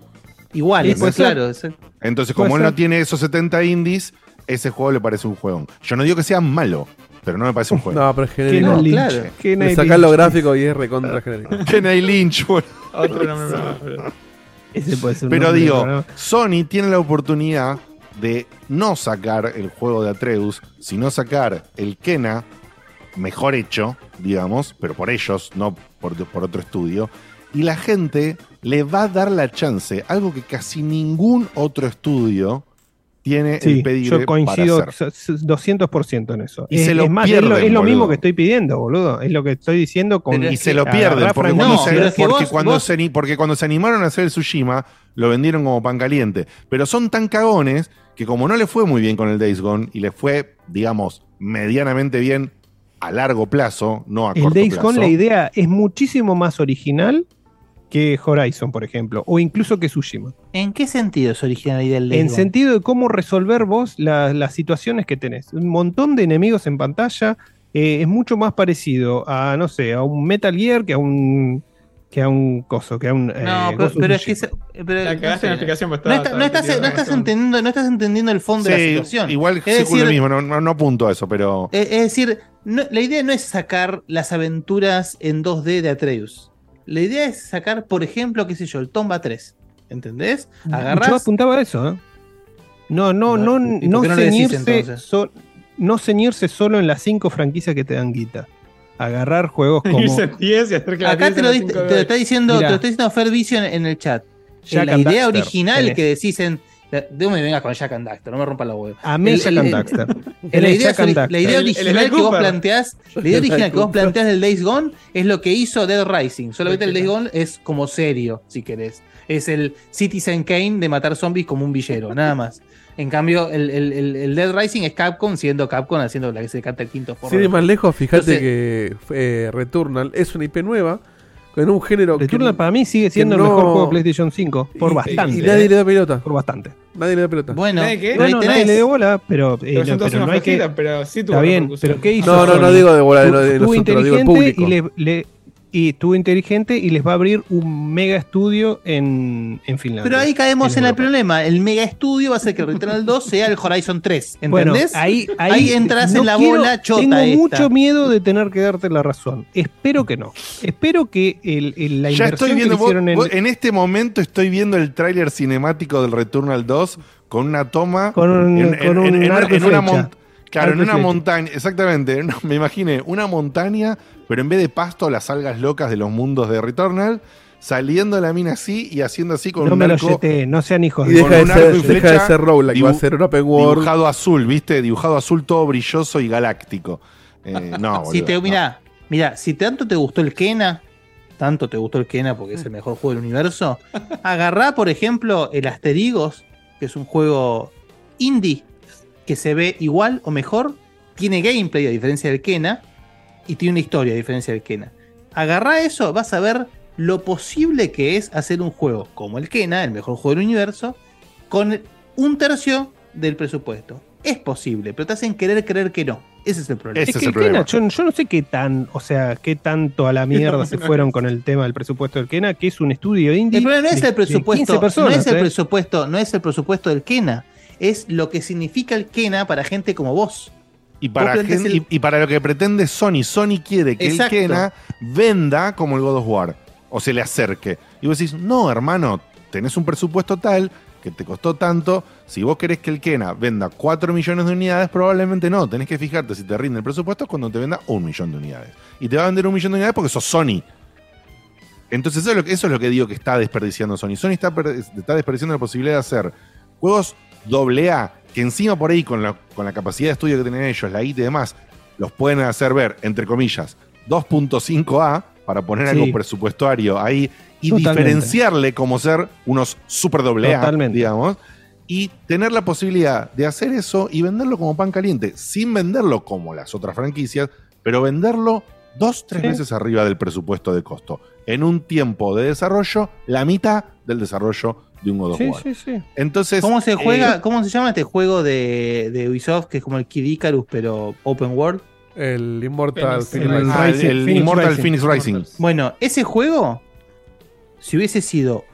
Igual,
ser.
claro. es-
Entonces, como él
ser.
no tiene esos 70 indies, ese juego le parece un juego. Yo no digo que sea malo, pero no me parece un juego.
No, pero es
Kenai
genérico.
Lynch.
claro.
Kenai
Le sacás
Lynch.
lo gráfico y es recontra genérico.
Kenai Lynch, boludo.
Otro nombre pero-
Ese puede ser un
Pero
nombre,
digo,
¿no?
Sony tiene la oportunidad de no sacar el juego de Atreus, sino sacar el Kena mejor hecho, digamos, pero por ellos, no por, por otro estudio. Y la gente le va a dar la chance, algo que casi ningún otro estudio tiene el
Sí,
pedigrí
yo coincido
para hacer.
s- s- 200% en eso.
Y
es,
se lo
es más, es lo,
pierden,
es lo mismo que estoy pidiendo, boludo. Es lo que estoy diciendo con.
y se lo pierden porque cuando, se,
que
porque
vos-
cuando
vos-
se ani- porque cuando se animaron a hacer el Tsushima lo vendieron como pan caliente pero son tan cagones que como no le fue muy bien con el Days Gone y le fue digamos medianamente bien a largo plazo no a
El
corto
Days
plazo
Gone, la idea es muchísimo más original que Horizon, por ejemplo, o incluso que Tsushima.
¿En qué sentido es original la idea del Days
En sentido de cómo resolver vos la- las situaciones que tenés. Un montón de enemigos en pantalla, eh, es mucho más parecido a, no sé, a un Metal Gear que a un que a un coso, que a un.
No,
eh,
pero,
of
pero es que. Se- pero,
La cagaste en la explicación, pues,
no,
estaba-
está- no estás, no estás entendiendo, no estás entendiendo el fondo de la situación.
igual
es decir,
lo mismo, no, no, no apunto a eso, pero.
Es, es decir, no- la idea no es sacar las aventuras en 2D de Atreus. La idea es sacar, por ejemplo, qué sé yo, el Tomba 3. ¿Entendés?
Yo
Agarrás.
apuntaba a eso, ¿eh? No, no, no,
¿y por
no
no decís
ceñirse,
entonces?
so- no ceñirse solo en las cinco franquicias que te dan guita. Agarrar juegos como.
Irse a 10 y hacer que la
Acá
10
te lo, te lo está diciendo,
Mirá.
te lo está diciendo Fer Vision en el chat.
Jack
la idea original
tenés.
que decís en. De dónde me vengas con Jack and Daxter, no me rompa la huevo.
Amé
El-
Jack
el-
and
el-
Daxter.
La idea,
Jack and Daxter.
la idea
El- el
original que vos planteás, la idea original que vos planteás del Days Gone es lo que hizo Dead Rising. Solamente el Days Gone es como serio, si querés. Es el Citizen Kane de matar zombies como un villero, nada más. En cambio, el, el- el- el Dead Rising es Capcom siendo Capcom haciendo la que se canta el quinto
Sin ir más lejos, fíjate
Entonces-
que eh, Returnal es una IP nueva con un género
Returnal
que,
para mí sigue siendo el mejor juego de PlayStation 5. Por
y-
bastante.
Y, nadie
¿eh?
le da pelota.
Por bastante.
Nadie le da pelota.
Bueno,
¿Nadie qué?
pero ahí
No, no,
tenés-
nadie le dio bola, pero, eh,
Pero
no, pero no hay que.
pero sí tuvo
Está bien, pero ¿qué hizo?
No, no, no digo de bola de, de
tuvo
nosotros, digo el
inteligente
público.
y le, le- y estuvo inteligente y les va a abrir un mega estudio en, en Finlandia.
Pero ahí caemos en, el problema. El mega estudio va a ser que Returnal 2 sea el Horizon 3.
Bueno,
¿Entendés?
ahí, ahí,
Ahí entras
no
en la
quiero-
bola chota.
Tengo
esta.
mucho miedo de tener que darte la razón. Espero que no. Espero que el, el- la
Ya
inversión
estoy
que
viendo,
le hicieron en,
vos- en este momento estoy viendo el tráiler cinemático del Returnal 2 con una toma
Con un-
en,
con un
en-
arco y
en una
flecha.
mon- Claro,
Arco
en una
flecha.
montaña, exactamente. me imaginé una montaña, pero en vez de pasto, las algas locas de los mundos de Returnal, saliendo la mina así y haciendo así con
no
un
me lo no sean hijos
Y
de
con
deja de ser-
y
deja de
flecha
ser va a ser un open world.
Dibujado azul, ¿viste? Dibujado azul todo brilloso y galáctico. Eh, no,
Si
boludo,
te,
no.
mira, mira, si tanto te gustó el Kena, tanto te gustó el Kena porque es el mejor juego del universo, agarrá, por ejemplo, el Asterigos, que es un juego indie que se ve igual o mejor, tiene gameplay a diferencia del Kena y tiene una historia a diferencia del Kena. Agarrá eso, vas a ver lo posible que es hacer un juego como el Kena, el mejor juego del universo, con un tercio del presupuesto. Es posible, pero te hacen querer creer que no. Ese es el problema.
Ese
Es
es
que
el
Kena,
problema.
yo, yo no sé qué tan, o sea, qué tanto a la mierda se fueron con el tema del presupuesto del Kena, que es un estudio indie.
El problema no es el
de
presupuesto,
15 personas,
no es el
¿eh?
presupuesto, no es el presupuesto del Kena, es lo que significa el Kena para gente como vos.
Y para,
el-
y, y para lo que pretende Sony, Sony quiere que
Exacto.
el Kena venda como el God of War. O se le acerque. Y vos decís, no, hermano, tenés un presupuesto tal que te costó tanto. Si vos querés que el Kena venda 4 millones de unidades, probablemente no. Tenés que fijarte si te rinde el presupuesto cuando te venda un millón de unidades. Y te va a vender un millón de unidades porque sos Sony. Entonces eso es lo que, eso es lo que digo que está desperdiciando Sony. Sony está, está desperdiciando la posibilidad de hacer juegos AA que encima por ahí con la, con la capacidad de estudio que tienen ellos, la IT y demás, los pueden hacer ver, entre comillas, 2.5A para poner
Sí.
algo presupuestario ahí y
Totalmente.
diferenciarle como ser unos super AA,
Totalmente.
digamos, y tener la posibilidad de hacer eso y venderlo como pan caliente, sin venderlo como las otras franquicias, pero venderlo dos, tres
Sí.
veces arriba del presupuesto de costo. En un tiempo de desarrollo, la mitad del desarrollo de un God of
Sí,
War.
sí, sí.
Entonces,
¿Cómo se
eh,
juega? ¿Cómo se llama este juego de, de Ubisoft que es como el Kid Icarus pero open world?
El Immortal
Phoenix
Phoenix
Rising.
Rising.
ah, el,
Rising,
el
Phoenix
Immortal
Rising.
Phoenix Rising.
Bueno, ese juego, si hubiese sido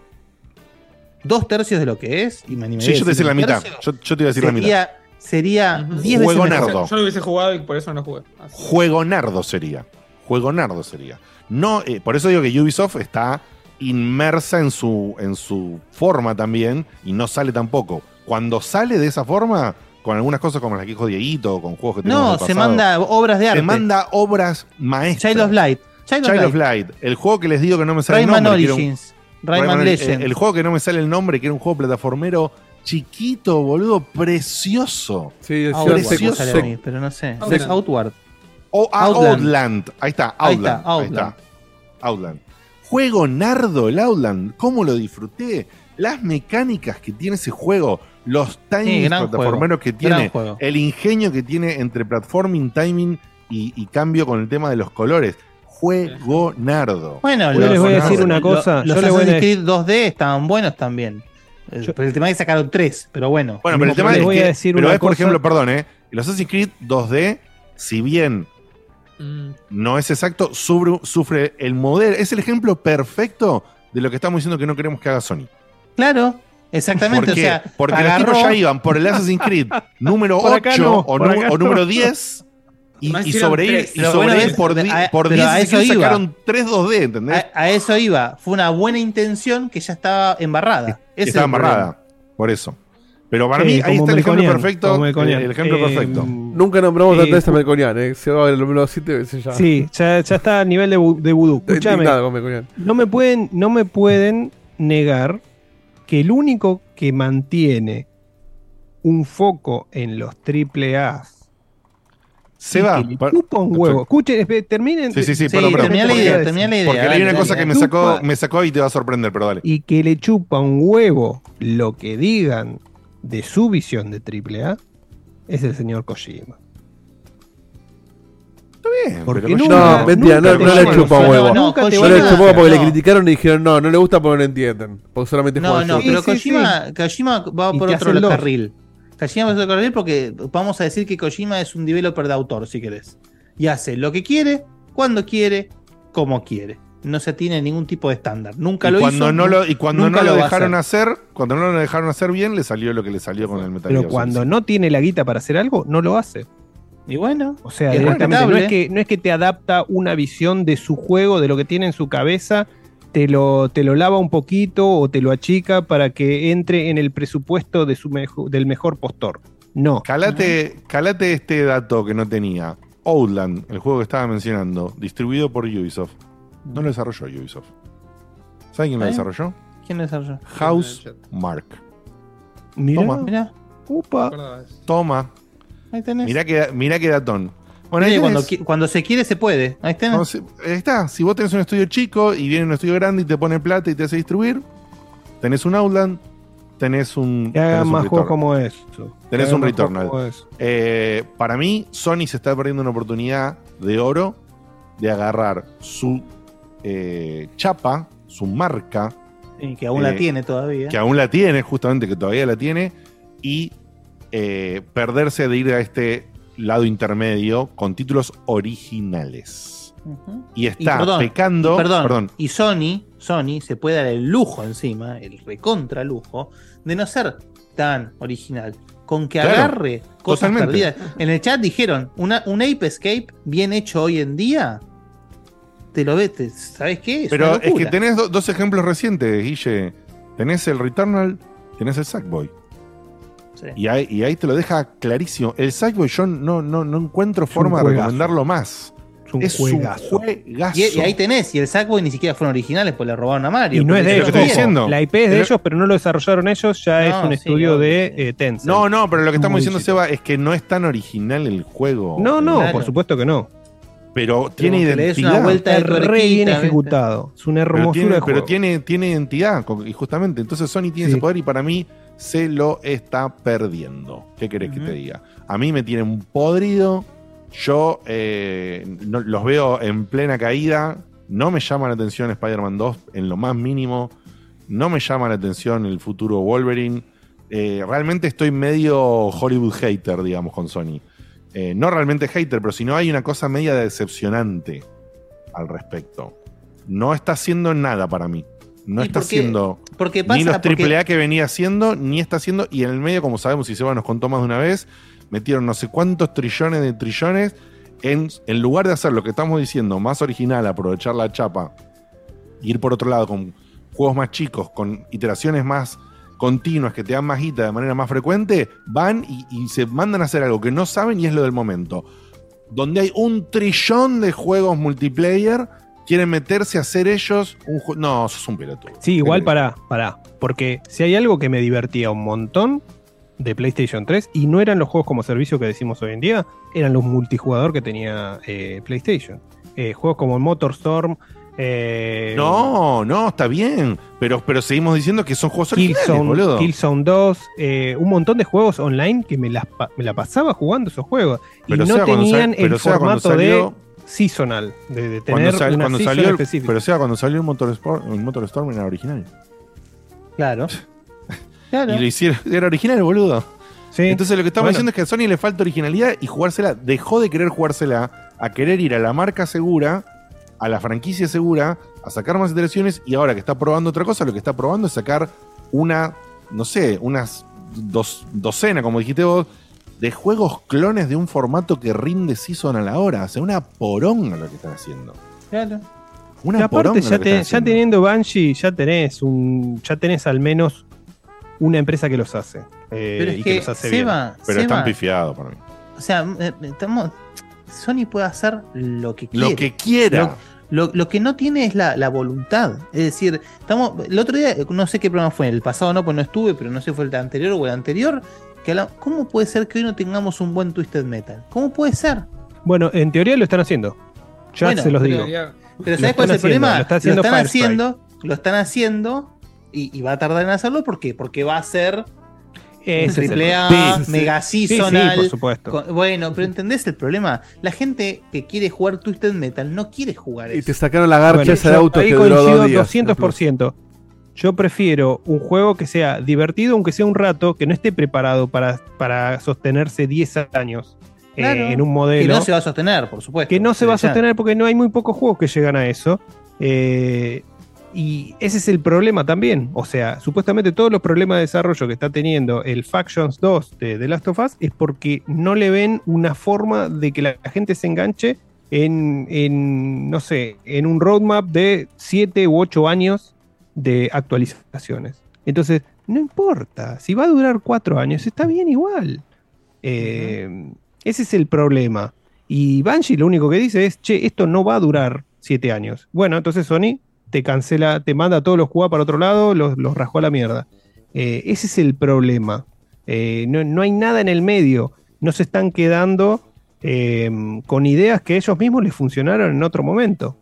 dos tercios de lo que es, y me animaría
Sí,
a
yo te decía la mitad.
tercio,
Yo, yo te iba a decir la mitad.
sería, sería
Ujú.
10 veces
Juego
mejor.
nerdo.
Yo lo hubiese jugado y por eso no jugué. Así.
Juego nardo sería. Juego nardo sería. No, eh, por eso digo que Ubisoft está inmersa en su, en su forma también y no sale tampoco. Cuando sale de esa forma, con algunas cosas como las que dijo Dieguito, o con juegos que tenemos
No,
del
se
pasado,
manda obras de arte.
te manda obras maestras.
Child of Light. Child,
Child
of Light.
Light. El juego que les digo que no me sale
Rayman
el nombre. que era un-
Origins. Rayman,
Rayman-
Legends.
el, el juego que no me sale el nombre, que era un juego plataformero chiquito, boludo, precioso.
Sí, Sex-
me sale a mí, pero no sé.
Outland.
Outward.
O ah,
Outland.
Outland. Ahí está,
Ahí
Outland.
está,
Ahí está. Outland. Juego nardo el Outland. ¿Cómo lo disfruté? Las mecánicas que tiene ese juego, los timings
gran
plataformeros
juego,
que tiene, el ingenio que tiene entre platforming, timing y, y cambio con el tema de los colores. Juego nardo.
Bueno,
Yo
los-
les voy a
los-
decir una
los-
cosa,
Los Assassin's Creed 2D estaban buenos también.
Yo-
pero el tema es que sacaron tres, pero bueno.
Bueno, pero el tema es
voy
que,
a decir
pero
una
es, por ejemplo, perdón, ¿eh? El Assassin's Creed 2D, si bien no es exacto, sufre, sufre el modelo. Es el ejemplo perfecto de lo que estamos diciendo que no queremos que haga Sony.
Claro, exactamente.
Porque,
o sea,
porque los
agarró-
tipos ya iban por el Assassin's Creed número
Por
8
acá no,
o, número
no.
10 y, sobre ir,
tres.
y
Pero
sobre
bueno,
ir
es-
por, di-
a-
por
pero
10
a eso iba.
sacaron 3 2D, ¿entendés?
A, a eso iba. Fue una buena intención que ya estaba embarrada.
Estaba
problema.
amarrada, por eso. Pero para mí ahí está el ejemplo perfecto.
Melconian.
El ejemplo
Eh,
perfecto.
Nunca nombramos
Eh,
a Teresa
ju-
Melconian, ¿eh? Se va el número 7 veces ya.
Sí, ya, ya está a nivel de, de vudú. Escúchame, no me pueden, no me pueden negar que el único que mantiene un foco en los triple A
Se va.
chupa un huevo. Escuchen, terminen.
Sí, sí, sí,
Sí,
perdón, perdón.
termina la idea, termina la idea.
Porque
dale,
hay una
dale,
cosa que me sacó, me sacó y te va a sorprender, pero dale.
y que le chupa un huevo lo que digan de su visión de AAA es el señor Kojima.
Está bien.
Porque
pero
nunca-
No, mentira, no, le chupa huevo.
no,
le chupa huevo porque le criticaron y dijeron, no, no le gusta porque no entienden. Porque solamente
No,
juega
no, pero. Kojima, Kojima va por otro carril. Kojima va por otro carril porque vamos a decir que Kojima es un developer de autor, si querés. Y hace lo que quiere, cuando quiere, como quiere. No se tiene ningún tipo de estándar. Nunca
y
lo
cuando
hizo.
no lo, y cuando no lo
a
dejaron
hacer.
hacer. cuando no lo dejaron hacer bien, le salió lo que le salió con el Metal
Pero
Gear
cuando no tiene la guita para hacer algo, no lo hace.
Y bueno,
O sea,
es
no es, que, no es que te adapta una visión de su juego, de lo que tiene en su cabeza, te lo, te lo lava un poquito o te lo achica para que entre en el presupuesto de su mejo- del mejor postor. No.
Calate, calate este dato que no tenía. Outland, el juego que estaba mencionando, distribuido por Ubisoft. No lo desarrolló Ubisoft. ¿Saben quién lo
¿Eh?
desarrolló?
¿Quién lo desarrolló?
House Mark.
Mira,
Toma.
Mira,
upa.
Toma.
ahí tenés.
Mirá que, mirá que datón. Bueno, ahí
Oye, cuando, cuando se quiere, se puede. Ahí
ahí está. Si vos tenés un estudio chico y viene un estudio grande y te pone plata y te hace distribuir, tenés un Outland, tenés un.
Que hagan más juegos como eso. Que
Tenés
hagan
un Returnal. Eh, para mí, Sony se está perdiendo una oportunidad de oro de agarrar su eh, chapa, su marca,
Sí, que aún
eh,
la tiene todavía.
que aún la tiene, justamente que todavía la tiene, y eh, perderse de ir a este lado intermedio con títulos originales. Y está
perdón,
pecando.
y perdón,
perdón.
y Sony, Sony se puede dar el lujo encima, el recontra lujo, de no ser tan original. Con que
Claro,
agarre cosas
totalmente.
perdidas. En el chat dijeron, una, un Ape Escape bien hecho hoy en día, te lo ves, te- ¿sabes qué? Es
Pero es que tenés do- dos ejemplos recientes, Guille. Tenés el Returnal, tenés el Sackboy.
Sí.
Y ahí, y ahí te lo deja clarísimo. El Sackboy yo no, no, no encuentro forma de recomendarlo más.
Es un
Es
juegazo.
un juegazo.
Y, y ahí tenés, y el Sackboy ni siquiera fueron originales, pues le robaron a Mario.
Y no es de ellos.
diciendo.
La IP es de
Pero-
ellos, pero no lo desarrollaron ellos. Ya
No,
es un
sí,
estudio de eh, Tencent.
No, no, pero lo que estamos
Muy
diciendo,
chico.
Seba, es que no es tan original el juego.
No, no,
Claro.
por supuesto que no.
Pero tiene
que le des una
identidad.
vuelta
Está
de
re bien ejecutado. Es una
Pero,
hermosura
tiene,
de
pero tiene, tiene identidad, y justamente. Entonces Sony tiene
Sí.
ese poder y para mí se lo está perdiendo. ¿Qué querés que te diga? A mí me tienen podrido. Yo eh, no- los veo en plena caída. No me llama la atención Spider-Man 2 en lo más mínimo. No me llama la atención el futuro Wolverine. Eh, realmente estoy medio Hollywood hater, digamos, con Sony. Eh, no realmente hater, pero si no hay una cosa media decepcionante al respecto. No está haciendo nada para mí. No
¿Y
está haciendo
Porque pasa
ni los
porque-
AAA que venía haciendo, ni está haciendo. Y en el medio, como sabemos, y Seba nos contó más de una vez, metieron no sé cuántos trillones de trillones. En, en lugar de hacer lo que estamos diciendo, más original, aprovechar la chapa, ir por otro lado con juegos más chicos, con iteraciones más continuas que te dan más guita de manera más frecuente, van y, y se mandan a hacer algo que no saben y es lo del momento. Donde hay un trillón de juegos multiplayer, quieren meterse a hacer ellos un juego. No, sos un pelotudo.
Sí, igual pará, pará. Porque si hay algo que me divertía un montón de PlayStation 3, y no eran los juegos como servicio que decimos hoy en día, eran los multijugador que tenía eh, PlayStation. Eh, juegos como MotorStorm. Eh,
No, no, está bien. Pero, pero seguimos diciendo que son juegos originales,
Killzone,
boludo.
Killzone 2, eh, un montón de juegos online que me, la pasaba jugando esos juegos. Y no tenían
sal-
el formato de seasonal, de, de tener
sal-
una
salió,
específica.
pero sea cuando salió el Motorsport, el Motorstorm era original.
Claro. Claro.
Y lo hicieron, era original, boludo.
Sí.
Entonces lo que estamos
Bueno.
diciendo es que a Sony le falta originalidad y jugársela, dejó de querer jugársela a querer ir a la marca segura, a la franquicia segura, a sacar más iteraciones y ahora que está probando otra cosa, lo que está probando es sacar una, no sé, unas dos, docena, como dijiste vos, de juegos clones de un formato que rinde season a la hora. O sea, una poronga lo que están haciendo.
Claro.
Una
Y aparte,
poronga
ya,
lo que
te-
están
ya
haciendo.
teniendo Banshee, ya tenés un, ya tenés al menos una empresa que los hace. eh,
Pero es
y
que,
los hace
Seba,
Pero
Seba,
están pifiados para mí.
O sea, estamos. Sony puede hacer lo que quiera.
Lo que quiera.
Lo, lo- lo que no tiene es la, la voluntad. Es decir, estamos. El otro día, no sé qué programa fue, el pasado no, pues no estuve, pero no sé si fue el anterior o el anterior. Que ¿Cómo puede ser que hoy no tengamos un buen Twisted Metal? ¿Cómo puede ser?
Bueno, en teoría lo están haciendo. Ya
Bueno,
se los digo.
Pero ¿sabes cuál es el
haciendo,
problema?
Lo está haciendo
lo están haciendo, lo están haciendo y, y va a tardar en hacerlo. ¿Por qué? Porque va a ser
es el
triple A,
problema. Sí, sí, sí.
mega
Sí, sí,
seasonal.
por supuesto.
con- bueno, pero ¿entendés el problema? La gente que quiere jugar Twisted Metal no quiere jugar
Y
eso.
te sacaron la garcha
Bueno,
esa de
yo
autos
ahí
que duró
coincido
dos días.
200%. Yo prefiero un juego que sea divertido, aunque sea un rato, que no esté preparado para, para sostenerse 10 años eh, en un
Que
modelo.
no se va a sostener, por supuesto.
que no se va a sostener porque no hay muy pocos juegos que llegan a eso. Eh, y ese es el problema también. O sea, supuestamente todos los problemas de desarrollo que está teniendo el Factions 2 de The Last of Us es porque no le ven una forma de que la gente se enganche en, en, no sé, en un roadmap de 7 u 8 años de actualizaciones. Entonces, no importa, si va a durar 4 años, está bien igual. Eh, ese es el problema. Y Banshee lo único que dice es, che, esto no va a durar 7 años. Bueno, entonces Sony te cancela, te manda a todos los jugadores para otro lado, los, los rajó a la mierda. Eh, ese es el problema. Eh, no, no hay nada en el medio. No se están quedando eh, con ideas que ellos mismos les funcionaron en otro momento.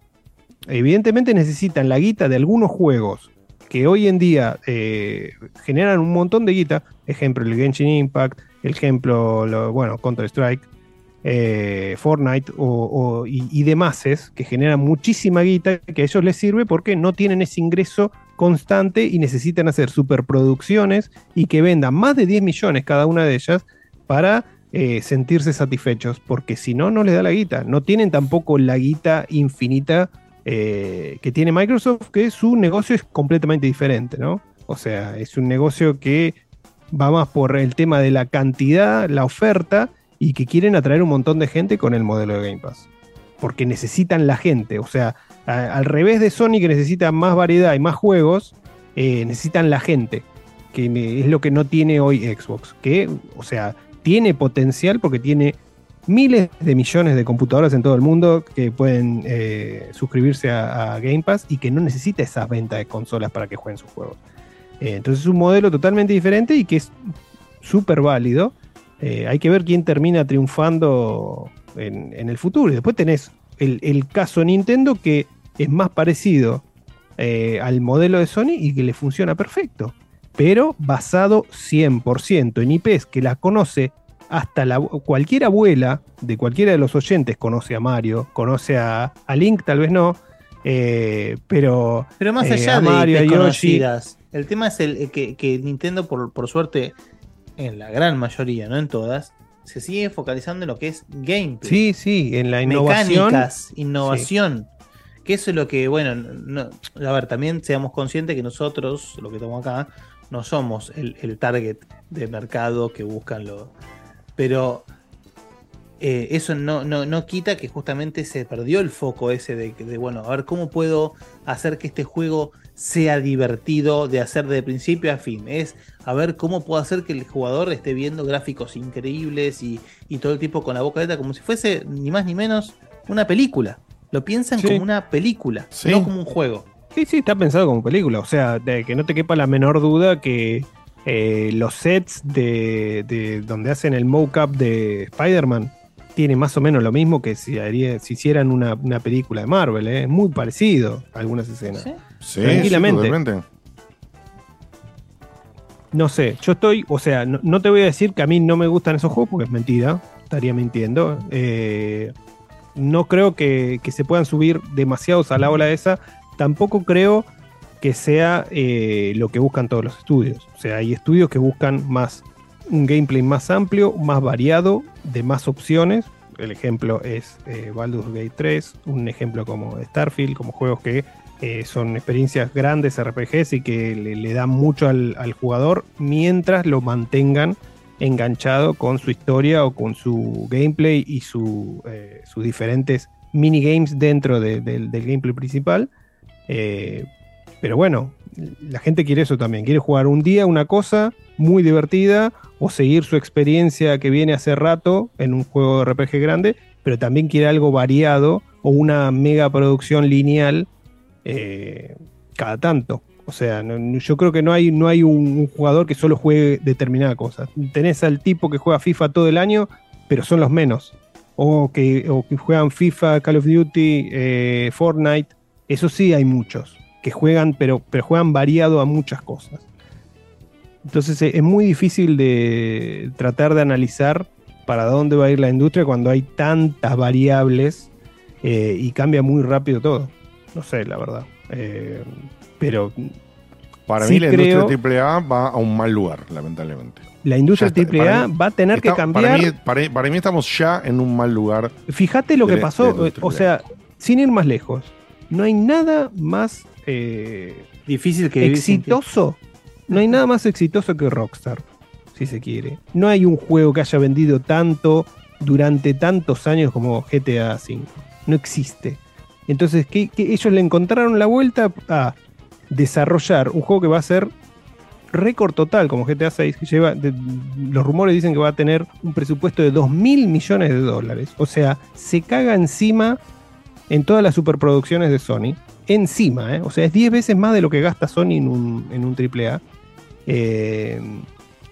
Evidentemente necesitan la guita de algunos juegos que hoy en día generan un montón de guita. Ejemplo, el Genshin Impact, ejemplo, lo- bueno, Counter-Strike, eh, Fortnite o, y, y demás que generan muchísima guita que a ellos les sirve porque no tienen ese ingreso constante y necesitan hacer superproducciones y que vendan más de 10 millones cada una de ellas para eh, sentirse satisfechos, porque si no, no les da la guita. No tienen tampoco la guita infinita eh, que tiene Microsoft, que su negocio es completamente diferente, ¿no? O sea, es un negocio que va más por el tema de la cantidad, la oferta, y que quieren atraer un montón de gente con el modelo de Game Pass. Porque necesitan la gente. O sea, al revés de Sony que necesita más variedad y más juegos, eh, necesitan la gente. Que es lo que no tiene hoy Xbox. Que, o sea, tiene potencial porque tiene miles de millones de computadoras en todo el mundo que pueden eh, suscribirse a, a Game Pass y que no necesita esas ventas de consolas para que jueguen sus juegos. Eh, entonces es un modelo totalmente diferente y que es súper válido. Eh, hay que ver quién termina triunfando en, en el futuro. Y después tenés el, el caso Nintendo que es más parecido eh, al modelo de Sony y que le funciona perfecto. Pero basado 100% en IPs que las conoce hasta la, cualquier abuela de cualquiera de los oyentes conoce a Mario, conoce a, a Link, tal vez no, eh, pero,
Pero más
eh,
allá
a
de
Mario,
IPs conocidas, el tema es el, el que, que Nintendo, por, por suerte, en la gran mayoría, no en todas, se sigue focalizando en lo que es gameplay.
Sí, sí, en la innovación.
Mecánicas, innovación. Que eso es lo que, bueno, no- a ver, también seamos conscientes que nosotros, lo que estamos acá, no somos el, el target de mercado que buscan lo. Pero eh, eso no, no, no quita que justamente se perdió el foco ese de, de, bueno, a ver cómo puedo hacer que este juego sea divertido de hacer de principio a fin. Es a ver cómo puedo hacer que el jugador esté viendo gráficos increíbles y, y todo el tiempo con la boca abierta, como si fuese ni más ni menos una película. Lo piensan
Sí.
como una película,
Sí.
no como un juego.
Sí, sí, está pensado como película. O sea, de que no te quepa la menor duda que eh, los sets de, de donde hacen el mock-up de Spider-Man tiene más o menos lo mismo que si, haría- si hicieran una, una película de Marvel. ¿eh? Es muy parecido a algunas escenas.
Sí,
Tranquilamente.
sí, totalmente.
No sé, yo estoy, o sea, no, no te voy a decir que a mí no me gustan esos juegos porque es mentira, estaría mintiendo. Eh, no creo que, que se puedan subir demasiados a la ola esa. Tampoco creo que sea eh, lo que buscan todos los estudios. O sea, hay estudios que buscan más un gameplay más amplio, más variado, de más opciones. el ejemplo es eh, Baldur's Gate 3, un ejemplo como Starfield, como juegos que eh, son experiencias grandes, RPGs y que le, le dan mucho al, jugador mientras lo mantengan enganchado con su historia o con su gameplay y su, eh, sus diferentes minigames dentro de- del- del gameplay principal. Eh, pero bueno, la gente quiere eso también, quiere jugar un día una cosa muy divertida o seguir su experiencia que viene hace rato en un juego de RPG grande, pero también quiere algo variado o una mega producción lineal eh, cada tanto. O sea, yo creo que no hay, no hay un, jugador que solo juegue determinada cosa. Tenés al tipo que juega FIFA todo el año, pero son los menos. O que, juegan FIFA, Call of Duty, eh, Fortnite. Eso sí hay muchos que juegan, pero, pero juegan variado a muchas cosas. Entonces eh, es muy difícil de tratar de analizar para dónde va a ir la industria cuando hay tantas variables y cambia muy rápido todo. No sé, la verdad. Eh, pero
Para
sí
mí la
creo-
industria AAA va a un mal lugar, lamentablemente.
la industria AAA va a tener que cambiar.
Para mí, para- para mí estamos ya en un mal lugar.
Fíjate lo
de
que pasó, o sea, sin ir más lejos, no hay nada más eh,
difícil que
exitoso. No hay nada más exitoso que Rockstar, si se quiere. No hay un juego que haya vendido tanto durante tantos años como GTA V. No existe. Entonces, ¿qué, qué- ellos le encontraron la vuelta a desarrollar un juego que va a ser récord total como GTA 6, que lleva, de- los rumores dicen que va a tener un presupuesto de 2 mil millones de dólares. O sea, se caga encima en todas las superproducciones de Sony. Encima, ¿eh? o sea, es 10 veces más de lo que gasta Sony en un, en un AAA. Eh,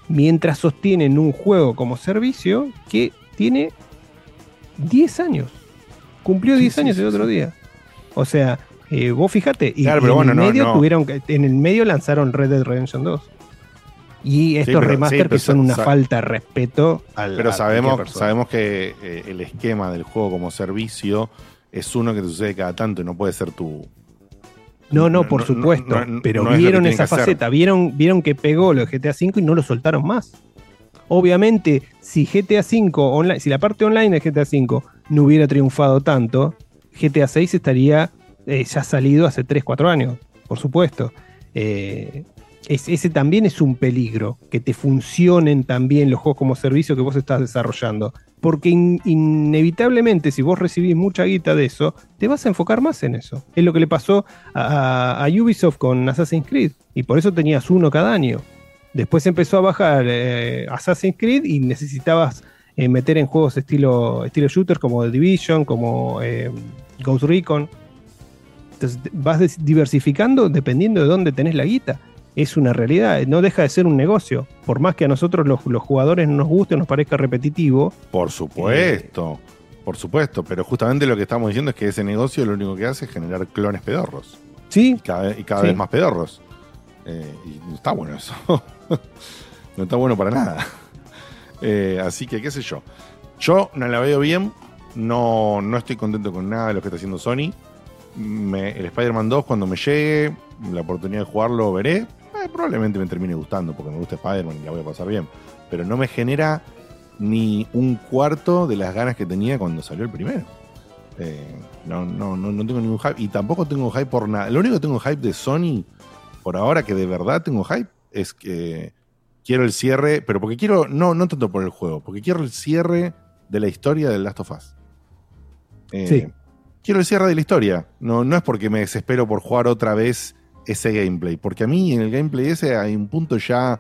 mientras sostienen un juego como servicio que tiene 10 años. Cumplió 10 años el otro día. O sea, eh, vos fíjate, y,
Claro, pero
en
bueno,
el
no,
medio
no.
tuvieron que- en el medio lanzaron Red Dead Redemption 2. Y estos
pero-
remaster
sí,
que son una falta de respeto al
Pero sabemos, sabemos que eh, el esquema del juego como servicio es uno que te sucede cada tanto y no puede ser tu.
No, no,
No,
por
no,
supuesto.
no, no,
pero
no es
vieron esa faceta, vieron, vieron que pegó lo de GTA V y no lo soltaron más. Obviamente, si GTA V online, si la parte online de GTA V no hubiera triunfado tanto, GTA 6 estaría eh, ya salido hace 3, 4 años, por supuesto. Eh, es- ese también es un peligro, que te funcionen también los juegos como servicio que vos estás desarrollando. Porque in- inevitablemente, si vos recibís mucha guita de eso, te vas a enfocar más en eso. Es lo que le pasó a, Ubisoft con Assassin's Creed. Y por eso tenías uno cada año. Después empezó a bajar eh, Assassin's Creed y necesitabas meter en juegos estilo, estilo shooter como The Division, como Ghost Recon. Entonces vas diversificando dependiendo de dónde tenés la guita. Es una realidad, no deja de ser un negocio. Por más que a nosotros los, los jugadores no nos guste o nos parezca repetitivo,
Por supuesto, por supuesto. Pero justamente lo que estamos diciendo es que ese negocio lo único que hace es generar clones pedorros.
Sí.
Cada y cada
Sí.
vez más pedorros. Eh, y no está bueno eso. no está bueno para nada. Eh, así que, qué sé yo. Yo no la veo bien. No, no estoy contento con nada de lo que está haciendo Sony. Me- el Spider-Man 2, cuando me llegue, la oportunidad de jugarlo, veré. Eh, probablemente me termine gustando porque me gusta Spider-Man y la voy a pasar bien. Pero no me genera ni un cuarto de las ganas que tenía cuando salió el primero. Eh, no, no, no, no tengo ningún hype. Y tampoco tengo hype por nada. Lo único que tengo hype de Sony, por ahora que de verdad tengo hype, es que quiero el cierre, pero porque quiero, no, no tanto por el juego, porque quiero el cierre de la historia del Last of Us. Eh,
Sí.
Quiero el cierre de la historia. No, no es porque me desespero por jugar otra vez ese gameplay, porque a mí en el gameplay ese hay un punto ya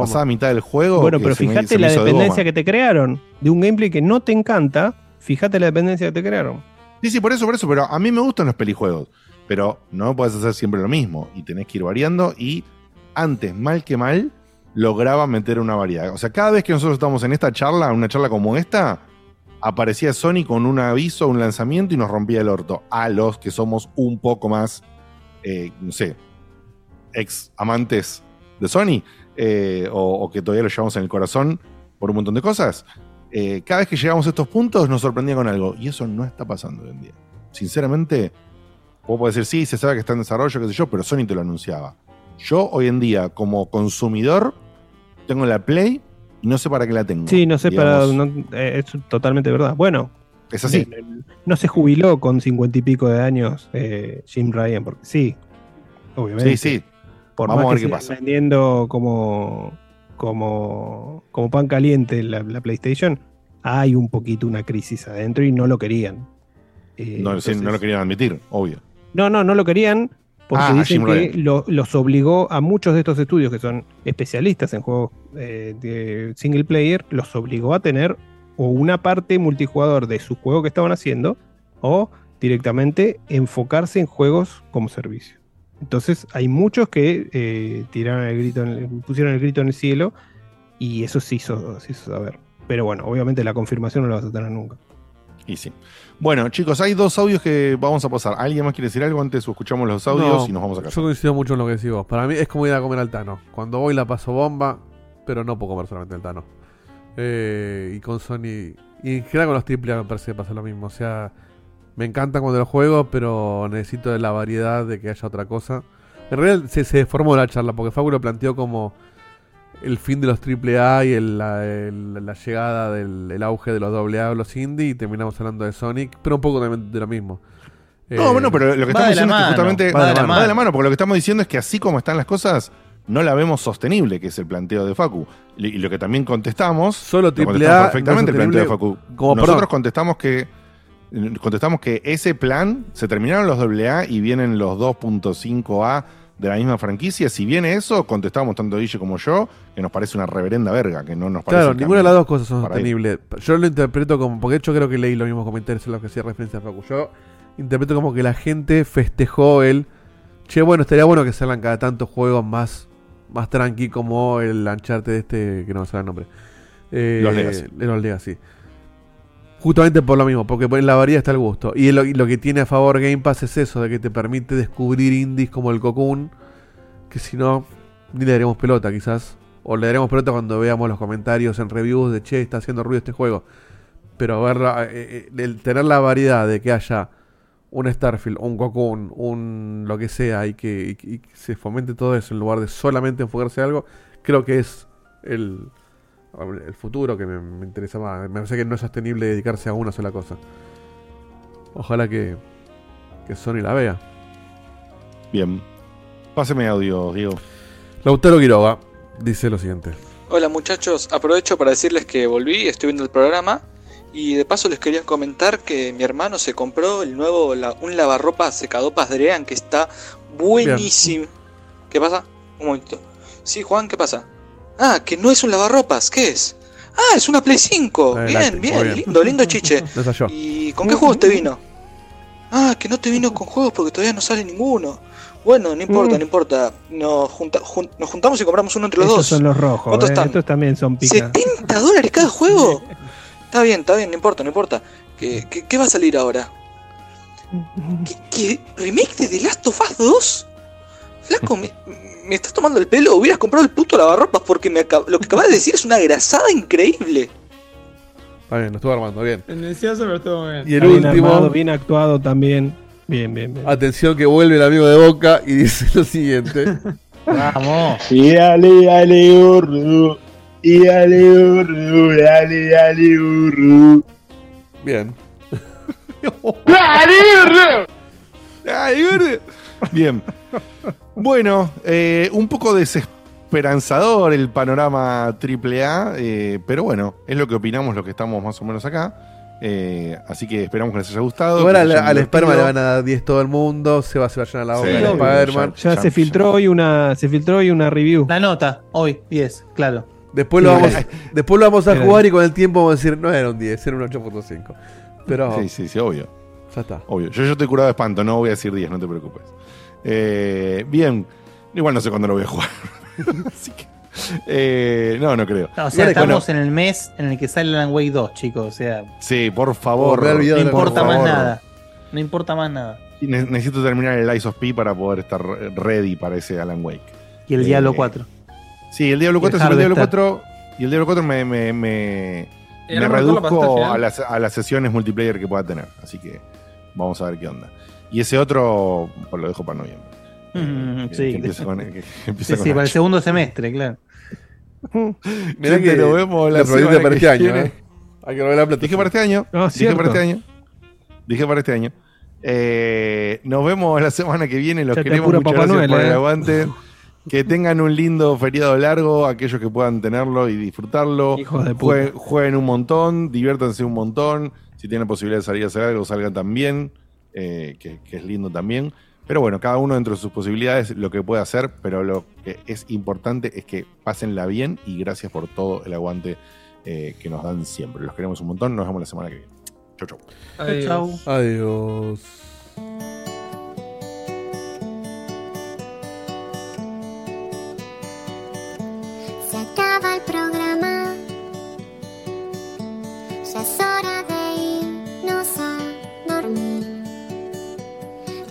pasada mitad del juego.
Bueno,
que
pero
se me-
fíjate
me
la
de
dependencia que te crearon de un gameplay que no te encanta. Fíjate la dependencia que te crearon.
Sí, sí, por eso, por eso, pero a mí me gustan los pelijuegos. Pero no puedes hacer siempre lo mismo y tenés que ir variando y antes, mal que mal, lograba meter una variedad. O sea, cada vez que nosotros estamos en esta charla, una charla como esta, aparecía Sony con un aviso, un lanzamiento y nos rompía el orto. A los que somos un poco más, eh, no sé, ex amantes de Sony eh, o, que todavía lo llevamos en el corazón por un montón de cosas. eh, cada vez que llegamos a estos puntos nos sorprendía con algo y eso no está pasando hoy en día. Sinceramente, vos podés decir, sí, se sabe que está en desarrollo, qué sé yo, pero Sony te lo anunciaba. Yo hoy en día, como consumidor, tengo la Play no sé para qué la tengo.
Sí, no sé,
digamos.
para, no- eh, es totalmente verdad. Bueno,
Es así.
No se jubiló con cincuenta y pico de años eh, Jim Ryan, porque sí, obviamente.
Sí, sí.
Por
Vamos
más
a ver
que
qué pasa.
vendiendo como, como, como pan caliente la, la PlayStation, hay un poquito una crisis adentro y no lo querían. Eh,
No, sí, no lo querían admitir, obvio.
no, no, no lo querían porque
Ah,
dicen que lo- los obligó a muchos de estos estudios que son especialistas en juegos eh, de single player, los obligó a tener o una parte multijugador de su juego que estaban haciendo o directamente enfocarse en juegos como servicio. Entonces hay muchos que eh, tiraron el grito, en el- pusieron el grito en el cielo y eso se hizo, se hizo saber. Pero bueno, obviamente la confirmación no la vas a tener nunca.
Y sí. Bueno, chicos, hay dos audios que vamos a pasar. ¿Alguien más quiere decir algo antes o escuchamos los audios
No,
y nos vamos a casa?
Yo coincido mucho en lo que decís vos. Para mí es como ir a comer al Tano. Cuando voy la paso bomba, pero no puedo comer solamente el Tano. Eh, y con Sony. Y en general con los triple A me parece que pasa lo mismo. O sea, me encanta cuando los juego, pero necesito de la variedad de que haya otra cosa. En realidad se, se formó la charla, porque Facu lo planteó como el fin de los triple A y el- la, el- la llegada del el auge de los doble A, los indie, y terminamos hablando de Sonic, pero un poco también de lo mismo.
No,
Eh,
bueno, pero lo que estamos diciendo es que justamente
va de la
va de la mano, porque lo que estamos diciendo es que así como están las cosas, no la vemos sostenible, que es el planteo de Facu. Y lo que también contestamos,
Solo
lo
triple
contestamos
A
perfectamente el
no
planteo de Facu.
como-
Nosotros
perdón.
contestamos que contestamos que ese plan se terminaron los AA y vienen los 2.5A de la misma franquicia. Si viene eso, contestamos tanto Guille como yo, que nos parece una reverenda verga, que no nos parece
Claro, ninguna de las dos cosas son
ir.
sostenibles. Yo lo interpreto como, porque de hecho creo que leí los mismos comentarios en los que hacía referencia a Facu. Yo interpreto como que la gente festejó el, che, bueno, estaría bueno que salgan cada tanto juegos más, más tranqui como el Uncharted este, que no me sale el nombre. Eh,
Los Legacy.
Los Legacy. Justamente por lo mismo, porque en la variedad está el gusto. Y lo, lo que tiene a favor Game Pass es eso, de que te permite descubrir indies como el Cocoon, que si no, ni le daremos pelota quizás. O le daremos pelota cuando veamos los comentarios en reviews de, che, está haciendo ruido este juego. Pero verla, eh, eh, el tener la variedad de que haya un Starfield, un Cocoon, un lo que sea, y que, y se fomente todo eso en lugar de solamente enfocarse en algo, creo que es el, el futuro que me, me interesa más. Me parece que no es sostenible dedicarse a una sola cosa. Ojalá que, que Sony la vea.
Bien. Páseme audio, Diego.
Lautaro Quiroga dice lo siguiente.
Hola muchachos, aprovecho para decirles que volví, estoy viendo el programa y de paso les quería comentar que mi hermano se compró el nuevo, la- un lavarropa secadopas Drean que está buenísimo. ¿Qué pasa? Un momentito. Sí, Juan, ¿qué pasa? Ah, que no es un lavarropas, ¿qué es? Ah, es una Play 5.
Eh,
Bien,
lácteo,
bien, lindo, lindo chiche. ¿Y con qué juegos te vino? Ah, que no te vino con juegos porque todavía no sale ninguno. Bueno, no importa,
Mm.
no importa. Nos, junta- jun- nos juntamos y compramos uno entre los
Estos
dos.
son los rojos.
¿Cuántos
eh,
están?
Estos también son picas.
¿70 dólares cada juego? Está bien, está bien, no importa, no importa. ¿Qué, qué, qué va a salir ahora? ¿Qué, qué remake de The Last of Us 2? Flaco, me, me estás tomando el pelo. Hubieras comprado el puto lavarropas porque me acab- lo que acabas de decir es una grasada increíble.
Está bien, lo estuvo armando bien.
Tendencioso, pero estuvo bien.
Y el
Bien
último,
armado, bien actuado también. Bien, bien, bien.
atención que vuelve el amigo de Boca y dice lo siguiente.
Vamos.
Y dale, dale, urru. Y dale, urru, dale, dale, urru.
Bien.
Ay, verde. Bien. Bueno, eh, un poco desesperanzador el panorama AAA, eh, pero bueno, es lo que opinamos los que estamos más o menos acá. Eh, así que esperamos que les haya gustado.
Ahora
que
al, al le van a dar 10 todo el mundo, se va, se va a llenar la boca
Sí,
de
obvio,
Spider-Man.
Ya,
ya-
se filtró hoy una, se filtró hoy una review.
La nota, hoy, 10, claro.
Después lo vamos,
era-
después lo vamos a
era-
jugar y con el tiempo vamos a decir, no era un 10, era un 8.5. Pero
Sí, sí, sí, obvio.
ya está.
Obvio. Yo, yo estoy curado de espanto, no voy a decir 10, no te preocupes. Eh, bien. Igual no sé cuándo lo voy a jugar. Así que. eh, no, no creo.
No, o sea,
Bueno,
estamos en el mes en el que sale Alan Wake 2, chicos. O sea,
Sí, por favor.
No importa más
favor.
nada. No importa más nada.
Ne- Necesito terminar el Ice of P para poder estar ready para ese Alan Wake.
Y el
Eh,
Diablo 4.
Sí, el Diablo
Y el
4 es el Diablo
Harvester.
4. Y el Diablo 4 me, me, me, me reduzco
final.
a las, a las sesiones multiplayer que pueda tener. Así que vamos a ver qué onda. Y ese otro pues, lo dejo para noviembre.
Mm,
Que-
sí.
que empiece con, que- que
Sí,
con
sí, para el segundo semestre, claro.
Mirá
Gente,
que
nos vemos la
la
semana
para
que
este año,
viene.
¿eh? Hay que volver a plata.
Dije para este año.
Ah,
dije para este año. Dije para este año. Eh, nos vemos la semana que viene. Los
Ya
queremos. Muchas
Papá
gracias
Noel,
por el
eh.
aguante. Que tengan un lindo feriado largo, aquellos que puedan tenerlo y disfrutarlo.
Hijos de puta.
Jueguen, jueguen un montón, diviértanse un montón. Si tienen posibilidad de salir a hacer algo, salgan también, eh, que, que es lindo también. Pero bueno, cada uno dentro de sus posibilidades lo que puede hacer, pero lo que es importante es que pásenla bien y gracias por todo el aguante eh, que nos dan siempre. Los queremos un montón, nos vemos la semana que viene. Chau, chau.
Adiós.
Adiós.
Se acaba el programa. Ya es hora de